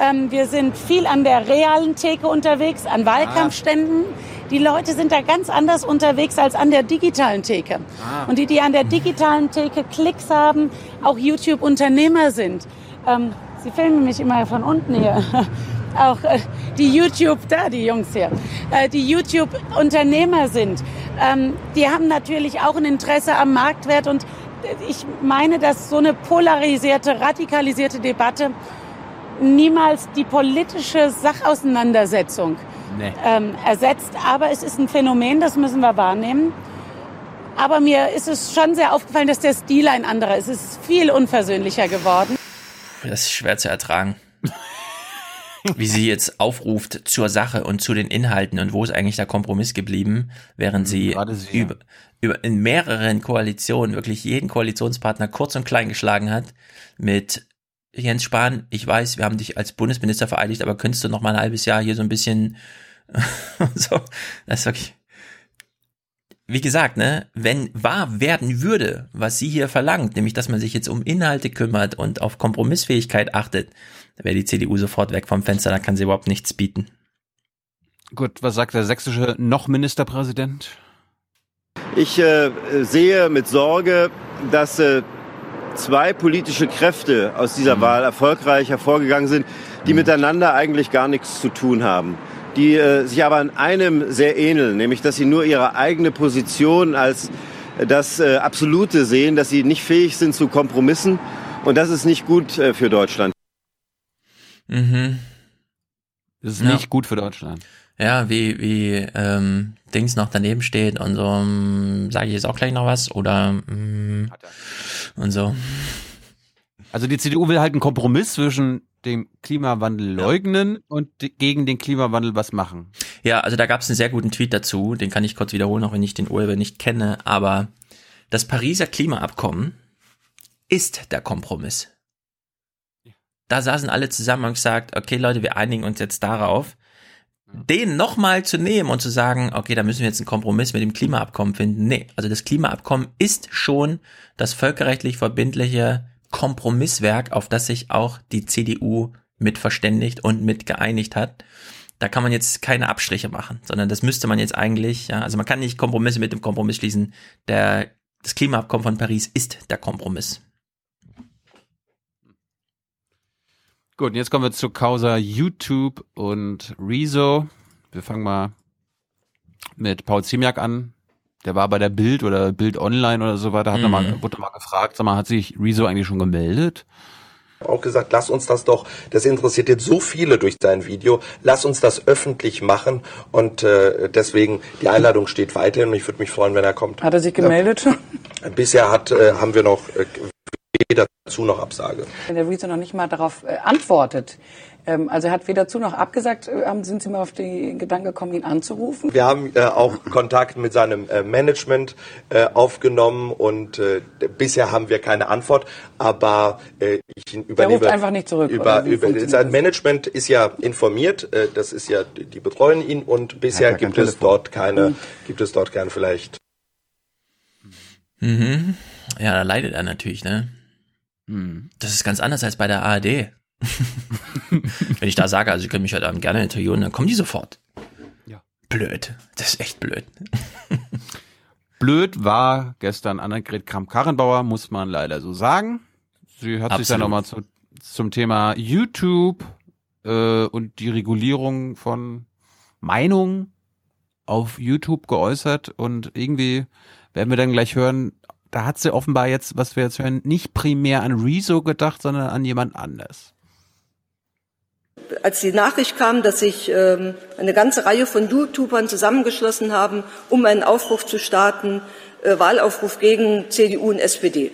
Ähm, wir sind viel an der realen Theke unterwegs, an Wahlkampfständen. Die Leute sind da ganz anders unterwegs als an der digitalen Theke. Ah. Und die, die an der digitalen Theke Klicks haben, auch YouTube-Unternehmer sind. Ähm, Sie filmen mich immer von unten hier. auch äh, die YouTube, da die Jungs hier, äh, die YouTube-Unternehmer sind. Ähm, die haben natürlich auch ein Interesse am Marktwert und ich meine, dass so eine polarisierte, radikalisierte Debatte niemals die politische Sachauseinandersetzung nee. ähm, ersetzt. Aber es ist ein Phänomen, das müssen wir wahrnehmen. Aber mir ist es schon sehr aufgefallen, dass der Stil ein anderer ist. Es ist viel unversöhnlicher geworden. Das ist schwer zu ertragen. Wie sie jetzt aufruft zur Sache und zu den Inhalten und wo ist eigentlich der Kompromiss geblieben, während sie, sie über, über in mehreren Koalitionen wirklich jeden Koalitionspartner kurz und klein geschlagen hat mit Jens Spahn, ich weiß, wir haben dich als Bundesminister vereidigt, aber könntest du noch mal ein halbes Jahr hier so ein bisschen so, das ist wirklich, wie gesagt, ne, wenn wahr werden würde, was sie hier verlangt, nämlich, dass man sich jetzt um Inhalte kümmert und auf Kompromissfähigkeit achtet, da wäre die CDU sofort weg vom Fenster, da kann sie überhaupt nichts bieten. Gut, was sagt der sächsische noch Ministerpräsident? Ich äh, sehe mit Sorge, dass äh, zwei politische Kräfte aus dieser mhm. Wahl erfolgreich hervorgegangen sind, die mhm. miteinander eigentlich gar nichts zu tun haben, die äh, sich aber an einem sehr ähneln, nämlich dass sie nur ihre eigene Position als äh, das äh, Absolute sehen, dass sie nicht fähig sind zu Kompromissen und das ist nicht gut äh, für Deutschland. Mhm. Das ist ja. nicht gut für Deutschland. Ja, wie, wie ähm, Dings noch daneben steht und so, ähm, sage ich jetzt auch gleich noch was oder ähm, und so. Also die CDU will halt einen Kompromiss zwischen dem Klimawandel leugnen ja. und gegen den Klimawandel was machen. Ja, also da gab es einen sehr guten Tweet dazu, den kann ich kurz wiederholen, auch wenn ich den Urheber nicht kenne, aber das Pariser Klimaabkommen ist der Kompromiss. Da saßen alle zusammen und gesagt, okay Leute, wir einigen uns jetzt darauf den nochmal zu nehmen und zu sagen, okay, da müssen wir jetzt einen Kompromiss mit dem Klimaabkommen finden. Nee, also das Klimaabkommen ist schon das völkerrechtlich verbindliche Kompromisswerk, auf das sich auch die CDU mit verständigt und mit geeinigt hat. Da kann man jetzt keine Abstriche machen, sondern das müsste man jetzt eigentlich, ja, also man kann nicht Kompromisse mit dem Kompromiss schließen. Der, das Klimaabkommen von Paris ist der Kompromiss. Gut, und jetzt kommen wir zur Causa YouTube und Rezo. Wir fangen mal mit Paul Ziemiak an. Der war bei der Bild oder Bild Online oder so weiter, hat mhm. mal, wurde mal gefragt, sag mal, hat sich Rezo eigentlich schon gemeldet? Auch gesagt, lass uns das doch, das interessiert jetzt so viele durch sein Video, lass uns das öffentlich machen und äh, deswegen, die Einladung steht weiterhin und ich würde mich freuen, wenn er kommt. Hat er sich gemeldet schon? Bisher hat, äh, haben wir noch äh, weder zu noch Absage. Wenn der Rezo noch nicht mal darauf äh, antwortet, ähm, also er hat weder zu noch abgesagt, äh, sind Sie mal auf den Gedanken gekommen, ihn anzurufen? Wir haben äh, auch Kontakt mit seinem äh, Management äh, aufgenommen und äh, bisher haben wir keine Antwort, aber ich übernehme... Er ruft einfach nicht zurück. Über, über, sein Management ist ja informiert, das ist ja, die betreuen ihn und bisher gibt es dort keine, hm. gibt es dort keine vielleicht Mhm. Ja, da leidet er natürlich, ne? Mhm. Das ist ganz anders als bei der ARD. Wenn ich da sage, also Sie können mich heute Abend gerne interviewen, dann kommen die sofort. Ja. Blöd. Das ist echt blöd. Blöd war gestern Annegret Kramp-Karrenbauer, muss man leider so sagen. Sie hat sich dann Absolut. nochmal zu, zum Thema YouTube äh, und die Regulierung von Meinungen auf YouTube geäußert und irgendwie werden wir dann gleich hören, da hat sie offenbar jetzt, was wir jetzt hören, nicht primär an Rezo gedacht, sondern an jemand anders. Als die Nachricht kam, dass sich ähm, eine ganze Reihe von YouTubern zusammengeschlossen haben, um einen Aufruf zu starten, äh, Wahlaufruf gegen CDU und SPD,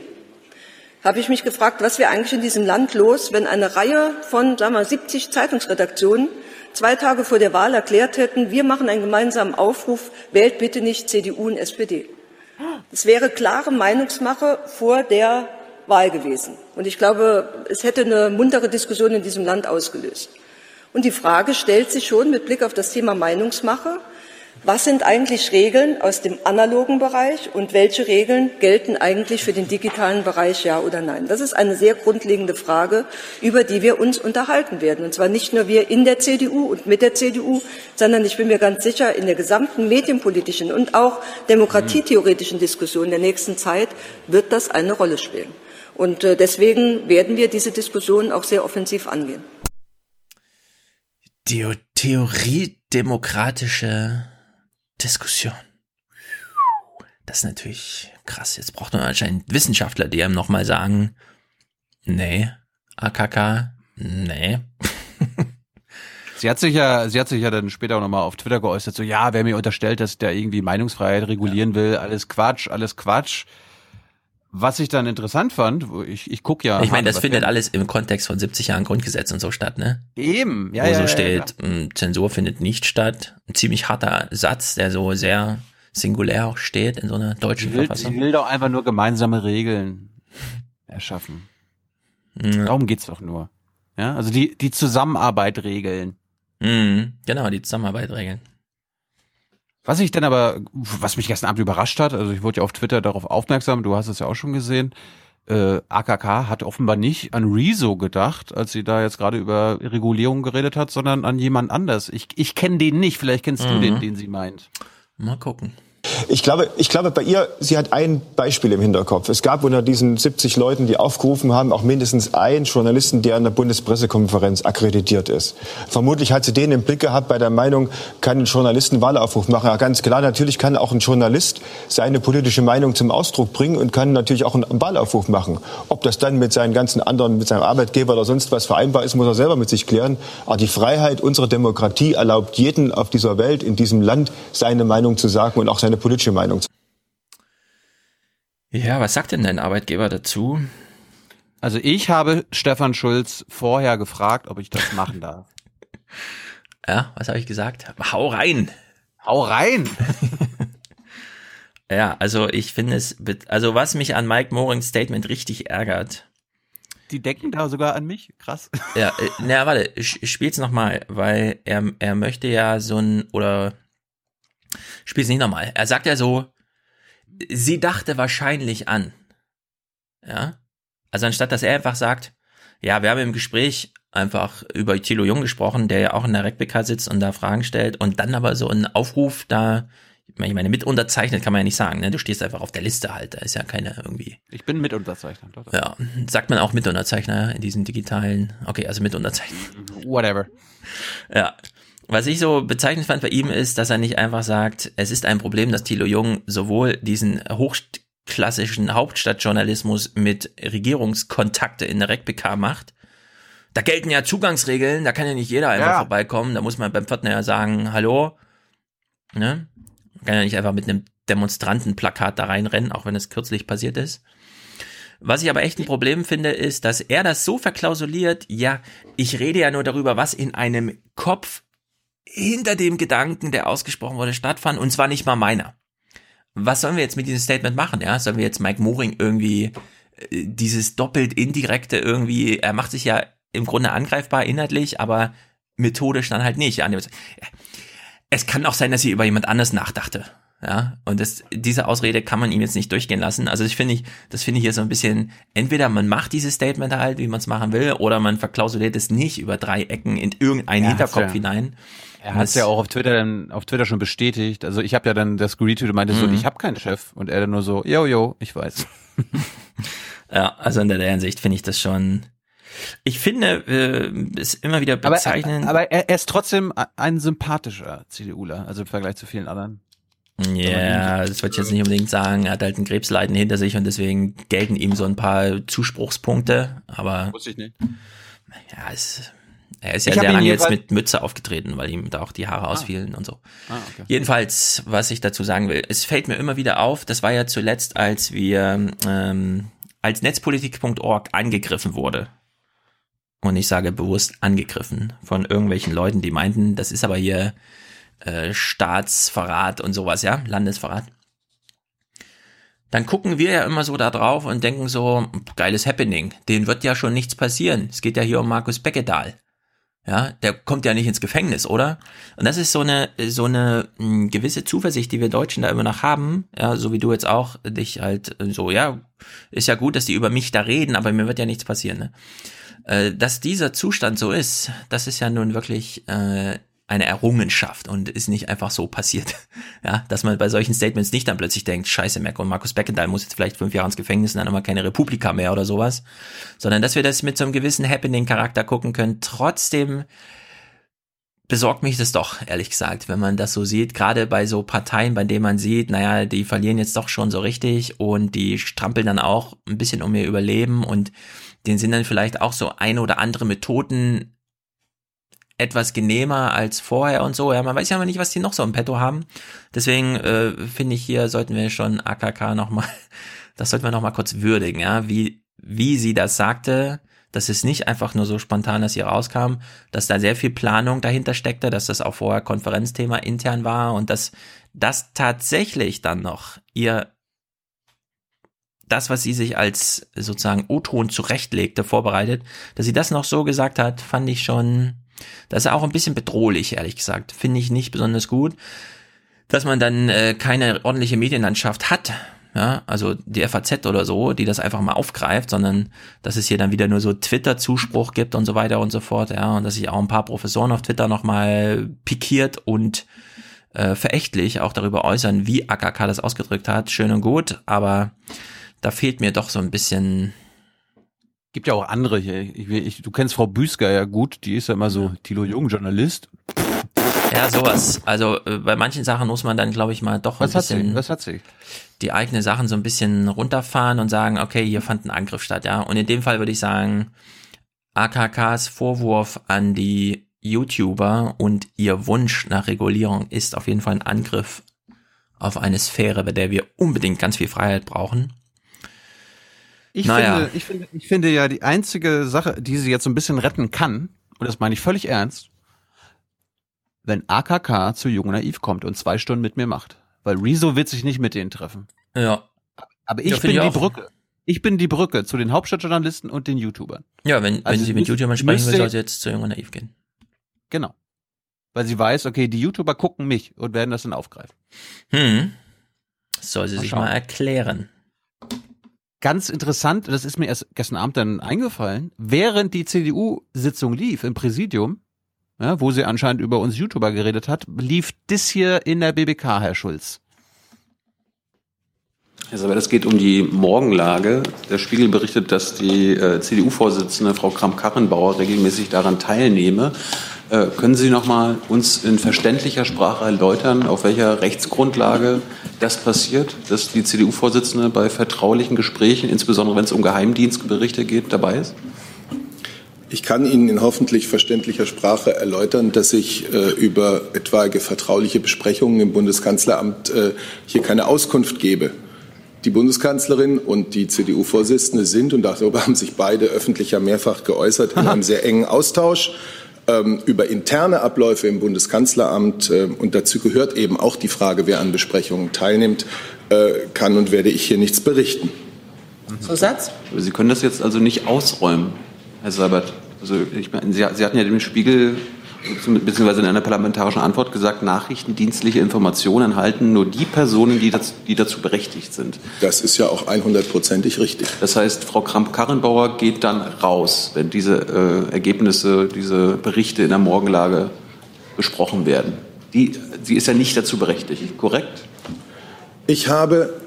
habe ich mich gefragt, was wäre eigentlich in diesem Land los, wenn eine Reihe von, sagen wir, 70 Zeitungsredaktionen zwei Tage vor der Wahl erklärt hätten, wir machen einen gemeinsamen Aufruf, wählt bitte nicht CDU und SPD. Es wäre klare Meinungsmache vor der Wahl gewesen. Und ich glaube, es hätte eine muntere Diskussion in diesem Land ausgelöst. Und die Frage stellt sich schon mit Blick auf das Thema Meinungsmache, was sind eigentlich Regeln aus dem analogen Bereich und welche Regeln gelten eigentlich für den digitalen Bereich, ja oder nein? Das ist eine sehr grundlegende Frage, über die wir uns unterhalten werden. Und zwar nicht nur wir in der CDU und mit der CDU, sondern ich bin mir ganz sicher, in der gesamten medienpolitischen und auch demokratietheoretischen Diskussion der nächsten Zeit wird das eine Rolle spielen. Und äh, deswegen werden wir diese Diskussion auch sehr offensiv angehen. Die Theorie demokratische Diskussion. Das ist natürlich krass. Jetzt braucht man anscheinend Wissenschaftler, die einem nochmal sagen, nee, AKK, nee. Sie hat sich ja, sie hat sich ja dann später auch nochmal auf Twitter geäußert, so, ja, wer mir unterstellt, dass der irgendwie Meinungsfreiheit regulieren will, alles Quatsch, alles Quatsch. Was ich dann interessant fand, ich, ich guck ja. Ich meine, das findet alles im Kontext von 70 Jahren Grundgesetz und so statt, ne? Eben, ja, Wo ja, so ja, steht, ähm, Zensur findet nicht statt. Ein ziemlich harter Satz, der so sehr singulär auch steht in so einer deutschen will, Verfassung. sie will doch einfach nur gemeinsame Regeln erschaffen. Darum geht's doch nur. Ja, also die, die Zusammenarbeit regeln. Mhm, genau, die Zusammenarbeit regeln. Was ich dann aber, was mich gestern Abend überrascht hat, also ich wurde ja auf Twitter darauf aufmerksam, du hast es ja auch schon gesehen, äh, AKK hat offenbar nicht an Rezo gedacht, als sie da jetzt gerade über Regulierung geredet hat, sondern an jemand anders. Ich, ich kenne den nicht, vielleicht kennst du Mhm. den, den sie meint. Mal gucken. Ich glaube, ich glaube, bei ihr, sie hat ein Beispiel im Hinterkopf. Es gab unter diesen 70 Leuten, die aufgerufen haben, auch mindestens einen Journalisten, der an der Bundespressekonferenz akkreditiert ist. Vermutlich hat sie den im Blick gehabt bei der Meinung, kann ein Journalist einen Wahlaufruf machen. Ja, ganz klar, natürlich kann auch ein Journalist seine politische Meinung zum Ausdruck bringen und kann natürlich auch einen Wahlaufruf machen. Ob das dann mit seinen ganzen anderen, mit seinem Arbeitgeber oder sonst was vereinbar ist, muss er selber mit sich klären. Aber die Freiheit unserer Demokratie erlaubt jeden auf dieser Welt, in diesem Land, seine Meinung zu sagen und auch seine politische Meinung zu Ja, was sagt denn dein Arbeitgeber dazu? Also ich habe Stefan Schulz vorher gefragt, ob ich das machen darf. Ja, was habe ich gesagt? Hau rein! Hau rein! ja, also ich finde es, also was mich an Mike Morings Statement richtig ärgert, Die denken da sogar an mich, krass. Ja, äh, na, warte, ich, ich spiel's nochmal, weil er, er möchte ja so ein, oder spiel's nicht nochmal. Er sagt ja so, sie dachte wahrscheinlich an. Ja? Also anstatt, dass er einfach sagt, ja, wir haben im Gespräch einfach über Thilo Jung gesprochen, der ja auch in der RecBK sitzt und da Fragen stellt und dann aber so einen Aufruf da, ich meine, mit unterzeichnet kann man ja nicht sagen, ne? Du stehst einfach auf der Liste halt, da ist ja keine irgendwie. Ich bin Mitunterzeichner. Doch, doch. Ja, sagt man auch Mitunterzeichner in diesen digitalen, okay, also Mitunterzeichner. Whatever. Ja. Was ich so bezeichnend fand bei ihm ist, dass er nicht einfach sagt, es ist ein Problem, dass Thilo Jung sowohl diesen hochklassischen Hauptstadtjournalismus mit Regierungskontakte in der RecBK macht. Da gelten ja Zugangsregeln, da kann ja nicht jeder einfach Ja. vorbeikommen. Da muss man beim Pförtner ja sagen, hallo. Ne? Man kann ja nicht einfach mit einem Demonstrantenplakat da reinrennen, auch wenn es kürzlich passiert ist. Was ich aber echt ein Problem finde, ist, dass er das so verklausuliert, ja, ich rede ja nur darüber, was in einem Kopf hinter dem Gedanken, der ausgesprochen wurde, stattfand, und zwar nicht mal meiner. Was sollen wir jetzt mit diesem Statement machen, ja? Sollen wir jetzt Mike Moring irgendwie äh, dieses doppelt indirekte irgendwie, er macht sich ja im Grunde angreifbar inhaltlich, aber methodisch dann halt nicht. Ja, es kann auch sein, dass sie über jemand anders nachdachte. Ja, und das, diese Ausrede kann man ihm jetzt nicht durchgehen lassen. Also ich finde ich, das finde ich hier so ein bisschen, entweder man macht dieses Statement halt, wie man es machen will, oder man verklausuliert es nicht über drei Ecken in irgendeinen Er Hinterkopf ja. hinein. Er hat es ja auch auf Twitter dann auf Twitter schon bestätigt. Also ich habe ja dann das geretweetet und meinte so, Mhm. ich habe keinen Chef und er dann nur so, yo yo, ich weiß. Ja, also in der Hinsicht finde ich das schon. Ich finde, äh, ist immer wieder Aber, bezeichnend. aber er, er ist trotzdem ein sympathischer CDUler, also im Vergleich zu vielen anderen. Ja, das würde ich jetzt nicht unbedingt sagen. Er hat halt ein Krebsleiden hinter sich und deswegen gelten ihm so ein paar Zuspruchspunkte. Aber Wusste ich nicht. ja, es, er ist ja sehr lange jetzt mit Mütze aufgetreten, weil ihm da auch die Haare ausfielen und so. Ah, okay. Jedenfalls, was ich dazu sagen will, es fällt mir immer wieder auf, das war ja zuletzt, als wir ähm, als netzpolitik.org angegriffen wurde. Und ich sage bewusst angegriffen von irgendwelchen Leuten, die meinten, das ist aber hier äh, Staatsverrat und sowas, ja, Landesverrat. Dann gucken wir ja immer so da drauf und denken so, geiles Happening, denen wird ja schon nichts passieren. Es geht ja hier um Markus Beckedahl. Ja, der kommt ja nicht ins Gefängnis, oder? Und das ist so eine, so eine mh, gewisse Zuversicht, die wir Deutschen da immer noch haben, ja, so wie du jetzt auch, dich halt äh, so, ja, ist ja gut, dass die über mich da reden, aber mir wird ja nichts passieren, ne? Äh, dass dieser Zustand so ist, das ist ja nun wirklich äh, eine Errungenschaft und ist nicht einfach so passiert. Ja, dass man bei solchen Statements nicht dann plötzlich denkt, scheiße, Mac und Markus Beckendahl muss jetzt vielleicht fünf Jahre ins Gefängnis und dann immer keine Republika mehr oder sowas, sondern dass wir das mit so einem gewissen Happening-Charakter gucken können. Trotzdem besorgt mich das doch, ehrlich gesagt, wenn man das so sieht, gerade bei so Parteien, bei denen man sieht, naja, die verlieren jetzt doch schon so richtig und die strampeln dann auch ein bisschen um ihr Überleben und denen sind dann vielleicht auch so ein oder andere Methoden etwas genehmer als vorher und so. Ja, man weiß ja immer nicht, was die noch so im Petto haben. Deswegen äh, finde ich, hier sollten wir schon AKK nochmal, das sollten wir nochmal kurz würdigen, ja, wie, wie sie das sagte, dass es nicht einfach nur so spontan, dass sie rauskam, dass da sehr viel Planung dahinter steckte, dass das auch vorher Konferenzthema intern war und dass das tatsächlich dann noch ihr das, was sie sich als sozusagen O-Ton zurechtlegte, vorbereitet, dass sie das noch so gesagt hat, fand ich schon, das ist auch ein bisschen bedrohlich, ehrlich gesagt. Finde ich nicht besonders gut, dass man dann äh, keine ordentliche Medienlandschaft hat, ja, also die FAZ oder so, die das einfach mal aufgreift, sondern dass es hier dann wieder nur so Twitter-Zuspruch gibt und so weiter und so fort, ja, und dass sich auch ein paar Professoren auf Twitter nochmal pikiert und äh, verächtlich auch darüber äußern, wie AKK das ausgedrückt hat, schön und gut, aber da fehlt mir doch so ein bisschen Gibt ja auch andere hier. Ich, ich, du kennst Frau Büsker ja gut, die ist ja immer so Tilo Jung, Journalist. Ja, sowas. Also äh, bei manchen Sachen muss man dann, glaube ich, mal doch Was ein bisschen Was hat sie? die eigene Sachen so ein bisschen runterfahren und sagen, okay, hier fand ein Angriff statt, ja. Und in dem Fall würde ich sagen, AKKs Vorwurf an die YouTuber und ihr Wunsch nach Regulierung ist auf jeden Fall ein Angriff auf eine Sphäre, bei der wir unbedingt ganz viel Freiheit brauchen. Ich, Naja. finde, ich, finde, ich finde ja, die einzige Sache, die sie jetzt so ein bisschen retten kann, und das meine ich völlig ernst, wenn AKK zu Jung und Naiv kommt und zwei Stunden mit mir macht. Weil Rezo wird sich nicht mit denen treffen. Ja. Aber ich Ja, bin finde die ich auch. Brücke. Ich bin die Brücke zu den Hauptstadtjournalisten und den YouTubern. Ja, wenn, Also wenn sie mit YouTubern sprechen will, soll sie jetzt zu Jung und Naiv gehen. Genau. Weil sie weiß, okay, die YouTuber gucken mich und werden das dann aufgreifen. Hm. Soll sie Mal sich schauen. mal erklären. Ganz interessant, das ist mir erst gestern Abend dann eingefallen, während die CDU-Sitzung lief im Präsidium, ja, wo sie anscheinend über uns YouTuber geredet hat, lief das hier in der BBK, Herr Schulz. Herr Sabat, es geht um die Morgenlage. Der Spiegel berichtet, dass die äh, CDU-Vorsitzende Frau Kramp-Karrenbauer regelmäßig daran teilnehme. Äh, können Sie noch mal uns in verständlicher Sprache erläutern, auf welcher Rechtsgrundlage das passiert, dass die CDU-Vorsitzende bei vertraulichen Gesprächen, insbesondere wenn es um Geheimdienstberichte geht, dabei ist? Ich kann Ihnen in hoffentlich verständlicher Sprache erläutern, dass ich äh, über etwaige vertrauliche Besprechungen im Bundeskanzleramt äh, hier keine Auskunft gebe. Die Bundeskanzlerin und die CDU-Vorsitzende sind, und darüber haben sich beide öffentlich ja mehrfach geäußert, in einem sehr engen Austausch ähm, über interne Abläufe im Bundeskanzleramt. Äh, und dazu gehört eben auch die Frage, wer an Besprechungen teilnimmt, äh, kann und werde ich hier nichts berichten. Zusatz? Aber Sie können das jetzt also nicht ausräumen, Herr Seibert. Also ich meine, Sie, Sie hatten ja dem Spiegel beziehungsweise in einer parlamentarischen Antwort gesagt, nachrichtendienstliche Informationen enthalten nur die Personen, die dazu, die dazu berechtigt sind. Das ist ja auch 100%ig richtig. Das heißt, Frau Kramp-Karrenbauer geht dann raus, wenn diese äh, Ergebnisse, diese Berichte in der Morgenlage besprochen werden. Die, sie ist ja nicht dazu berechtigt, korrekt? Ich habe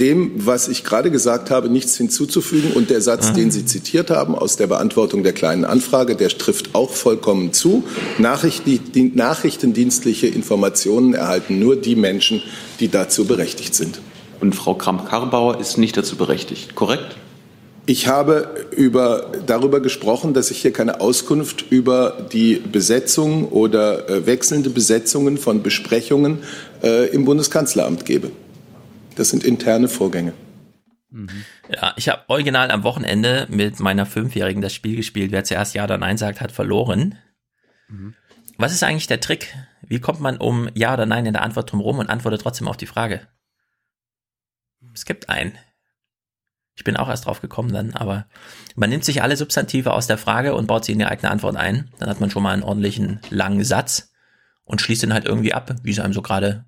dem, was ich gerade gesagt habe, nichts hinzuzufügen. Und der Satz, den Sie zitiert haben aus der Beantwortung der kleinen Anfrage, der trifft auch vollkommen zu. Nachrichten, nachrichtendienstliche Informationen erhalten nur die Menschen, die dazu berechtigt sind. Und Frau Kramp-Karrenbauer ist nicht dazu berechtigt, korrekt? Ich habe über, darüber gesprochen, dass ich hier keine Auskunft über die Besetzung oder äh, wechselnde Besetzungen von Besprechungen äh, im Bundeskanzleramt gebe. Das sind interne Vorgänge. Ja, ich habe original am Wochenende mit meiner Fünfjährigen das Spiel gespielt. Wer zuerst Ja oder Nein sagt, hat verloren. Mhm. Was ist eigentlich der Trick? Wie kommt man um Ja oder Nein in der Antwort drumherum und antwortet trotzdem auf die Frage? Es gibt einen. Ich bin auch erst drauf gekommen dann, aber man nimmt sich alle Substantive aus der Frage und baut sie in die eigene Antwort ein. Dann hat man schon mal einen ordentlichen langen Satz und schließt ihn halt irgendwie ab, wie es einem so gerade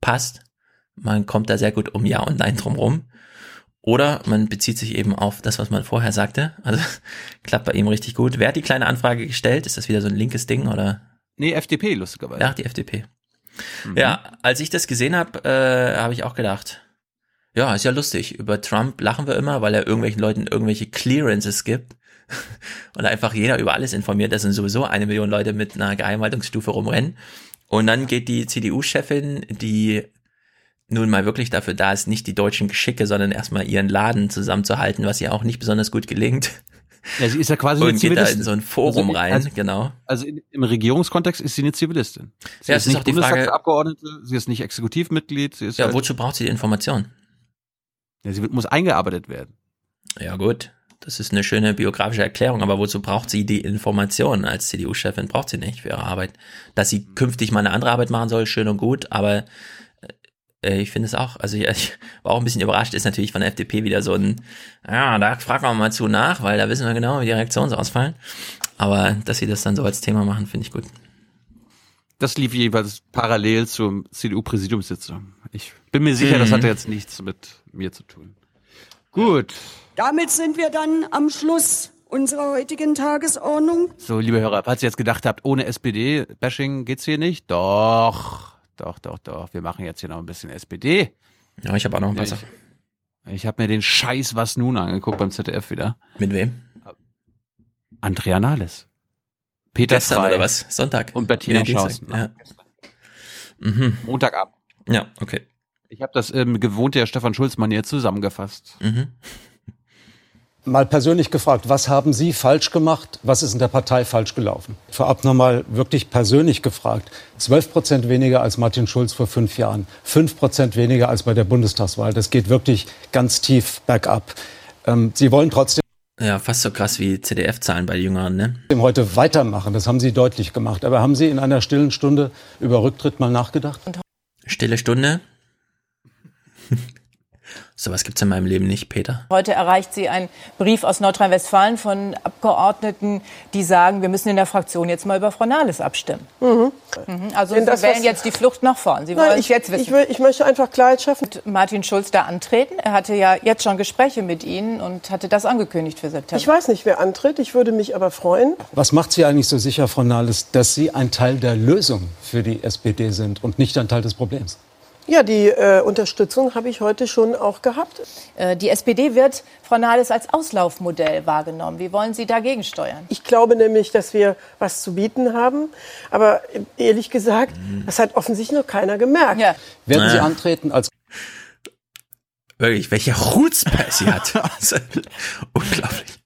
passt. Man kommt da sehr gut um Ja und Nein drumrum. Oder man bezieht sich eben auf das, was man vorher sagte. Also klappt bei ihm richtig gut. Wer hat die kleine Anfrage gestellt? Ist das wieder so ein linkes Ding oder? Nee, FDP, lustigerweise. Ja, die FDP. Mhm. Ja, als ich das gesehen habe, äh, habe ich auch gedacht, ja, ist ja lustig. Über Trump lachen wir immer, weil er irgendwelchen Leuten irgendwelche Clearances gibt. Und einfach jeder über alles informiert. Das sind sowieso eine Million Leute mit einer Geheimhaltungsstufe rumrennen. Und dann geht die CDU-Chefin, die nun mal wirklich dafür da ist, nicht die deutschen Geschicke, sondern erstmal ihren Laden zusammenzuhalten, was ihr auch nicht besonders gut gelingt. Ja, sie ist ja quasi und geht da in so ein Forum also, rein, also, genau. Also im Regierungskontext ist sie eine Zivilistin. Sie Ja, ist ist nicht Bundestagsabgeordnete, sie ist nicht Exekutivmitglied, sie ist Ja, halt, wozu braucht sie die Information? ja, sie wird, muss eingearbeitet werden. Ja, gut. Das ist eine schöne biografische Erklärung, aber wozu braucht sie die Information als CDU-Chefin? Braucht sie nicht für ihre Arbeit. Dass sie künftig mal eine andere Arbeit machen soll, schön und gut, aber ich finde es auch, also ich, ich war auch ein bisschen überrascht, ist natürlich von der FDP wieder so ein, ja, da fragen wir mal zu nach, weil da wissen wir genau, wie die Reaktionen so ausfallen. Aber dass sie das dann so als Thema machen, finde ich gut. Das lief jeweils parallel zur CDU-Präsidiumssitzung. Ich bin mir sicher, das Mhm. hatte jetzt nichts mit mir zu tun. Gut. Damit sind wir dann am Schluss unserer heutigen Tagesordnung. So, liebe Hörer, falls ihr jetzt gedacht habt, ohne SPD-Bashing geht's hier nicht, doch, doch, doch, doch. Wir machen jetzt hier noch ein bisschen SPD. Ja, ich habe auch noch ein paar Ich, Sachen. ich habe mir den Scheiß Was nun angeguckt beim ZDF wieder. Mit wem? Andrea Nahles. Peter Gestern Frey oder was? Sonntag? und Bettina Schausen. Ja. Mhm. Montagabend. Ja, okay. Ich habe das ähm, gewohnte ja Stefan Schulz-Manier zusammengefasst. Mhm. Mal persönlich gefragt, was haben Sie falsch gemacht? Was ist in der Partei falsch gelaufen? Vorab nochmal wirklich persönlich gefragt. 12 Prozent weniger als Martin Schulz vor fünf Jahren. 5 Prozent weniger als bei der Bundestagswahl. Das geht wirklich ganz tief bergab. Ähm, Sie wollen trotzdem Ja, fast so krass wie CDF-Zahlen bei Jüngeren, ne? heute weitermachen. Das haben Sie deutlich gemacht. Aber haben Sie in einer stillen Stunde über Rücktritt mal nachgedacht? Stille Stunde. Sowas gibt's in meinem Leben nicht, Peter. Heute erreicht Sie ein Brief aus Nordrhein-Westfalen von Abgeordneten, die sagen, wir müssen in der Fraktion jetzt mal über Frau Nahles abstimmen. Mhm. Also Denn Sie das, wählen jetzt die Flucht nach vorn. Sie Nein, wollen ich, es jetzt wissen. Ich, will, ich möchte einfach Klarheit schaffen. Martin Schulz da antreten? Er hatte ja jetzt schon Gespräche mit Ihnen und hatte das angekündigt für September. Ich weiß nicht, wer antritt. Ich würde mich aber freuen. Was macht Sie eigentlich so sicher, Frau Nahles, dass Sie ein Teil der Lösung für die SPD sind und nicht ein Teil des Problems? Ja, die äh, Unterstützung habe ich heute schon auch gehabt. Äh, Die SPD wird Frau Nahles als Auslaufmodell wahrgenommen. Wie wollen Sie dagegen steuern? Ich glaube nämlich, dass wir was zu bieten haben. Aber äh, ehrlich gesagt, das hat offensichtlich noch keiner gemerkt. Werden Sie Naja. antreten als Wirklich, welcher Chutzpe sie hat. Unglaublich.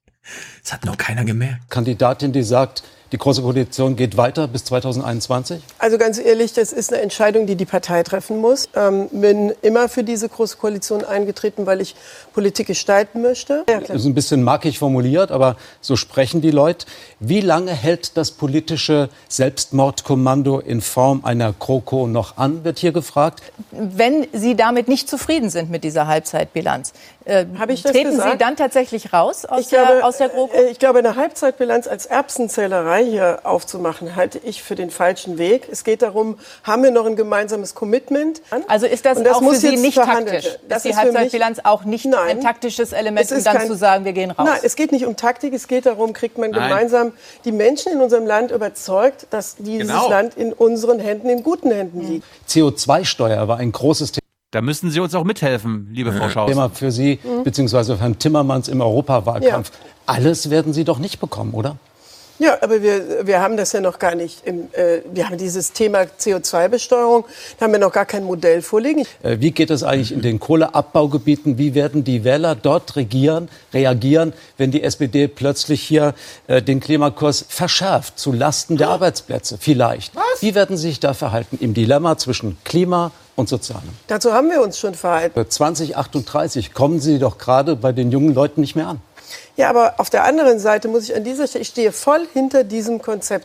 Das hat noch keiner gemerkt. Kandidatin, die sagt, die Große Koalition geht weiter bis 2021? Also ganz ehrlich, das ist eine Entscheidung, die die Partei treffen muss. Ähm, bin immer für diese große Koalition eingetreten, weil ich Politik gestalten möchte. Ja, Das ist ein bisschen markig formuliert, aber so sprechen die Leute. Wie lange hält das politische Selbstmordkommando in Form einer Kroko noch an, wird hier gefragt. Wenn Sie damit nicht zufrieden sind mit dieser Halbzeitbilanz, Äh, Habe ich das treten gesagt? Sie dann tatsächlich raus aus, Ich glaube, der, aus der GroKo? äh, ich glaube, eine Halbzeitbilanz als Erbsenzählerei hier aufzumachen, halte ich für den falschen Weg. Es geht darum, haben wir noch ein gemeinsames Commitment? Also ist das, das auch muss für Sie nicht verhandelt taktisch? ist Das die ist für mich- Halbzeitbilanz auch nicht ein taktisches Element, Es um dann kein- zu sagen, wir gehen raus? Nein, es geht nicht um Taktik, es geht darum, kriegt man Nein. gemeinsam die Menschen in unserem Land überzeugt, dass dieses Genau. Land in unseren Händen, in guten Händen liegt. CO2-Steuer war ein großes Thema. Da müssen Sie uns auch mithelfen, liebe Frau Schaus. Thema für Sie, Mhm. beziehungsweise Herrn Timmermans im Europawahlkampf. Alles werden Sie doch nicht bekommen, oder? Ja, aber wir, wir haben das ja noch gar nicht. Im, äh, wir haben dieses Thema CO2-Besteuerung, da haben wir noch gar kein Modell vorliegen. Äh, Wie geht es eigentlich in den Kohleabbaugebieten? Wie werden die Wähler dort regieren, reagieren, wenn die SPD plötzlich hier äh, den Klimakurs verschärft zu Lasten der Arbeitsplätze? Vielleicht. Wie werden Sie sich da verhalten im Dilemma zwischen Klima und Sozialem? Dazu haben wir uns schon verhalten. Für 2038 kommen Sie doch gerade bei den jungen Leuten nicht mehr an. Ja, aber auf der anderen Seite muss ich an dieser Stelle, ich stehe voll hinter diesem Konzept.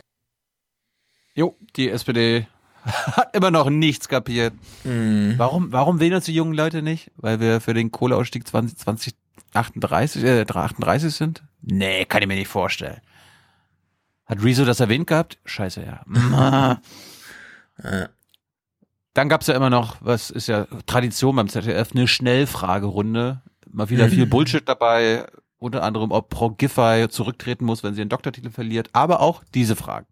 Jo, die SPD hat immer noch nichts kapiert. Warum, warum wählen uns die jungen Leute nicht? Weil wir für den Kohleausstieg 20, 2038, äh, 38 sind? Nee, kann ich mir nicht vorstellen. Hat Rezo das erwähnt gehabt? Scheiße, ja. Dann gab's ja immer noch, was ist ja Tradition beim ZDF, eine Schnellfragerunde. Mal wieder viel Bullshit dabei, unter anderem, ob Frau Giffey zurücktreten muss, wenn sie einen Doktortitel verliert, aber auch diese Fragen.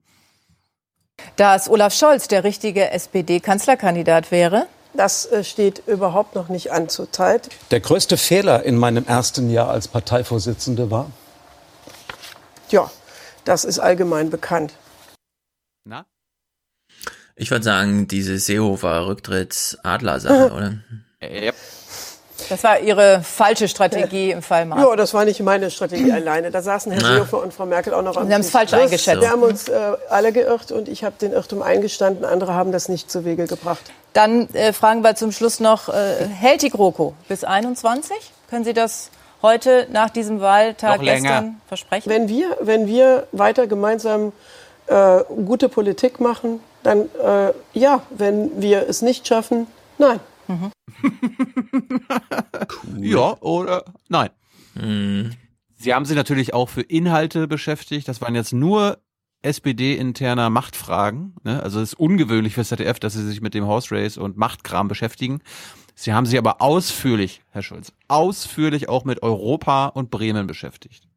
Dass Olaf Scholz der richtige SPD-Kanzlerkandidat wäre? Das äh, steht überhaupt noch nicht an zurzeit. Der größte Fehler in meinem ersten Jahr als Parteivorsitzende war? Ja, das ist allgemein bekannt. Na? Ich würde sagen, diese Seehofer Rücktritts-Adler-Sache, oder? Yep. Das war Ihre falsche Strategie im Fall Mark. Ja, das war nicht meine Strategie alleine. Da saßen Herr. Seehofer und Frau Merkel auch noch am Sie haben's Tisch. falsch Das- eingeschätzt. Wir haben uns äh, alle geirrt und ich habe den Irrtum eingestanden. Andere haben das nicht zu Wege gebracht. Dann äh, fragen wir zum Schluss noch, äh, hält die GroKo bis 21? Können Sie das heute nach diesem Wahltag Noch länger. gestern versprechen? Wenn wir, wenn wir weiter gemeinsam äh, gute Politik machen, dann äh, ja. Wenn wir es nicht schaffen, nein. Ja, oder nein. Sie haben sich natürlich auch für Inhalte beschäftigt. Das waren jetzt nur SPD-interner Machtfragen. Ne? Also es ist ungewöhnlich für ZDF, dass sie sich mit dem House Race und Machtkram beschäftigen. Sie haben sich aber ausführlich, Herr Schulz, ausführlich auch mit Europa und Bremen beschäftigt.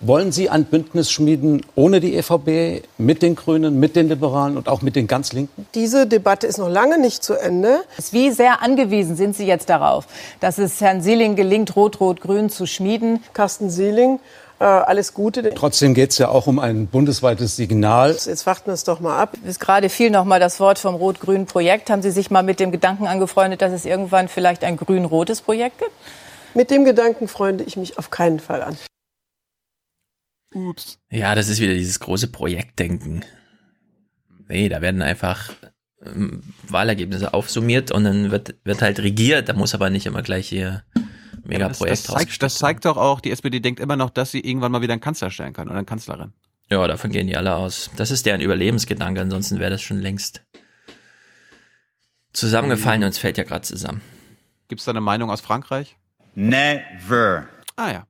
Wollen Sie ein Bündnis schmieden ohne die EVP, mit den Grünen, mit den Liberalen und auch mit den ganz Linken? Diese Debatte ist noch lange nicht zu Ende. Wie sehr angewiesen sind Sie jetzt darauf, dass es Herrn Seeling gelingt, Rot-Rot-Grün zu schmieden? Carsten Seeling, äh, alles Gute. Trotzdem geht es ja auch um ein bundesweites Signal. Jetzt warten wir es doch mal ab. Es gerade fiel noch mal das Wort vom rot-grünen Projekt. Haben Sie sich mal mit dem Gedanken angefreundet, dass es irgendwann vielleicht ein grün-rotes Projekt gibt? Mit dem Gedanken freunde ich mich auf keinen Fall an. Ups. Ja, das ist wieder dieses große Projektdenken. Nee, da werden einfach ähm, Wahlergebnisse aufsummiert und dann wird, wird halt regiert. Da muss aber nicht immer gleich hier mega Das, das, Projekt zeigt, das zeigt doch auch, die SPD denkt immer noch, dass sie irgendwann mal wieder einen Kanzler stellen kann oder eine Kanzlerin. Ja, davon gehen die alle aus. Das ist deren Überlebensgedanke, ansonsten wäre das schon längst zusammengefallen und es fällt ja gerade zusammen. Gibt es da eine Meinung aus Frankreich? Never. Ah ja.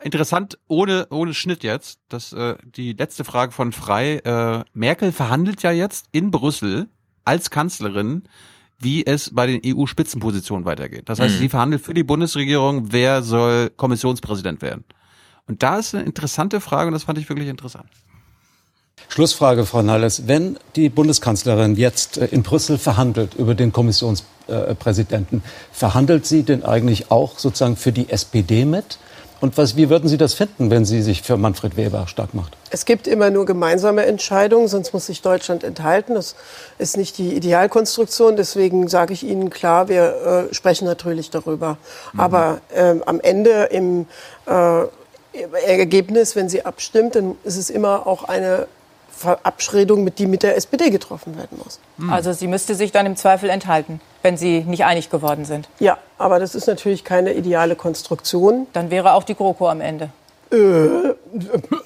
Interessant, ohne, ohne Schnitt jetzt, dass äh, die letzte Frage von Frei. Äh, Merkel verhandelt ja jetzt in Brüssel als Kanzlerin, wie es bei den EU-Spitzenpositionen weitergeht. Das heißt, Mhm. sie verhandelt für die Bundesregierung, wer soll Kommissionspräsident werden. Und da ist eine interessante Frage und das fand ich wirklich interessant. Schlussfrage, Frau Nalles. Wenn die Bundeskanzlerin jetzt äh, in Brüssel verhandelt über den Kommissionspräsidenten, verhandelt sie denn eigentlich auch sozusagen für die SPD mit? Und was, wie würden Sie das finden, wenn sie sich für Manfred Weber stark macht? Es gibt immer nur gemeinsame Entscheidungen, sonst muss sich Deutschland enthalten. Das ist nicht die Idealkonstruktion. Deswegen sage ich Ihnen klar, wir äh, sprechen natürlich darüber. Aber ähm, am Ende im, äh, im Ergebnis, wenn sie abstimmt, dann ist es immer auch eine Verabredung, mit die mit der SPD getroffen werden muss. Also sie müsste sich dann im Zweifel enthalten, wenn sie nicht einig geworden sind. Ja, aber das ist natürlich keine ideale Konstruktion. Dann wäre auch die GroKo am Ende. Äh,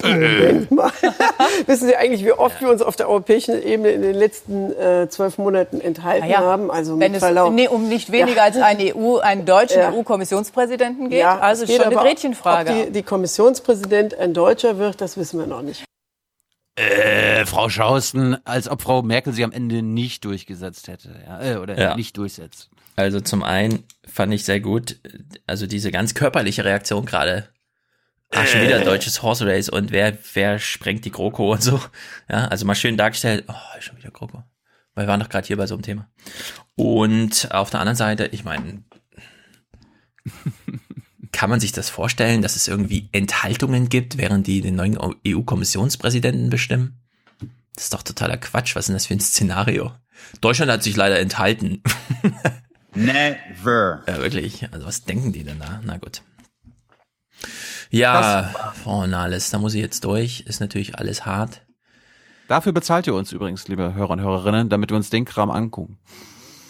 Moment mal. Wissen Sie eigentlich, wie oft wir uns auf der europäischen Ebene in den letzten äh, zwölf Monaten enthalten Ja, haben? Also Wenn mit es Verlaub. nee, um nicht weniger Ja. als einen EU, einen deutschen Ja. EU-Kommissionspräsidenten geht, also geht schon eine Gretchenfrage. Ob die, die Kommissionspräsident ein Deutscher wird, das wissen wir noch nicht. Äh, Frau Schausten, als ob Frau Merkel sie am Ende nicht durchgesetzt hätte, ja, äh, oder Ja. nicht durchsetzt. Also zum einen fand ich sehr gut, also diese ganz körperliche Reaktion gerade. Ach, schon wieder ein deutsches Horse Race und wer, wer sprengt die GroKo und so. Ja, also mal schön dargestellt, oh, schon wieder GroKo. Weil wir waren doch gerade hier bei so einem Thema. Und auf der anderen Seite, ich meine, kann man sich das vorstellen, dass es irgendwie Enthaltungen gibt, während die den neuen EU-Kommissionspräsidenten bestimmen? Das ist doch totaler Quatsch. Was ist denn das für ein Szenario? Deutschland hat sich leider enthalten. Never. Ja, wirklich. Also was denken die denn da? Na gut. Ja, Frau Nahles, da muss ich jetzt durch. Ist natürlich alles hart. Dafür bezahlt ihr uns übrigens, liebe Hörer und Hörerinnen, damit wir uns den Kram angucken.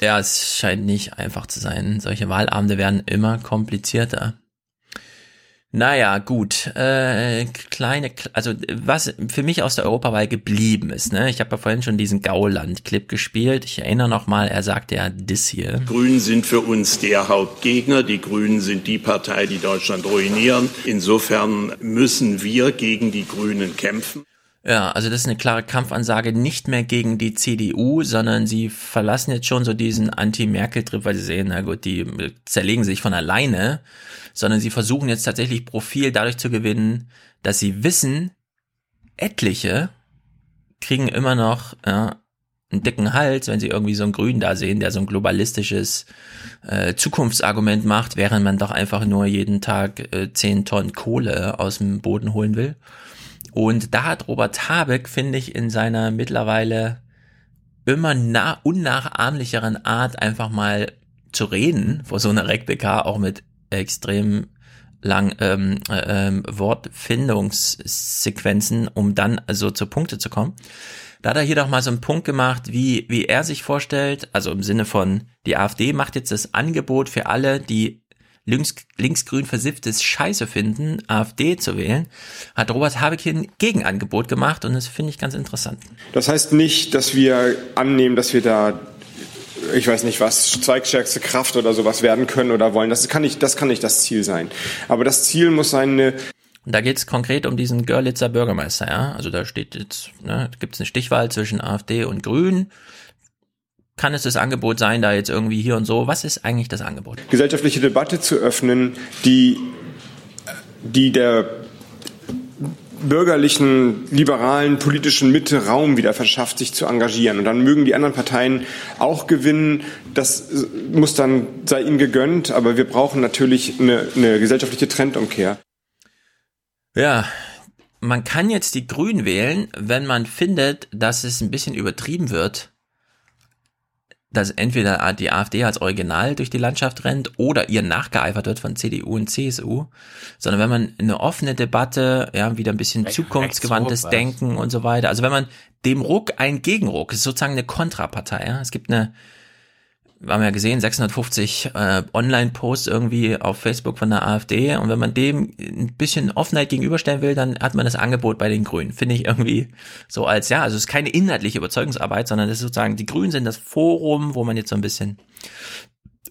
Ja, es scheint nicht einfach zu sein. Solche Wahlabende werden immer komplizierter. Naja, gut. Äh, kleine, also was für mich aus der Europawahl geblieben ist, ne? Ich habe ja vorhin schon diesen Gauland-Clip gespielt. Ich erinnere noch mal, er sagte ja das hier. Grünen sind für uns der Hauptgegner. Die Grünen sind die Partei, die Deutschland ruinieren. Insofern müssen wir gegen die Grünen kämpfen. Ja, also das ist eine klare Kampfansage nicht mehr gegen die CDU, sondern sie verlassen jetzt schon so diesen Anti-Merkel-Trip, weil sie sehen, na gut, die zerlegen sich von alleine, sondern sie versuchen jetzt tatsächlich Profil dadurch zu gewinnen, dass sie wissen, etliche kriegen immer noch ja, einen dicken Hals, wenn sie irgendwie so einen Grün da sehen, der so ein globalistisches äh, Zukunftsargument macht, während man doch einfach nur jeden Tag äh, 10 Tonnen Kohle aus dem Boden holen will. Und da hat Robert Habeck, finde ich, in seiner mittlerweile immer nah unnachahmlicheren Art einfach mal zu reden vor so einer RecBK, auch mit extrem lang ähm, äh, ähm, Wortfindungssequenzen, um dann also zu Punkte zu kommen. Da hat er hier doch mal so einen Punkt gemacht, wie, wie er sich vorstellt, also im Sinne von, die AfD macht jetzt das Angebot für alle, die links, linksgrün versifftes Scheiße finden, AfD zu wählen, hat Robert Habeck hier ein Gegenangebot gemacht und das finde ich ganz interessant. Das heißt nicht, dass wir annehmen, dass wir da, ich weiß nicht was, zweigstärkste Kraft oder sowas werden können oder wollen. Das kann nicht, das kann nicht das Ziel sein. Aber das Ziel muss sein, eine Und da geht es konkret um diesen Görlitzer Bürgermeister, ja. Also da steht jetzt, ne, gibt es eine Stichwahl zwischen AfD und Grünen. Kann es das Angebot sein, da jetzt irgendwie hier und so? Was ist eigentlich das Angebot? gesellschaftliche Debatte zu öffnen, die, die der bürgerlichen, liberalen, politischen Mitte Raum wieder verschafft, sich zu engagieren. Und dann mögen die anderen Parteien auch gewinnen. Das muss dann, sei ihnen gegönnt. Aber wir brauchen natürlich eine, eine gesellschaftliche Trendumkehr. Ja, man kann jetzt die Grünen wählen, wenn man findet, dass es ein bisschen übertrieben wird, dass entweder die AfD als Original durch die Landschaft rennt oder ihr nachgeeifert wird von CDU und CSU, sondern wenn man eine offene Debatte, ja, wieder ein bisschen zukunftsgewandtes Rechtsruck, was? Denken und so weiter, also wenn man dem Ruck einen Gegenruck, ist sozusagen eine Kontrapartei, ja, es gibt eine, wir haben ja gesehen, 650 äh, Online-Posts irgendwie auf Facebook von der AfD und wenn man dem ein bisschen Offenheit gegenüberstellen will, dann hat man das Angebot bei den Grünen. Finde ich irgendwie so als, ja, also es ist keine inhaltliche Überzeugungsarbeit, sondern das ist sozusagen, die Grünen sind das Forum, wo man jetzt so ein bisschen,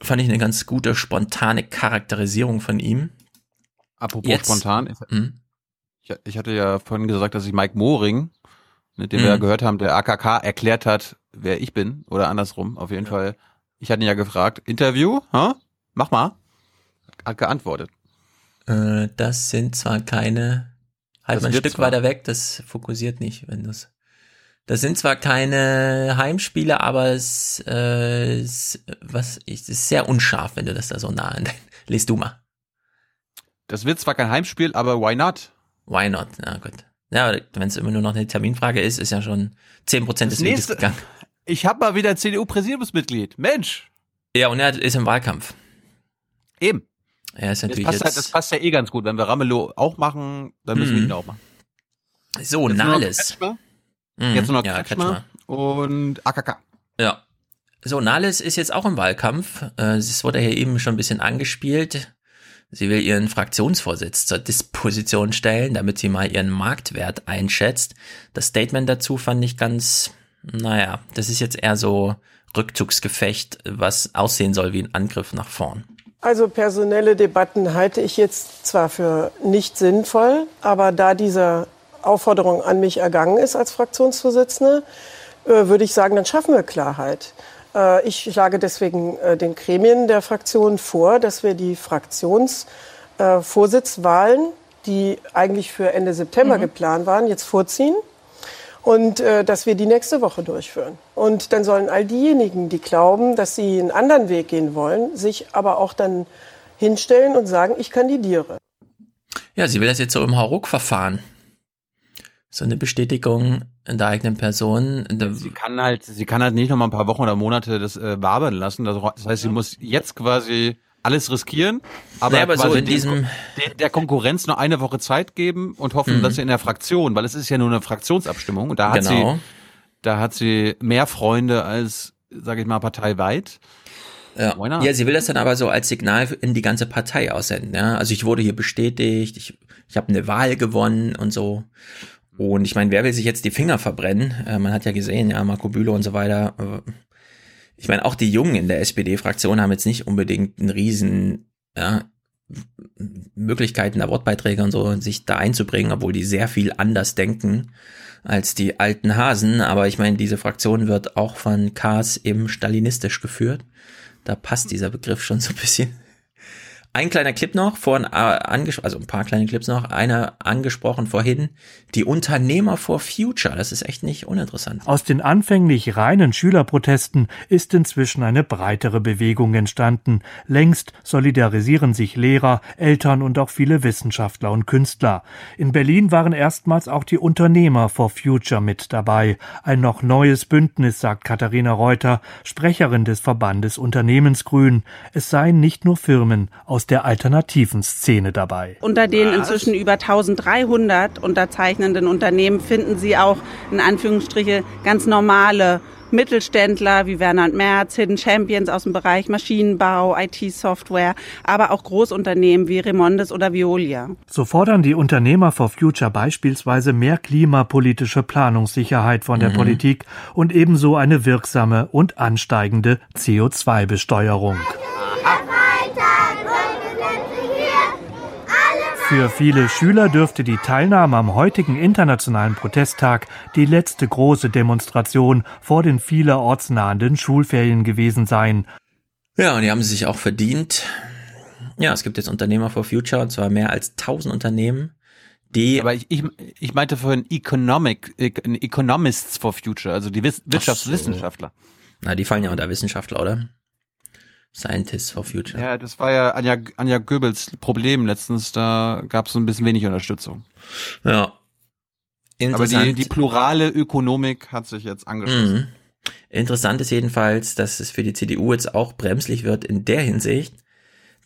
fand ich eine ganz gute, spontane Charakterisierung von ihm. Apropos Jetzt- spontan, ich, Hm? ich, ich hatte ja vorhin gesagt, dass ich Mike Moring, mit dem wir Mhm. ja gehört haben, der AKK erklärt hat, wer ich bin, oder andersrum, auf jeden Fall. Ich hatte ihn ja gefragt, Interview, hä? mach mal. Hat geantwortet. Äh, das sind zwar keine, halt Das mal ein Stück zwar. weiter weg, das fokussiert nicht, wenn das. Das sind zwar keine Heimspiele, aber es, äh, es was, es ist sehr unscharf, wenn du das da so nah an Lies du mal. Das wird zwar kein Heimspiel, aber why not? Why not? Na gut. Ja, wenn es immer nur noch eine Terminfrage ist, ist ja schon 10% des Das Weges nächste- gegangen. Ich hab mal wieder CDU-Präsidiumsmitglied. Mensch. Ja, und er ist im Wahlkampf. Eben. Er ist Das natürlich passt, jetzt. halt, das passt ja eh ganz gut. Wenn wir Ramelow auch machen, dann müssen wir Mhm. ihn auch machen. so, Jetzt nur Nahles. Kretschmer. Mhm, Jetzt nur noch ja, Kretschmer und AKK. Ja. So, Nahles ist jetzt auch im Wahlkampf. Äh, Es wurde hier eben schon ein bisschen angespielt. Sie will ihren Fraktionsvorsitz zur Disposition stellen, damit sie mal ihren Marktwert einschätzt. Das Statement dazu fand ich ganz, naja, das ist jetzt eher so Rückzugsgefecht, was aussehen soll wie ein Angriff nach vorn. Also personelle Debatten halte ich jetzt zwar für nicht sinnvoll, aber da diese Aufforderung an mich ergangen ist als Fraktionsvorsitzende, äh, würde ich sagen, dann schaffen wir Klarheit. Äh, ich schlage deswegen äh, den Gremien der Fraktion vor, dass wir die Fraktionsvorsitzwahlen, die eigentlich für Ende September mhm. geplant waren, jetzt vorziehen und äh, dass wir die nächste Woche durchführen. Und dann sollen all diejenigen, die glauben, dass sie einen anderen Weg gehen wollen, sich aber auch dann hinstellen und sagen, ich kandidiere. Ja, sie will das jetzt so im Hauruck-Verfahren. So eine Bestätigung der eigenen Person. Sie kann halt, sie kann halt nicht noch mal ein paar Wochen oder Monate das äh, wabern lassen. Das heißt, sie muss jetzt quasi alles riskieren, aber, naja, aber so in diesem der, der, Konkurrenz nur eine Woche Zeit geben und hoffen, mhm. dass sie in der Fraktion, weil es ist ja nur eine Fraktionsabstimmung und da hat genau. sie da hat sie mehr Freunde als sage ich mal parteiweit. Ja. ja, sie will das dann aber so als Signal in die ganze Partei aussenden. Ja? Also ich wurde hier bestätigt, ich, ich habe eine Wahl gewonnen und so. Und ich meine, wer will sich jetzt die Finger verbrennen? Äh, man hat ja gesehen, ja, Marco Bülow und so weiter. Äh, ich meine, auch die Jungen in der SPD-Fraktion haben jetzt nicht unbedingt einen riesen, ja, Möglichkeiten der Wortbeiträge und so, sich da einzubringen, obwohl die sehr viel anders denken als die alten Hasen. Aber ich meine, diese Fraktion wird auch von Kars eben stalinistisch geführt. Da passt dieser Begriff schon so ein bisschen. Ein kleiner Clip noch, vorhin äh, also ein paar kleine Clips noch, einer angesprochen vorhin, die Unternehmer for Future, das ist echt nicht uninteressant. Aus den anfänglich reinen Schülerprotesten ist inzwischen eine breitere Bewegung entstanden. Längst solidarisieren sich Lehrer, Eltern und auch viele Wissenschaftler und Künstler. In Berlin waren erstmals auch die Unternehmer for Future mit dabei. Ein noch neues Bündnis, sagt Katharina Reuter, Sprecherin des Verbandes Unternehmensgrün. Es seien nicht nur Firmen aus der alternativen Szene dabei. Unter den inzwischen über 1300 unterzeichnenden Unternehmen finden Sie auch in Anführungsstriche ganz normale Mittelständler wie Werner und Merz, Hidden Champions aus dem Bereich Maschinenbau, IT-Software, aber auch Großunternehmen wie Remondes oder Violia. So fordern die Unternehmer for Future beispielsweise mehr klimapolitische Planungssicherheit von der mhm. Politik und ebenso eine wirksame und ansteigende CO2-Besteuerung. Für viele Schüler dürfte die Teilnahme am heutigen internationalen Protesttag die letzte große Demonstration vor den vielerorts nahenden Schulferien gewesen sein. Ja, und die haben sie sich auch verdient. Ja, es gibt jetzt Unternehmer for Future, und zwar mehr als 1000 Unternehmen, die. Aber ich, ich, ich meinte vorhin Economic, Economists for Future, also die Wirtschaftswissenschaftler. So. Na, die fallen ja unter Wissenschaftler, oder? Scientists for Future. Ja, das war ja Anja, Anja Goebbels Problem letztens, da gab es so ein bisschen wenig Unterstützung. Ja. Aber die, die plurale Ökonomik hat sich jetzt angeschlossen. Mhm. Interessant ist jedenfalls, dass es für die CDU jetzt auch bremslich wird in der Hinsicht,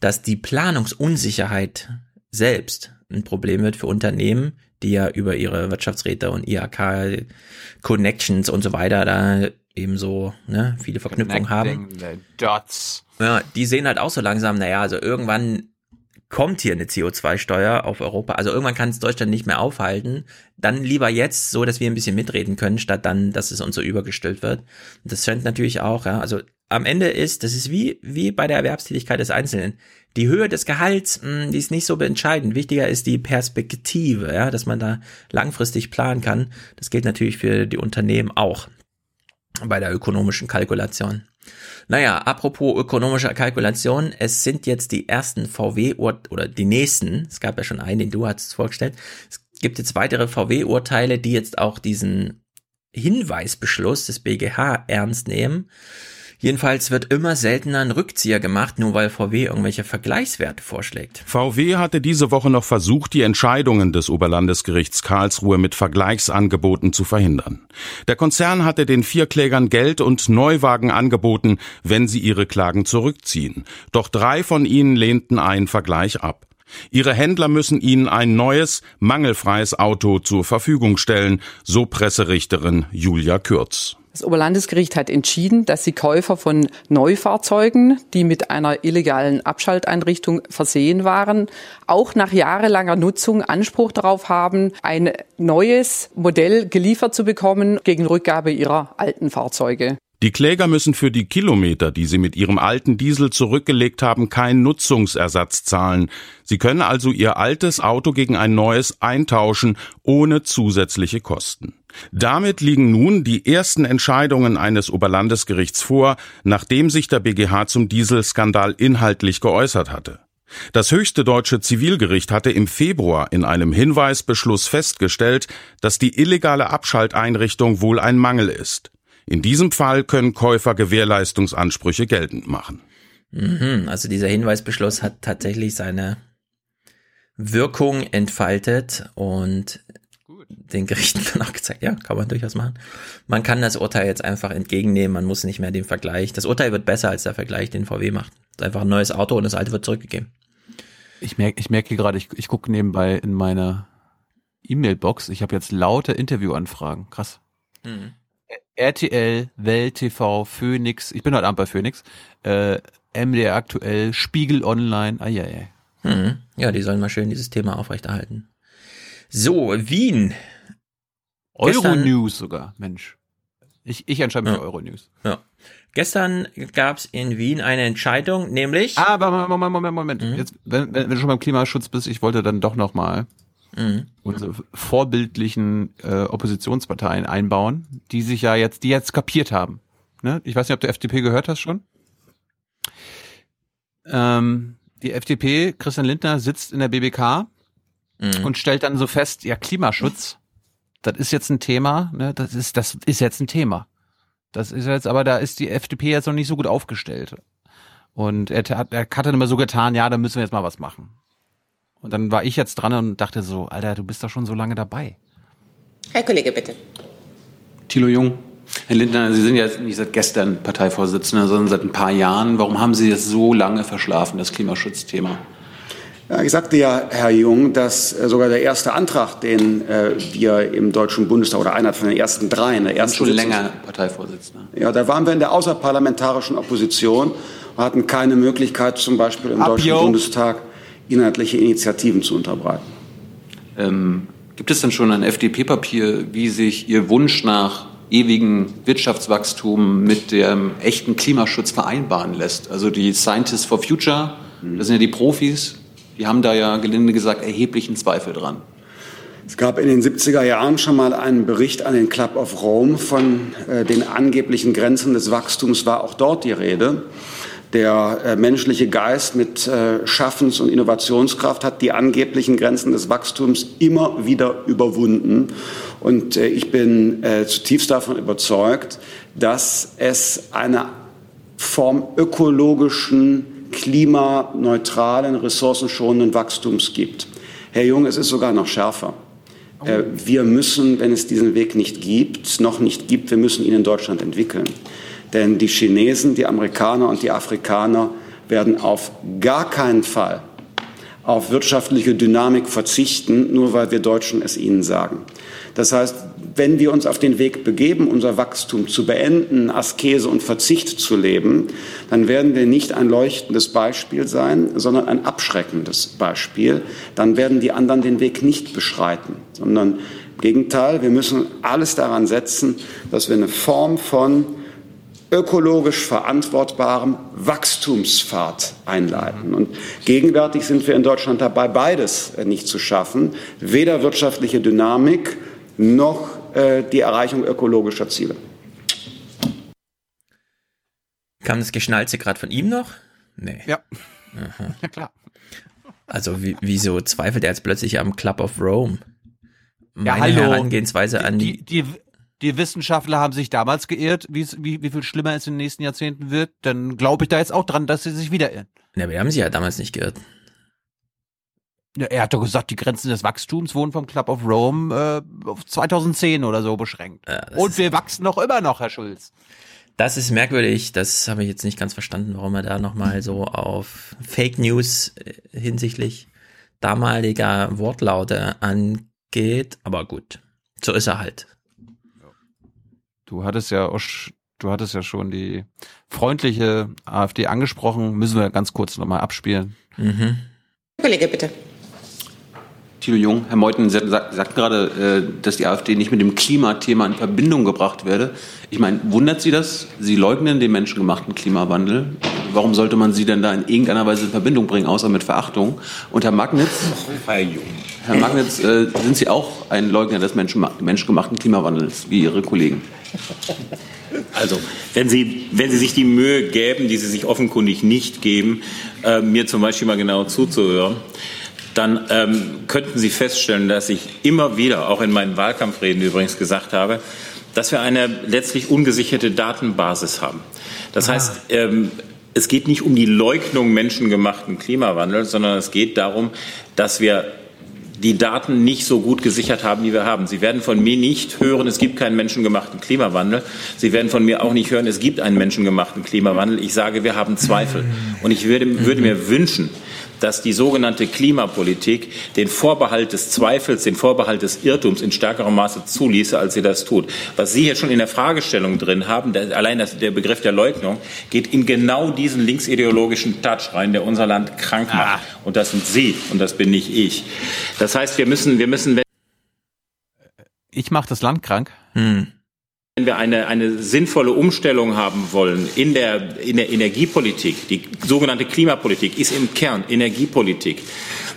dass die Planungsunsicherheit selbst ein Problem wird für Unternehmen, die ja über ihre Wirtschaftsräte und IHK Connections und so weiter da eben so ne, viele Verknüpfungen haben. Dots. Ja, die sehen halt auch so langsam, naja, also irgendwann kommt hier eine CO2-Steuer auf Europa. Also irgendwann kann es Deutschland nicht mehr aufhalten. Dann lieber jetzt, so dass wir ein bisschen mitreden können, statt dann, dass es uns so übergestülpt wird. Das scheint natürlich auch, ja, also am Ende ist, das ist wie, wie bei der Erwerbstätigkeit des Einzelnen. Die Höhe des Gehalts, mh, hm, die ist nicht so entscheidend. Wichtiger ist die Perspektive, ja, dass man da langfristig planen kann. Das gilt natürlich für die Unternehmen auch bei der ökonomischen Kalkulation. Naja, apropos ökonomischer Kalkulation, es sind jetzt die ersten VW- oder die nächsten, es gab ja schon einen, den du hast vorgestellt, es gibt jetzt weitere VW-Urteile, die jetzt auch diesen Hinweisbeschluss des BGH ernst nehmen Jedenfalls wird immer seltener ein Rückzieher gemacht, nur weil VW irgendwelche Vergleichswerte vorschlägt. VW hatte diese Woche noch versucht, die Entscheidungen des Oberlandesgerichts Karlsruhe mit Vergleichsangeboten zu verhindern. Der Konzern hatte den vier Klägern Geld und Neuwagen angeboten, wenn sie ihre Klagen zurückziehen. Doch drei von ihnen lehnten einen Vergleich ab. Ihre Händler müssen ihnen ein neues, mangelfreies Auto zur Verfügung stellen, so Presserichterin Julia Kürz. Das Oberlandesgericht hat entschieden, dass die Käufer von Neufahrzeugen, die mit einer illegalen Abschalteinrichtung versehen waren, auch nach jahrelanger Nutzung Anspruch darauf haben, ein neues Modell geliefert zu bekommen gegen Rückgabe ihrer alten Fahrzeuge. Die Kläger müssen für die Kilometer, die sie mit ihrem alten Diesel zurückgelegt haben, keinen Nutzungsersatz zahlen. Sie können also ihr altes Auto gegen ein neues eintauschen, ohne zusätzliche Kosten. Damit liegen nun die ersten Entscheidungen eines Oberlandesgerichts vor, nachdem sich der BGH zum Dieselskandal inhaltlich geäußert hatte. Das höchste deutsche Zivilgericht hatte im Februar in einem Hinweisbeschluss festgestellt, dass die illegale Abschalteinrichtung wohl ein Mangel ist. In diesem Fall können Käufer Gewährleistungsansprüche geltend machen. Mhm, also dieser Hinweisbeschluss hat tatsächlich seine Wirkung entfaltet und den Gerichten dann auch gezeigt, ja, kann man durchaus machen. Man kann das Urteil jetzt einfach entgegennehmen, man muss nicht mehr den Vergleich. Das Urteil wird besser als der Vergleich, den VW macht. Es ist einfach ein neues Auto und das alte wird zurückgegeben. Ich merke ich merke hier gerade, ich, ich gucke nebenbei in meiner E-Mail-Box, ich habe jetzt laute Interviewanfragen. Krass. Mhm. RTL, Welt TV, Phoenix, ich bin heute Abend bei Phoenix, äh, MDR aktuell, Spiegel Online, eieiei. Mhm. Ja, die sollen mal schön dieses Thema aufrechterhalten. So, Wien. Euronews sogar, Mensch. Ich, ich entscheide mich Ja. für Euronews. Ja. Gestern gab's in Wien eine Entscheidung, nämlich. Aber Moment, Moment, Moment. Jetzt, wenn, wenn, wenn du schon beim Klimaschutz bist, ich wollte dann doch noch mal Mhm. unsere vorbildlichen äh, Oppositionsparteien einbauen, die sich ja jetzt, die jetzt kapiert haben. Ne? Ich weiß nicht, ob du FDP gehört hast schon. Ähm, die FDP, Christian Lindner sitzt in der BBK Mhm. und stellt dann so fest, ja, Klimaschutz, das ist jetzt ein Thema, ne? das ist, das ist jetzt ein Thema. Das ist jetzt, aber da ist die FDP jetzt noch nicht so gut aufgestellt. Und er, hat- er hat dann immer so getan, ja, da müssen wir jetzt mal was machen. Und dann war ich jetzt dran und dachte so, Alter, du bist doch schon so lange dabei. Herr Kollege, bitte. Thilo Jung. Herr Lindner, Sie sind ja nicht seit gestern Parteivorsitzender, sondern seit ein paar Jahren. Warum haben Sie das so lange verschlafen, das Klimaschutzthema? Ja, ich sagte ja, Herr Jung, dass äh, sogar der erste Antrag, den äh, wir im Deutschen Bundestag oder einer von den ersten drei in der ersten schon länger Parteivorsitzender. Ja, da waren wir in der außerparlamentarischen Opposition und hatten keine Möglichkeit, zum Beispiel im Ab, Deutschen yo. Bundestag inhaltliche Initiativen zu unterbreiten. Ähm, gibt es denn schon ein FDP-Papier, wie sich Ihr Wunsch nach ewigen Wirtschaftswachstum mit dem echten Klimaschutz vereinbaren lässt? Also die Scientists for Future, das sind ja die Profis, die haben da ja gelinde gesagt erheblichen Zweifel dran. Es gab in den 70er Jahren schon mal einen Bericht an den Club of Rome von äh, den angeblichen Grenzen des Wachstums, war auch dort die Rede. Der äh, menschliche Geist mit äh, Schaffens- und Innovationskraft hat die angeblichen Grenzen des Wachstums immer wieder überwunden. Und äh, ich bin zutiefst davon überzeugt, dass es eine Form ökologischen, klimaneutralen, ressourcenschonenden Wachstums gibt. Herr Jung, es ist sogar noch schärfer. Äh, Wir müssen, wenn es diesen Weg nicht gibt, noch nicht gibt, wir müssen ihn in Deutschland entwickeln. Denn die Chinesen, die Amerikaner und die Afrikaner werden auf gar keinen Fall auf wirtschaftliche Dynamik verzichten, nur weil wir Deutschen es ihnen sagen. Das heißt, wenn wir uns auf den Weg begeben, unser Wachstum zu beenden, Askese und Verzicht zu leben, dann werden wir nicht ein leuchtendes Beispiel sein, sondern ein abschreckendes Beispiel. Dann werden die anderen den Weg nicht beschreiten, sondern im Gegenteil, wir müssen alles daran setzen, dass wir eine Form von ökologisch verantwortbarem Wachstumspfad einleiten. Und gegenwärtig sind wir in Deutschland dabei, beides äh, nicht zu schaffen, weder wirtschaftliche Dynamik noch äh, die Erreichung ökologischer Ziele. Kam das Geschnalze gerade von ihm noch? Nee. Ja. Aha. Ja, klar. Also wie, wieso zweifelt er jetzt plötzlich am Club of Rome? Ja, Meine hallo. Herangehensweise an die, die, die Wissenschaftler haben sich damals geirrt, wie, wie, viel schlimmer es in den nächsten Jahrzehnten wird. Dann glaube ich da jetzt auch dran, dass sie sich wieder irren. Ja, aber die haben sich ja damals nicht geirrt. Ja, er hat doch gesagt, die Grenzen des Wachstums wurden vom Club of Rome äh, auf 2010 oder so beschränkt. Und wir wachsen noch immer noch, Herr Schulz. Das ist merkwürdig, das habe ich jetzt nicht ganz verstanden, warum er da nochmal so auf Fake News äh, hinsichtlich damaliger Wortlaute angeht. Aber gut, so ist er halt. Du hattest ja auch, du hattest ja schon die freundliche AfD angesprochen. Müssen wir ganz kurz nochmal abspielen. Mhm. Kollege, bitte. Thilo Jung, Herr Meuthen Sie sagt, sagt gerade, äh, dass die AfD nicht mit dem Klimathema in Verbindung gebracht werde. Ich meine, wundert Sie das? Sie leugnen den menschengemachten Klimawandel. Warum sollte man Sie denn da in irgendeiner Weise in Verbindung bringen, außer mit Verachtung? Und Herr Magnitz, Herr Magnitz, äh, sind Sie auch ein Leugner des Menschen, menschgemachten Klimawandels, wie Ihre Kollegen? Also, wenn Sie, wenn Sie sich die Mühe gäben, die Sie sich offenkundig nicht geben, äh, mir zum Beispiel mal genau zuzuhören, dann ähm, könnten Sie feststellen, dass ich immer wieder, auch in meinen Wahlkampfreden übrigens gesagt habe, dass wir eine letztlich ungesicherte Datenbasis haben. Das heißt, ähm, es geht nicht um die Leugnung menschengemachten Klimawandels, sondern es geht darum, dass wir die Daten nicht so gut gesichert haben, die wir haben. Sie werden von mir nicht hören, es gibt keinen menschengemachten Klimawandel. Sie werden von mir auch nicht hören, es gibt einen menschengemachten Klimawandel. Ich sage, wir haben Zweifel. Und ich würde, würde mir wünschen, dass die sogenannte Klimapolitik den Vorbehalt des Zweifels, den Vorbehalt des Irrtums in stärkerem Maße zuließe, als sie das tut. Was Sie jetzt schon in der Fragestellung drin haben, der, allein das, der Begriff der Leugnung, geht in genau diesen linksideologischen Touch rein, der unser Land krank macht. Und das sind Sie und das bin nicht ich. Das heißt, wir müssen, wir müssen, Ich mache das Land krank. Hm. Wenn wir eine, eine sinnvolle Umstellung haben wollen in der, in der Energiepolitik, die sogenannte Klimapolitik ist im Kern Energiepolitik,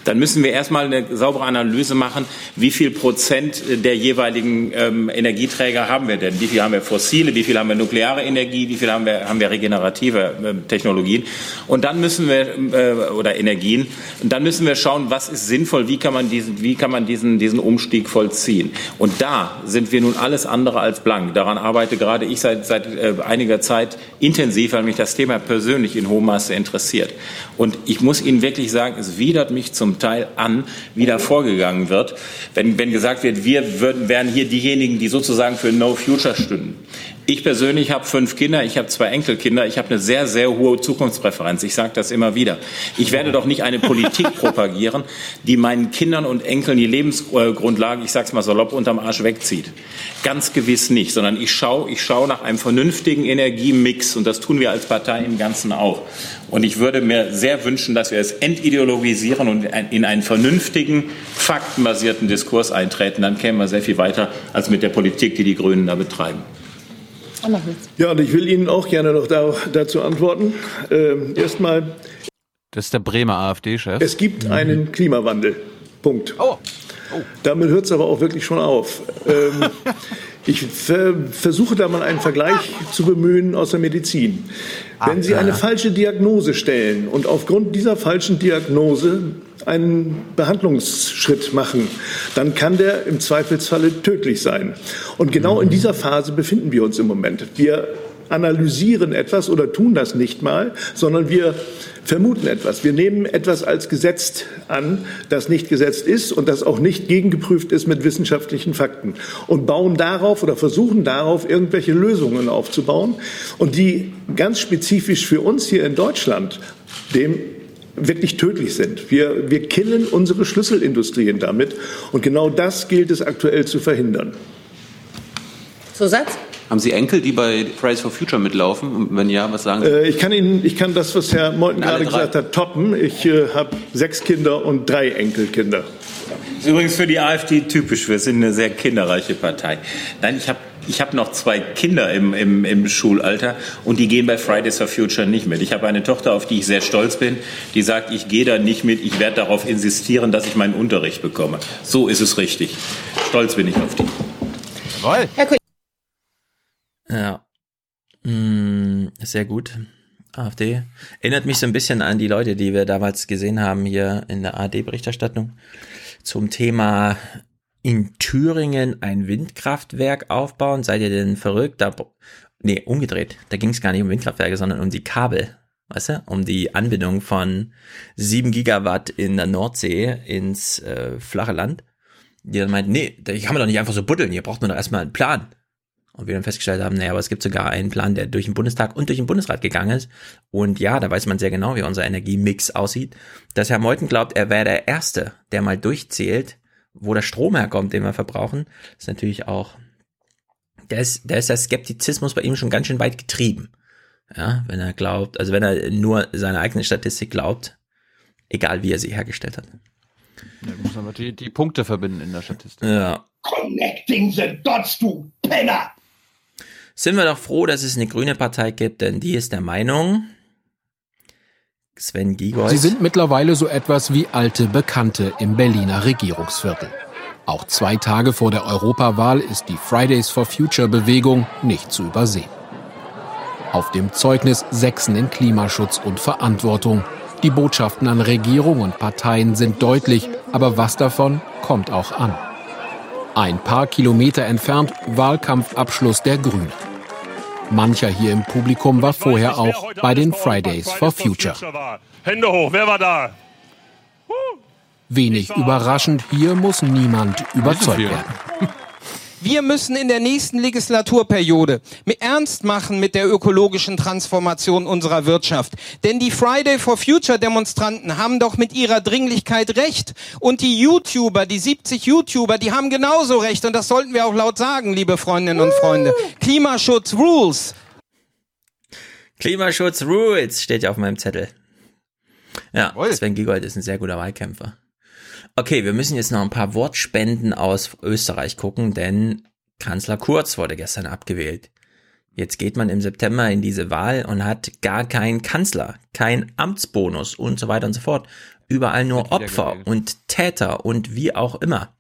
dann müssen wir erstmal eine saubere Analyse machen, wie viel Prozent der jeweiligen ähm, Energieträger haben wir denn? Wie viel haben wir fossile, wie viel haben wir nukleare Energie, wie viel haben wir, haben wir regenerative ähm, Technologien? Und dann müssen wir, äh, oder Energien, und dann müssen wir schauen, was ist sinnvoll, wie kann man diesen, wie kann man diesen, diesen Umstieg vollziehen? Und da sind wir nun alles andere als blank. Daran arbeite gerade ich seit, seit äh, einiger Zeit intensiv, weil mich das Thema persönlich in hohem Maße interessiert. Und ich muss Ihnen wirklich sagen, es widert mich zum Teil an, wie da vorgegangen wird, wenn, wenn gesagt wird, wir würden, wären hier diejenigen, die sozusagen für No Future stünden. Ich persönlich habe fünf Kinder, ich habe zwei Enkelkinder, ich habe eine sehr, sehr hohe Zukunftspräferenz. Ich sage das immer wieder. Ich werde doch nicht eine Politik propagieren, die meinen Kindern und Enkeln die Lebensgrundlage, ich sage es mal salopp, unterm Arsch wegzieht. Ganz gewiss nicht, sondern ich schaue ich schau nach einem vernünftigen Energiemix und das tun wir als Partei im Ganzen auch. Und ich würde mir sehr wünschen, dass wir es entideologisieren und in einen vernünftigen, faktenbasierten Diskurs eintreten. Dann kämen wir sehr viel weiter als mit der Politik, die die Grünen da betreiben. Ja, und ich will Ihnen auch gerne noch da, dazu antworten. Ähm, Erstmal, Das ist der Bremer AfD-Chef. es gibt einen Klimawandel. Punkt. Damit hört es aber auch wirklich schon auf. Ähm, ich ver versuche da mal einen Vergleich zu bemühen aus der Medizin. Wenn Sie eine falsche Diagnose stellen und aufgrund dieser falschen Diagnose einen Behandlungsschritt machen, dann kann der im Zweifelsfalle tödlich sein. Und genau in dieser Phase befinden wir uns im Moment. Wir analysieren etwas oder tun das nicht mal, sondern wir vermuten etwas. Wir nehmen etwas als gesetzt an, das nicht gesetzt ist und das auch nicht gegengeprüft ist mit wissenschaftlichen Fakten und bauen darauf oder versuchen darauf irgendwelche Lösungen aufzubauen und die ganz spezifisch für uns hier in Deutschland dem wirklich tödlich sind. Wir, wir killen unsere Schlüsselindustrien damit und genau das gilt es aktuell zu verhindern. Zusatz? Haben Sie Enkel, die bei Fridays for Future mitlaufen? Und wenn ja, was sagen Sie? Äh, ich kann Ihnen, ich kann das, was Herr Meuthen Alle gerade drei. gesagt hat, toppen. Ich äh, habe sechs Kinder und drei Enkelkinder. ist übrigens für die AfD typisch. Wir sind eine sehr kinderreiche Partei. Nein, ich habe ich hab noch zwei Kinder im, im, im Schulalter und die gehen bei Fridays for Future nicht mit. Ich habe eine Tochter, auf die ich sehr stolz bin, die sagt, ich gehe da nicht mit, ich werde darauf insistieren, dass ich meinen Unterricht bekomme. So ist es richtig. Stolz bin ich auf die. Jawohl. Ja. Mm, sehr gut. AfD. Erinnert mich so ein bisschen an die Leute, die wir damals gesehen haben hier in der ARD-Berichterstattung zum Thema in Thüringen ein Windkraftwerk aufbauen. Seid ihr denn verrückt? Da, nee, umgedreht. Da ging es gar nicht um Windkraftwerke, sondern um die Kabel. Weißt du? Um die Anbindung von 7 Gigawatt in der Nordsee ins äh, flache Land. Die dann meinten, nee, da kann man doch nicht einfach so buddeln. Hier braucht man doch erstmal einen Plan. Und wir dann festgestellt haben, naja, aber es gibt sogar einen Plan, der durch den Bundestag und durch den Bundesrat gegangen ist. Und ja, da weiß man sehr genau, wie unser Energiemix aussieht. Dass Herr Meuthen glaubt, er wäre der Erste, der mal durchzählt, wo der Strom herkommt, den wir verbrauchen, ist natürlich auch der ist, der ist der Skeptizismus bei ihm schon ganz schön weit getrieben. Ja, wenn er glaubt, also wenn er nur seine eigene Statistik glaubt, egal wie er sie hergestellt hat. Ja, muss aber die, die Punkte verbinden in der Statistik. Ja. Connecting the dots, du Penner! Sind wir doch froh, dass es eine grüne Partei gibt, denn die ist der Meinung, Sven Giegold. Sie sind mittlerweile so etwas wie alte Bekannte im Berliner Regierungsviertel. Auch zwei Tage vor der Europawahl ist die Fridays for Future Bewegung nicht zu übersehen. Auf dem Zeugnis Sechsen in Klimaschutz und Verantwortung. Die Botschaften an Regierung und Parteien sind deutlich, aber was davon kommt auch an. Ein paar Kilometer entfernt Wahlkampfabschluss der Grünen. Mancher hier im Publikum war vorher auch bei den Fridays for Future. Hände hoch, wer war da? Wenig überraschend, hier muss niemand überzeugt werden. Wir müssen in der nächsten Legislaturperiode ernst machen mit der ökologischen Transformation unserer Wirtschaft. Denn die Friday for Future Demonstranten haben doch mit ihrer Dringlichkeit recht. Und die YouTuber, die 70 YouTuber, die haben genauso recht. Und das sollten wir auch laut sagen, liebe Freundinnen und Freunde. Klimaschutz Rules. Klimaschutz Rules steht ja auf meinem Zettel. Ja, Sven Giegold ist ein sehr guter Wahlkämpfer. Okay, wir müssen jetzt noch ein paar Wortspenden aus Österreich gucken, denn Kanzler Kurz wurde gestern abgewählt. Jetzt geht man im September in diese Wahl und hat gar keinen Kanzler, keinen Amtsbonus und so weiter und so fort. Überall nur Opfer und Täter und wie auch immer.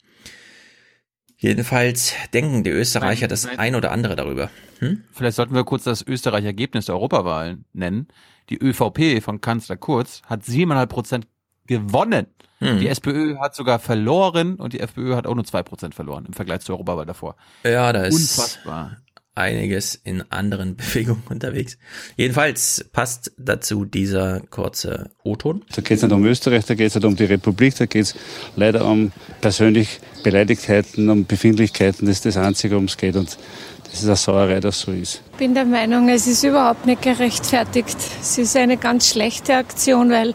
Jedenfalls denken die Österreicher das ein oder andere darüber. Hm? Vielleicht sollten wir kurz das Österreich-Ergebnis der Europawahl nennen. Die ÖVP von Kanzler Kurz hat siebeneinhalb Prozent gewonnen. Hm. Die SPÖ hat sogar verloren und die FPÖ hat auch nur zwei Prozent verloren im Vergleich zur Europawahl davor. Ja, da ist Unfassbar. einiges in anderen Bewegungen unterwegs. Jedenfalls passt dazu dieser kurze O-Ton. Da geht es nicht um Österreich, da geht es nicht um die Republik, da geht es leider um persönlich Beleidigtheiten, um Befindlichkeiten. Das ist das Einzige, worum es geht. Und das ist eine Sauerei, dass so ist. Ich bin der Meinung, es ist überhaupt nicht gerechtfertigt. Es ist eine ganz schlechte Aktion, weil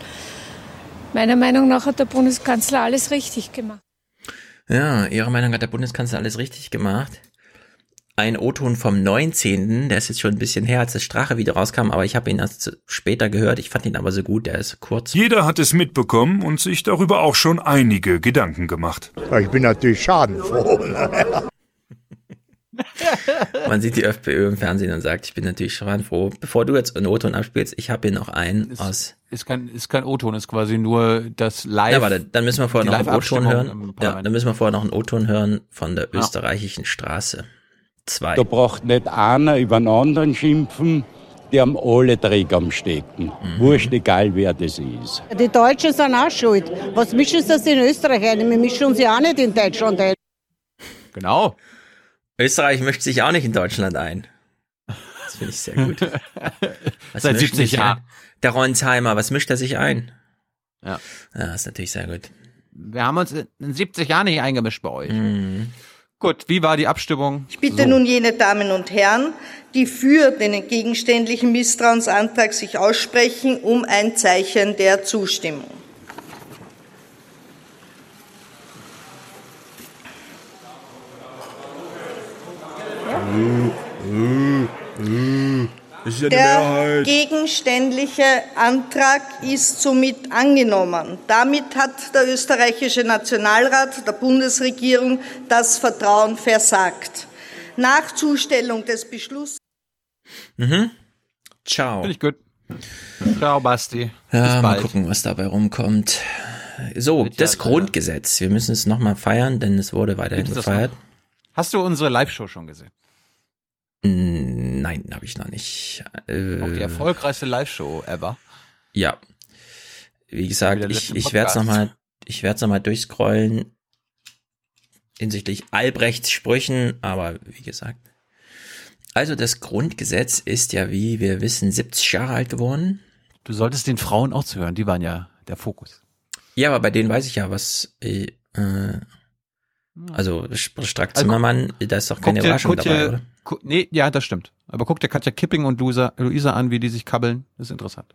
meiner Meinung nach hat der Bundeskanzler alles richtig gemacht. Ja, Ihrer Meinung hat der Bundeskanzler alles richtig gemacht. Ein O-Ton vom 19., der ist jetzt schon ein bisschen her, als das Strache wieder rauskam, aber ich habe ihn erst später gehört. Ich fand ihn aber so gut, der ist kurz. Jeder hat es mitbekommen und sich darüber auch schon einige Gedanken gemacht. Ich bin natürlich schadenfroh. Man sieht die FPÖ im Fernsehen und sagt, ich bin natürlich schadenfroh. Bevor du jetzt einen O-Ton abspielst, ich habe hier noch einen Ist, aus. ist kein, ist kein O-Ton, ist quasi nur das Live. Ja, warte, dann müssen wir vorher noch einen O-Ton hören. Ja, dann müssen wir vorher noch einen O-Ton hören von der Ja. österreichischen Straße. Zwei. Da braucht nicht einer über den anderen schimpfen, die haben alle Dreck am Stecken. Wurscht, egal wer das ist. Die Deutschen sind auch schuld. Was mischen sie das in Österreich ein? Wir mischen uns ja auch nicht in Deutschland ein. Genau. Österreich mischt sich auch nicht in Deutschland ein. Das finde ich sehr gut. Was Seit mischt 70 sich Jahren. Der Ronsheimer, was mischt er sich ein? Ja. Ja, ist natürlich sehr gut. Wir haben uns in 70 Jahren nicht eingemischt bei euch. Gut, wie war die Abstimmung? Ich bitte nun jene Damen und Herren, die für den entgegenständlichen Misstrauensantrag sich aussprechen, um ein Zeichen der Zustimmung. Ja Der Mehrheit. gegenständliche Antrag ist somit angenommen. Damit hat der österreichische Nationalrat der Bundesregierung das Vertrauen versagt. Nach Zustellung des Beschlusses Mhm. Ciao. Finde ich gut. Ciao, Basti. Ja, Bis mal gucken, was dabei rumkommt. So, das Grundgesetz. Wir müssen es nochmal feiern, denn es wurde weiterhin gefeiert. Hast du unsere Live-Show schon gesehen? Nein, habe ich noch nicht. Äh, Auch die erfolgreichste Live-Show ever. Ja. Wie gesagt, ich, ich werde es nochmal, ich werde es nochmal durchscrollen hinsichtlich Albrechts Sprüchen, aber wie gesagt. Also das Grundgesetz ist ja, wie wir wissen, 70 Jahre alt geworden. Du solltest den Frauen auch zuhören, die waren ja der Fokus. Ja, aber bei denen weiß ich ja, was, äh, äh, also Strack Also, Zimmermann, da ist doch Guck keine dir, Überraschung guck dabei, oder? Nee, ja, das stimmt. Aber guck dir Katja Kipping und Luisa, Luisa an, wie die sich kabbeln. Das ist interessant.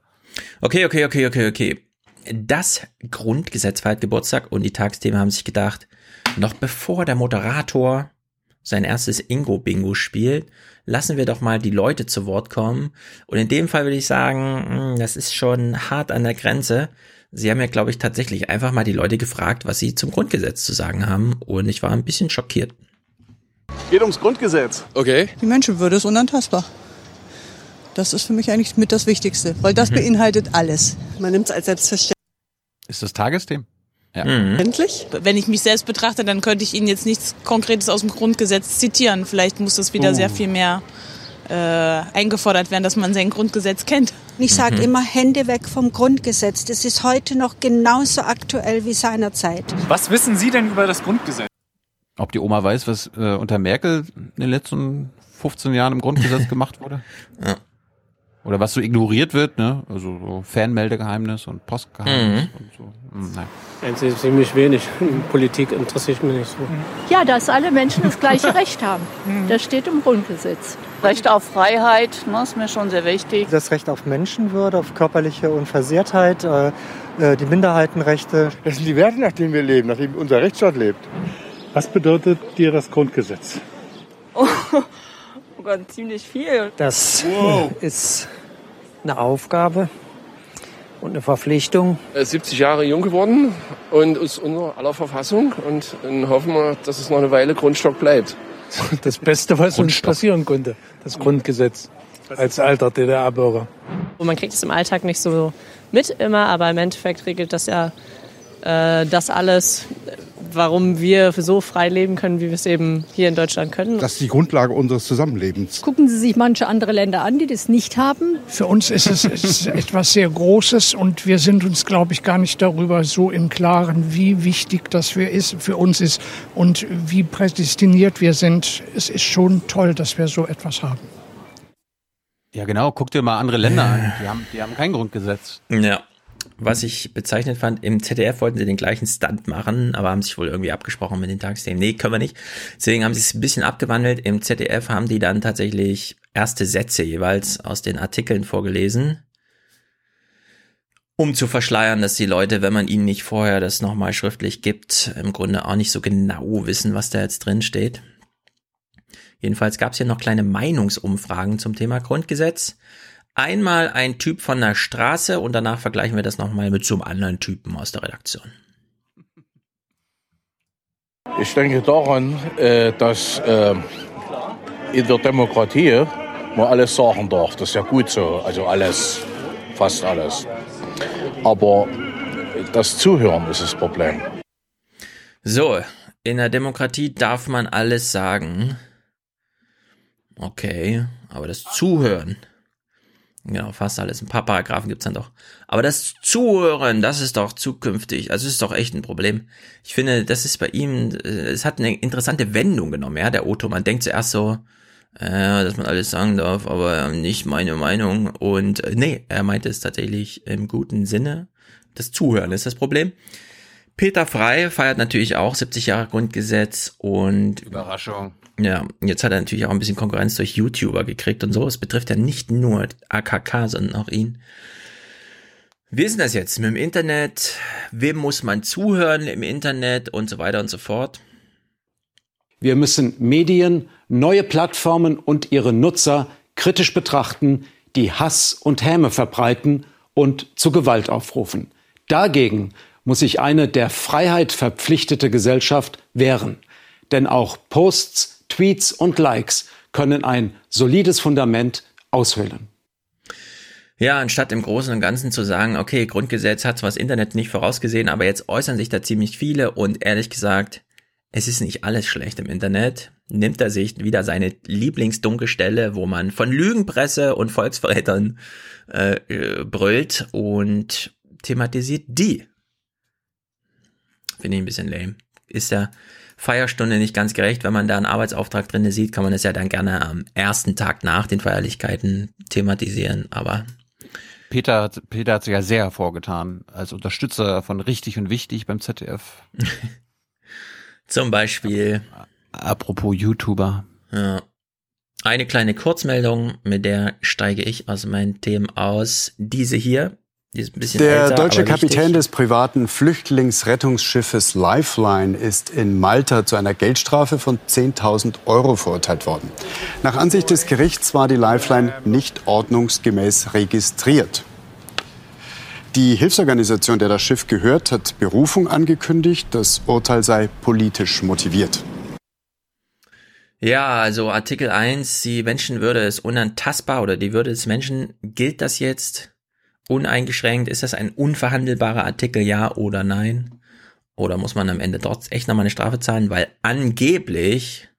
Okay, okay, okay, okay, okay. Das Grundgesetz feiert Geburtstag und die Tagsthemen haben sich gedacht, noch bevor der Moderator sein erstes Ingo-Bingo spielt. Lassen wir doch mal die Leute zu Wort kommen. Und in dem Fall würde ich sagen, hm, das ist schon hart an der Grenze. Sie haben ja, glaube ich, tatsächlich einfach mal die Leute gefragt, was sie zum Grundgesetz zu sagen haben. Und ich war ein bisschen schockiert. Geht ums Grundgesetz. Okay. Die Menschenwürde ist unantastbar. Das ist für mich eigentlich mit das Wichtigste, weil das Mhm. beinhaltet alles. Man nimmt es als selbstverständlich. Ist das Tagesthema? Ja. Mhm. Endlich? Wenn ich mich selbst betrachte, dann könnte ich Ihnen jetzt nichts Konkretes aus dem Grundgesetz zitieren. Vielleicht muss das wieder Oh. sehr viel mehr äh, eingefordert werden, dass man sein Grundgesetz kennt. Ich sage Mhm. immer Hände weg vom Grundgesetz. Das ist heute noch genauso aktuell wie seinerzeit. Was wissen Sie denn über das Grundgesetz? Ob die Oma weiß, was äh, unter Merkel in den letzten 15 Jahren im Grundgesetz gemacht wurde? Ja. Oder was so ignoriert wird, ne? Also so Fanmeldegeheimnis und Postgeheimnis und so. Hm, nein. Eigentlich ziemlich wenig. Politik interessiert mich nicht so. Ja, dass alle Menschen das gleiche Recht haben. Das steht im Grundgesetz. Recht auf Freiheit ne, ist mir schon sehr wichtig. Das Recht auf Menschenwürde, auf körperliche Unversehrtheit, äh, äh, die Minderheitenrechte. Das sind die Werte, nach denen wir leben, nach denen unser Rechtsstaat lebt. Was bedeutet dir das Grundgesetz? Oh, oh Gott, ziemlich viel. Das ist eine Aufgabe und eine Verpflichtung. Er ist 70 Jahre jung geworden und ist unter aller Verfassung und dann hoffen wir, dass es noch eine Weile Grundstock bleibt. Das Beste, was uns passieren konnte, das Grundgesetz als alter DDR-Bürger. Man kriegt es im Alltag nicht so mit immer, aber im Endeffekt regelt das ja äh, das alles, warum wir so frei leben können, wie wir es eben hier in Deutschland können. Das ist die Grundlage unseres Zusammenlebens. Gucken Sie sich manche andere Länder an, die das nicht haben. Für uns ist es, ist etwas sehr Großes und wir sind uns, glaube ich, gar nicht darüber so im Klaren, wie wichtig das für, ist, für uns ist und wie prädestiniert wir sind. Es ist schon toll, dass wir so etwas haben. Ja, genau. Guck dir mal andere Länder an. Die haben, die haben kein Grundgesetz. Ja. Was ich bezeichnet fand, im ZDF wollten sie den gleichen Stunt machen, aber haben sich wohl irgendwie abgesprochen mit den Tagesthemen. Nee, können wir nicht. Deswegen haben sie es ein bisschen abgewandelt. Im ZDF haben die dann tatsächlich erste Sätze jeweils aus den Artikeln vorgelesen, um zu verschleiern, dass die Leute, wenn man ihnen nicht vorher das nochmal schriftlich gibt, im Grunde auch nicht so genau wissen, was da jetzt drin steht. Jedenfalls gab es hier noch kleine Meinungsumfragen zum Thema Grundgesetz. Einmal ein Typ von der Straße und danach vergleichen wir das nochmal mit so einem anderen Typen aus der Redaktion. Ich denke daran, äh, dass äh, in der Demokratie man alles sagen darf. Das ist ja gut so. Also alles, fast alles. Aber das Zuhören ist das Problem. So, in der Demokratie darf man alles sagen. Okay, aber das Zuhören. Genau, fast alles. Ein paar Paragraphen gibt's dann doch. Aber das Zuhören, das ist doch zukünftig. Also es ist doch echt ein Problem. Ich finde, das ist bei ihm, äh, es hat eine interessante Wendung genommen, ja, der Otto. Man denkt zuerst so, äh, dass man alles sagen darf, aber nicht meine Meinung. Und äh, nee, er meinte es tatsächlich im guten Sinne. Das Zuhören ist das Problem. Peter Frei feiert natürlich auch 70 Jahre Grundgesetz und Überraschung. Ja, jetzt hat er natürlich auch ein bisschen Konkurrenz durch YouTuber gekriegt und so. Es betrifft ja nicht nur AKK, sondern auch ihn. Wie ist denn das jetzt mit dem Internet? Wem muss man zuhören im Internet und so weiter und so fort? Wir müssen Medien, neue Plattformen und ihre Nutzer kritisch betrachten, die Hass und Häme verbreiten und zu Gewalt aufrufen. Dagegen muss sich eine der Freiheit verpflichtete Gesellschaft wehren. Denn auch Posts, Tweets und Likes können ein solides Fundament aushöhlen. Ja, anstatt im Großen und Ganzen zu sagen, okay, Grundgesetz hat zwar das Internet nicht vorausgesehen, aber jetzt äußern sich da ziemlich viele und ehrlich gesagt, es ist nicht alles schlecht im Internet, nimmt er sich wieder seine Lieblingsdunkle Stelle, wo man von Lügenpresse und Volksverrätern äh, äh, brüllt und thematisiert die. Finde ich ein bisschen lame. Ist der Feierstunde nicht ganz gerecht. Wenn man da einen Arbeitsauftrag drinne sieht, kann man das ja dann gerne am ersten Tag nach den Feierlichkeiten thematisieren, aber Peter, hat- Peter hat sich ja sehr hervorgetan als Unterstützer von Richtig und Wichtig beim ZDF. Zum Beispiel. Apropos YouTuber. Ja. Eine kleine Kurzmeldung, mit der steige ich aus meinen Themen aus. Diese hier. Der älter, deutsche Kapitän des privaten Flüchtlingsrettungsschiffes Lifeline ist in Malta zu einer Geldstrafe von 10.000 Euro verurteilt worden. Nach Ansicht des Gerichts war die Lifeline nicht ordnungsgemäß registriert. Die Hilfsorganisation, der das Schiff gehört, hat Berufung angekündigt. Das Urteil sei politisch motiviert. Ja, also Artikel 1, die Menschenwürde ist unantastbar oder die Würde des Menschen, gilt das jetzt uneingeschränkt? Ist das ein unverhandelbarer Artikel, ja oder nein? Oder muss man am Ende dort echt nochmal eine Strafe zahlen, weil angeblich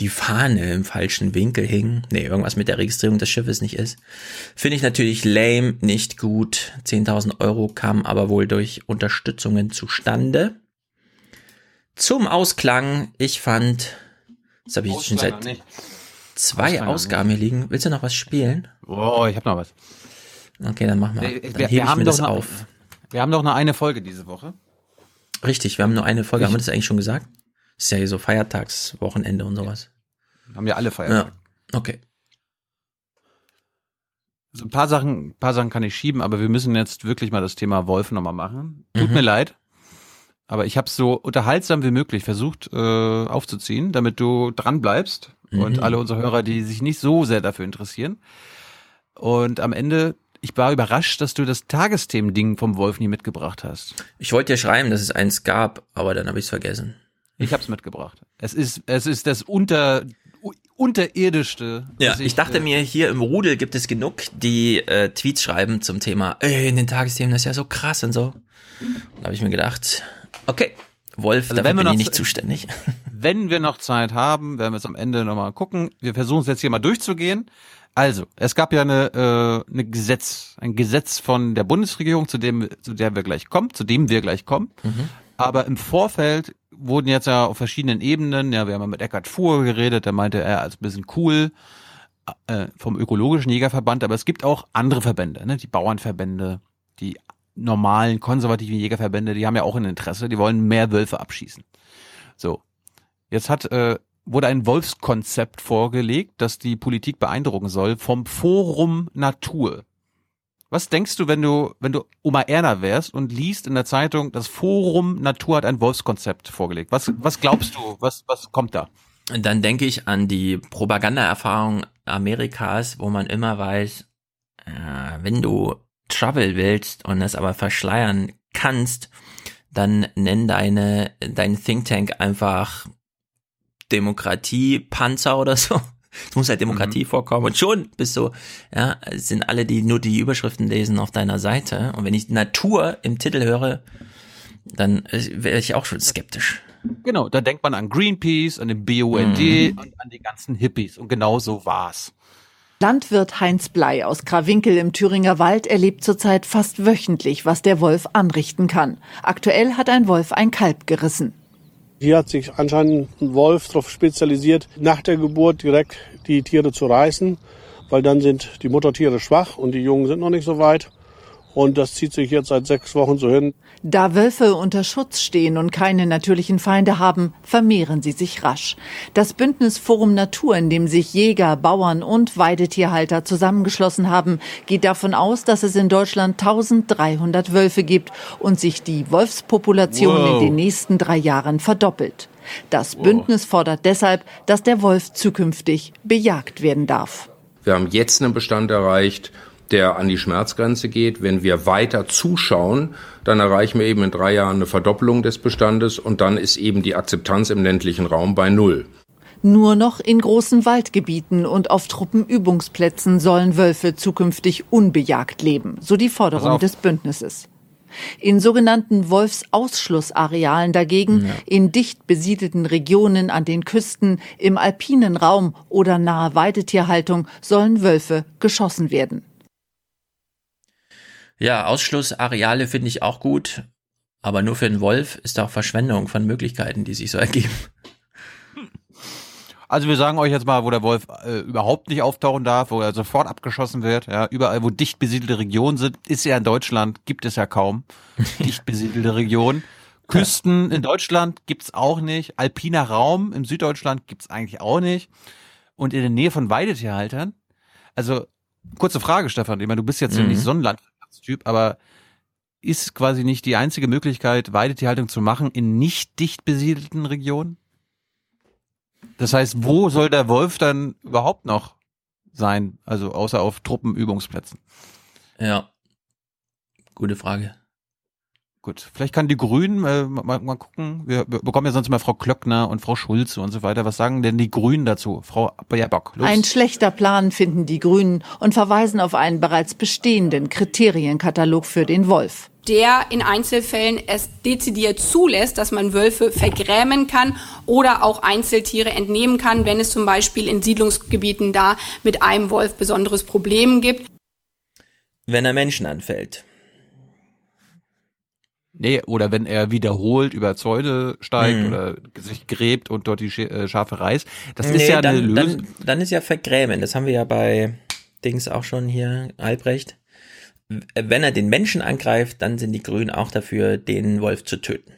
die Fahne im falschen Winkel hing? Nee, irgendwas mit der Registrierung des Schiffes nicht ist. Finde ich natürlich lame, nicht gut. 10.000 Euro kamen aber wohl durch Unterstützungen zustande. Zum Ausklang, ich fand, das habe ich schon seit nicht. zwei Ausgaben hier liegen. Willst du noch was spielen? Oh, ich habe noch was. Okay, dann mach mal. Wir, Dann wir, wir haben das noch, auf. Wir haben doch nur eine Folge diese Woche. Richtig, wir haben nur eine Folge. Ich- haben wir das eigentlich schon gesagt? ist ja hier so Feiertagswochenende und sowas. Haben wir alle Feiertage. Ja, okay. Also ein paar Sachen, ein paar Sachen kann ich schieben, aber wir müssen jetzt wirklich mal das Thema Wolf nochmal machen. Tut Mhm. mir leid. Aber ich habe es so unterhaltsam wie möglich versucht äh, aufzuziehen, damit du dran bleibst und Mhm. alle unsere Hörer, die sich nicht so sehr dafür interessieren. Und am Ende, ich war überrascht, dass du das Tagesthemen-Ding vom Wolf nie mitgebracht hast. Ich wollte dir schreiben, dass es eins gab, aber dann habe ich es vergessen. Ich habe es mitgebracht. Es ist, es ist das unter, unterirdischste. Ja, was ich, dachte äh, mir, hier im Rudel gibt es genug, die äh, Tweets schreiben zum Thema, ey, in den Tagesthemen, das ist ja so krass und so. Da habe ich mir gedacht, okay, Wolf, Also dafür bin ich noch nicht zu- zuständig. Wenn wir noch Zeit haben, werden wir es am Ende nochmal gucken. Wir versuchen es jetzt hier mal durchzugehen. Also, es gab ja eine, äh, eine Gesetz, ein Gesetz von der Bundesregierung, zu dem, zu der wir gleich kommen, zu dem wir gleich kommen. Aber im Vorfeld wurden jetzt ja auf verschiedenen Ebenen, ja, wir haben ja mit Eckhard Fuhr geredet, der meinte, er als ein bisschen cool äh, vom ökologischen Jägerverband, aber es gibt auch andere Verbände, ne? die Bauernverbände, die normalen konservativen Jägerverbände, die haben ja auch ein Interesse, die wollen mehr Wölfe abschießen. So, jetzt hat äh, wurde ein Wolfskonzept vorgelegt, das die Politik beeindrucken soll vom Forum Natur. Was denkst du, wenn du, wenn du Oma Erna wärst und liest in der Zeitung, das Forum Natur hat ein Wolfskonzept vorgelegt? Was, was glaubst du? Was, was kommt da? Und dann denke ich an die Propagandaerfahrung Amerikas, wo man immer weiß, äh, wenn du Trouble willst und es aber verschleiern kannst, dann nenn deine, dein Think Tank einfach Demokratie, Panzer oder so. Es muss halt Demokratie vorkommen und schon bist du, ja, sind alle, die nur die Überschriften lesen auf deiner Seite. Und wenn ich Natur im Titel höre, dann äh, wäre ich auch schon skeptisch. Genau, da denkt man an Greenpeace, an den BUND und an die ganzen Hippies. Und genau so war's. Landwirt Heinz Blei aus Krawinkel im Thüringer Wald erlebt zurzeit fast wöchentlich, was der Wolf anrichten kann. Aktuell hat ein Wolf ein Kalb gerissen. Hier hat sich anscheinend ein Wolf darauf spezialisiert, nach der Geburt direkt die Tiere zu reißen, weil dann sind die Muttertiere schwach und die Jungen sind noch nicht so weit. Und das zieht sich jetzt seit sechs Wochen so hin. Da Wölfe unter Schutz stehen und keine natürlichen Feinde haben, vermehren sie sich rasch. Das Bündnis Forum Natur, in dem sich Jäger, Bauern und Weidetierhalter zusammengeschlossen haben, geht davon aus, dass es in Deutschland 1300 Wölfe gibt und sich die Wolfspopulation Wow. in den nächsten drei Jahren verdoppelt. Das Bündnis fordert deshalb, dass der Wolf zukünftig bejagt werden darf. Wir haben jetzt einen Bestand erreicht, der an die Schmerzgrenze geht. Wenn wir weiter zuschauen, dann erreichen wir eben in drei Jahren eine Verdoppelung des Bestandes und dann ist eben die Akzeptanz im ländlichen Raum bei Null. Nur noch in großen Waldgebieten und auf Truppenübungsplätzen sollen Wölfe zukünftig unbejagt leben, so die Forderung des Bündnisses. In sogenannten Wolfsausschlussarealen dagegen, in dicht besiedelten Regionen an den Küsten, im alpinen Raum oder nahe Weidetierhaltung sollen Wölfe geschossen werden. Ja, Ausschlussareale finde ich auch gut, aber nur für den Wolf ist auch Verschwendung von Möglichkeiten, die sich so ergeben. Also wir sagen euch jetzt mal, wo der Wolf äh, überhaupt nicht auftauchen darf, wo er sofort abgeschossen wird. Ja, überall, wo dicht besiedelte Regionen sind, ist ja in Deutschland, gibt es ja kaum dicht besiedelte Regionen. Küsten in Deutschland gibt's auch nicht. Alpiner Raum im Süddeutschland gibt's eigentlich auch nicht. Und in der Nähe von Weidetierhaltern. Also kurze Frage, Stefan. Ich meine, du bist jetzt ja Mhm. nicht so ein Landwirt Typ, aber ist quasi nicht die einzige Möglichkeit, Weidetierhaltung zu machen in nicht dicht besiedelten Regionen? Das heißt, wo soll der Wolf dann überhaupt noch sein? Also außer auf Truppenübungsplätzen. Ja. Gute Frage. Gut, vielleicht kann die Grünen äh, mal, mal gucken. Wir, bekommen ja sonst mal Frau Klöckner und Frau Schulze und so weiter. Was sagen denn die Grünen dazu? Frau Baerbock, los. Ein schlechter Plan finden die Grünen und verweisen auf einen bereits bestehenden Kriterienkatalog für den Wolf der in Einzelfällen es dezidiert zulässt, dass man Wölfe vergrämen kann oder auch Einzeltiere entnehmen kann, wenn es zum Beispiel in Siedlungsgebieten da mit einem Wolf besonderes Problem gibt. Wenn er Menschen anfällt. Nee, oder wenn er wiederholt über Zäune steigt Hm. oder sich gräbt und dort die äh, Schafe reißt. Das Nee, ist ja dann, eine Lösung. Dann, dann ist ja Vergrämen. Das haben wir ja bei Dings auch schon hier, Albrecht. Wenn er den Menschen angreift, dann sind die Grünen auch dafür, den Wolf zu töten.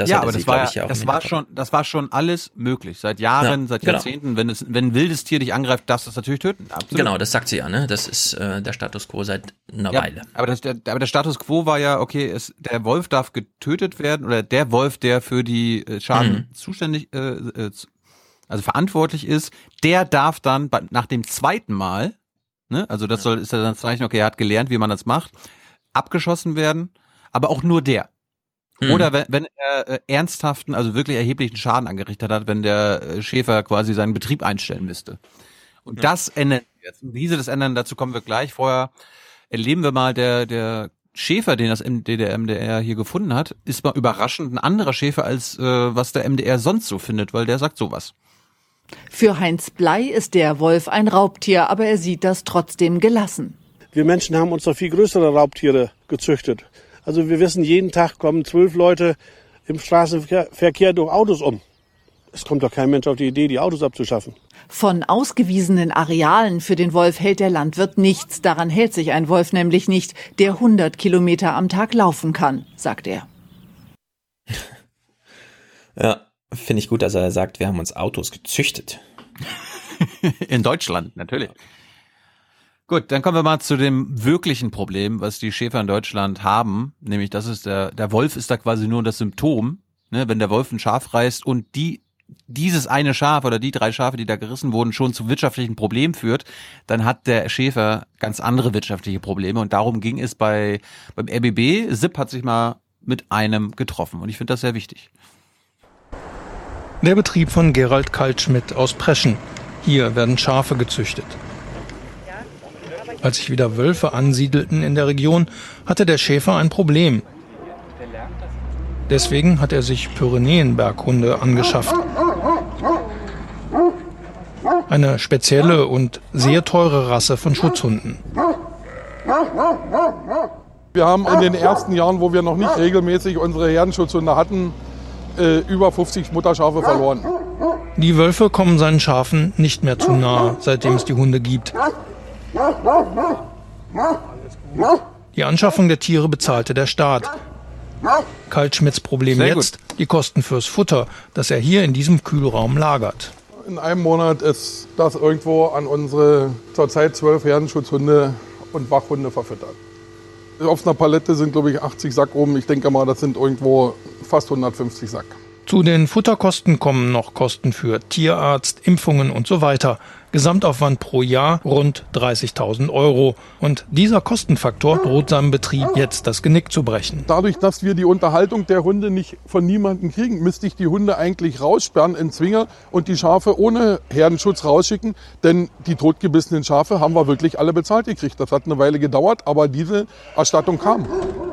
Das ja, aber sie, das war, ich, ja, das war schon, das war schon alles möglich. Seit Jahren, Ja, seit genau. Jahrzehnten. Wenn es, wenn ein wildes Tier dich angreift, darfst du es natürlich töten. Absolut. Genau, das sagt sie ja, ne? Das ist äh, der Status quo seit einer Ja, Weile. aber, das, der, aber der Status quo war ja, okay, es, der Wolf darf getötet werden oder der Wolf, der für die äh, Schaden Mhm. zuständig, äh, äh, also verantwortlich ist, der darf dann bei, nach dem zweiten Mal, ne, also das soll, ist ja dann das Zeichen, okay, er hat gelernt, wie man das macht, abgeschossen werden, aber auch nur der. Mhm. Oder wenn, wenn er äh, ernsthaften, also wirklich erheblichen Schaden angerichtet hat, wenn der äh, Schäfer quasi seinen Betrieb einstellen müsste. Und das ändern wir jetzt. Und wie sie das ändern, dazu kommen wir gleich. Vorher erleben wir mal, der, der Schäfer, den das MD, der MDR hier gefunden hat, ist mal überraschend ein anderer Schäfer, als äh, was der MDR sonst so findet, weil der sagt sowas. Für Heinz Blei ist der Wolf ein Raubtier, aber er sieht das trotzdem gelassen. Wir Menschen haben uns doch viel größere Raubtiere gezüchtet. Also wir wissen, jeden Tag kommen zwölf Leute im Straßenverkehr durch Autos um. Es kommt doch kein Mensch auf die Idee, die Autos abzuschaffen. Von ausgewiesenen Arealen für den Wolf hält der Landwirt nichts. Daran hält sich ein Wolf nämlich nicht, der 100 Kilometer am Tag laufen kann, sagt er. Ja, finde ich gut, dass er sagt, wir haben uns Autos gezüchtet. In Deutschland, natürlich. Gut, dann kommen wir mal zu dem wirklichen Problem, was die Schäfer in Deutschland haben, nämlich das ist der, der Wolf ist da quasi nur das Symptom, ne, wenn der Wolf ein Schaf reißt und die, dieses eine Schaf oder die drei Schafe, die da gerissen wurden, schon zu wirtschaftlichen Problemen führt, dann hat der Schäfer ganz andere wirtschaftliche Probleme und darum ging es bei, beim RBB. SIP hat sich mal mit einem getroffen und ich finde das sehr wichtig. Der Betrieb von Gerald Kaltschmidt aus Preschen. Hier werden Schafe gezüchtet. Als sich wieder Wölfe ansiedelten in der Region, hatte der Schäfer ein Problem. Deswegen hat er sich Pyrenäenberghunde angeschafft. Eine spezielle und sehr teure Rasse von Schutzhunden. Wir haben in den ersten Jahren, wo wir noch nicht regelmäßig unsere Herdenschutzhunde hatten, äh, über 50 Mutterschafe verloren. Die Wölfe kommen seinen Schafen nicht mehr zu nahe, seitdem es die Hunde gibt. Die Anschaffung der Tiere bezahlte der Staat. Kaltschmidts Problem Sehr gut. jetzt die Kosten fürs Futter, das er hier in diesem Kühlraum lagert. In einem Monat ist das irgendwo an unsere zurzeit zwölf Herdenschutzhunde und Wachhunde verfüttert. Auf einer Palette sind, glaube ich, 80 Sack oben. Ich denke mal, das sind irgendwo fast 150 Sack. Zu den Futterkosten kommen noch Kosten für Tierarzt, Impfungen und so weiter. Gesamtaufwand pro Jahr rund 30.000 Euro. Und dieser Kostenfaktor droht seinem Betrieb jetzt das Genick zu brechen. Dadurch, dass wir die Unterhaltung der Hunde nicht von niemandem kriegen, müsste ich die Hunde eigentlich raussperren in Zwinger und die Schafe ohne Herdenschutz rausschicken. Denn die totgebissenen Schafe haben wir wirklich alle bezahlt gekriegt. Das hat eine Weile gedauert, aber diese Erstattung kam.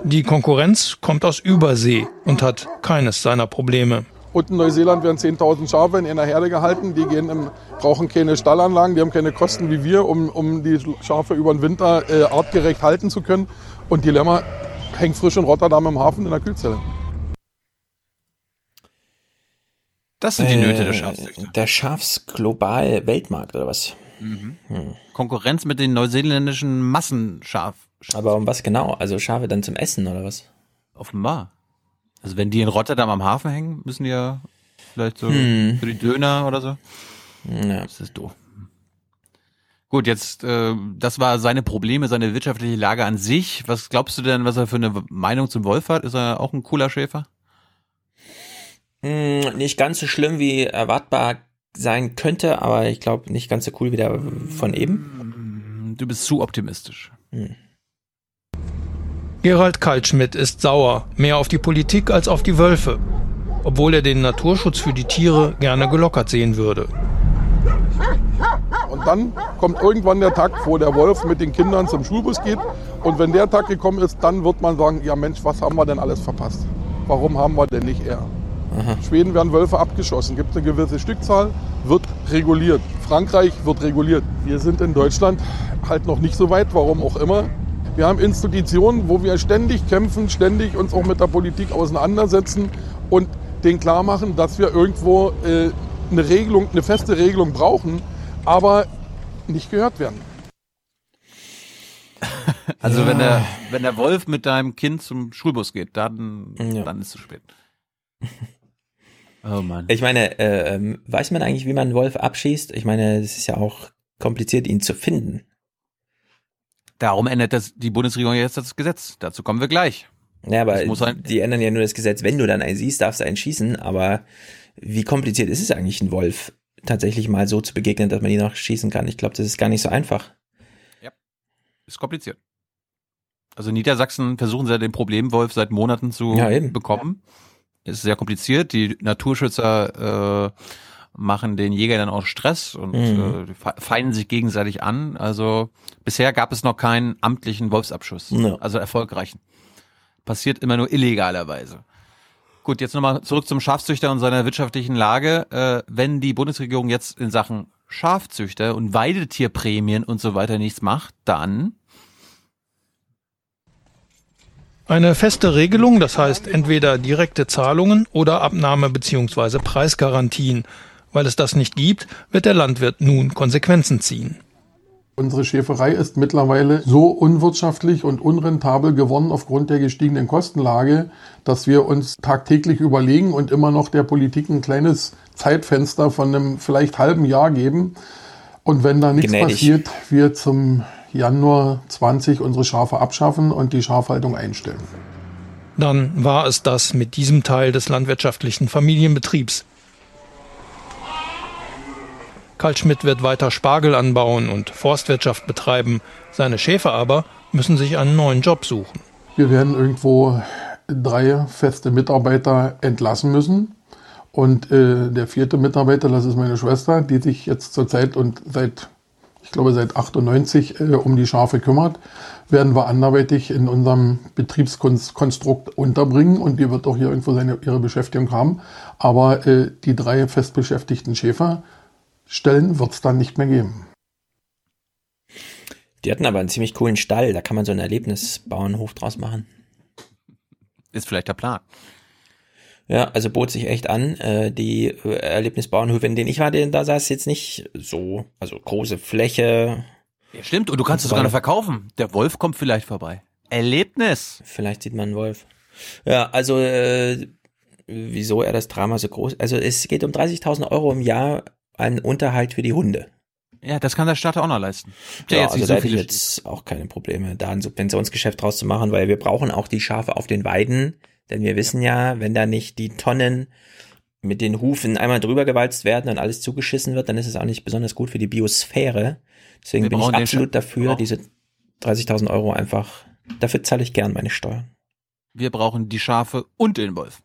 Die Konkurrenz kommt aus Übersee und hat keines seiner Probleme. Und in Neuseeland werden 10.000 Schafe in einer Herde gehalten. Die gehen im, brauchen keine Stallanlagen, die haben keine Kosten wie wir, um, um die Schafe über den Winter äh, artgerecht halten zu können. Und die Lämmer hängen frisch in Rotterdam im Hafen in der Kühlzelle. Das sind die Nöte der Äh, Schafszüchter. Der Schafsglobal-Weltmarkt oder was? Mhm. Hm. Konkurrenz mit den neuseeländischen Massenschaf. Aber um was genau? Also Schafe dann zum Essen oder was? Offenbar. Also wenn die in Rotterdam am Hafen hängen, müssen die ja vielleicht so Hm. für die Döner oder so. Ja. Das ist doof. Gut, jetzt, äh, das war seine Probleme, seine wirtschaftliche Lage an sich. Was glaubst du denn, was er für eine Meinung zum Wolf hat? Ist er auch ein cooler Schäfer? Hm, nicht ganz so schlimm wie erwartbar sein könnte, aber ich glaube nicht ganz so cool wie der von eben. Du bist zu optimistisch. Hm. Gerald Kaltschmidt ist sauer, mehr auf die Politik als auf die Wölfe, obwohl er den Naturschutz für die Tiere gerne gelockert sehen würde. Und dann kommt irgendwann der Tag, wo der Wolf mit den Kindern zum Schulbus geht. Und wenn der Tag gekommen ist, dann wird man sagen, ja Mensch, was haben wir denn alles verpasst? Warum haben wir denn nicht er? Aha. Schweden werden Wölfe abgeschossen, gibt eine gewisse Stückzahl, wird reguliert. Frankreich wird reguliert. Wir sind in Deutschland halt noch nicht so weit, warum auch immer. Wir haben Institutionen, wo wir ständig kämpfen, ständig uns auch mit der Politik auseinandersetzen und denen klar machen, dass wir irgendwo äh, eine Regelung, eine feste Regelung brauchen, aber nicht gehört werden. Also Ja. wenn der, wenn der Wolf mit deinem Kind zum Schulbus geht, dann, Ja. dann ist es zu spät. Oh Mann. Ich meine, äh, ähm, weiß man eigentlich, wie man einen Wolf abschießt? Ich meine, es ist ja auch kompliziert, ihn zu finden. Darum ändert das die Bundesregierung jetzt das Gesetz. Dazu kommen wir gleich. Ja, aber die ändern ja nur das Gesetz. Wenn du dann einen siehst, darfst du einen schießen. Aber wie kompliziert ist es eigentlich, einen Wolf tatsächlich mal so zu begegnen, dass man ihn noch schießen kann? Ich glaube, das ist gar nicht so einfach. Ist kompliziert. Also Niedersachsen versuchen sie den Problemwolf seit Monaten zu Ja, eben. bekommen. Ist sehr kompliziert. Die Naturschützer äh, machen den Jägern dann auch Stress und Mhm. äh, feinden sich gegenseitig an. Also bisher gab es noch keinen amtlichen Wolfsabschuss, Ja. also erfolgreichen. Passiert immer nur illegalerweise. Gut, jetzt nochmal zurück zum Schafzüchter und seiner wirtschaftlichen Lage. Äh, wenn die Bundesregierung jetzt in Sachen Schafzüchter und Weidetierprämien und so weiter nichts macht, dann Eine feste Regelung, das heißt entweder direkte Zahlungen oder Abnahme bzw. Preisgarantien. Weil es das nicht gibt, wird der Landwirt nun Konsequenzen ziehen. Unsere Schäferei ist mittlerweile so unwirtschaftlich und unrentabel geworden aufgrund der gestiegenen Kostenlage, dass wir uns tagtäglich überlegen und immer noch der Politik ein kleines Zeitfenster von einem vielleicht halben Jahr geben. Und wenn da nichts Gnädig. passiert, wir zum Januar 20 unsere Schafe abschaffen und die Schafhaltung einstellen. Dann war es das mit diesem Teil des landwirtschaftlichen Familienbetriebs. Karl Schmidt wird weiter Spargel anbauen und Forstwirtschaft betreiben. Seine Schäfer aber müssen sich einen neuen Job suchen. Wir werden irgendwo drei feste Mitarbeiter entlassen müssen. Und äh, der vierte Mitarbeiter, das ist meine Schwester, die sich jetzt zurzeit und seit, ich glaube seit 98 äh, um die Schafe kümmert, werden wir anderweitig in unserem Betriebskonstrukt unterbringen und die wird auch hier irgendwo seine, ihre Beschäftigung haben. Aber äh, die drei festbeschäftigten Schäferstellen wird es dann nicht mehr geben. Die hatten aber einen ziemlich coolen Stall. Da kann man so einen Erlebnisbauernhof draus machen. ist vielleicht der Plan. Ja, also bot sich echt an. Äh, die äh, Erlebnisbauernhöfe, in denen ich war, den- da sah es jetzt nicht so, also große Fläche. Ja, stimmt, und du kannst es sogar noch verkaufen. Der Wolf kommt vielleicht vorbei. Erlebnis. Vielleicht sieht man einen Wolf. Ja, also äh, wieso er das Drama so groß? Also es geht um 30.000 Euro im Jahr an Unterhalt für die Hunde. Ja, das kann der Staat auch noch leisten. Ja, jetzt also nicht da so hätte ich jetzt auch keine Probleme, da ein Subventionsgeschäft draus zu machen, weil wir brauchen auch die Schafe auf den Weiden, denn wir wissen ja, wenn da nicht die Tonnen mit den Hufen einmal drüber gewalzt werden und alles zugeschissen wird, dann ist es auch nicht besonders gut für die Biosphäre. Deswegen Wir bin ich absolut dafür, diese 30.000 Euro einfach, dafür zahle ich gern meine Steuern. Wir brauchen die Schafe und den Wolf.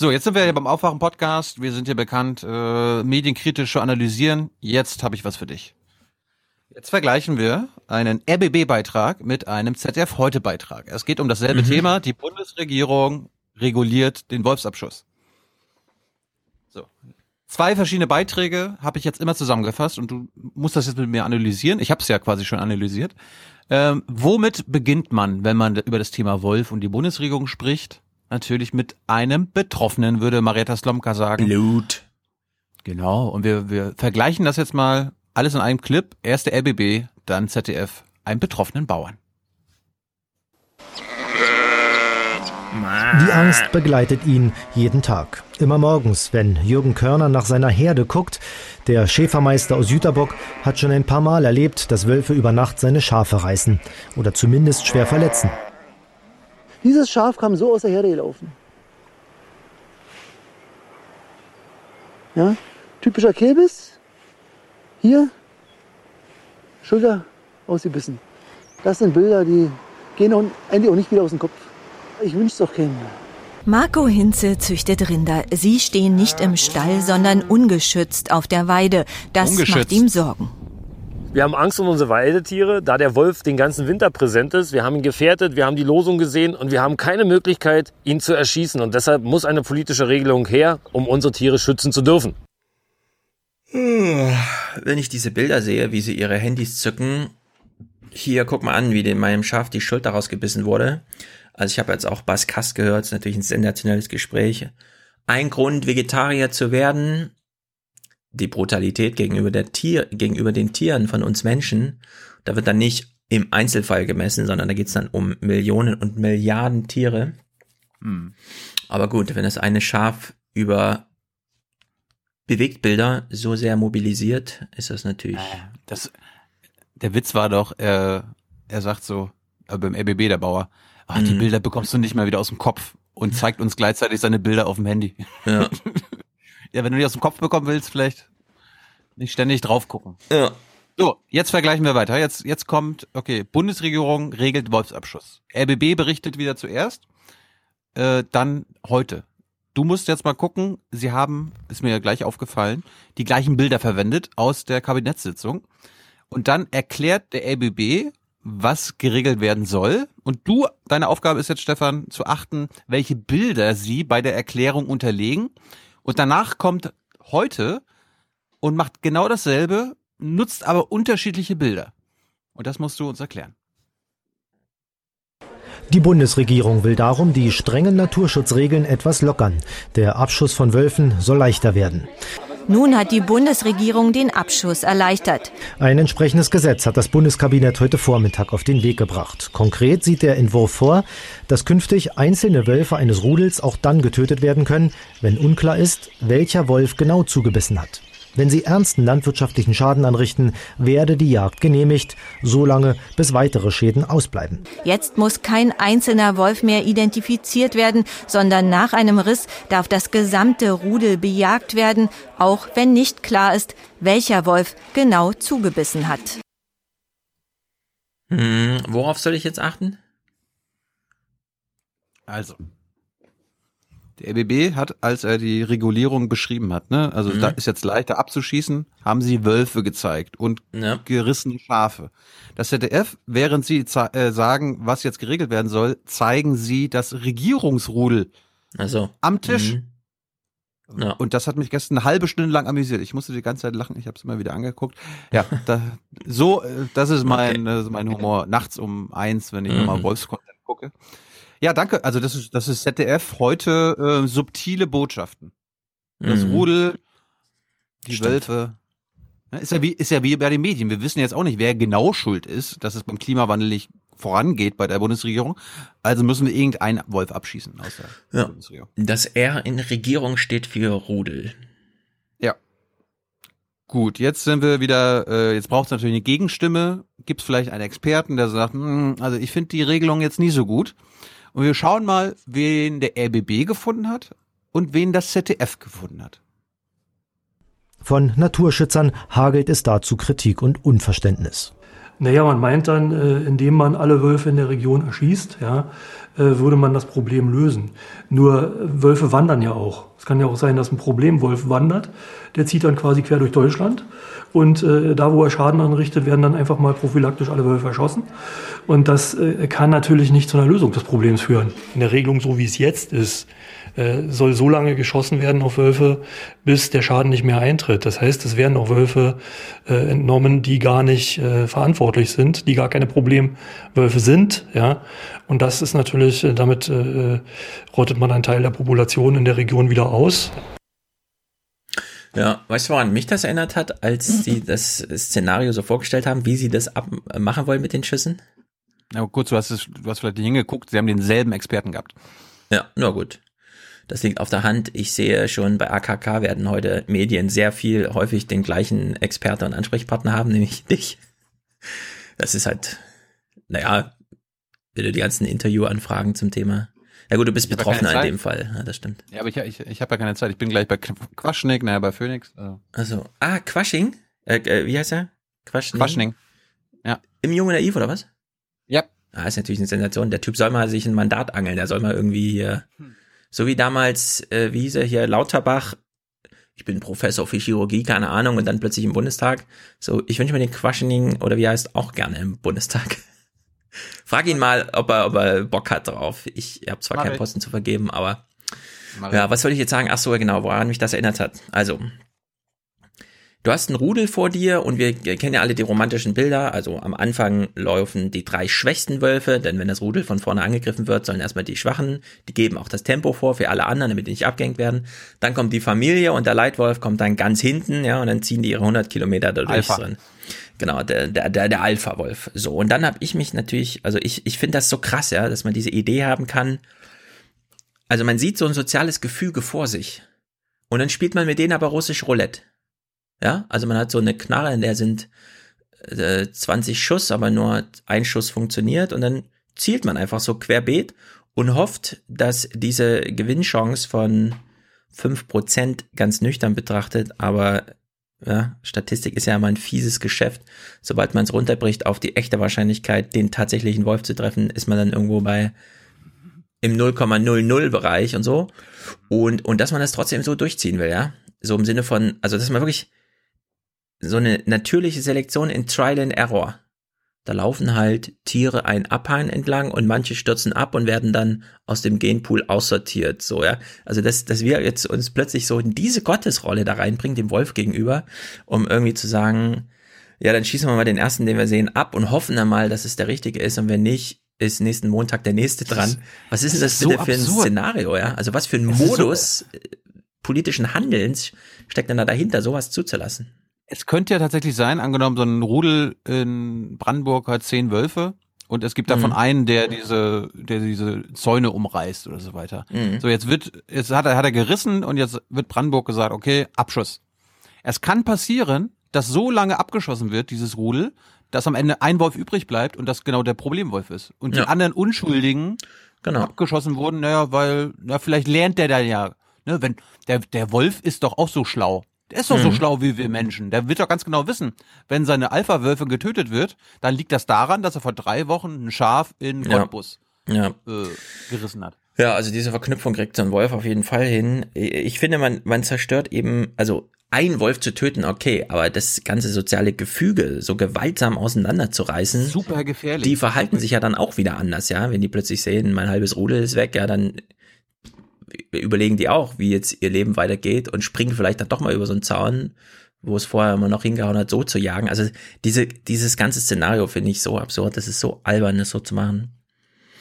So, jetzt sind wir hier beim Aufwachen-Podcast. Wir sind hier bekannt, äh, medienkritisch zu analysieren. Jetzt habe ich was für dich. Jetzt vergleichen wir einen RBB-Beitrag mit einem ZDF-Heute-Beitrag. Es geht um dasselbe Mhm. Thema. Die Bundesregierung reguliert den Wolfsabschuss. So. Zwei verschiedene Beiträge habe ich jetzt immer zusammengefasst und du musst das jetzt mit mir analysieren. Ich habe es ja quasi schon analysiert. Ähm, womit beginnt man, wenn man über das Thema Wolf und die Bundesregierung spricht? Natürlich mit einem Betroffenen, würde Marietta Slomka sagen. Blut. Genau, und wir, wir vergleichen das jetzt mal alles in einem Clip. Erst der RBB, dann ZDF, einen betroffenen Bauern. Die Angst begleitet ihn jeden Tag. Immer morgens, wenn Jürgen Körner nach seiner Herde guckt. Der Schäfermeister aus Jüterbock hat schon ein paar Mal erlebt, dass Wölfe über Nacht seine Schafe reißen oder zumindest schwer verletzen. Dieses Schaf kam so aus der Herde gelaufen. Ja, typischer Kehlbiss. Hier, Schulter ausgebissen. Das sind Bilder, die gehen auch eigentlich auch nicht wieder aus dem Kopf. Ich wünsche es doch keinem. Marco Hinze züchtet Rinder. Sie stehen nicht im Stall, sondern ungeschützt auf der Weide. Das Ungeschützt. macht ihm Sorgen. Wir haben Angst um unsere Weidetiere, da der Wolf den ganzen Winter präsent ist. Wir haben ihn gefährdet, wir haben die Losung gesehen und wir haben keine Möglichkeit, ihn zu erschießen. Und deshalb muss eine politische Regelung her, um unsere Tiere schützen zu dürfen. Wenn ich diese Bilder sehe, wie sie ihre Handys zücken, hier guck mal an, wie dem meinem Schaf die Schulter rausgebissen wurde. Also ich habe jetzt auch Bas Kast gehört, ist natürlich ein sensationelles Gespräch. Ein Grund, Vegetarier zu werden, die Brutalität gegenüber der Tier, gegenüber den Tieren von uns Menschen, da wird dann nicht im Einzelfall gemessen, sondern da geht's dann um Millionen und Milliarden Tiere. Hm. Aber gut, wenn das eine Schaf über Bewegtbilder so sehr mobilisiert, ist das natürlich. Das, der Witz war doch, er, er sagt so, äh, beim RBB, der Bauer, ach, die Mhm. Bilder bekommst du nicht mehr wieder aus dem Kopf und zeigt uns gleichzeitig seine Bilder auf dem Handy. Ja. ja, wenn du die aus dem Kopf bekommen willst, vielleicht nicht ständig drauf gucken. Ja. So, jetzt vergleichen wir weiter. Jetzt, jetzt kommt, okay, Bundesregierung regelt Wolfsabschuss. RBB berichtet wieder zuerst, äh, dann heute. Du musst jetzt mal gucken, sie haben, ist mir ja gleich aufgefallen, die gleichen Bilder verwendet aus der Kabinettssitzung. Und dann erklärt der RBB, was geregelt werden soll. Und du, deine Aufgabe ist jetzt, Stefan, zu achten, welche Bilder sie bei der Erklärung unterlegen. Und danach kommt heute und macht genau dasselbe, nutzt aber unterschiedliche Bilder. Und das musst du uns erklären. Die Bundesregierung will darum die strengen Naturschutzregeln etwas lockern. Der Abschuss von Wölfen soll leichter werden. Nun hat die Bundesregierung den Abschuss erleichtert. Ein entsprechendes Gesetz hat das Bundeskabinett heute Vormittag auf den Weg gebracht. Konkret sieht der Entwurf vor, dass künftig einzelne Wölfe eines Rudels auch dann getötet werden können, wenn unklar ist, welcher Wolf genau zugebissen hat. Wenn sie ernsten landwirtschaftlichen Schaden anrichten, werde die Jagd genehmigt, solange bis weitere Schäden ausbleiben. Jetzt muss kein einzelner Wolf mehr identifiziert werden, sondern nach einem Riss darf das gesamte Rudel bejagt werden, auch wenn nicht klar ist, welcher Wolf genau zugebissen hat. Hm, worauf soll ich jetzt achten? Also. Der RBB hat, als er die Regulierung beschrieben hat, ne, also Mhm. da ist jetzt leichter abzuschießen, haben sie Wölfe gezeigt und Ja. gerissene Schafe. Das ZDF, während sie äh, sagen, was jetzt geregelt werden soll, zeigen sie das Regierungsrudel Also. am Tisch. Mhm. Ja. Und das hat mich gestern eine halbe Stunde lang amüsiert. Ich musste die ganze Zeit lachen. Ich habe es immer wieder angeguckt. Ja, da, so, äh, das ist mein, das ist mein Humor. Nachts um eins, wenn ich Mhm. nochmal Wolfscontent gucke. Ja, danke. Also das ist, das ist ZDF heute äh, subtile Botschaften. Das Mhm. Rudel, die Stimmt. Wölfe. Ist ja, wie, ist ja wie bei den Medien. Wir wissen jetzt auch nicht, wer genau schuld ist, dass es beim Klimawandel nicht vorangeht bei der Bundesregierung. Also müssen wir irgendeinen Wolf abschießen aus der Ja. Bundesregierung. Das R in Regierung steht für Rudel. Ja. Gut, jetzt sind wir wieder, äh, jetzt braucht es natürlich eine Gegenstimme. Gibt es vielleicht einen Experten, der sagt, "Hm, also ich finde die Regelung jetzt nie so gut. Und wir schauen mal, wen der RBB gefunden hat und wen das ZDF gefunden hat. Von Naturschützern hagelt es dazu Kritik und Unverständnis. Naja, man meint dann, äh, indem man alle Wölfe in der Region erschießt, ja, äh, würde man das Problem lösen. Nur äh, Wölfe wandern ja auch. Es kann ja auch sein, dass ein Problemwolf wandert. Der zieht dann quasi quer durch Deutschland. Und äh, da, wo er Schaden anrichtet, werden dann einfach mal prophylaktisch alle Wölfe erschossen. Und das äh, kann natürlich nicht zu einer Lösung des Problems führen. In der Regelung, so wie es jetzt ist, äh, soll so lange geschossen werden auf Wölfe, bis der Schaden nicht mehr eintritt. Das heißt, es werden auch Wölfe äh, entnommen, die gar nicht äh, verantwortlich sind, die gar keine Problemwölfe sind. Ja, und das ist natürlich, äh, damit äh, rottet man einen Teil der Population in der Region wieder aus. Ja, weißt du, woran mich das erinnert hat, als sie das Szenario so vorgestellt haben, wie sie das machen wollen mit den Schüssen? Aber kurz, du hast, es, du hast vielleicht nicht hingeguckt, sie haben denselben Experten gehabt. Ja, nur gut. Das liegt auf der Hand. Ich sehe schon, bei AKK werden heute Medien sehr viel häufig den gleichen Experte und Ansprechpartner haben, nämlich dich. Das ist halt, naja, wieder die ganzen Interviewanfragen zum Thema. Ja gut, du bist Betroffener in dem Fall, ja, das stimmt. Ja, aber ich, ich, ich habe ja keine Zeit. Ich bin gleich bei Quaschnik, naja, bei Phoenix. Also, also ah, Quasching? Äh, äh, wie heißt er? Quaschning. Quaschning. Ja. Im Junge Naiv, oder was? Ja. Ah, ist natürlich eine Sensation. Der Typ soll mal sich ein Mandat angeln. Der soll mal irgendwie hier, hm. So wie damals, äh, wie hieß er hier, Lauterbach, ich bin Professor für Chirurgie, keine Ahnung, und dann plötzlich im Bundestag. So, ich wünsche mir den Quaschening, oder wie heißt, auch gerne im Bundestag. Frag ihn mal, ob er, ob er Bock hat drauf. Ich habe zwar Mach keinen Posten zu vergeben, aber Mach ja, was soll ich jetzt sagen? Ach so, genau, woran mich das erinnert hat. Also, du hast einen Rudel vor dir und wir kennen ja alle die romantischen Bilder. Also am Anfang laufen die drei schwächsten Wölfe, denn wenn das Rudel von vorne angegriffen wird, sollen erstmal die Schwachen, die geben auch das Tempo vor für alle anderen, damit die nicht abgehängt werden. Dann kommt die Familie und der Leitwolf kommt dann ganz hinten, ja, und dann ziehen die ihre 100 Kilometer dadurch drin. Genau, der, der, der, der Alpha-Wolf. So, und dann habe ich mich natürlich, also ich, ich finde das so krass, ja, dass man diese Idee haben kann. Also man sieht so ein soziales Gefüge vor sich. Und dann spielt man mit denen aber russisch Roulette. Ja, also man hat so eine Knarre, in der sind äh, 20 Schuss, aber nur ein Schuss funktioniert und dann zielt man einfach so querbeet und hofft, dass diese Gewinnchance von 5% ganz nüchtern betrachtet, aber ja, Statistik ist ja immer ein fieses Geschäft. Sobald man es runterbricht auf die echte Wahrscheinlichkeit, den tatsächlichen Wolf zu treffen, ist man dann irgendwo bei im 0,00 Bereich und so. Und, und dass man das trotzdem so durchziehen will, ja. So im Sinne von, also dass man wirklich so eine natürliche Selektion in Trial and Error da laufen halt Tiere ein Abhang entlang und manche stürzen ab und werden dann aus dem Genpool aussortiert, so, ja. Also, dass, dass wir jetzt uns plötzlich so in diese Gottesrolle da reinbringen, dem Wolf gegenüber, um irgendwie zu sagen, ja, dann schießen wir mal den ersten, den wir sehen, ab und hoffen dann mal, dass es der richtige ist und wenn nicht, ist nächsten Montag der nächste dran. Was ist denn das, das bitte so für ein absurd. Szenario, ja? Also, was für ein Modus so äh, politischen Handelns steckt denn da dahinter, sowas zuzulassen? Es könnte ja tatsächlich sein, angenommen, so ein Rudel in Brandenburg hat zehn Wölfe und es gibt davon mhm. einen, der diese, der diese Zäune umreißt oder so weiter. Mhm. So, jetzt wird, jetzt hat er, hat er gerissen und jetzt wird Brandenburg gesagt, okay, Abschuss. Es kann passieren, dass so lange abgeschossen wird, dieses Rudel, dass am Ende ein Wolf übrig bleibt und das genau der Problemwolf ist. Und die anderen Unschuldigen genau. abgeschossen wurden, naja, weil, na, vielleicht lernt der da ja, ne, wenn, der, der Wolf ist doch auch so schlau. Der ist doch mhm. so schlau wie wir Menschen. Der wird doch ganz genau wissen, wenn seine Alpha-Wölfe getötet wird, dann liegt das daran, dass er vor drei Wochen ein Schaf in Cottbus ja. äh, gerissen hat. Ja, also diese Verknüpfung kriegt so ein Wolf auf jeden Fall hin. Ich finde, man, man zerstört eben, also ein Wolf zu töten, okay, aber das ganze soziale Gefüge so gewaltsam auseinanderzureißen. Super gefährlich. Die verhalten sich ja dann auch wieder anders, ja. Wenn die plötzlich sehen, mein halbes Rudel ist weg, ja, dann überlegen die auch, wie jetzt ihr Leben weitergeht und springen vielleicht dann doch mal über so einen Zaun, wo es vorher immer noch hingehauen hat, so zu jagen. Also diese, dieses ganze Szenario finde ich so absurd, das ist so albern, das so zu machen.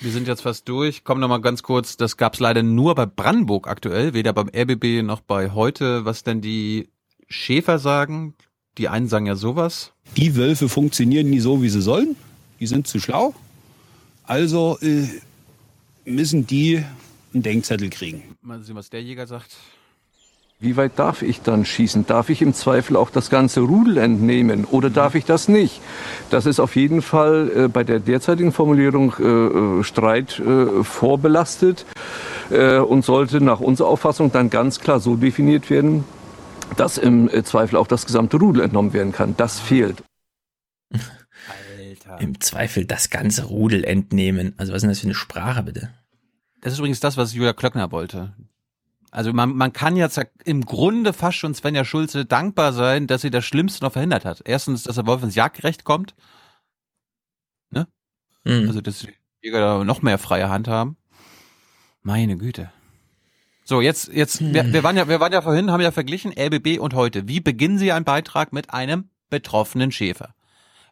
Wir sind jetzt fast durch. Komm noch mal ganz kurz. Das gab es leider nur bei Brandenburg aktuell, weder beim RBB noch bei heute. Was denn die Schäfer sagen? Die einen sagen ja sowas. Die Wölfe funktionieren nie so, wie sie sollen. Die sind zu schlau. Also äh, müssen die einen Denkzettel kriegen. Mal sehen, was der Jäger sagt. Wie weit darf ich dann schießen? Darf ich im Zweifel auch das ganze Rudel entnehmen oder darf ich das nicht? Das ist auf jeden Fall äh, bei der derzeitigen Formulierung äh, äh Streit äh, vorbelastet äh, und sollte nach unserer Auffassung dann ganz klar so definiert werden, dass im äh, Zweifel auch das gesamte Rudel entnommen werden kann. Das fehlt. Alter. Im Zweifel das ganze Rudel entnehmen. Also was ist denn das für eine Sprache bitte? Das ist übrigens das, was Julia Klöckner wollte. Also man, man kann jetzt im Grunde fast schon Svenja Schulze dankbar sein, dass sie das Schlimmste noch verhindert hat. Erstens, dass der Wolf ins Jagdrecht kommt. Ne? Mhm. Also, dass die Jäger da noch mehr freie Hand haben. Meine Güte. So, jetzt, jetzt, mhm. wir, wir, waren ja, wir waren ja vorhin, haben ja verglichen, RBB und heute. Wie beginnen Sie einen Beitrag mit einem betroffenen Schäfer?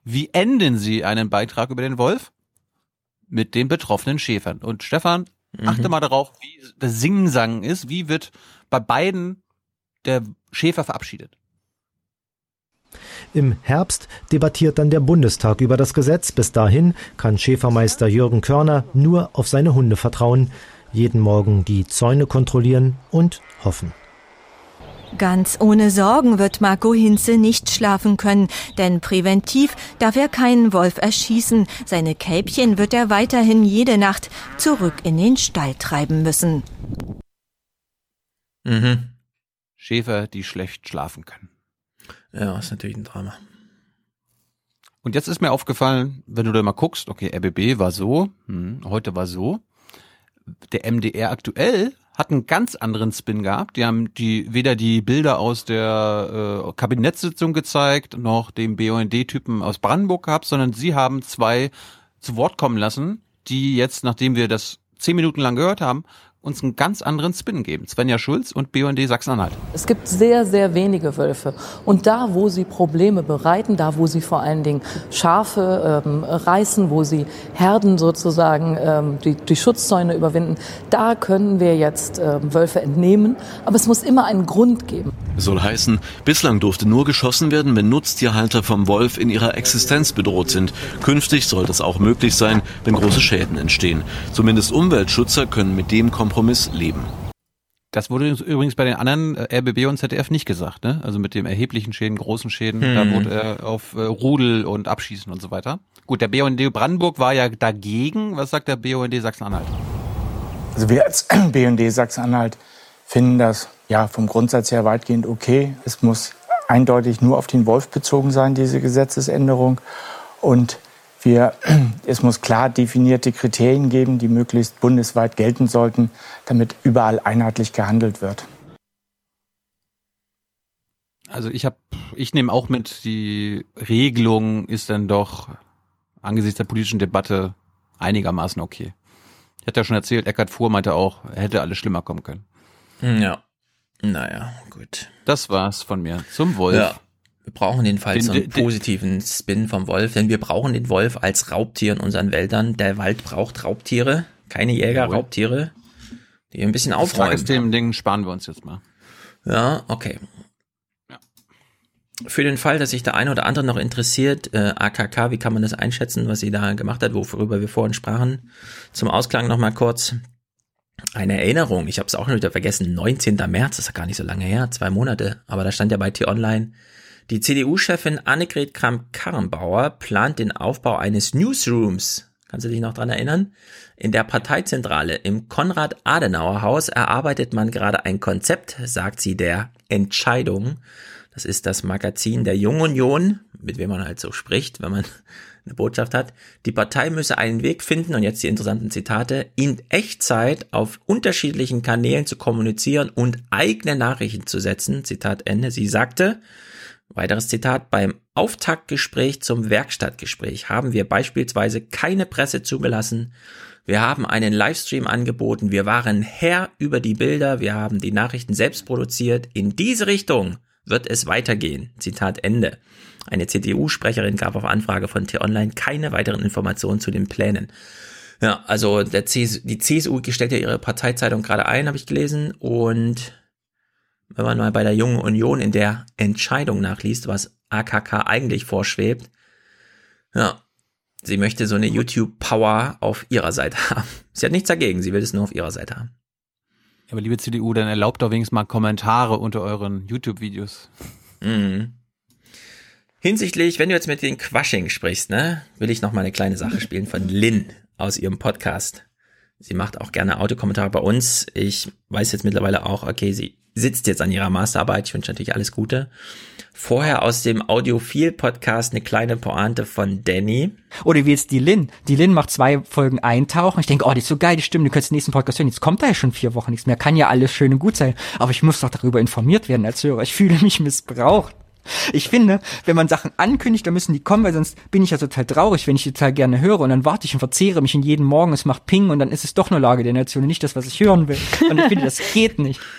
Wie enden Sie einen Beitrag über den Wolf? Mit den betroffenen Schäfern. Und Stefan, Achte mhm. mal darauf, wie das Singsang ist. Wie wird bei beiden der Schäfer verabschiedet? Im Herbst debattiert dann der Bundestag über das Gesetz. Bis dahin kann Schäfermeister Jürgen Körner nur auf seine Hunde vertrauen. jeden Morgen die Zäune kontrollieren und hoffen. Ganz ohne Sorgen wird Marco Hinze nicht schlafen können, denn präventiv darf er keinen Wolf erschießen. Seine Kälbchen wird er weiterhin jede Nacht zurück in den Stall treiben müssen. Mhm. Schäfer, die schlecht schlafen können. Ja, ist natürlich ein Drama. Und jetzt ist mir aufgefallen, wenn du da mal guckst, okay, RBB war so, hm, heute war so. Der MDR aktuell hat einen ganz anderen Spin gehabt. Die haben die weder die Bilder aus der äh, Kabinettssitzung gezeigt, noch den BUND-Typen aus Brandenburg gehabt, sondern sie haben zwei zu Wort kommen lassen, die jetzt, nachdem wir das zehn Minuten lang gehört haben, uns einen ganz anderen Spin geben. Svenja Schulz und BUND Sachsen-Anhalt. Es gibt sehr, sehr wenige Wölfe. Und da, wo sie Probleme bereiten, da, wo sie vor allen Dingen Schafe ähm, reißen, wo sie Herden sozusagen ähm, die, die Schutzzäune überwinden, da können wir jetzt ähm, Wölfe entnehmen. Aber es muss immer einen Grund geben. Soll heißen, bislang durfte nur geschossen werden, wenn Nutztierhalter vom Wolf in ihrer Existenz bedroht sind. Künftig soll das auch möglich sein, wenn große Schäden entstehen. Zumindest Umweltschützer können mit dem Kompromiss leben. Das wurde übrigens bei den anderen äh, RBB und ZDF nicht gesagt, ne? Also mit dem erheblichen Schäden, großen Schäden, Hm. da wurde er auf äh, Rudel und Abschießen und so weiter. Gut, der BUND Brandenburg war ja dagegen. Was sagt der BUND Sachsen-Anhalt? Also wir als BND Sachsen-Anhalt finden das ja vom Grundsatz her weitgehend okay. Es muss eindeutig nur auf den Wolf bezogen sein, diese Gesetzesänderung. Und wir, es muss klar definierte Kriterien geben, die möglichst bundesweit gelten sollten, damit überall einheitlich gehandelt wird. Also ich habe, ich nehme auch mit, die Regelung ist dann doch angesichts der politischen Debatte einigermaßen okay. Ich hatte ja schon erzählt, Eckart Fuhr meinte auch, hätte alles schlimmer kommen können. Ja. Naja, gut. Das war's von mir zum Wolf. Ja. Wir brauchen jedenfalls so einen Den- den- positiven Spin vom Wolf, denn wir brauchen den Wolf als Raubtier in unseren Wäldern. Der Wald braucht Raubtiere, keine Jäger, Jawohl. Raubtiere, die ein bisschen Das aufräumen. Tagesthemen-Ding sparen wir uns jetzt mal. Ja, okay. Für den Fall, dass sich der eine oder andere noch interessiert, äh, AKK, wie kann man das einschätzen, was sie da gemacht hat, worüber wir vorhin sprachen? Zum Ausklang nochmal kurz eine Erinnerung. Ich habe es auch schon wieder vergessen. 19. März, ist ja gar nicht so lange her, zwei Monate. Aber da stand ja bei T-Online, die CDU-Chefin Annegret Kramp-Karrenbauer plant den Aufbau eines Newsrooms. Kannst du dich noch dran erinnern? In der Parteizentrale im Konrad-Adenauer-Haus erarbeitet man gerade ein Konzept, sagt sie, der Entscheidung. Das ist das Magazin der Jungen Union, mit wem man halt so spricht, wenn man eine Botschaft hat. Die Partei müsse einen Weg finden, und jetzt die interessanten Zitate, in Echtzeit auf unterschiedlichen Kanälen zu kommunizieren und eigene Nachrichten zu setzen. Zitat Ende. Sie sagte, weiteres Zitat, beim Auftaktgespräch zum Werkstattgespräch haben wir beispielsweise keine Presse zugelassen. Wir haben einen Livestream angeboten. Wir waren Herr über die Bilder. Wir haben die Nachrichten selbst produziert. In diese Richtung wird es weitergehen. Zitat Ende. Eine CDU-Sprecherin gab auf Anfrage von T-Online keine weiteren Informationen zu den Plänen. Ja, also der CS, die CSU stellt ja ihre Parteizeitung gerade ein, habe ich gelesen. Und wenn man mal bei der Jungen Union in der Entscheidung nachliest, was AKK eigentlich vorschwebt, ja, sie möchte so eine YouTube-Power auf ihrer Seite haben. Sie hat nichts dagegen, sie will es nur auf ihrer Seite haben. Aber liebe CDU, dann erlaubt doch wenigstens mal Kommentare unter euren YouTube-Videos. Mhm. Hinsichtlich, wenn du jetzt mit den Quasching sprichst, ne, will ich noch mal eine kleine Sache spielen von Lynn aus ihrem Podcast. Sie macht auch gerne Autokommentare bei uns. Ich weiß jetzt mittlerweile auch, okay, sie sitzt jetzt an ihrer Masterarbeit. Ich wünsche natürlich alles Gute. Vorher aus dem Audiophil-Podcast eine kleine Pointe von Danny. Oder wie jetzt die Lin. Die Lin macht zwei Folgen Eintauchen. Ich denke, oh, die ist so geil, die Stimme, du könntest den nächsten Podcast hören. Jetzt kommt da ja schon vier Wochen nichts mehr. Kann ja alles schön und gut sein. Aber ich muss doch darüber informiert werden als Hörer. Ich fühle mich missbraucht. Ich finde, wenn man Sachen ankündigt, dann müssen die kommen, weil sonst bin ich ja total traurig, wenn ich die total gerne höre und dann warte ich und verzehre mich in jeden Morgen, es macht Ping und dann ist es doch nur Lage der Nation und nicht das, was ich hören will. Und ich finde, das geht nicht.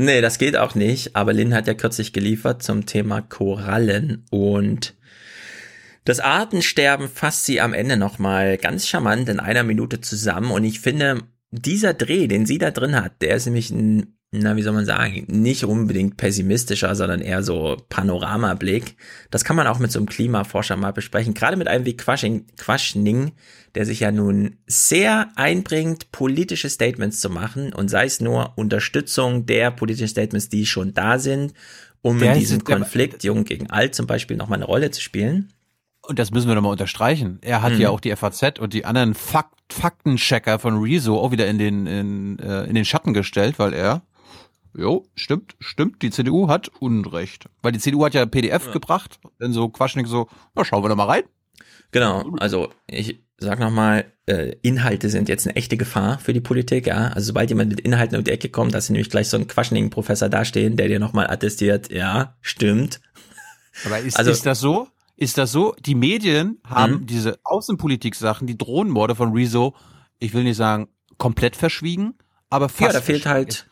Nee, das geht auch nicht. Aber Lynn hat ja kürzlich geliefert zum Thema Korallen und das Artensterben fasst sie am Ende nochmal ganz charmant in einer Minute zusammen. Und ich finde, dieser Dreh, den sie da drin hat, der ist nämlich ein na, wie soll man sagen, nicht unbedingt pessimistischer, sondern eher so Panoramablick. Das kann man auch mit so einem Klimaforscher mal besprechen. Gerade mit einem wie Quasching, Quaschning, der sich ja nun sehr einbringt, politische Statements zu machen und sei es nur Unterstützung der politischen Statements, die schon da sind, um Der in diesem Konflikt Jung gegen Alt zum Beispiel nochmal eine Rolle zu spielen. Und das müssen wir nochmal unterstreichen. Er hat Mhm. ja auch die FAZ und die anderen Fakt Faktenchecker von Rezo auch wieder in den, in, äh, in den Schatten gestellt, weil er, jo, stimmt, stimmt, die CDU hat Unrecht. Weil die CDU hat ja PDF gebracht, dann so Quaschnik so, na, schauen wir doch mal rein. Genau, also ich sag nochmal, äh, Inhalte sind jetzt eine echte Gefahr für die Politik, ja. Also sobald jemand mit Inhalten um die Ecke kommt, hast du nämlich gleich so einen quaschnigen Professor dastehen, der dir nochmal attestiert, ja, stimmt. Aber ist, Also- ist das so? Ist das so? Die Medien haben Mhm. diese Außenpolitik-Sachen, die Drohnenmorde von Rezo, ich will nicht sagen, komplett verschwiegen, aber fast. Ja, da fehlt halt,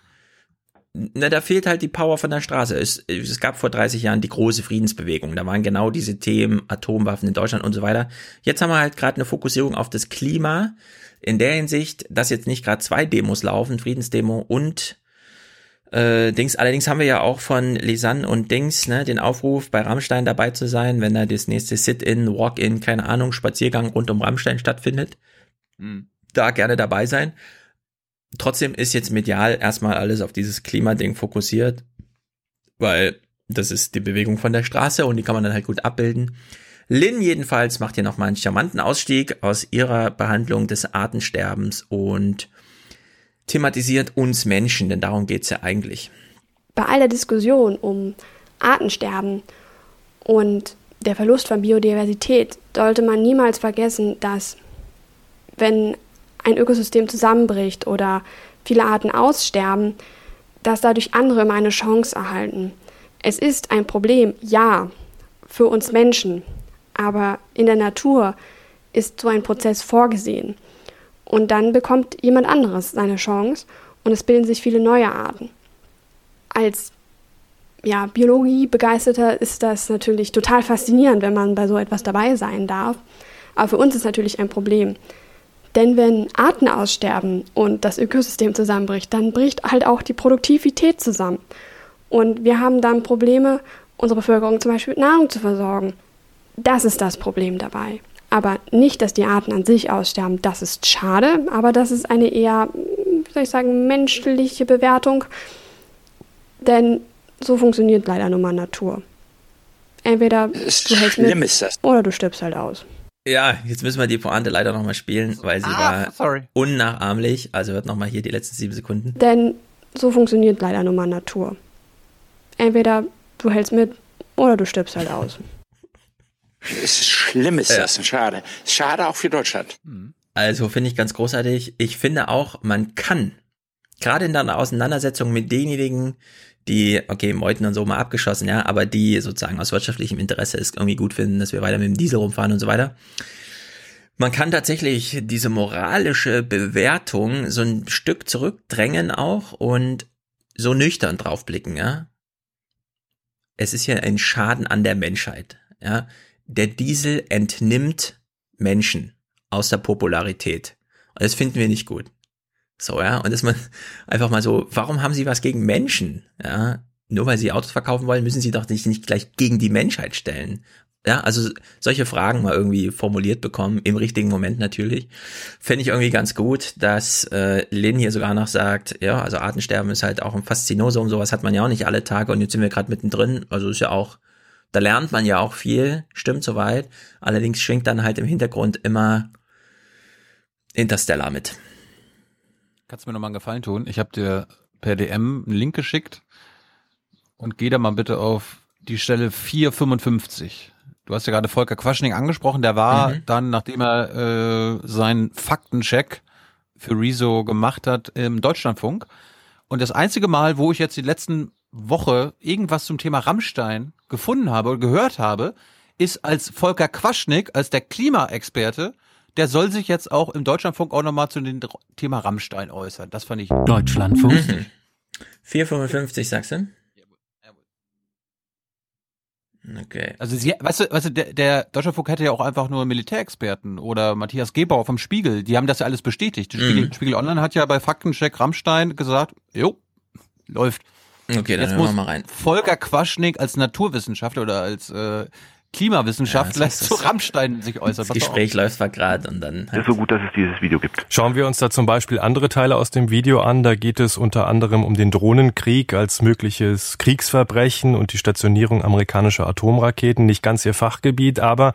na, da fehlt halt die Power von der Straße. Es, es gab vor 30 Jahren die große Friedensbewegung. Da waren genau diese Themen, Atomwaffen in Deutschland und so weiter. Jetzt haben wir halt gerade eine Fokussierung auf das Klima. In der Hinsicht, dass jetzt nicht gerade zwei Demos laufen, Friedensdemo und äh, Dings. Allerdings haben wir ja auch von Lisanne und Dings ne, den Aufruf, bei Rammstein dabei zu sein, wenn da das nächste Sit-in, Walk-in, keine Ahnung, Spaziergang rund um Rammstein stattfindet. Mhm. Da gerne dabei sein. Trotzdem ist jetzt medial erstmal alles auf dieses Klimading fokussiert, weil das ist die Bewegung von der Straße und die kann man dann halt gut abbilden. Lynn jedenfalls macht hier nochmal einen charmanten Ausstieg aus ihrer Behandlung des Artensterbens und thematisiert uns Menschen, denn darum geht's ja eigentlich. bei all der Diskussion um Artensterben und der Verlust von Biodiversität sollte man niemals vergessen, dass wenn ein Ökosystem zusammenbricht oder viele Arten aussterben, dass dadurch andere immer eine Chance erhalten. Es ist ein Problem, ja, für uns Menschen, aber in der Natur ist so ein Prozess vorgesehen. Und dann bekommt jemand anderes seine Chance und es bilden sich viele neue Arten. Als ja, Biologie-Begeisterter ist das natürlich total faszinierend, wenn man bei so etwas dabei sein darf. Aber für uns ist natürlich ein Problem. Denn wenn Arten aussterben und das Ökosystem zusammenbricht, dann bricht halt auch die Produktivität zusammen. Und wir haben dann Probleme, unsere Bevölkerung zum Beispiel mit Nahrung zu versorgen. Das ist das Problem dabei. Aber nicht, dass die Arten an sich aussterben. Das ist schade, aber das ist eine eher, wie soll ich sagen, menschliche Bewertung. Denn so funktioniert leider nun mal Natur. Entweder du hältst mit oder du stirbst halt aus. Ja, jetzt müssen wir die Pointe leider nochmal spielen, weil sie Ah, war sorry. unnachahmlich. Also hört nochmal hier die letzten sieben Sekunden. Denn so funktioniert leider nun mal Natur. Entweder du hältst mit oder du stirbst halt aus. Es ist schlimm ist das, schade. Schade auch für Deutschland. Also finde ich ganz großartig. Ich finde auch, man kann, gerade in der Auseinandersetzung mit denjenigen, die, okay, Meuten und so mal abgeschossen, ja, aber die sozusagen aus wirtschaftlichem Interesse es irgendwie gut finden, dass wir weiter mit dem Diesel rumfahren und so weiter. Man kann tatsächlich diese moralische Bewertung so ein Stück zurückdrängen auch und so nüchtern draufblicken, ja. Es ist ja ein Schaden an der Menschheit, ja. Der Diesel entnimmt Menschen aus der Popularität. Und das finden wir nicht gut. So, ja, und dass man einfach mal so, warum haben sie was gegen Menschen? Ja, nur weil sie Autos verkaufen wollen, müssen sie doch nicht, nicht gleich gegen die Menschheit stellen. Ja, also solche Fragen mal irgendwie formuliert bekommen, im richtigen Moment natürlich. Fände ich irgendwie ganz gut, dass äh, Lynn hier sogar noch sagt, ja, also Artensterben ist halt auch ein Faszinosum, sowas hat man ja auch nicht alle Tage und jetzt sind wir gerade mittendrin, also ist ja auch, da lernt man ja auch viel, stimmt soweit. Allerdings schwingt dann halt im Hintergrund immer Interstellar mit. Kannst du mir noch mal einen Gefallen tun? Ich habe dir per DM einen Link geschickt und geh da mal bitte auf die Stelle 455. Du hast ja gerade Volker Quaschning angesprochen, der war Mhm. dann, nachdem er äh, seinen Faktencheck für Rezo gemacht hat, im Deutschlandfunk. Und das einzige Mal, wo ich jetzt die letzten Woche irgendwas zum Thema Rammstein gefunden habe oder gehört habe, ist als Volker Quaschnik, als der Klimaexperte, der soll sich jetzt auch im Deutschlandfunk auch nochmal zu dem Thema Rammstein äußern. Das fand ich Deutschlandfunk. Mhm. 4,55 sagst du? Okay. Also sie, weißt du, weißt du, der, der Deutschlandfunk hätte ja auch einfach nur Militärexperten oder Matthias Gebauer vom Spiegel, die haben das ja alles bestätigt. Die Spiegel, Mhm. Spiegel Online hat ja bei Faktencheck Rammstein gesagt, jo, Läuft. Okay, dann Jetzt hören muss wir mal rein. Volker Quaschnik als Naturwissenschaftler oder als äh, Klimawissenschaftler Ja, das ist zu Rammstein sich äußert. Das. Gespräch läuft zwar gerade und dann. ist so gut, dass es dieses Video gibt. Schauen wir uns da zum Beispiel andere Teile aus dem Video an. Da geht es unter anderem um den Drohnenkrieg als mögliches Kriegsverbrechen und die Stationierung amerikanischer Atomraketen. Nicht ganz ihr Fachgebiet, aber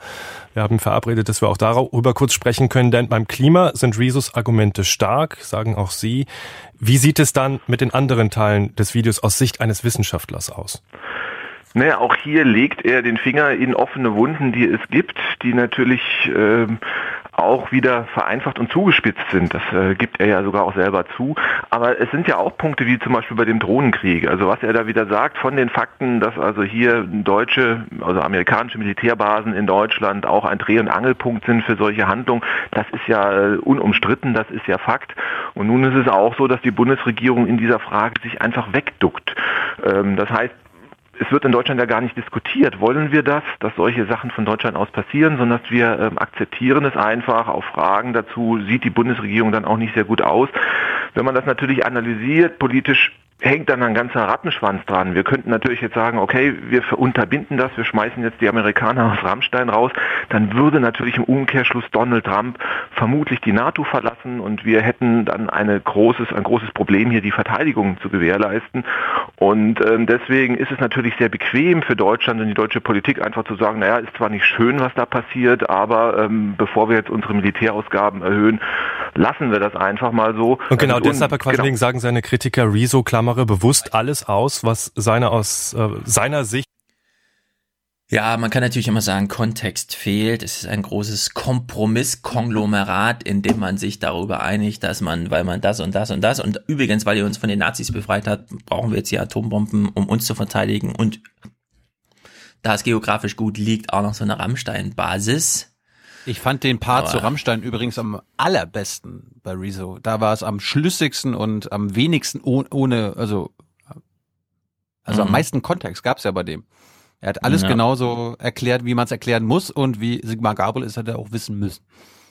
wir haben verabredet, dass wir auch darüber kurz sprechen können, denn beim Klima sind Rezos Argumente stark, sagen auch Sie. Wie sieht es dann mit den anderen Teilen des Videos aus Sicht eines Wissenschaftlers aus? Naja, auch hier legt er den Finger in offene Wunden, die es gibt, die natürlich ähm, auch wieder vereinfacht und zugespitzt sind. Das äh, gibt er ja sogar auch selber zu. Aber es sind ja auch Punkte wie zum Beispiel bei dem Drohnenkrieg. Also was er da wieder sagt von den Fakten, dass also hier deutsche, also amerikanische Militärbasen in Deutschland auch ein Dreh- und Angelpunkt sind für solche Handlungen, das ist ja äh, unumstritten, das ist ja Fakt. Und nun ist es auch so, dass die Bundesregierung in dieser Frage sich einfach wegduckt. Ähm, das heißt, es wird in Deutschland ja gar nicht diskutiert. Wollen wir das, dass solche Sachen von Deutschland aus passieren, sondern dass wir ähm, akzeptieren es einfach. Auf Fragen dazu sieht die Bundesregierung dann auch nicht sehr gut aus. Wenn man das natürlich analysiert, politisch hängt dann ein ganzer Rattenschwanz dran. Wir könnten natürlich jetzt sagen, okay, wir unterbinden das, wir schmeißen jetzt die Amerikaner aus Rammstein raus, dann würde natürlich im Umkehrschluss Donald Trump vermutlich die NATO verlassen und wir hätten dann eine großes, ein großes Problem hier, die Verteidigung zu gewährleisten. Und ähm, deswegen ist es natürlich sehr bequem für Deutschland und die deutsche Politik einfach zu sagen, naja, ist zwar nicht schön, was da passiert, aber ähm, bevor wir jetzt unsere Militärausgaben erhöhen, lassen wir das einfach mal so. Und genau Also, deshalb, Herr Quaschning, genau. sagen seine Kritiker, Rezo klammere bewusst alles aus, was seiner aus äh, seiner Sicht Ja, man kann natürlich immer sagen, Kontext fehlt. Es ist ein großes Kompromisskonglomerat, in dem man sich darüber einigt, dass man, weil man das und das und das und übrigens, weil ihr uns von den Nazis befreit hat, brauchen wir jetzt die Atombomben, um uns zu verteidigen und da es geografisch gut liegt, auch noch so eine Rammstein-Basis. Ich fand den Part Aber- zu Rammstein übrigens am allerbesten bei Rezo. Da war es am schlüssigsten und am wenigsten oh- ohne, also, also am Mhm. meisten Kontext gab's ja bei dem. Er hat alles Ja. genauso erklärt, wie man es erklären muss und wie Sigmar Gabriel es hätte auch wissen müssen.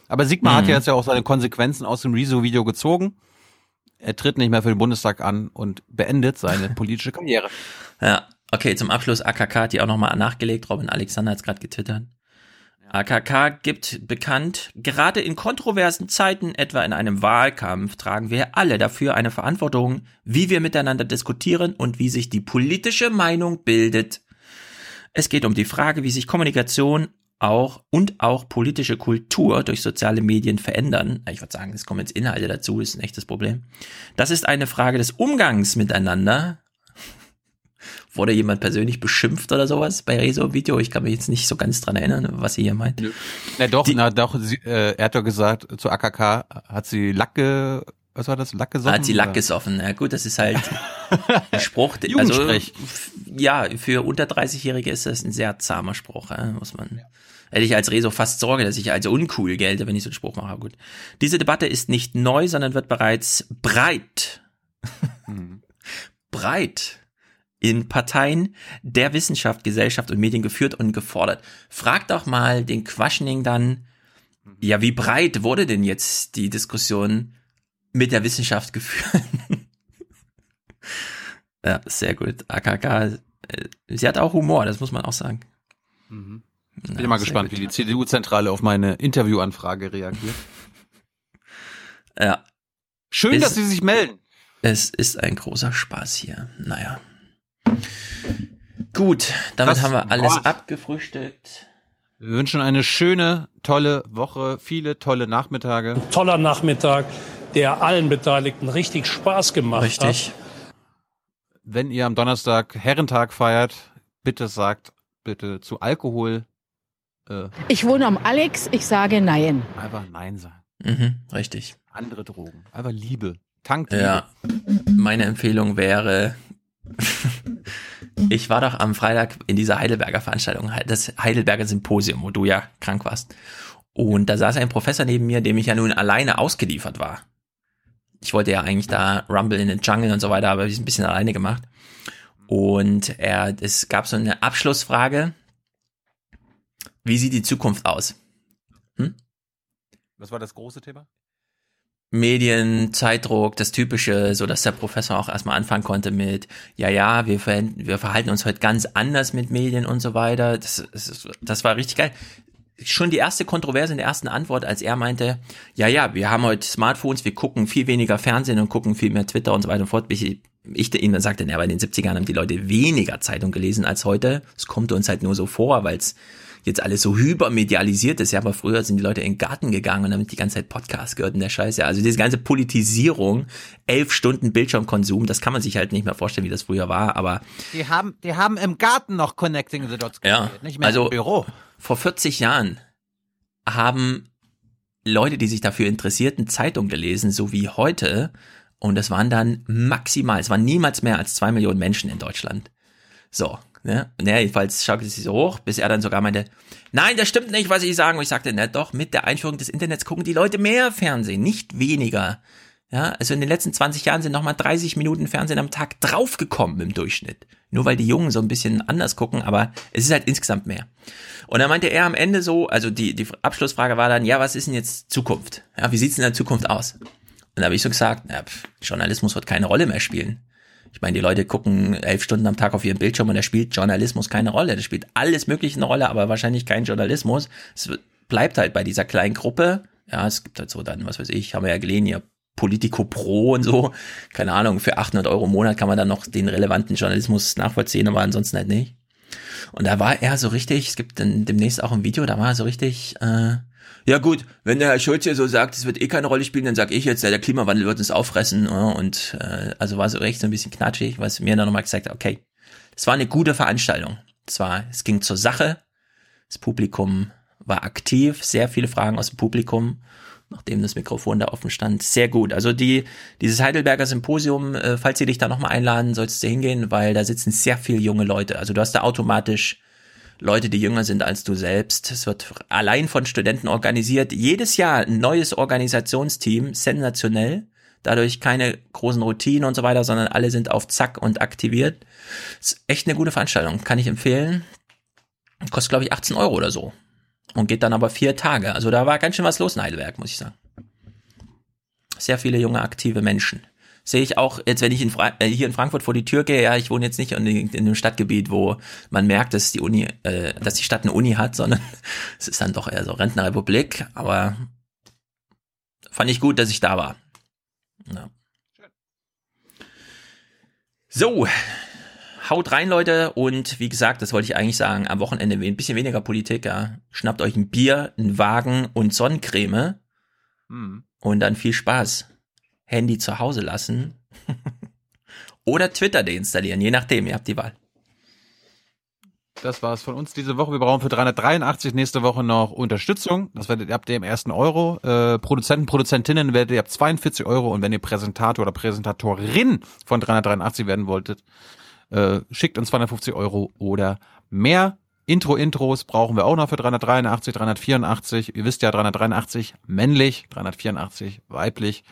Aber Sigmar hat Mhm. ja jetzt ja auch seine Konsequenzen aus dem Rezo-Video gezogen. Er tritt nicht mehr für den Bundestag an und beendet seine politische Karriere. Ja, okay, zum Abschluss AKK hat die auch nochmal nachgelegt. Robin Alexander hat es gerade getwittert. AKK gibt bekannt, gerade in kontroversen Zeiten, etwa in einem Wahlkampf, tragen wir alle dafür eine Verantwortung, wie wir miteinander diskutieren und wie sich die politische Meinung bildet. Es geht um die Frage, wie sich Kommunikation auch und auch politische Kultur durch soziale Medien verändern. Ich würde sagen, es kommen jetzt Inhalte dazu, ist ein echtes Problem. Das ist eine Frage des Umgangs miteinander. Wurde jemand persönlich beschimpft oder sowas bei Rezo-Video? Ich kann mich jetzt nicht so ganz dran erinnern, was sie hier meint. Na doch, na doch, sie, äh, er hat doch gesagt, zu AKK hat sie Lacke, was war das, Lack gesoffen? Hat sie Lack Oder? gesoffen. Ja gut, das ist halt ein Spruch. Also, ja, für unter 30-Jährige ist das ein sehr zahmer Spruch, ja, muss man. Hätte ich als Rezo fast Sorge, dass ich als uncool gelte, wenn ich so einen Spruch mache. Gut. Diese Debatte ist nicht neu, sondern wird bereits breit, breit in Parteien der Wissenschaft, Gesellschaft und Medien geführt und gefordert. Frag doch mal den Quaschning dann, ja, wie breit wurde denn jetzt die Diskussion mit der Wissenschaft geführt? ja, sehr gut. AKK, äh, sie hat auch Humor, das muss man auch sagen. Mhm. Bin mal sehr gespannt, gut. wie die CDU-Zentrale auf meine Interviewanfrage reagiert. Ja. Schön, Ist- dass Sie sich melden. Es ist ein großer Spaß hier. Naja. Gut, damit Das haben wir alles war's. abgefrühstückt. Wir wünschen eine schöne, tolle Woche, viele tolle Nachmittage. Toller Nachmittag, der allen Beteiligten richtig Spaß gemacht Richtig. hat. Wenn ihr am Donnerstag Herrentag feiert, bitte sagt bitte zu Alkohol äh, Ich wohne am Alex, ich sage nein. einfach Nein sagen. Mhm, richtig. Andere Drogen. Einfach Liebe. Tankt. Ja. Meine Empfehlung wäre, ich war doch am Freitag in dieser Heidelberger Veranstaltung, das Heidelberger Symposium, wo du ja krank warst. Und da saß ein Professor neben mir, dem ich ja nun alleine ausgeliefert war. Ich wollte ja eigentlich da Rumble in the Jungle und so weiter, aber ich ein bisschen alleine gemacht. Und er, es gab so eine Abschlussfrage. Wie sieht die Zukunft aus? Was war das große Thema? Medien, Zeitdruck, das Typische, so dass der Professor auch erstmal anfangen konnte mit, ja, ja, wir, ver wir verhalten uns heute ganz anders mit Medien und so weiter. Das, das, das war richtig geil. Schon die erste Kontroverse in der ersten Antwort, als er meinte, ja, ja, wir haben heute Smartphones, wir gucken viel weniger Fernsehen und gucken viel mehr Twitter und so weiter und fort. Ich, ich ihm dann sagte, ja, bei den 70ern haben die Leute weniger Zeitung gelesen als heute. Es kommt uns halt nur so vor, weil es jetzt alles so hypermedialisiert ist, ja, aber früher sind die Leute in den Garten gegangen und haben die ganze Zeit Podcast gehört und der Scheiß, ja. Also diese ganze Politisierung, elf Stunden Bildschirmkonsum, das kann man sich halt nicht mehr vorstellen, wie das früher war, aber. Die haben, die haben im Garten noch Connecting the Dots ja, gespielt, nicht mehr also im Büro. Vor 40 Jahren haben Leute, die sich dafür interessierten, Zeitung gelesen, so wie heute. Und es waren dann maximal, es waren niemals mehr als zwei Millionen Menschen in Deutschland. So, Ne? Und jedenfalls schaute sie so hoch, bis er dann sogar meinte, nein, das stimmt nicht, was ich sage. Und ich sagte, na doch, mit der Einführung des Internets gucken die Leute mehr Fernsehen, nicht weniger. Ja, also in den letzten 20 Jahren sind nochmal 30 Minuten Fernsehen am Tag draufgekommen im Durchschnitt. Nur weil die Jungen so ein bisschen anders gucken, aber es ist halt insgesamt mehr. Und dann meinte er am Ende so, also die, die Abschlussfrage war dann, ja, was ist denn jetzt Zukunft? Ja, wie sieht's in der Zukunft aus? Und da habe ich so gesagt, ja, pff, Journalismus wird keine Rolle mehr spielen. Ich meine, die Leute gucken elf Stunden am Tag auf ihren Bildschirm und da spielt Journalismus keine Rolle. Da spielt alles Mögliche eine Rolle, aber wahrscheinlich kein Journalismus. Es bleibt halt bei dieser kleinen Gruppe. Ja, es gibt halt so dann, was weiß ich, haben wir ja gelesen, hier Politico Pro und so. Keine Ahnung, für 800 Euro im Monat kann man dann noch den relevanten Journalismus nachvollziehen, aber ansonsten halt nicht. Und da war er so richtig, es gibt dann demnächst auch ein Video, da war er so richtig, äh, ja gut, wenn der Herr Schulz hier so sagt, es wird eh keine Rolle spielen, dann sag ich jetzt, der Klimawandel wird uns auffressen. Und äh, also war so recht so ein bisschen knatschig, was mir dann nochmal gesagt hat, okay, es war eine gute Veranstaltung. Zwar, es ging zur Sache, das Publikum war aktiv, sehr viele Fragen aus dem Publikum, nachdem das Mikrofon da offen stand, sehr gut. Also die dieses Heidelberger Symposium, äh, falls sie dich da nochmal einladen, sollst du hingehen, weil da sitzen sehr viele junge Leute. Also du hast da automatisch Leute, die jünger sind als du selbst. Es wird allein von Studenten organisiert. Jedes Jahr ein neues Organisationsteam, sensationell. Dadurch keine großen Routinen und so weiter, sondern alle sind auf Zack und aktiviert. Ist echt eine gute Veranstaltung, kann ich empfehlen. Kostet, glaube ich, 18 Euro oder so. Und geht dann aber vier Tage. Also da war ganz schön was los in Heidelberg, muss ich sagen. Sehr viele junge, aktive Menschen sehe ich auch jetzt, wenn ich in Fra äh, hier in Frankfurt vor die Tür gehe, ja, ich wohne jetzt nicht in, in einem Stadtgebiet, wo man merkt, dass die Uni, äh, dass die Stadt eine Uni hat, sondern es ist dann doch eher so Rentnerrepublik, aber fand ich gut, dass ich da war. Ja. So, haut rein, Leute. Und wie gesagt, das wollte ich eigentlich sagen, am Wochenende ein bisschen weniger Politik. Ja. Schnappt euch ein Bier, einen Wagen und Sonnencreme. Hm. Und dann viel Spaß. Handy zu Hause lassen oder Twitter deinstallieren, je nachdem, ihr habt die Wahl. Das war's von uns diese Woche. Wir brauchen für 383 nächste Woche noch Unterstützung. Das werdet ihr ab dem ersten Euro. Äh, Produzenten, Produzentinnen werdet ihr ab 42 Euro. Und wenn ihr Präsentator oder Präsentatorin von 383 werden wolltet, äh, schickt uns 250 Euro oder mehr. Intro-Intros brauchen wir auch noch für 383, 384. Ihr wisst ja, 383 männlich, 384 weiblich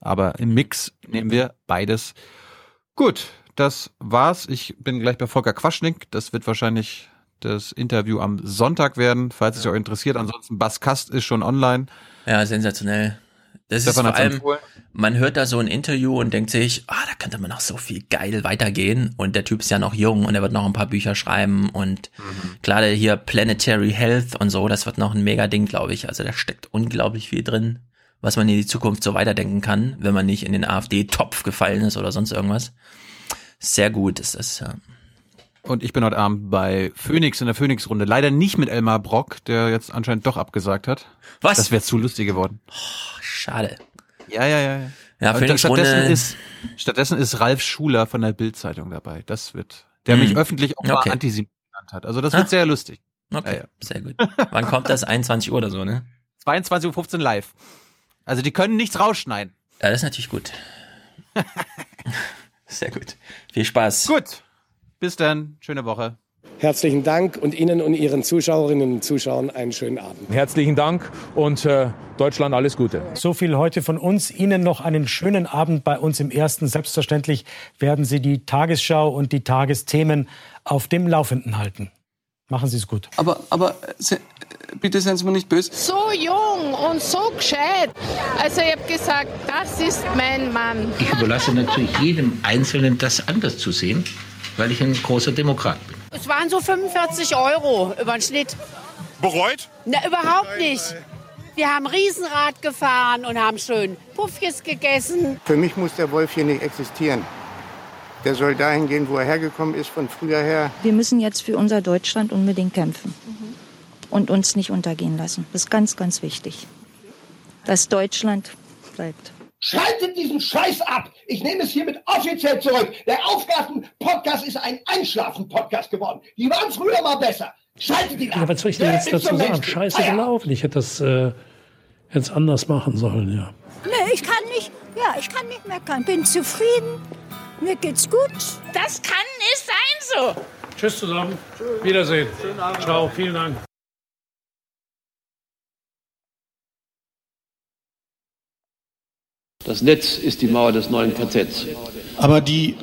aber im Mix nehmen wir beides. Gut, das war's. Ich bin gleich bei Volker Quaschnik. Das wird wahrscheinlich das Interview am Sonntag werden, falls es euch interessiert. Ansonsten Baskast ist schon online. Ja, sensationell. Das Stefan ist vor allem, man hört da so ein Interview und denkt sich, ah, da könnte man noch so viel geil weitergehen. Und der Typ ist ja noch jung und er wird noch ein paar Bücher schreiben und mhm. klar, hier Planetary Health und so, das wird noch ein mega Ding, glaube ich. Also da steckt unglaublich viel drin was man in die Zukunft so weiterdenken kann, wenn man nicht in den AfD-Topf gefallen ist oder sonst irgendwas. Sehr gut ist das, ja. Und ich bin heute Abend bei Phoenix in der Phoenix-Runde. Leider nicht mit Elmar Brock, der jetzt anscheinend doch abgesagt hat. Was? Das wäre zu lustig geworden. Oh, schade. Ja, ja, ja. Ja, Phoenix stattdessen ist, stattdessen ist Ralf Schuler von der Bild-Zeitung dabei. Das wird, der hm. mich öffentlich auch okay. mal Antisemit genannt hat. Also das wird ah. sehr lustig. Okay, ja, ja. sehr gut. Wann kommt das? 21 Uhr oder so, ne? 22.15 Uhr live. Also die können nichts rausschneiden. Ja, das ist natürlich gut. Sehr gut. Viel Spaß. Gut. Bis dann. Schöne Woche. Herzlichen Dank und Ihnen und Ihren Zuschauerinnen und Zuschauern einen schönen Abend. Herzlichen Dank und äh, Deutschland alles Gute. So viel heute von uns. Ihnen noch einen schönen Abend bei uns im Ersten. Selbstverständlich werden Sie die Tagesschau und die Tagesthemen auf dem Laufenden halten. Machen Sie es gut. Aber, aber se, bitte seien Sie mir nicht böse. So jung und so gescheit. Also ich habe gesagt, das ist mein Mann. Ich überlasse natürlich jedem Einzelnen, das anders zu sehen, weil ich ein großer Demokrat bin. Es waren so 45 Euro über den Schnitt. Bereut? Na, überhaupt nicht. Wir haben Riesenrad gefahren und haben schön Puffjes gegessen. Für mich muss der Wolf hier nicht existieren. Der soll dahin gehen, wo er hergekommen ist, von früher her. Wir müssen jetzt für unser Deutschland unbedingt kämpfen und uns nicht untergehen lassen. Das ist ganz, ganz wichtig, dass Deutschland bleibt. Schaltet diesen Scheiß ab! Ich nehme es hiermit offiziell zurück. Der Aufgaben-Podcast ist ein Einschlafen-Podcast geworden. Die waren früher mal besser. Schaltet ihn ab! Ja, was soll ich denn jetzt dazu sagen? Scheiße gelaufen. Ich hätte das äh, jetzt anders machen sollen, ja. Nee, ich kann nicht, ja, ich kann nicht meckern. Bin zufrieden. Mir geht's gut. Das kann nicht sein so. Tschüss zusammen. Wiedersehen. Ciao, vielen Dank. Das Netz ist die Mauer des neuen KZs. Aber die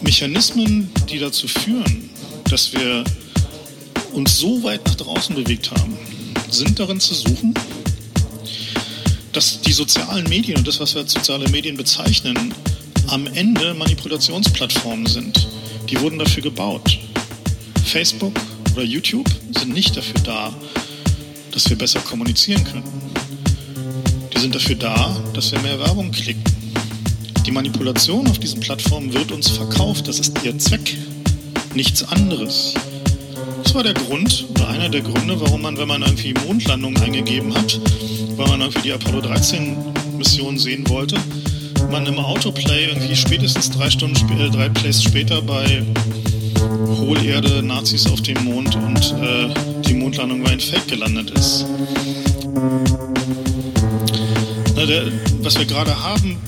Mechanismen, die dazu führen, dass wir uns so weit nach draußen bewegt haben, sind darin zu suchen, dass die sozialen Medien und das, was wir als soziale Medien bezeichnen, am Ende Manipulationsplattformen sind. Die wurden dafür gebaut. Facebook oder YouTube sind nicht dafür da, dass wir besser kommunizieren können. Die sind dafür da, dass wir mehr Werbung klicken. Die Manipulation auf diesen Plattformen wird uns verkauft. Das ist ihr Zweck. Nichts anderes. Das war der Grund oder einer der Gründe, warum man, wenn man irgendwie Mondlandung eingegeben hat, weil man irgendwie die Apollo 13 Mission sehen wollte, man im Autoplay irgendwie spätestens drei Stunden, äh, drei Plays später bei Hohlerde, Nazis auf dem Mond und äh, die Mondlandung war ein Fake gelandet ist. Na, der, was wir gerade haben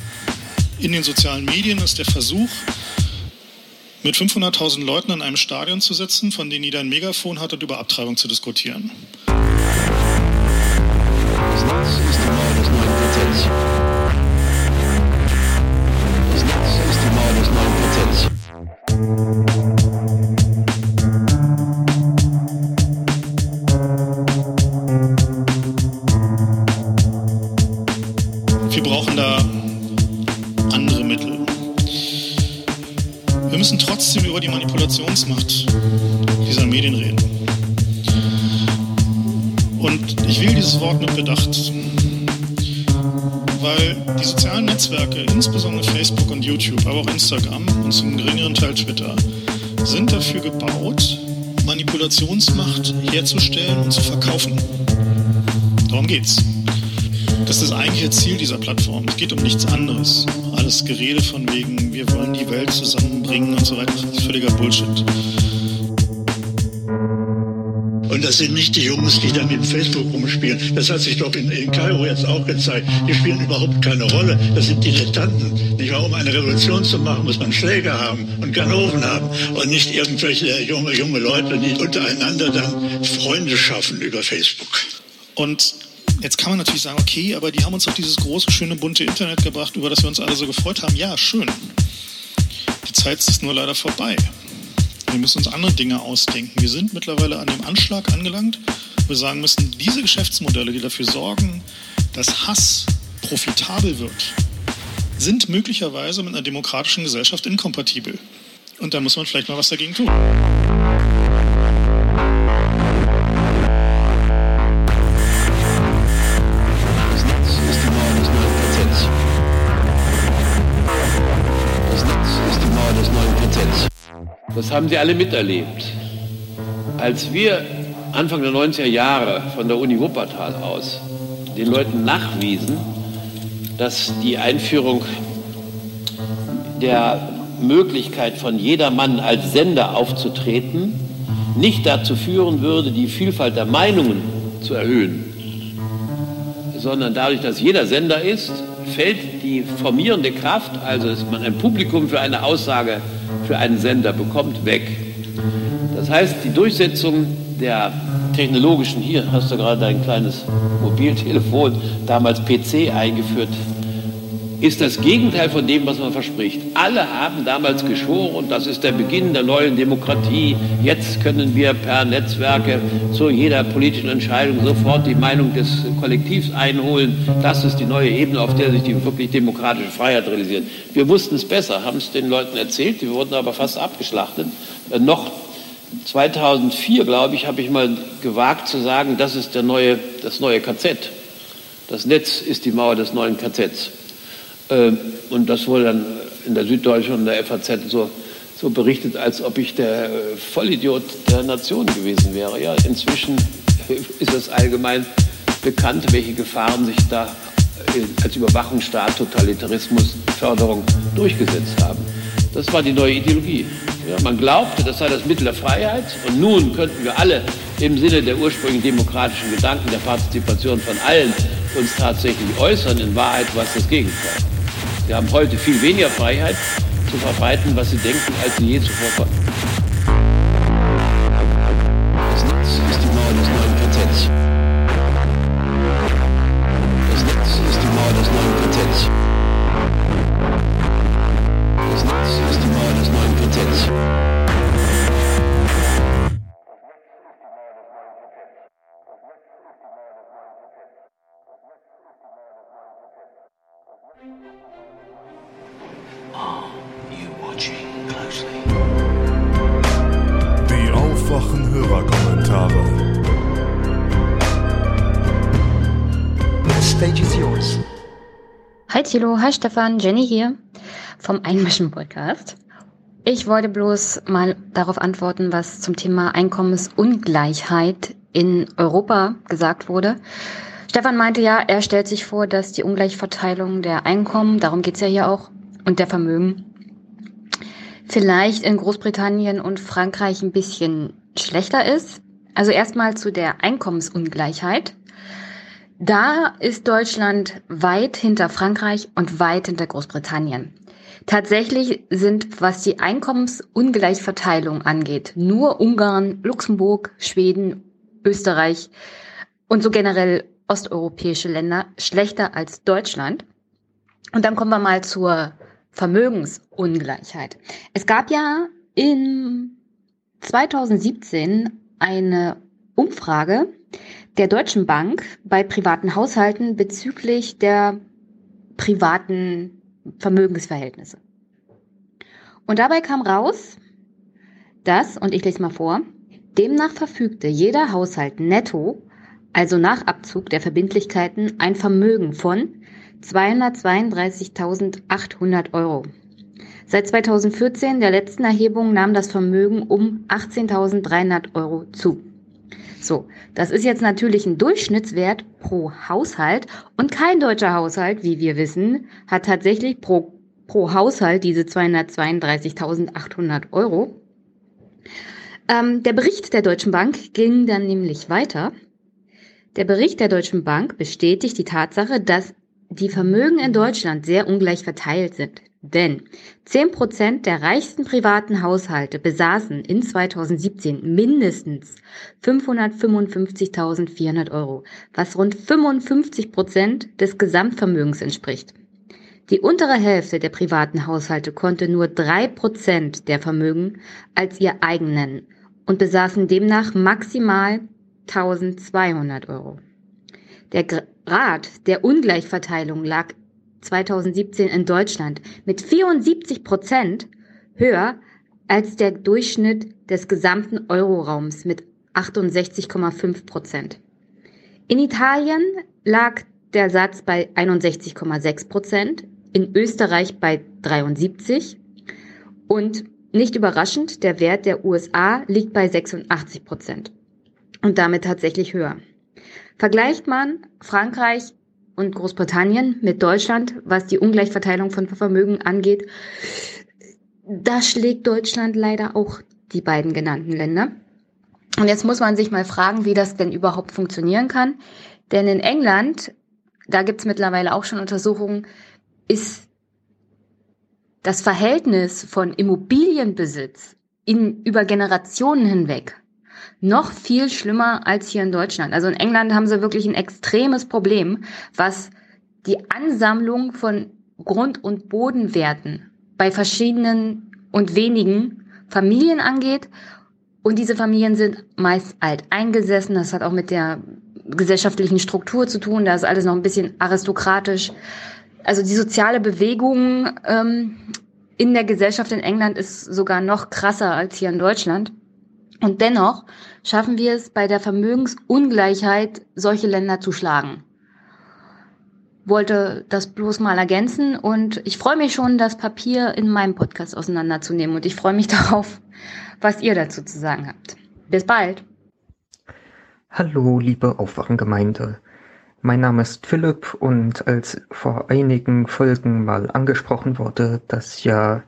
in den sozialen Medien ist der Versuch, mit 500.000 Leuten in einem Stadion zu sitzen, von denen jeder ein Megafon hat und über Abtreibung zu diskutieren. Das Netz ist die Mauer des neuen KZs. Das Netz ist die Mauer des neuen KZs. Trotzdem über die Manipulationsmacht dieser Medien reden. Und ich wähle dieses Wort mit Bedacht, weil die sozialen Netzwerke, insbesondere Facebook und YouTube, aber auch Instagram und zum geringeren Teil Twitter, sind dafür gebaut, Manipulationsmacht herzustellen und zu verkaufen. Darum geht's. Das ist das eigentliche Ziel dieser Plattform. Es geht um nichts anderes. Alles Gerede von wegen, wir wollen die Welt zusammenbringen und so weiter, das ist völliger Bullshit. Und das sind nicht die Jungs, die dann mit Facebook rumspielen. Das hat sich doch in, in Kairo jetzt auch gezeigt. Die spielen überhaupt keine Rolle. Das sind Dilettanten. Nicht? Um eine Revolution zu machen, muss man Schläger haben und Ganoven haben und nicht irgendwelche junge, junge Leute, die untereinander dann Freunde schaffen über Facebook. Und jetzt kann man natürlich sagen, okay, aber die haben uns auf dieses große, schöne, bunte Internet gebracht, über das wir uns alle so gefreut haben. Ja, schön. Die Zeit ist nur leider vorbei. Wir müssen uns andere Dinge ausdenken. Wir sind mittlerweile an dem Anschlag angelangt. Wir sagen müssen, diese Geschäftsmodelle, die dafür sorgen, dass Hass profitabel wird, sind möglicherweise mit einer demokratischen Gesellschaft inkompatibel. Und da muss man vielleicht mal was dagegen tun. Das haben Sie alle miterlebt. Als wir Anfang der 90er Jahre von der Uni Wuppertal aus den Leuten nachwiesen, dass die Einführung der Möglichkeit von jedermann als Sender aufzutreten nicht dazu führen würde, die Vielfalt der Meinungen zu erhöhen, sondern dadurch, dass jeder Sender ist, fällt die formierende Kraft, also dass man ein Publikum für eine Aussage für einen Sender bekommt, weg. Das heißt, die Durchsetzung der technologischen, hier hast du gerade dein kleines Mobiltelefon, damals PC eingeführt, ist das Gegenteil von dem, was man verspricht. Alle haben damals geschworen, das ist der Beginn der neuen Demokratie. Jetzt können wir per Netzwerke zu jeder politischen Entscheidung sofort die Meinung des Kollektivs einholen. Das ist die neue Ebene, auf der sich die wirklich demokratische Freiheit realisiert. Wir wussten es besser, haben es den Leuten erzählt, die wurden aber fast abgeschlachtet. Äh, noch 2004, glaube ich, habe ich mal gewagt zu sagen, das ist der neue, das neue KZ. Das Netz ist die Mauer des neuen KZs. Ähm, und das wurde dann in der Süddeutschen und der FAZ so, so berichtet, als ob ich der äh, Vollidiot der Nation gewesen wäre. Ja, inzwischen ist es allgemein bekannt, welche Gefahren sich da äh, als Überwachungsstaat, Totalitarismus, Förderung durchgesetzt haben. Das war die neue Ideologie. Ja, man glaubte, das sei das Mittel der Freiheit und nun könnten wir alle im Sinne der ursprünglichen demokratischen Gedanken der Partizipation von allen uns tatsächlich äußern. In Wahrheit war es das Gegenteil. Sie haben heute viel weniger Freiheit zu verbreiten, was sie denken, als sie je zuvor konnten. Thilo, hi Stefan, Jenny hier vom Einmischen Podcast. Ich wollte bloß mal darauf antworten, was zum Thema Einkommensungleichheit in Europa gesagt wurde. Stefan meinte ja, er stellt sich vor, dass die Ungleichverteilung der Einkommen, darum geht's ja hier auch, und der Vermögen vielleicht in Großbritannien und Frankreich ein bisschen schlechter ist. Also erstmal zu der Einkommensungleichheit. Da ist Deutschland weit hinter Frankreich und weit hinter Großbritannien. Tatsächlich sind, was die Einkommensungleichverteilung angeht, nur Ungarn, Luxemburg, Schweden, Österreich und so generell osteuropäische Länder schlechter als Deutschland. Und dann kommen wir mal zur Vermögensungleichheit. Es gab ja in 2017 eine Umfrage der Deutschen Bank bei privaten Haushalten bezüglich der privaten Vermögensverhältnisse. Und dabei kam raus, dass, und ich lese mal vor, demnach verfügte jeder Haushalt netto, also nach Abzug der Verbindlichkeiten, ein Vermögen von 232.800 Euro. Seit 2014, der letzten Erhebung, nahm das Vermögen um 18.300 Euro zu. So, das ist jetzt natürlich ein Durchschnittswert pro Haushalt und kein deutscher Haushalt, wie wir wissen, hat tatsächlich pro, pro Haushalt diese 232.800 Euro. Ähm, der Bericht der Deutschen Bank ging dann nämlich weiter. Der Bericht der Deutschen Bank bestätigt die Tatsache, dass die Vermögen in Deutschland sehr ungleich verteilt sind. Denn 10% der reichsten privaten Haushalte besaßen in 2017 mindestens 555.400 Euro, was rund 55% des Gesamtvermögens entspricht. Die untere Hälfte der privaten Haushalte konnte nur 3% der Vermögen als ihr eigen nennen und besaßen demnach maximal 1200 Euro. Der Grad der Ungleichverteilung lag 2017 in Deutschland mit 74 Prozent höher als der Durchschnitt des gesamten Euroraums mit 68,5 Prozent. In Italien lag der Satz bei 61,6 Prozent, in Österreich bei 73 und nicht überraschend, der Wert der USA liegt bei 86 Prozent und damit tatsächlich höher. Vergleicht man Frankreich und Großbritannien mit Deutschland, was die Ungleichverteilung von Vermögen angeht, da schlägt Deutschland leider auch die beiden genannten Länder. Und jetzt muss man sich mal fragen, wie das denn überhaupt funktionieren kann. Denn in England, da gibt's mittlerweile auch schon Untersuchungen, ist das Verhältnis von Immobilienbesitz in, über Generationen hinweg noch viel schlimmer als hier in Deutschland. Also in England haben sie wirklich ein extremes Problem, was die Ansammlung von Grund- und Bodenwerten bei verschiedenen und wenigen Familien angeht. Und diese Familien sind meist alt eingesessen. Das hat auch mit der gesellschaftlichen Struktur zu tun. Da ist alles noch ein bisschen aristokratisch. Also die soziale Bewegung ähm, in der Gesellschaft in England ist sogar noch krasser als hier in Deutschland. Und dennoch schaffen wir es bei der Vermögensungleichheit, solche Länder zu schlagen. Wollte das bloß mal ergänzen und ich freue mich schon, das Papier in meinem Podcast auseinanderzunehmen und ich freue mich darauf, was ihr dazu zu sagen habt. Bis bald. Hallo, liebe Aufwachengemeinde. Mein Name ist Philipp und als vor einigen Folgen mal angesprochen wurde, dass ja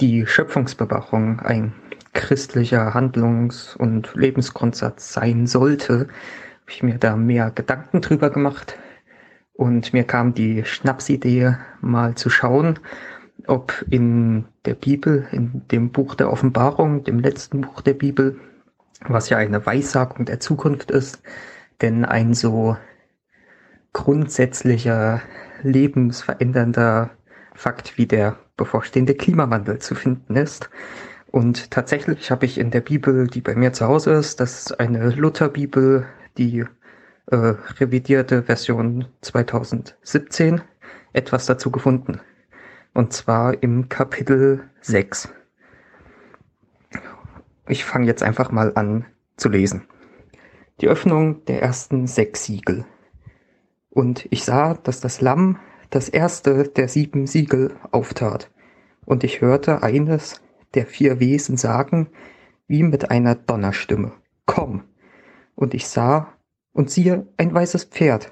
die Schöpfungsbewachung ein christlicher Handlungs- und Lebensgrundsatz sein sollte, habe ich mir da mehr Gedanken drüber gemacht und mir kam die Schnapsidee, mal zu schauen, ob in der Bibel, in dem Buch der Offenbarung, dem letzten Buch der Bibel, was ja eine Weissagung der Zukunft ist, denn ein so grundsätzlicher, lebensverändernder Fakt wie der bevorstehende Klimawandel zu finden ist. Und tatsächlich habe ich in der Bibel, die bei mir zu Hause ist, das ist eine Lutherbibel, die äh, revidierte Version 2017, etwas dazu gefunden. Und zwar im Kapitel 6. Ich fange jetzt einfach mal an zu lesen. Die Öffnung der ersten sechs Siegel. Und ich sah, dass das Lamm das erste der sieben Siegel auftat. Und ich hörte eines der vier Wesen sagen, wie mit einer Donnerstimme, komm. Und ich sah, und siehe, ein weißes Pferd.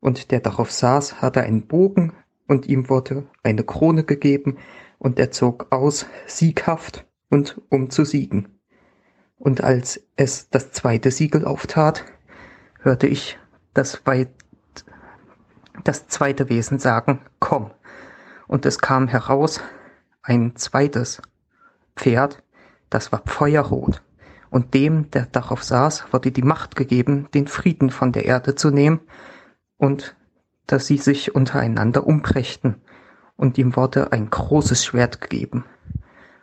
Und der darauf saß, hatte einen Bogen, und ihm wurde eine Krone gegeben, und er zog aus, sieghaft und um zu siegen. Und als es das zweite Siegel auftat, hörte ich das, weit, das zweite Wesen sagen, komm. Und es kam heraus ein zweites Pferd, das war feuerrot. Und dem, der darauf saß, wurde die Macht gegeben, den Frieden von der Erde zu nehmen und dass sie sich untereinander umbrächten. Und ihm wurde ein großes Schwert gegeben.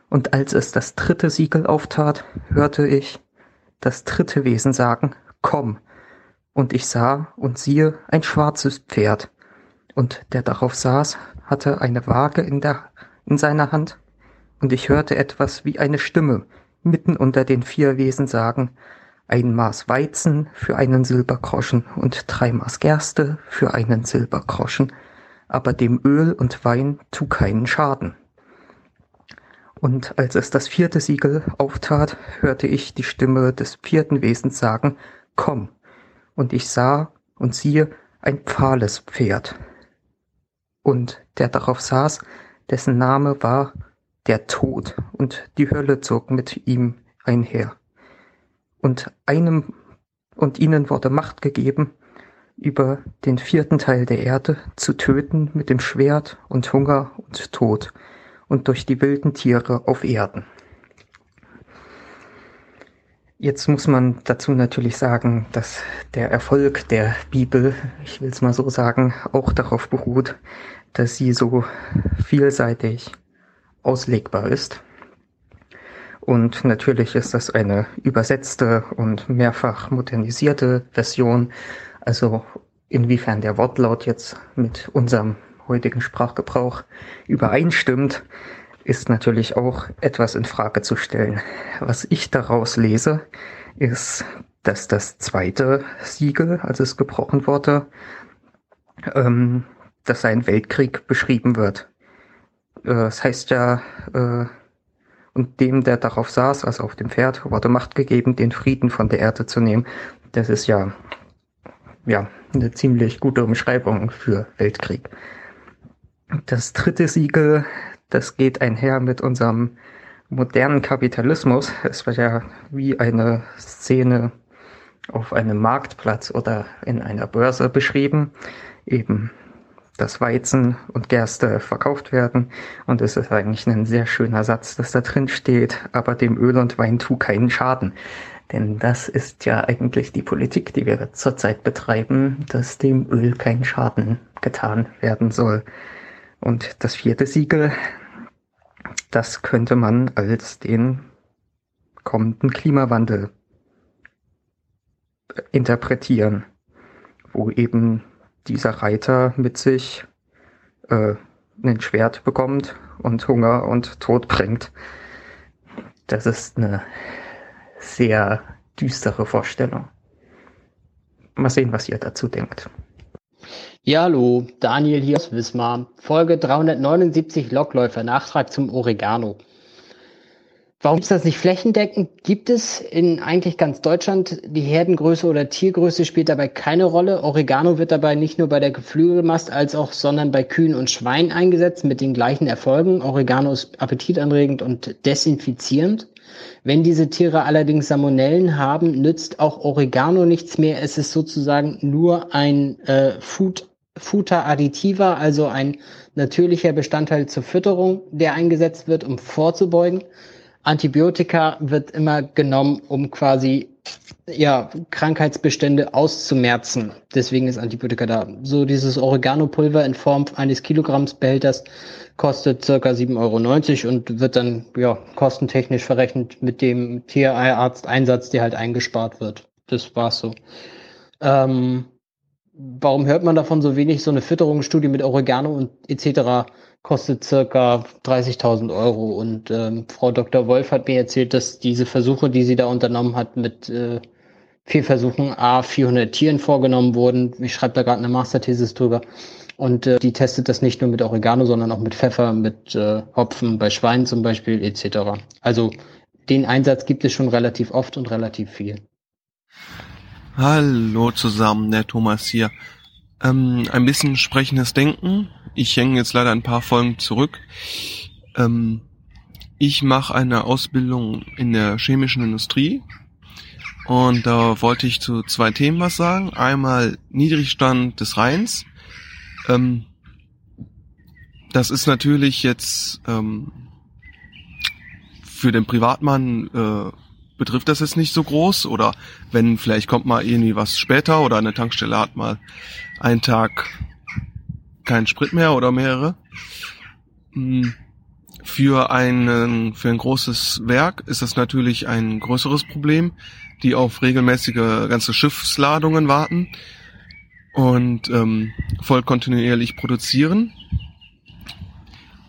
Und als es das dritte Siegel auftat, hörte ich das dritte Wesen sagen, komm. Und ich sah und siehe ein schwarzes Pferd. Und der darauf saß, hatte eine Waage in, der, in seiner Hand. Und ich hörte etwas wie eine Stimme mitten unter den vier Wesen sagen, ein Maß Weizen für einen Silbergroschen und drei Maß Gerste für einen Silbergroschen, aber dem Öl und Wein tu keinen Schaden. Und als es das vierte Siegel auftat, hörte ich die Stimme des vierten Wesens sagen, komm. Und ich sah und siehe ein pfahles Pferd. Und der darauf saß, dessen Name war der Tod, und die Hölle zog mit ihm einher. Und einem und ihnen wurde Macht gegeben, über den vierten Teil der Erde zu töten mit dem Schwert und Hunger und Tod und durch die wilden Tiere auf Erden. Jetzt muss man dazu natürlich sagen, dass der Erfolg der Bibel, ich will es mal so sagen, auch darauf beruht, dass sie so vielseitig auslegbar ist. Und natürlich ist das eine übersetzte und mehrfach modernisierte Version. Also inwiefern der Wortlaut jetzt mit unserem heutigen Sprachgebrauch übereinstimmt, ist natürlich auch etwas in Frage zu stellen. Was ich daraus lese, ist, dass das zweite Siegel, als es gebrochen wurde, ähm, dass ein Weltkrieg beschrieben wird. Äh, das heißt ja, äh, und dem, der darauf saß, also auf dem Pferd, wurde Macht gegeben, den Frieden von der Erde zu nehmen. Das ist ja, ja, eine ziemlich gute Umschreibung für Weltkrieg. Das dritte Siegel, das geht einher mit unserem modernen Kapitalismus. Es wird ja wie eine Szene auf einem Marktplatz oder in einer Börse beschrieben. Eben, dass Weizen und Gerste verkauft werden. Und es ist eigentlich ein sehr schöner Satz, dass da drin steht, aber dem Öl und Wein tu keinen Schaden. Denn das ist ja eigentlich die Politik, die wir zurzeit betreiben, dass dem Öl kein Schaden getan werden soll. Und das vierte Siegel, das könnte man als den kommenden Klimawandel interpretieren, wo eben dieser Reiter mit sich äh, ein Schwert bekommt und Hunger und Tod bringt. Das ist eine sehr düstere Vorstellung. Mal sehen, was ihr dazu denkt. Ja, hallo, Daniel hier aus Wismar. Folge 379 Lokläufer, Nachtrag zum Oregano. Warum ist das nicht flächendeckend? Gibt es in eigentlich ganz Deutschland die Herdengröße oder Tiergröße spielt dabei keine Rolle. Oregano wird dabei nicht nur bei der Geflügelmast als auch, sondern bei Kühen und Schweinen eingesetzt mit den gleichen Erfolgen. Oregano ist appetitanregend und desinfizierend. Wenn diese Tiere allerdings Salmonellen haben, nützt auch Oregano nichts mehr. Es ist sozusagen nur ein äh, Food, Futter-Additiva, also ein natürlicher Bestandteil zur Fütterung, der eingesetzt wird, um vorzubeugen. Antibiotika wird immer genommen, um quasi ja, Krankheitsbestände auszumerzen. Deswegen ist Antibiotika da. So dieses Oregano-Pulver in Form eines Kilogramms Behälters kostet circa 7,90 Euro und wird dann ja kostentechnisch verrechnet mit dem Tierarzt-Einsatz, der halt eingespart wird. Das war's so. Ähm, warum hört man davon so wenig? So eine Fütterungsstudie mit Oregano und etc kostet circa 30.000 Euro. Und ähm, Frau Dr. Wolf hat mir erzählt, dass diese Versuche, die sie da unternommen hat, mit äh, vier Versuchen A 400 Tieren vorgenommen wurden. Ich schreibe da gerade eine Masterthesis drüber. Und äh, die testet das nicht nur mit Oregano, sondern auch mit Pfeffer, mit äh, Hopfen, bei Schweinen zum Beispiel etc. Also den Einsatz gibt es schon relativ oft und relativ viel. Hallo zusammen, der Thomas hier. Ähm, ein bisschen sprechendes Denken. Ich hänge jetzt leider ein paar Folgen zurück. Ähm, ich mache eine Ausbildung in der chemischen Industrie und da wollte ich zu zwei Themen was sagen. Einmal Niedrigstand des Rheins. Ähm, das ist natürlich jetzt ähm, für den Privatmann äh, betrifft das jetzt nicht so groß oder wenn vielleicht kommt mal irgendwie was später oder eine Tankstelle hat mal einen Tag keinen Sprit mehr oder mehrere. Hm, für einen, für ein großes Werk ist das natürlich ein größeres Problem, die auf regelmäßige ganze Schiffsladungen warten und ähm, voll kontinuierlich produzieren.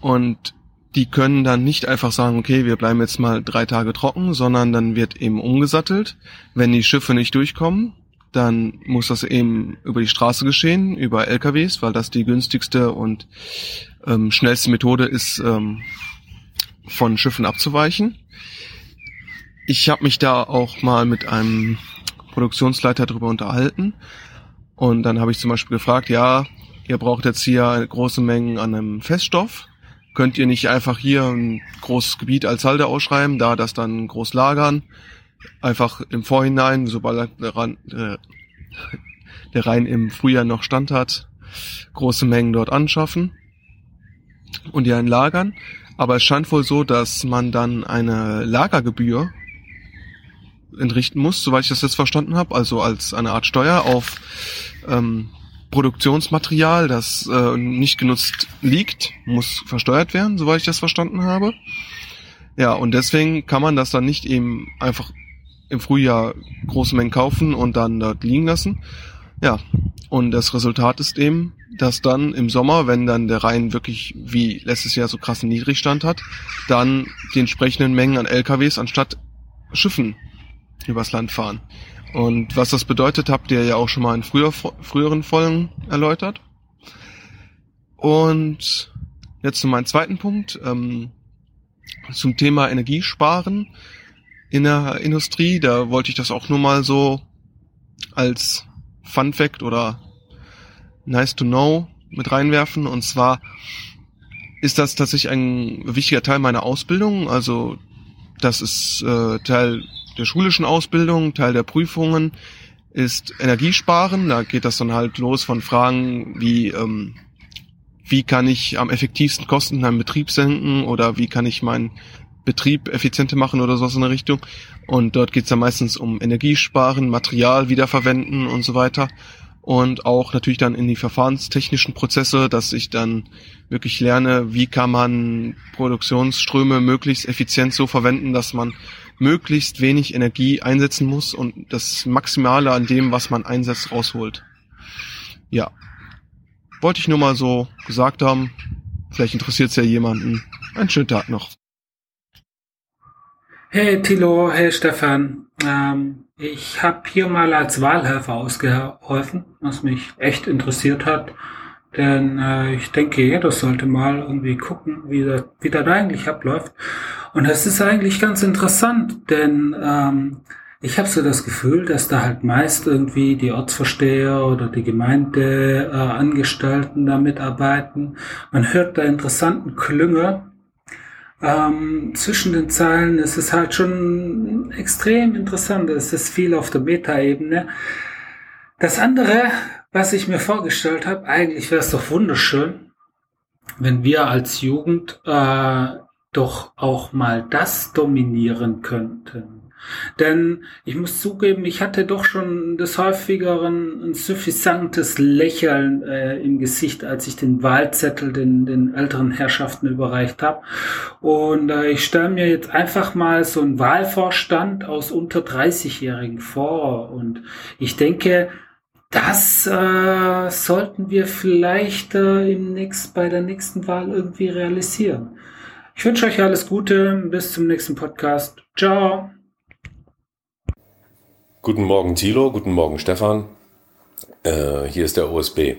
Und die können dann nicht einfach sagen, okay, wir bleiben jetzt mal drei Tage trocken, sondern dann wird eben umgesattelt, wenn die Schiffe nicht durchkommen dann muss das eben über die Straße geschehen, über LKWs, weil das die günstigste und ähm, schnellste Methode ist, ähm, von Schiffen abzuweichen. Ich habe mich da auch mal mit einem Produktionsleiter drüber unterhalten und dann habe ich zum Beispiel gefragt, ja, ihr braucht jetzt hier große Mengen an einem Feststoff. Könnt ihr nicht einfach hier ein großes Gebiet als Halde ausschreiben, da das dann groß lagern? einfach im Vorhinein, sobald der, Rhein, äh, der Rhein im Frühjahr noch Stand hat, große Mengen dort anschaffen und die einlagern. Aber es scheint wohl so, dass man dann eine Lagergebühr entrichten muss, soweit ich das jetzt verstanden habe, also als eine Art Steuer auf ähm, Produktionsmaterial, das äh, nicht genutzt liegt, muss versteuert werden, soweit ich das verstanden habe. Ja, und deswegen kann man das dann nicht eben einfach im Frühjahr große Mengen kaufen und dann dort liegen lassen. Ja, und das Resultat ist eben, dass dann im Sommer, wenn dann der Rhein wirklich wie letztes Jahr so krassen Niedrigstand hat, dann die entsprechenden Mengen an LKWs anstatt Schiffen übers Land fahren. Und was das bedeutet, habt ihr ja auch schon mal in früher, früheren Folgen erläutert. Und jetzt zu meinem zweiten Punkt, ähm, zum Thema Energiesparen in der Industrie. Da wollte ich das auch nur mal so als Fun Fact oder nice to know mit reinwerfen. Und zwar ist das tatsächlich ein wichtiger Teil meiner Ausbildung. Also das ist äh, Teil der schulischen Ausbildung, Teil der Prüfungen ist Energiesparen. Da geht das dann halt los von Fragen wie ähm, wie kann ich am effektivsten Kosten in einem Betrieb senken oder wie kann ich meinen Betrieb effizienter machen oder sowas in der Richtung. Und dort geht's dann meistens um Energiesparen, Material wiederverwenden und so weiter. und auch natürlich dann in die verfahrenstechnischen Prozesse, dass ich dann wirklich lerne, wie kann man Produktionsströme möglichst effizient so verwenden, dass man möglichst wenig Energie einsetzen muss und das Maximale an dem, was man einsetzt, rausholt. Ja. Wollte ich nur mal so gesagt haben. Vielleicht interessiert es ja jemanden. Einen schönen Tag noch. Hey Tilo, hey Stefan. Ähm, ich habe hier mal als Wahlhelfer ausgeholfen, was mich echt interessiert hat. Denn äh, ich denke, jeder sollte mal irgendwie gucken, wie, das, wie das eigentlich abläuft. Und das ist eigentlich ganz interessant, denn ähm, ich habe so das Gefühl, dass da halt meist irgendwie die Ortsversteher oder die Gemeindeangestellten äh, da mitarbeiten. Man hört da interessanten Klünger. Ähm, zwischen den Zeilen ist es halt schon extrem interessant. Es ist viel auf der Metaebene. Das andere, was ich mir vorgestellt habe, eigentlich wäre es doch wunderschön, wenn wir als Jugend äh, doch auch mal das dominieren könnten. Denn ich muss zugeben, ich hatte doch schon des Häufigeren ein suffisantes Lächeln äh, im Gesicht, als ich den Wahlzettel den, den älteren Herrschaften überreicht habe. Und äh, ich stelle mir jetzt einfach mal so einen Wahlvorstand aus unter 30-Jährigen vor. Und ich denke, das äh, sollten wir vielleicht äh, im nächst, bei der nächsten Wahl irgendwie realisieren. Ich wünsche euch alles Gute. Bis zum nächsten Podcast. Ciao. Guten Morgen, Thilo. Guten Morgen, Stefan. Äh, hier ist der OSB.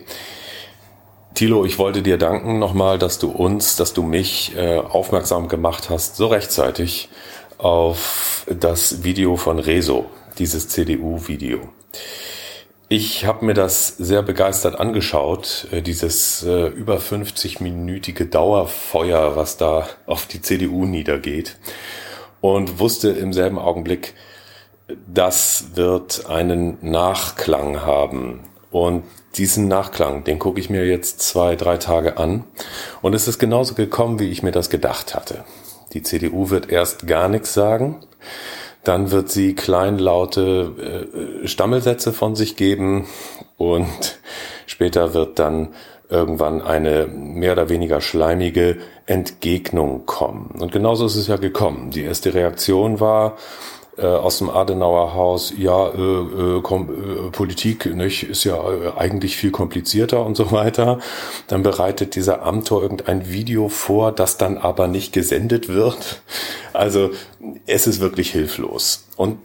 Thilo, ich wollte dir danken nochmal, dass du uns, dass du mich äh, aufmerksam gemacht hast, so rechtzeitig auf das Video von Rezo, dieses CDU-Video. Ich habe mir das sehr begeistert angeschaut, äh, dieses äh, über 50-minütige Dauerfeuer, was da auf die CDU niedergeht, und wusste im selben Augenblick, das wird einen Nachklang haben. Und diesen Nachklang, den gucke ich mir jetzt zwei, drei Tage an. Und es ist genauso gekommen, wie ich mir das gedacht hatte. Die CDU wird erst gar nichts sagen dann wird sie kleinlaute äh, Stammelsätze von sich geben und später wird dann irgendwann eine mehr oder weniger schleimige Entgegnung kommen. Und genauso ist es ja gekommen. Die erste Reaktion war, äh, aus dem Adenauer Haus, ja, äh, äh, äh, Politik nicht, ist ja äh, eigentlich viel komplizierter und so weiter. Dann bereitet dieser Amtor irgendein Video vor, das dann aber nicht gesendet wird. Also es ist wirklich hilflos. Und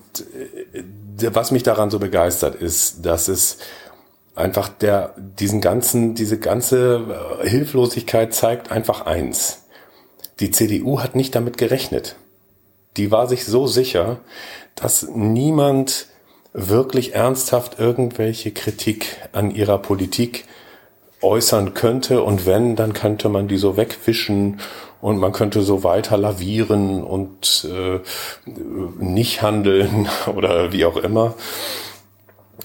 äh, was mich daran so begeistert, ist, dass es einfach der, diesen ganzen, diese ganze Hilflosigkeit zeigt einfach eins. Die CDU hat nicht damit gerechnet die war sich so sicher, dass niemand wirklich ernsthaft irgendwelche Kritik an ihrer Politik äußern könnte und wenn, dann könnte man die so wegwischen und man könnte so weiter lavieren und äh, nicht handeln oder wie auch immer.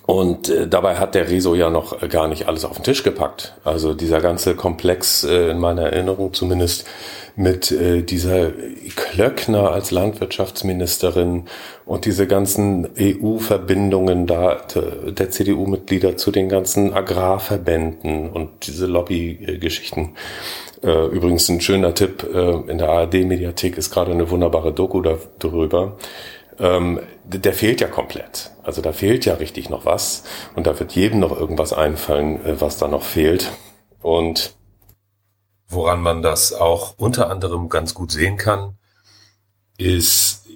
Und äh, dabei hat der Rezo ja noch gar nicht alles auf den Tisch gepackt. Also dieser ganze Komplex äh, in meiner Erinnerung zumindest mit äh, dieser Klöckner als Landwirtschaftsministerin und diese ganzen EU-Verbindungen da der CDU-Mitglieder zu den ganzen Agrarverbänden und diese Lobby-Geschichten. Äh, übrigens ein schöner Tipp, äh, in der ARD-Mediathek ist gerade eine wunderbare Doku darüber. Ähm, der fehlt ja komplett. Also da fehlt ja richtig noch was und da wird jedem noch irgendwas einfallen, äh, was da noch fehlt. Und Woran man das auch unter anderem ganz gut sehen kann, ist,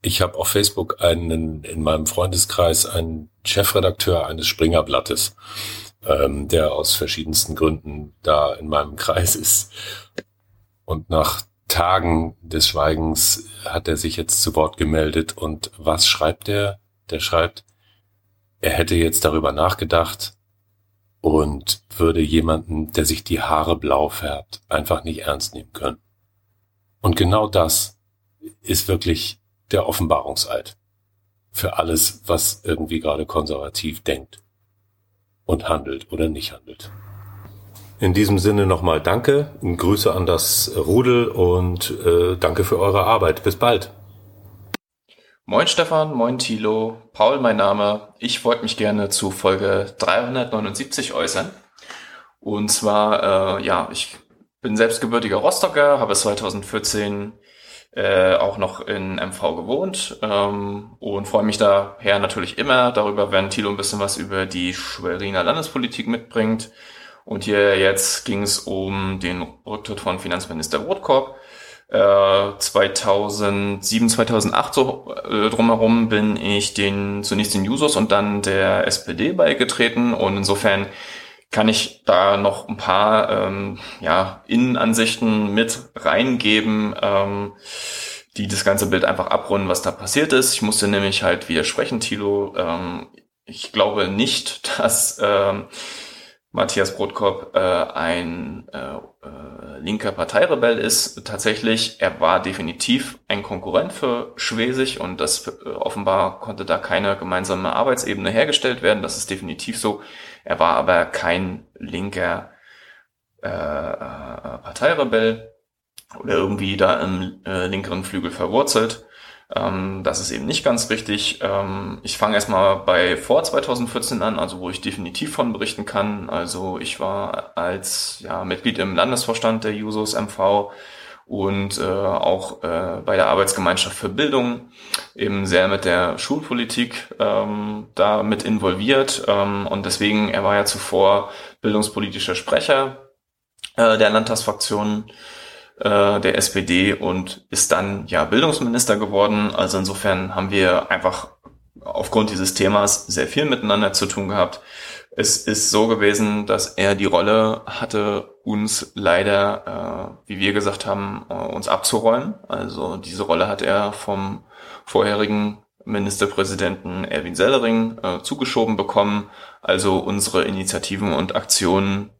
ich habe auf Facebook einen in meinem Freundeskreis einen Chefredakteur eines Springerblattes, ähm, der aus verschiedensten Gründen da in meinem Kreis ist. Und nach Tagen des Schweigens hat er sich jetzt zu Wort gemeldet. Und was schreibt er? Der schreibt, er hätte jetzt darüber nachgedacht, und würde jemanden, der sich die Haare blau färbt, einfach nicht ernst nehmen können. Und genau das ist wirklich der Offenbarungseid für alles, was irgendwie gerade konservativ denkt und handelt oder nicht handelt. In diesem Sinne nochmal Danke, Grüße an das Rudel und äh, danke für eure Arbeit. Bis bald. Moin Stefan, moin Thilo, Paul mein Name. Ich wollte mich gerne zu Folge 379 äußern. Und zwar, äh, ja, ich bin selbstgebürtiger Rostocker, habe 2014 äh, auch noch in MV gewohnt ähm, und freue mich daher natürlich immer darüber, wenn Thilo ein bisschen was über die Schweriner Landespolitik mitbringt. Und hier jetzt ging es um den Rücktritt von Finanzminister Rothkorb. Äh, 2007, 2008 so äh, drumherum bin ich den zunächst den Jusos und dann der SPD beigetreten und insofern kann ich da noch ein paar ähm, ja, Innenansichten mit reingeben, ähm, die das ganze Bild einfach abrunden, was da passiert ist. Ich musste nämlich halt widersprechen, Tilo. Ähm, ich glaube nicht, dass ähm, Matthias Brotkorb äh, ein äh, äh, linker Parteirebell ist. Tatsächlich, er war definitiv ein Konkurrent für Schwesig und das äh, offenbar konnte da keine gemeinsame Arbeitsebene hergestellt werden. Das ist definitiv so. Er war aber kein linker äh, äh, Parteirebell oder irgendwie da im äh, linkeren Flügel verwurzelt. Ähm, das ist eben nicht ganz richtig. Ähm, ich fange erstmal bei vor 2014 an, also wo ich definitiv von berichten kann. Also ich war als ja, Mitglied im Landesvorstand der Jusos MV und äh, auch äh, bei der Arbeitsgemeinschaft für Bildung eben sehr mit der Schulpolitik ähm, da mit involviert ähm, und deswegen, er war ja zuvor bildungspolitischer Sprecher äh, der Landtagsfraktion äh, der SPD und ist dann ja Bildungsminister geworden. Also insofern haben wir einfach aufgrund dieses Themas sehr viel miteinander zu tun gehabt. Es ist so gewesen, dass er die Rolle hatte, uns leider, äh, wie wir gesagt haben, äh, uns abzuräumen. Also diese Rolle hat er vom vorherigen Ministerpräsidenten Erwin Sellering äh, zugeschoben bekommen. Also unsere Initiativen und Aktionen,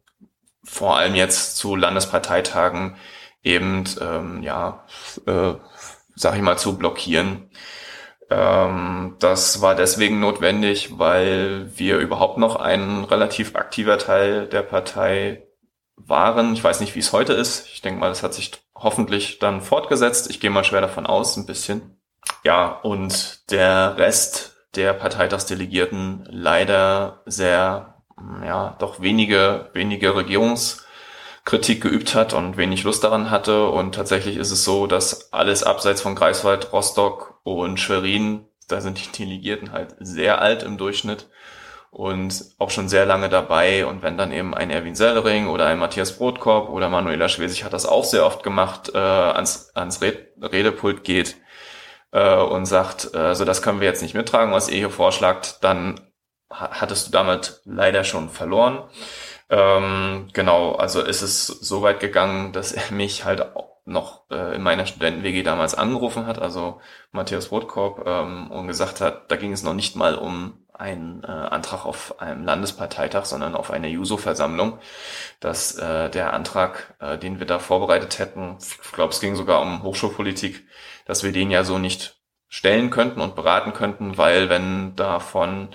vor allem jetzt zu Landesparteitagen, eben, ähm, ja, äh, sag ich mal, zu blockieren. Ähm, das war deswegen notwendig, weil wir überhaupt noch ein relativ aktiver Teil der Partei waren. Ich weiß nicht, wie es heute ist. Ich denke mal, das hat sich hoffentlich dann fortgesetzt. Ich gehe mal schwer davon aus, ein bisschen. Ja, und der Rest der Parteitagsdelegierten leider sehr, ja, doch wenige, wenige Regierungskritik geübt hat und wenig Lust daran hatte. Und tatsächlich ist es so, dass alles abseits von Greifswald, Rostock und Schwerin, da sind die Delegierten halt sehr alt im Durchschnitt und auch schon sehr lange dabei. Und wenn dann eben ein Erwin Sellering oder ein Matthias Brotkorb oder Manuela Schwesig hat das auch sehr oft gemacht, äh, ans, ans Red Redepult geht äh, und sagt, äh, so das können wir jetzt nicht mittragen, was ihr hier vorschlagt, dann hattest du damit leider schon verloren. Ähm, genau, also ist es so weit gegangen, dass er mich halt noch äh, in meiner Studenten-WG damals angerufen hat, also Matthias Rothkorb, ähm, und gesagt hat, da ging es noch nicht mal um ein äh, Antrag auf einem Landesparteitag, sondern auf eine Juso-Versammlung, dass äh, der Antrag, äh, den wir da vorbereitet hätten, ich glaube, es ging sogar um Hochschulpolitik, dass wir den ja so nicht stellen könnten und beraten könnten, weil wenn davon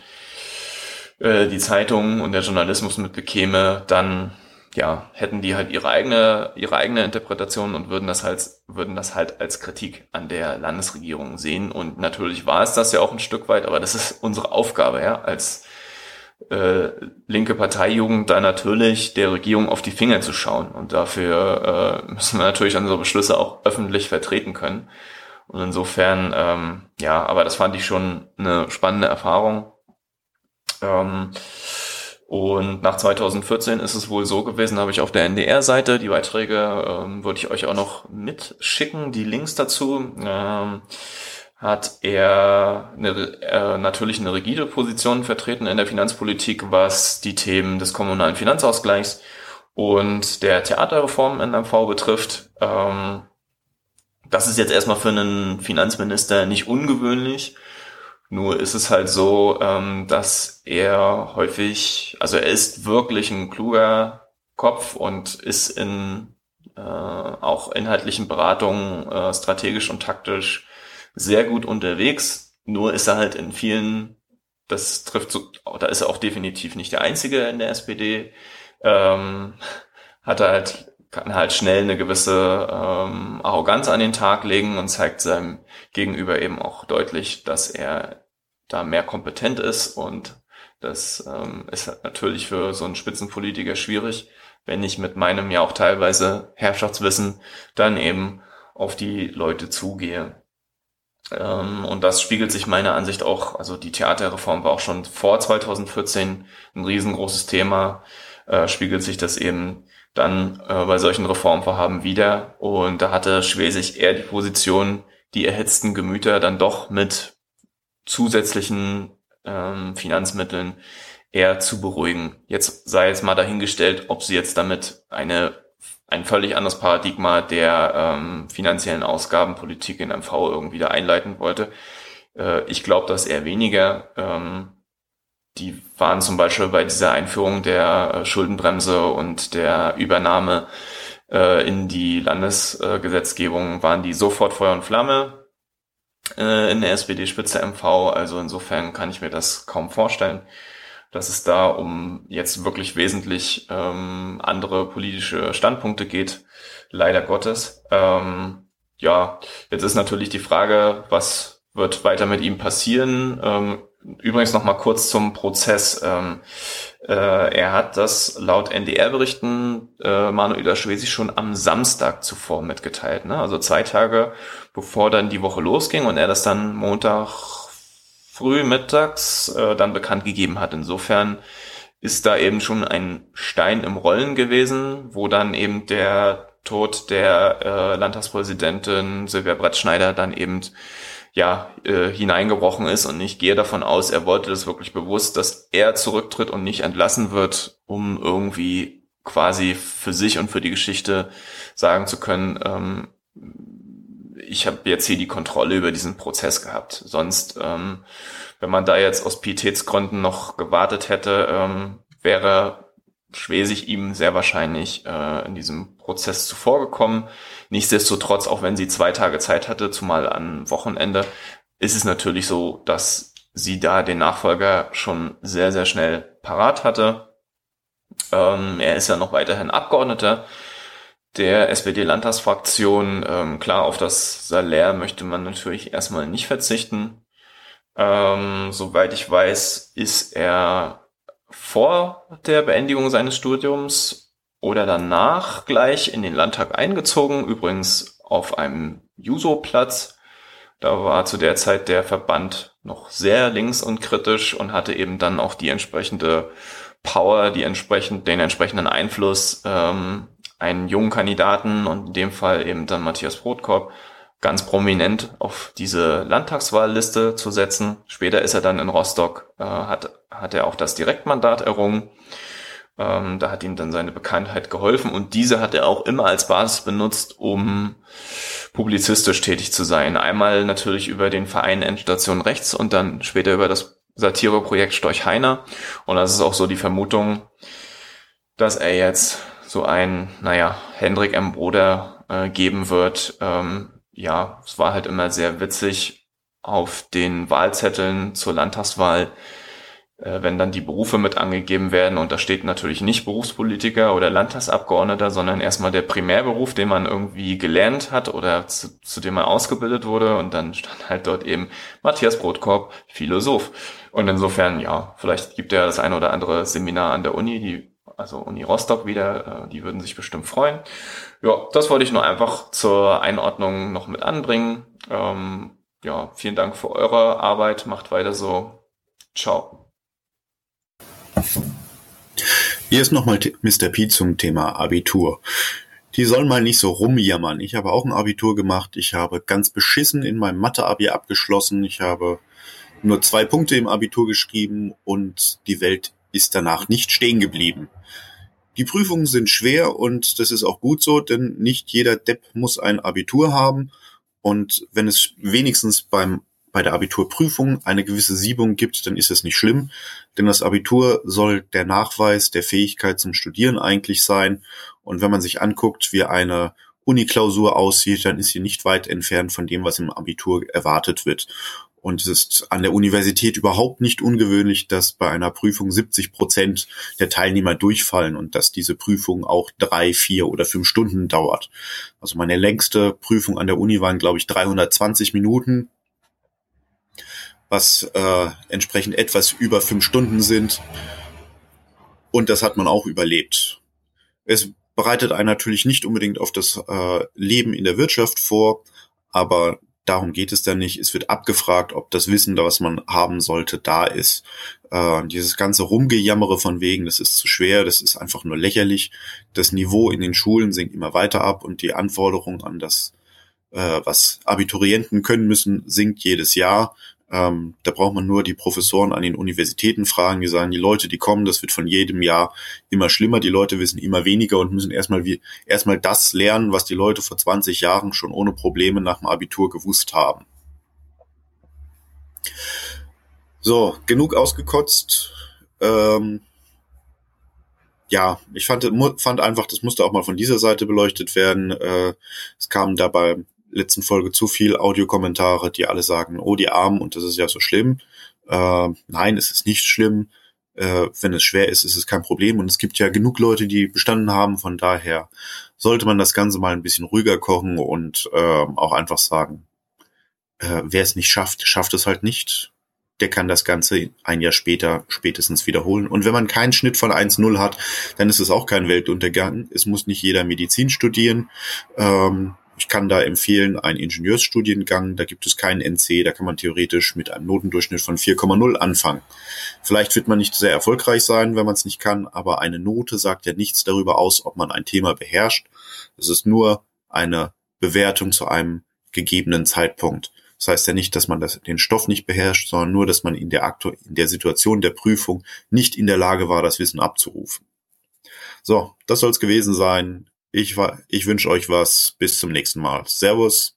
äh, die Zeitung und der Journalismus mitbekäme, dann ja, hätten die halt ihre eigene, ihre eigene Interpretation und würden das halt, würden das halt als Kritik an der Landesregierung sehen. Und natürlich war es das ja auch ein Stück weit, aber das ist unsere Aufgabe, ja, als äh, linke Parteijugend da natürlich der Regierung auf die Finger zu schauen. Und dafür äh, müssen wir natürlich unsere Beschlüsse auch öffentlich vertreten können. Und insofern, ähm, ja, aber das fand ich schon eine spannende Erfahrung. Ähm, und nach 2014 ist es wohl so gewesen, habe ich auf der NDR-Seite, die Beiträge ähm, würde ich euch auch noch mitschicken, die Links dazu, ähm, hat er eine, äh, natürlich eine rigide Position vertreten in der Finanzpolitik, was die Themen des kommunalen Finanzausgleichs und der Theaterreform in MV betrifft. Ähm, das ist jetzt erstmal für einen Finanzminister nicht ungewöhnlich. Nur ist es halt so, ähm, dass er häufig, also er ist wirklich ein kluger Kopf und ist in äh, auch inhaltlichen Beratungen äh, strategisch und taktisch sehr gut unterwegs. Nur ist er halt in vielen, das trifft so, da ist er auch definitiv nicht der Einzige in der SPD, ähm, hat er halt kann halt schnell eine gewisse ähm, Arroganz an den Tag legen und zeigt seinem Gegenüber eben auch deutlich, dass er da mehr kompetent ist und das ähm, ist natürlich für so einen Spitzenpolitiker schwierig, wenn ich mit meinem ja auch teilweise Herrschaftswissen dann eben auf die Leute zugehe. Ähm, und das spiegelt sich meiner Ansicht auch, also die Theaterreform war auch schon vor 2014 ein riesengroßes Thema, äh, spiegelt sich das eben dann äh, bei solchen Reformvorhaben wieder. Und da hatte Schwesig eher die Position, die erhitzten Gemüter dann doch mit zusätzlichen ähm, Finanzmitteln eher zu beruhigen. Jetzt sei es mal dahingestellt, ob sie jetzt damit eine ein völlig anderes Paradigma der ähm, finanziellen Ausgabenpolitik in MV irgendwie da einleiten wollte. Äh, ich glaube, dass eher weniger. Ähm, die waren zum Beispiel bei dieser Einführung der äh, Schuldenbremse und der Übernahme äh, in die Landesgesetzgebung, waren die sofort Feuer und Flamme äh, in der SPD-Spitze MV. Also insofern kann ich mir das kaum vorstellen, dass es da um jetzt wirklich wesentlich ähm, andere politische Standpunkte geht. Leider Gottes. Ähm, ja, jetzt ist natürlich die Frage, was wird weiter mit ihm passieren? Ähm, Übrigens noch mal kurz zum Prozess. Ähm, äh, er hat das laut NDR-Berichten äh, Manuela Schwesi schon am Samstag zuvor mitgeteilt. Ne? Also zwei Tage bevor dann die Woche losging und er das dann Montag früh mittags äh, dann bekannt gegeben hat. Insofern ist da eben schon ein Stein im Rollen gewesen, wo dann eben der Tod der äh, Landtagspräsidentin Silvia Brettschneider dann eben ja, äh, hineingebrochen ist und ich gehe davon aus, er wollte das wirklich bewusst, dass er zurücktritt und nicht entlassen wird, um irgendwie quasi für sich und für die Geschichte sagen zu können, ähm, ich habe jetzt hier die Kontrolle über diesen Prozess gehabt. Sonst, ähm, wenn man da jetzt aus Pietätsgründen noch gewartet hätte, ähm, wäre Schwesig ihm sehr wahrscheinlich äh, in diesem Prozess zuvorgekommen. Nichtsdestotrotz, auch wenn sie zwei Tage Zeit hatte, zumal am Wochenende, ist es natürlich so, dass sie da den Nachfolger schon sehr, sehr schnell parat hatte. Ähm, er ist ja noch weiterhin Abgeordneter der SPD-Landtagsfraktion. Ähm, klar, auf das Salär möchte man natürlich erstmal nicht verzichten. Ähm, soweit ich weiß, ist er vor der Beendigung seines Studiums oder danach gleich in den Landtag eingezogen, übrigens auf einem Juso-Platz. Da war zu der Zeit der Verband noch sehr links und kritisch und hatte eben dann auch die entsprechende Power, die entsprechend, den entsprechenden Einfluss, ähm, einen jungen Kandidaten und in dem Fall eben dann Matthias Brotkorb ganz prominent auf diese Landtagswahlliste zu setzen. Später ist er dann in Rostock, äh, hat, hat er auch das Direktmandat errungen. Ähm, da hat ihm dann seine Bekanntheit geholfen und diese hat er auch immer als Basis benutzt, um publizistisch tätig zu sein. Einmal natürlich über den Verein Endstation Rechts und dann später über das Satireprojekt Storch Heiner. Und das ist auch so die Vermutung, dass er jetzt so ein, naja, Hendrik M. Bruder äh, geben wird, ähm, ja, es war halt immer sehr witzig auf den Wahlzetteln zur Landtagswahl, äh, wenn dann die Berufe mit angegeben werden und da steht natürlich nicht Berufspolitiker oder Landtagsabgeordneter, sondern erstmal der Primärberuf, den man irgendwie gelernt hat oder zu, zu dem man ausgebildet wurde und dann stand halt dort eben Matthias Brotkorb, Philosoph. Und insofern, ja, vielleicht gibt er das eine oder andere Seminar an der Uni, die also Uni Rostock wieder, äh, die würden sich bestimmt freuen. Ja, das wollte ich nur einfach zur Einordnung noch mit anbringen. Ähm, ja, vielen Dank für eure Arbeit, macht weiter so. Ciao. Hier ist nochmal Mr. P zum Thema Abitur. Die sollen mal nicht so rumjammern. Ich habe auch ein Abitur gemacht. Ich habe ganz beschissen in meinem Mathe-Abi abgeschlossen. Ich habe nur zwei Punkte im Abitur geschrieben und die Welt ist danach nicht stehen geblieben. Die Prüfungen sind schwer und das ist auch gut so, denn nicht jeder Depp muss ein Abitur haben. Und wenn es wenigstens beim, bei der Abiturprüfung eine gewisse Siebung gibt, dann ist es nicht schlimm. Denn das Abitur soll der Nachweis der Fähigkeit zum Studieren eigentlich sein. Und wenn man sich anguckt, wie eine Uniklausur aussieht, dann ist sie nicht weit entfernt von dem, was im Abitur erwartet wird. Und es ist an der Universität überhaupt nicht ungewöhnlich, dass bei einer Prüfung 70 Prozent der Teilnehmer durchfallen und dass diese Prüfung auch drei, vier oder fünf Stunden dauert. Also meine längste Prüfung an der Uni waren, glaube ich, 320 Minuten, was äh, entsprechend etwas über fünf Stunden sind. Und das hat man auch überlebt. Es bereitet einen natürlich nicht unbedingt auf das äh, Leben in der Wirtschaft vor, aber darum geht es dann nicht. Es wird abgefragt, ob das Wissen, was man haben sollte, da ist. Äh, dieses ganze Rumgejammere von wegen, das ist zu schwer, das ist einfach nur lächerlich. Das Niveau in den Schulen sinkt immer weiter ab und die Anforderung an das, äh, was Abiturienten können müssen, sinkt jedes Jahr. Ähm, da braucht man nur die Professoren an den Universitäten fragen, die sagen, die Leute, die kommen, das wird von jedem Jahr immer schlimmer, die Leute wissen immer weniger und müssen erstmal wie erstmal das lernen, was die Leute vor 20 Jahren schon ohne Probleme nach dem Abitur gewusst haben. So, genug ausgekotzt. Ähm, ja, ich fand, fand einfach, das musste auch mal von dieser Seite beleuchtet werden. Äh, es kam dabei letzten Folge zu viel Audiokommentare, die alle sagen, oh, die Armen und das ist ja so schlimm. Äh, nein, es ist nicht schlimm. Äh, wenn es schwer ist, ist es kein Problem. Und es gibt ja genug Leute, die bestanden haben. Von daher sollte man das Ganze mal ein bisschen ruhiger kochen und äh, auch einfach sagen, äh, wer es nicht schafft, schafft es halt nicht. Der kann das Ganze ein Jahr später spätestens wiederholen. Und wenn man keinen Schnitt von 1-0 hat, dann ist es auch kein Weltuntergang. Es muss nicht jeder Medizin studieren. Ähm, ich kann da empfehlen einen Ingenieursstudiengang, da gibt es keinen NC, da kann man theoretisch mit einem Notendurchschnitt von 4,0 anfangen. Vielleicht wird man nicht sehr erfolgreich sein, wenn man es nicht kann, aber eine Note sagt ja nichts darüber aus, ob man ein Thema beherrscht. Es ist nur eine Bewertung zu einem gegebenen Zeitpunkt. Das heißt ja nicht, dass man das, den Stoff nicht beherrscht, sondern nur, dass man in der, Aktu in der Situation der Prüfung nicht in der Lage war, das Wissen abzurufen. So, das soll es gewesen sein. Ich, ich wünsche euch was. Bis zum nächsten Mal. Servus.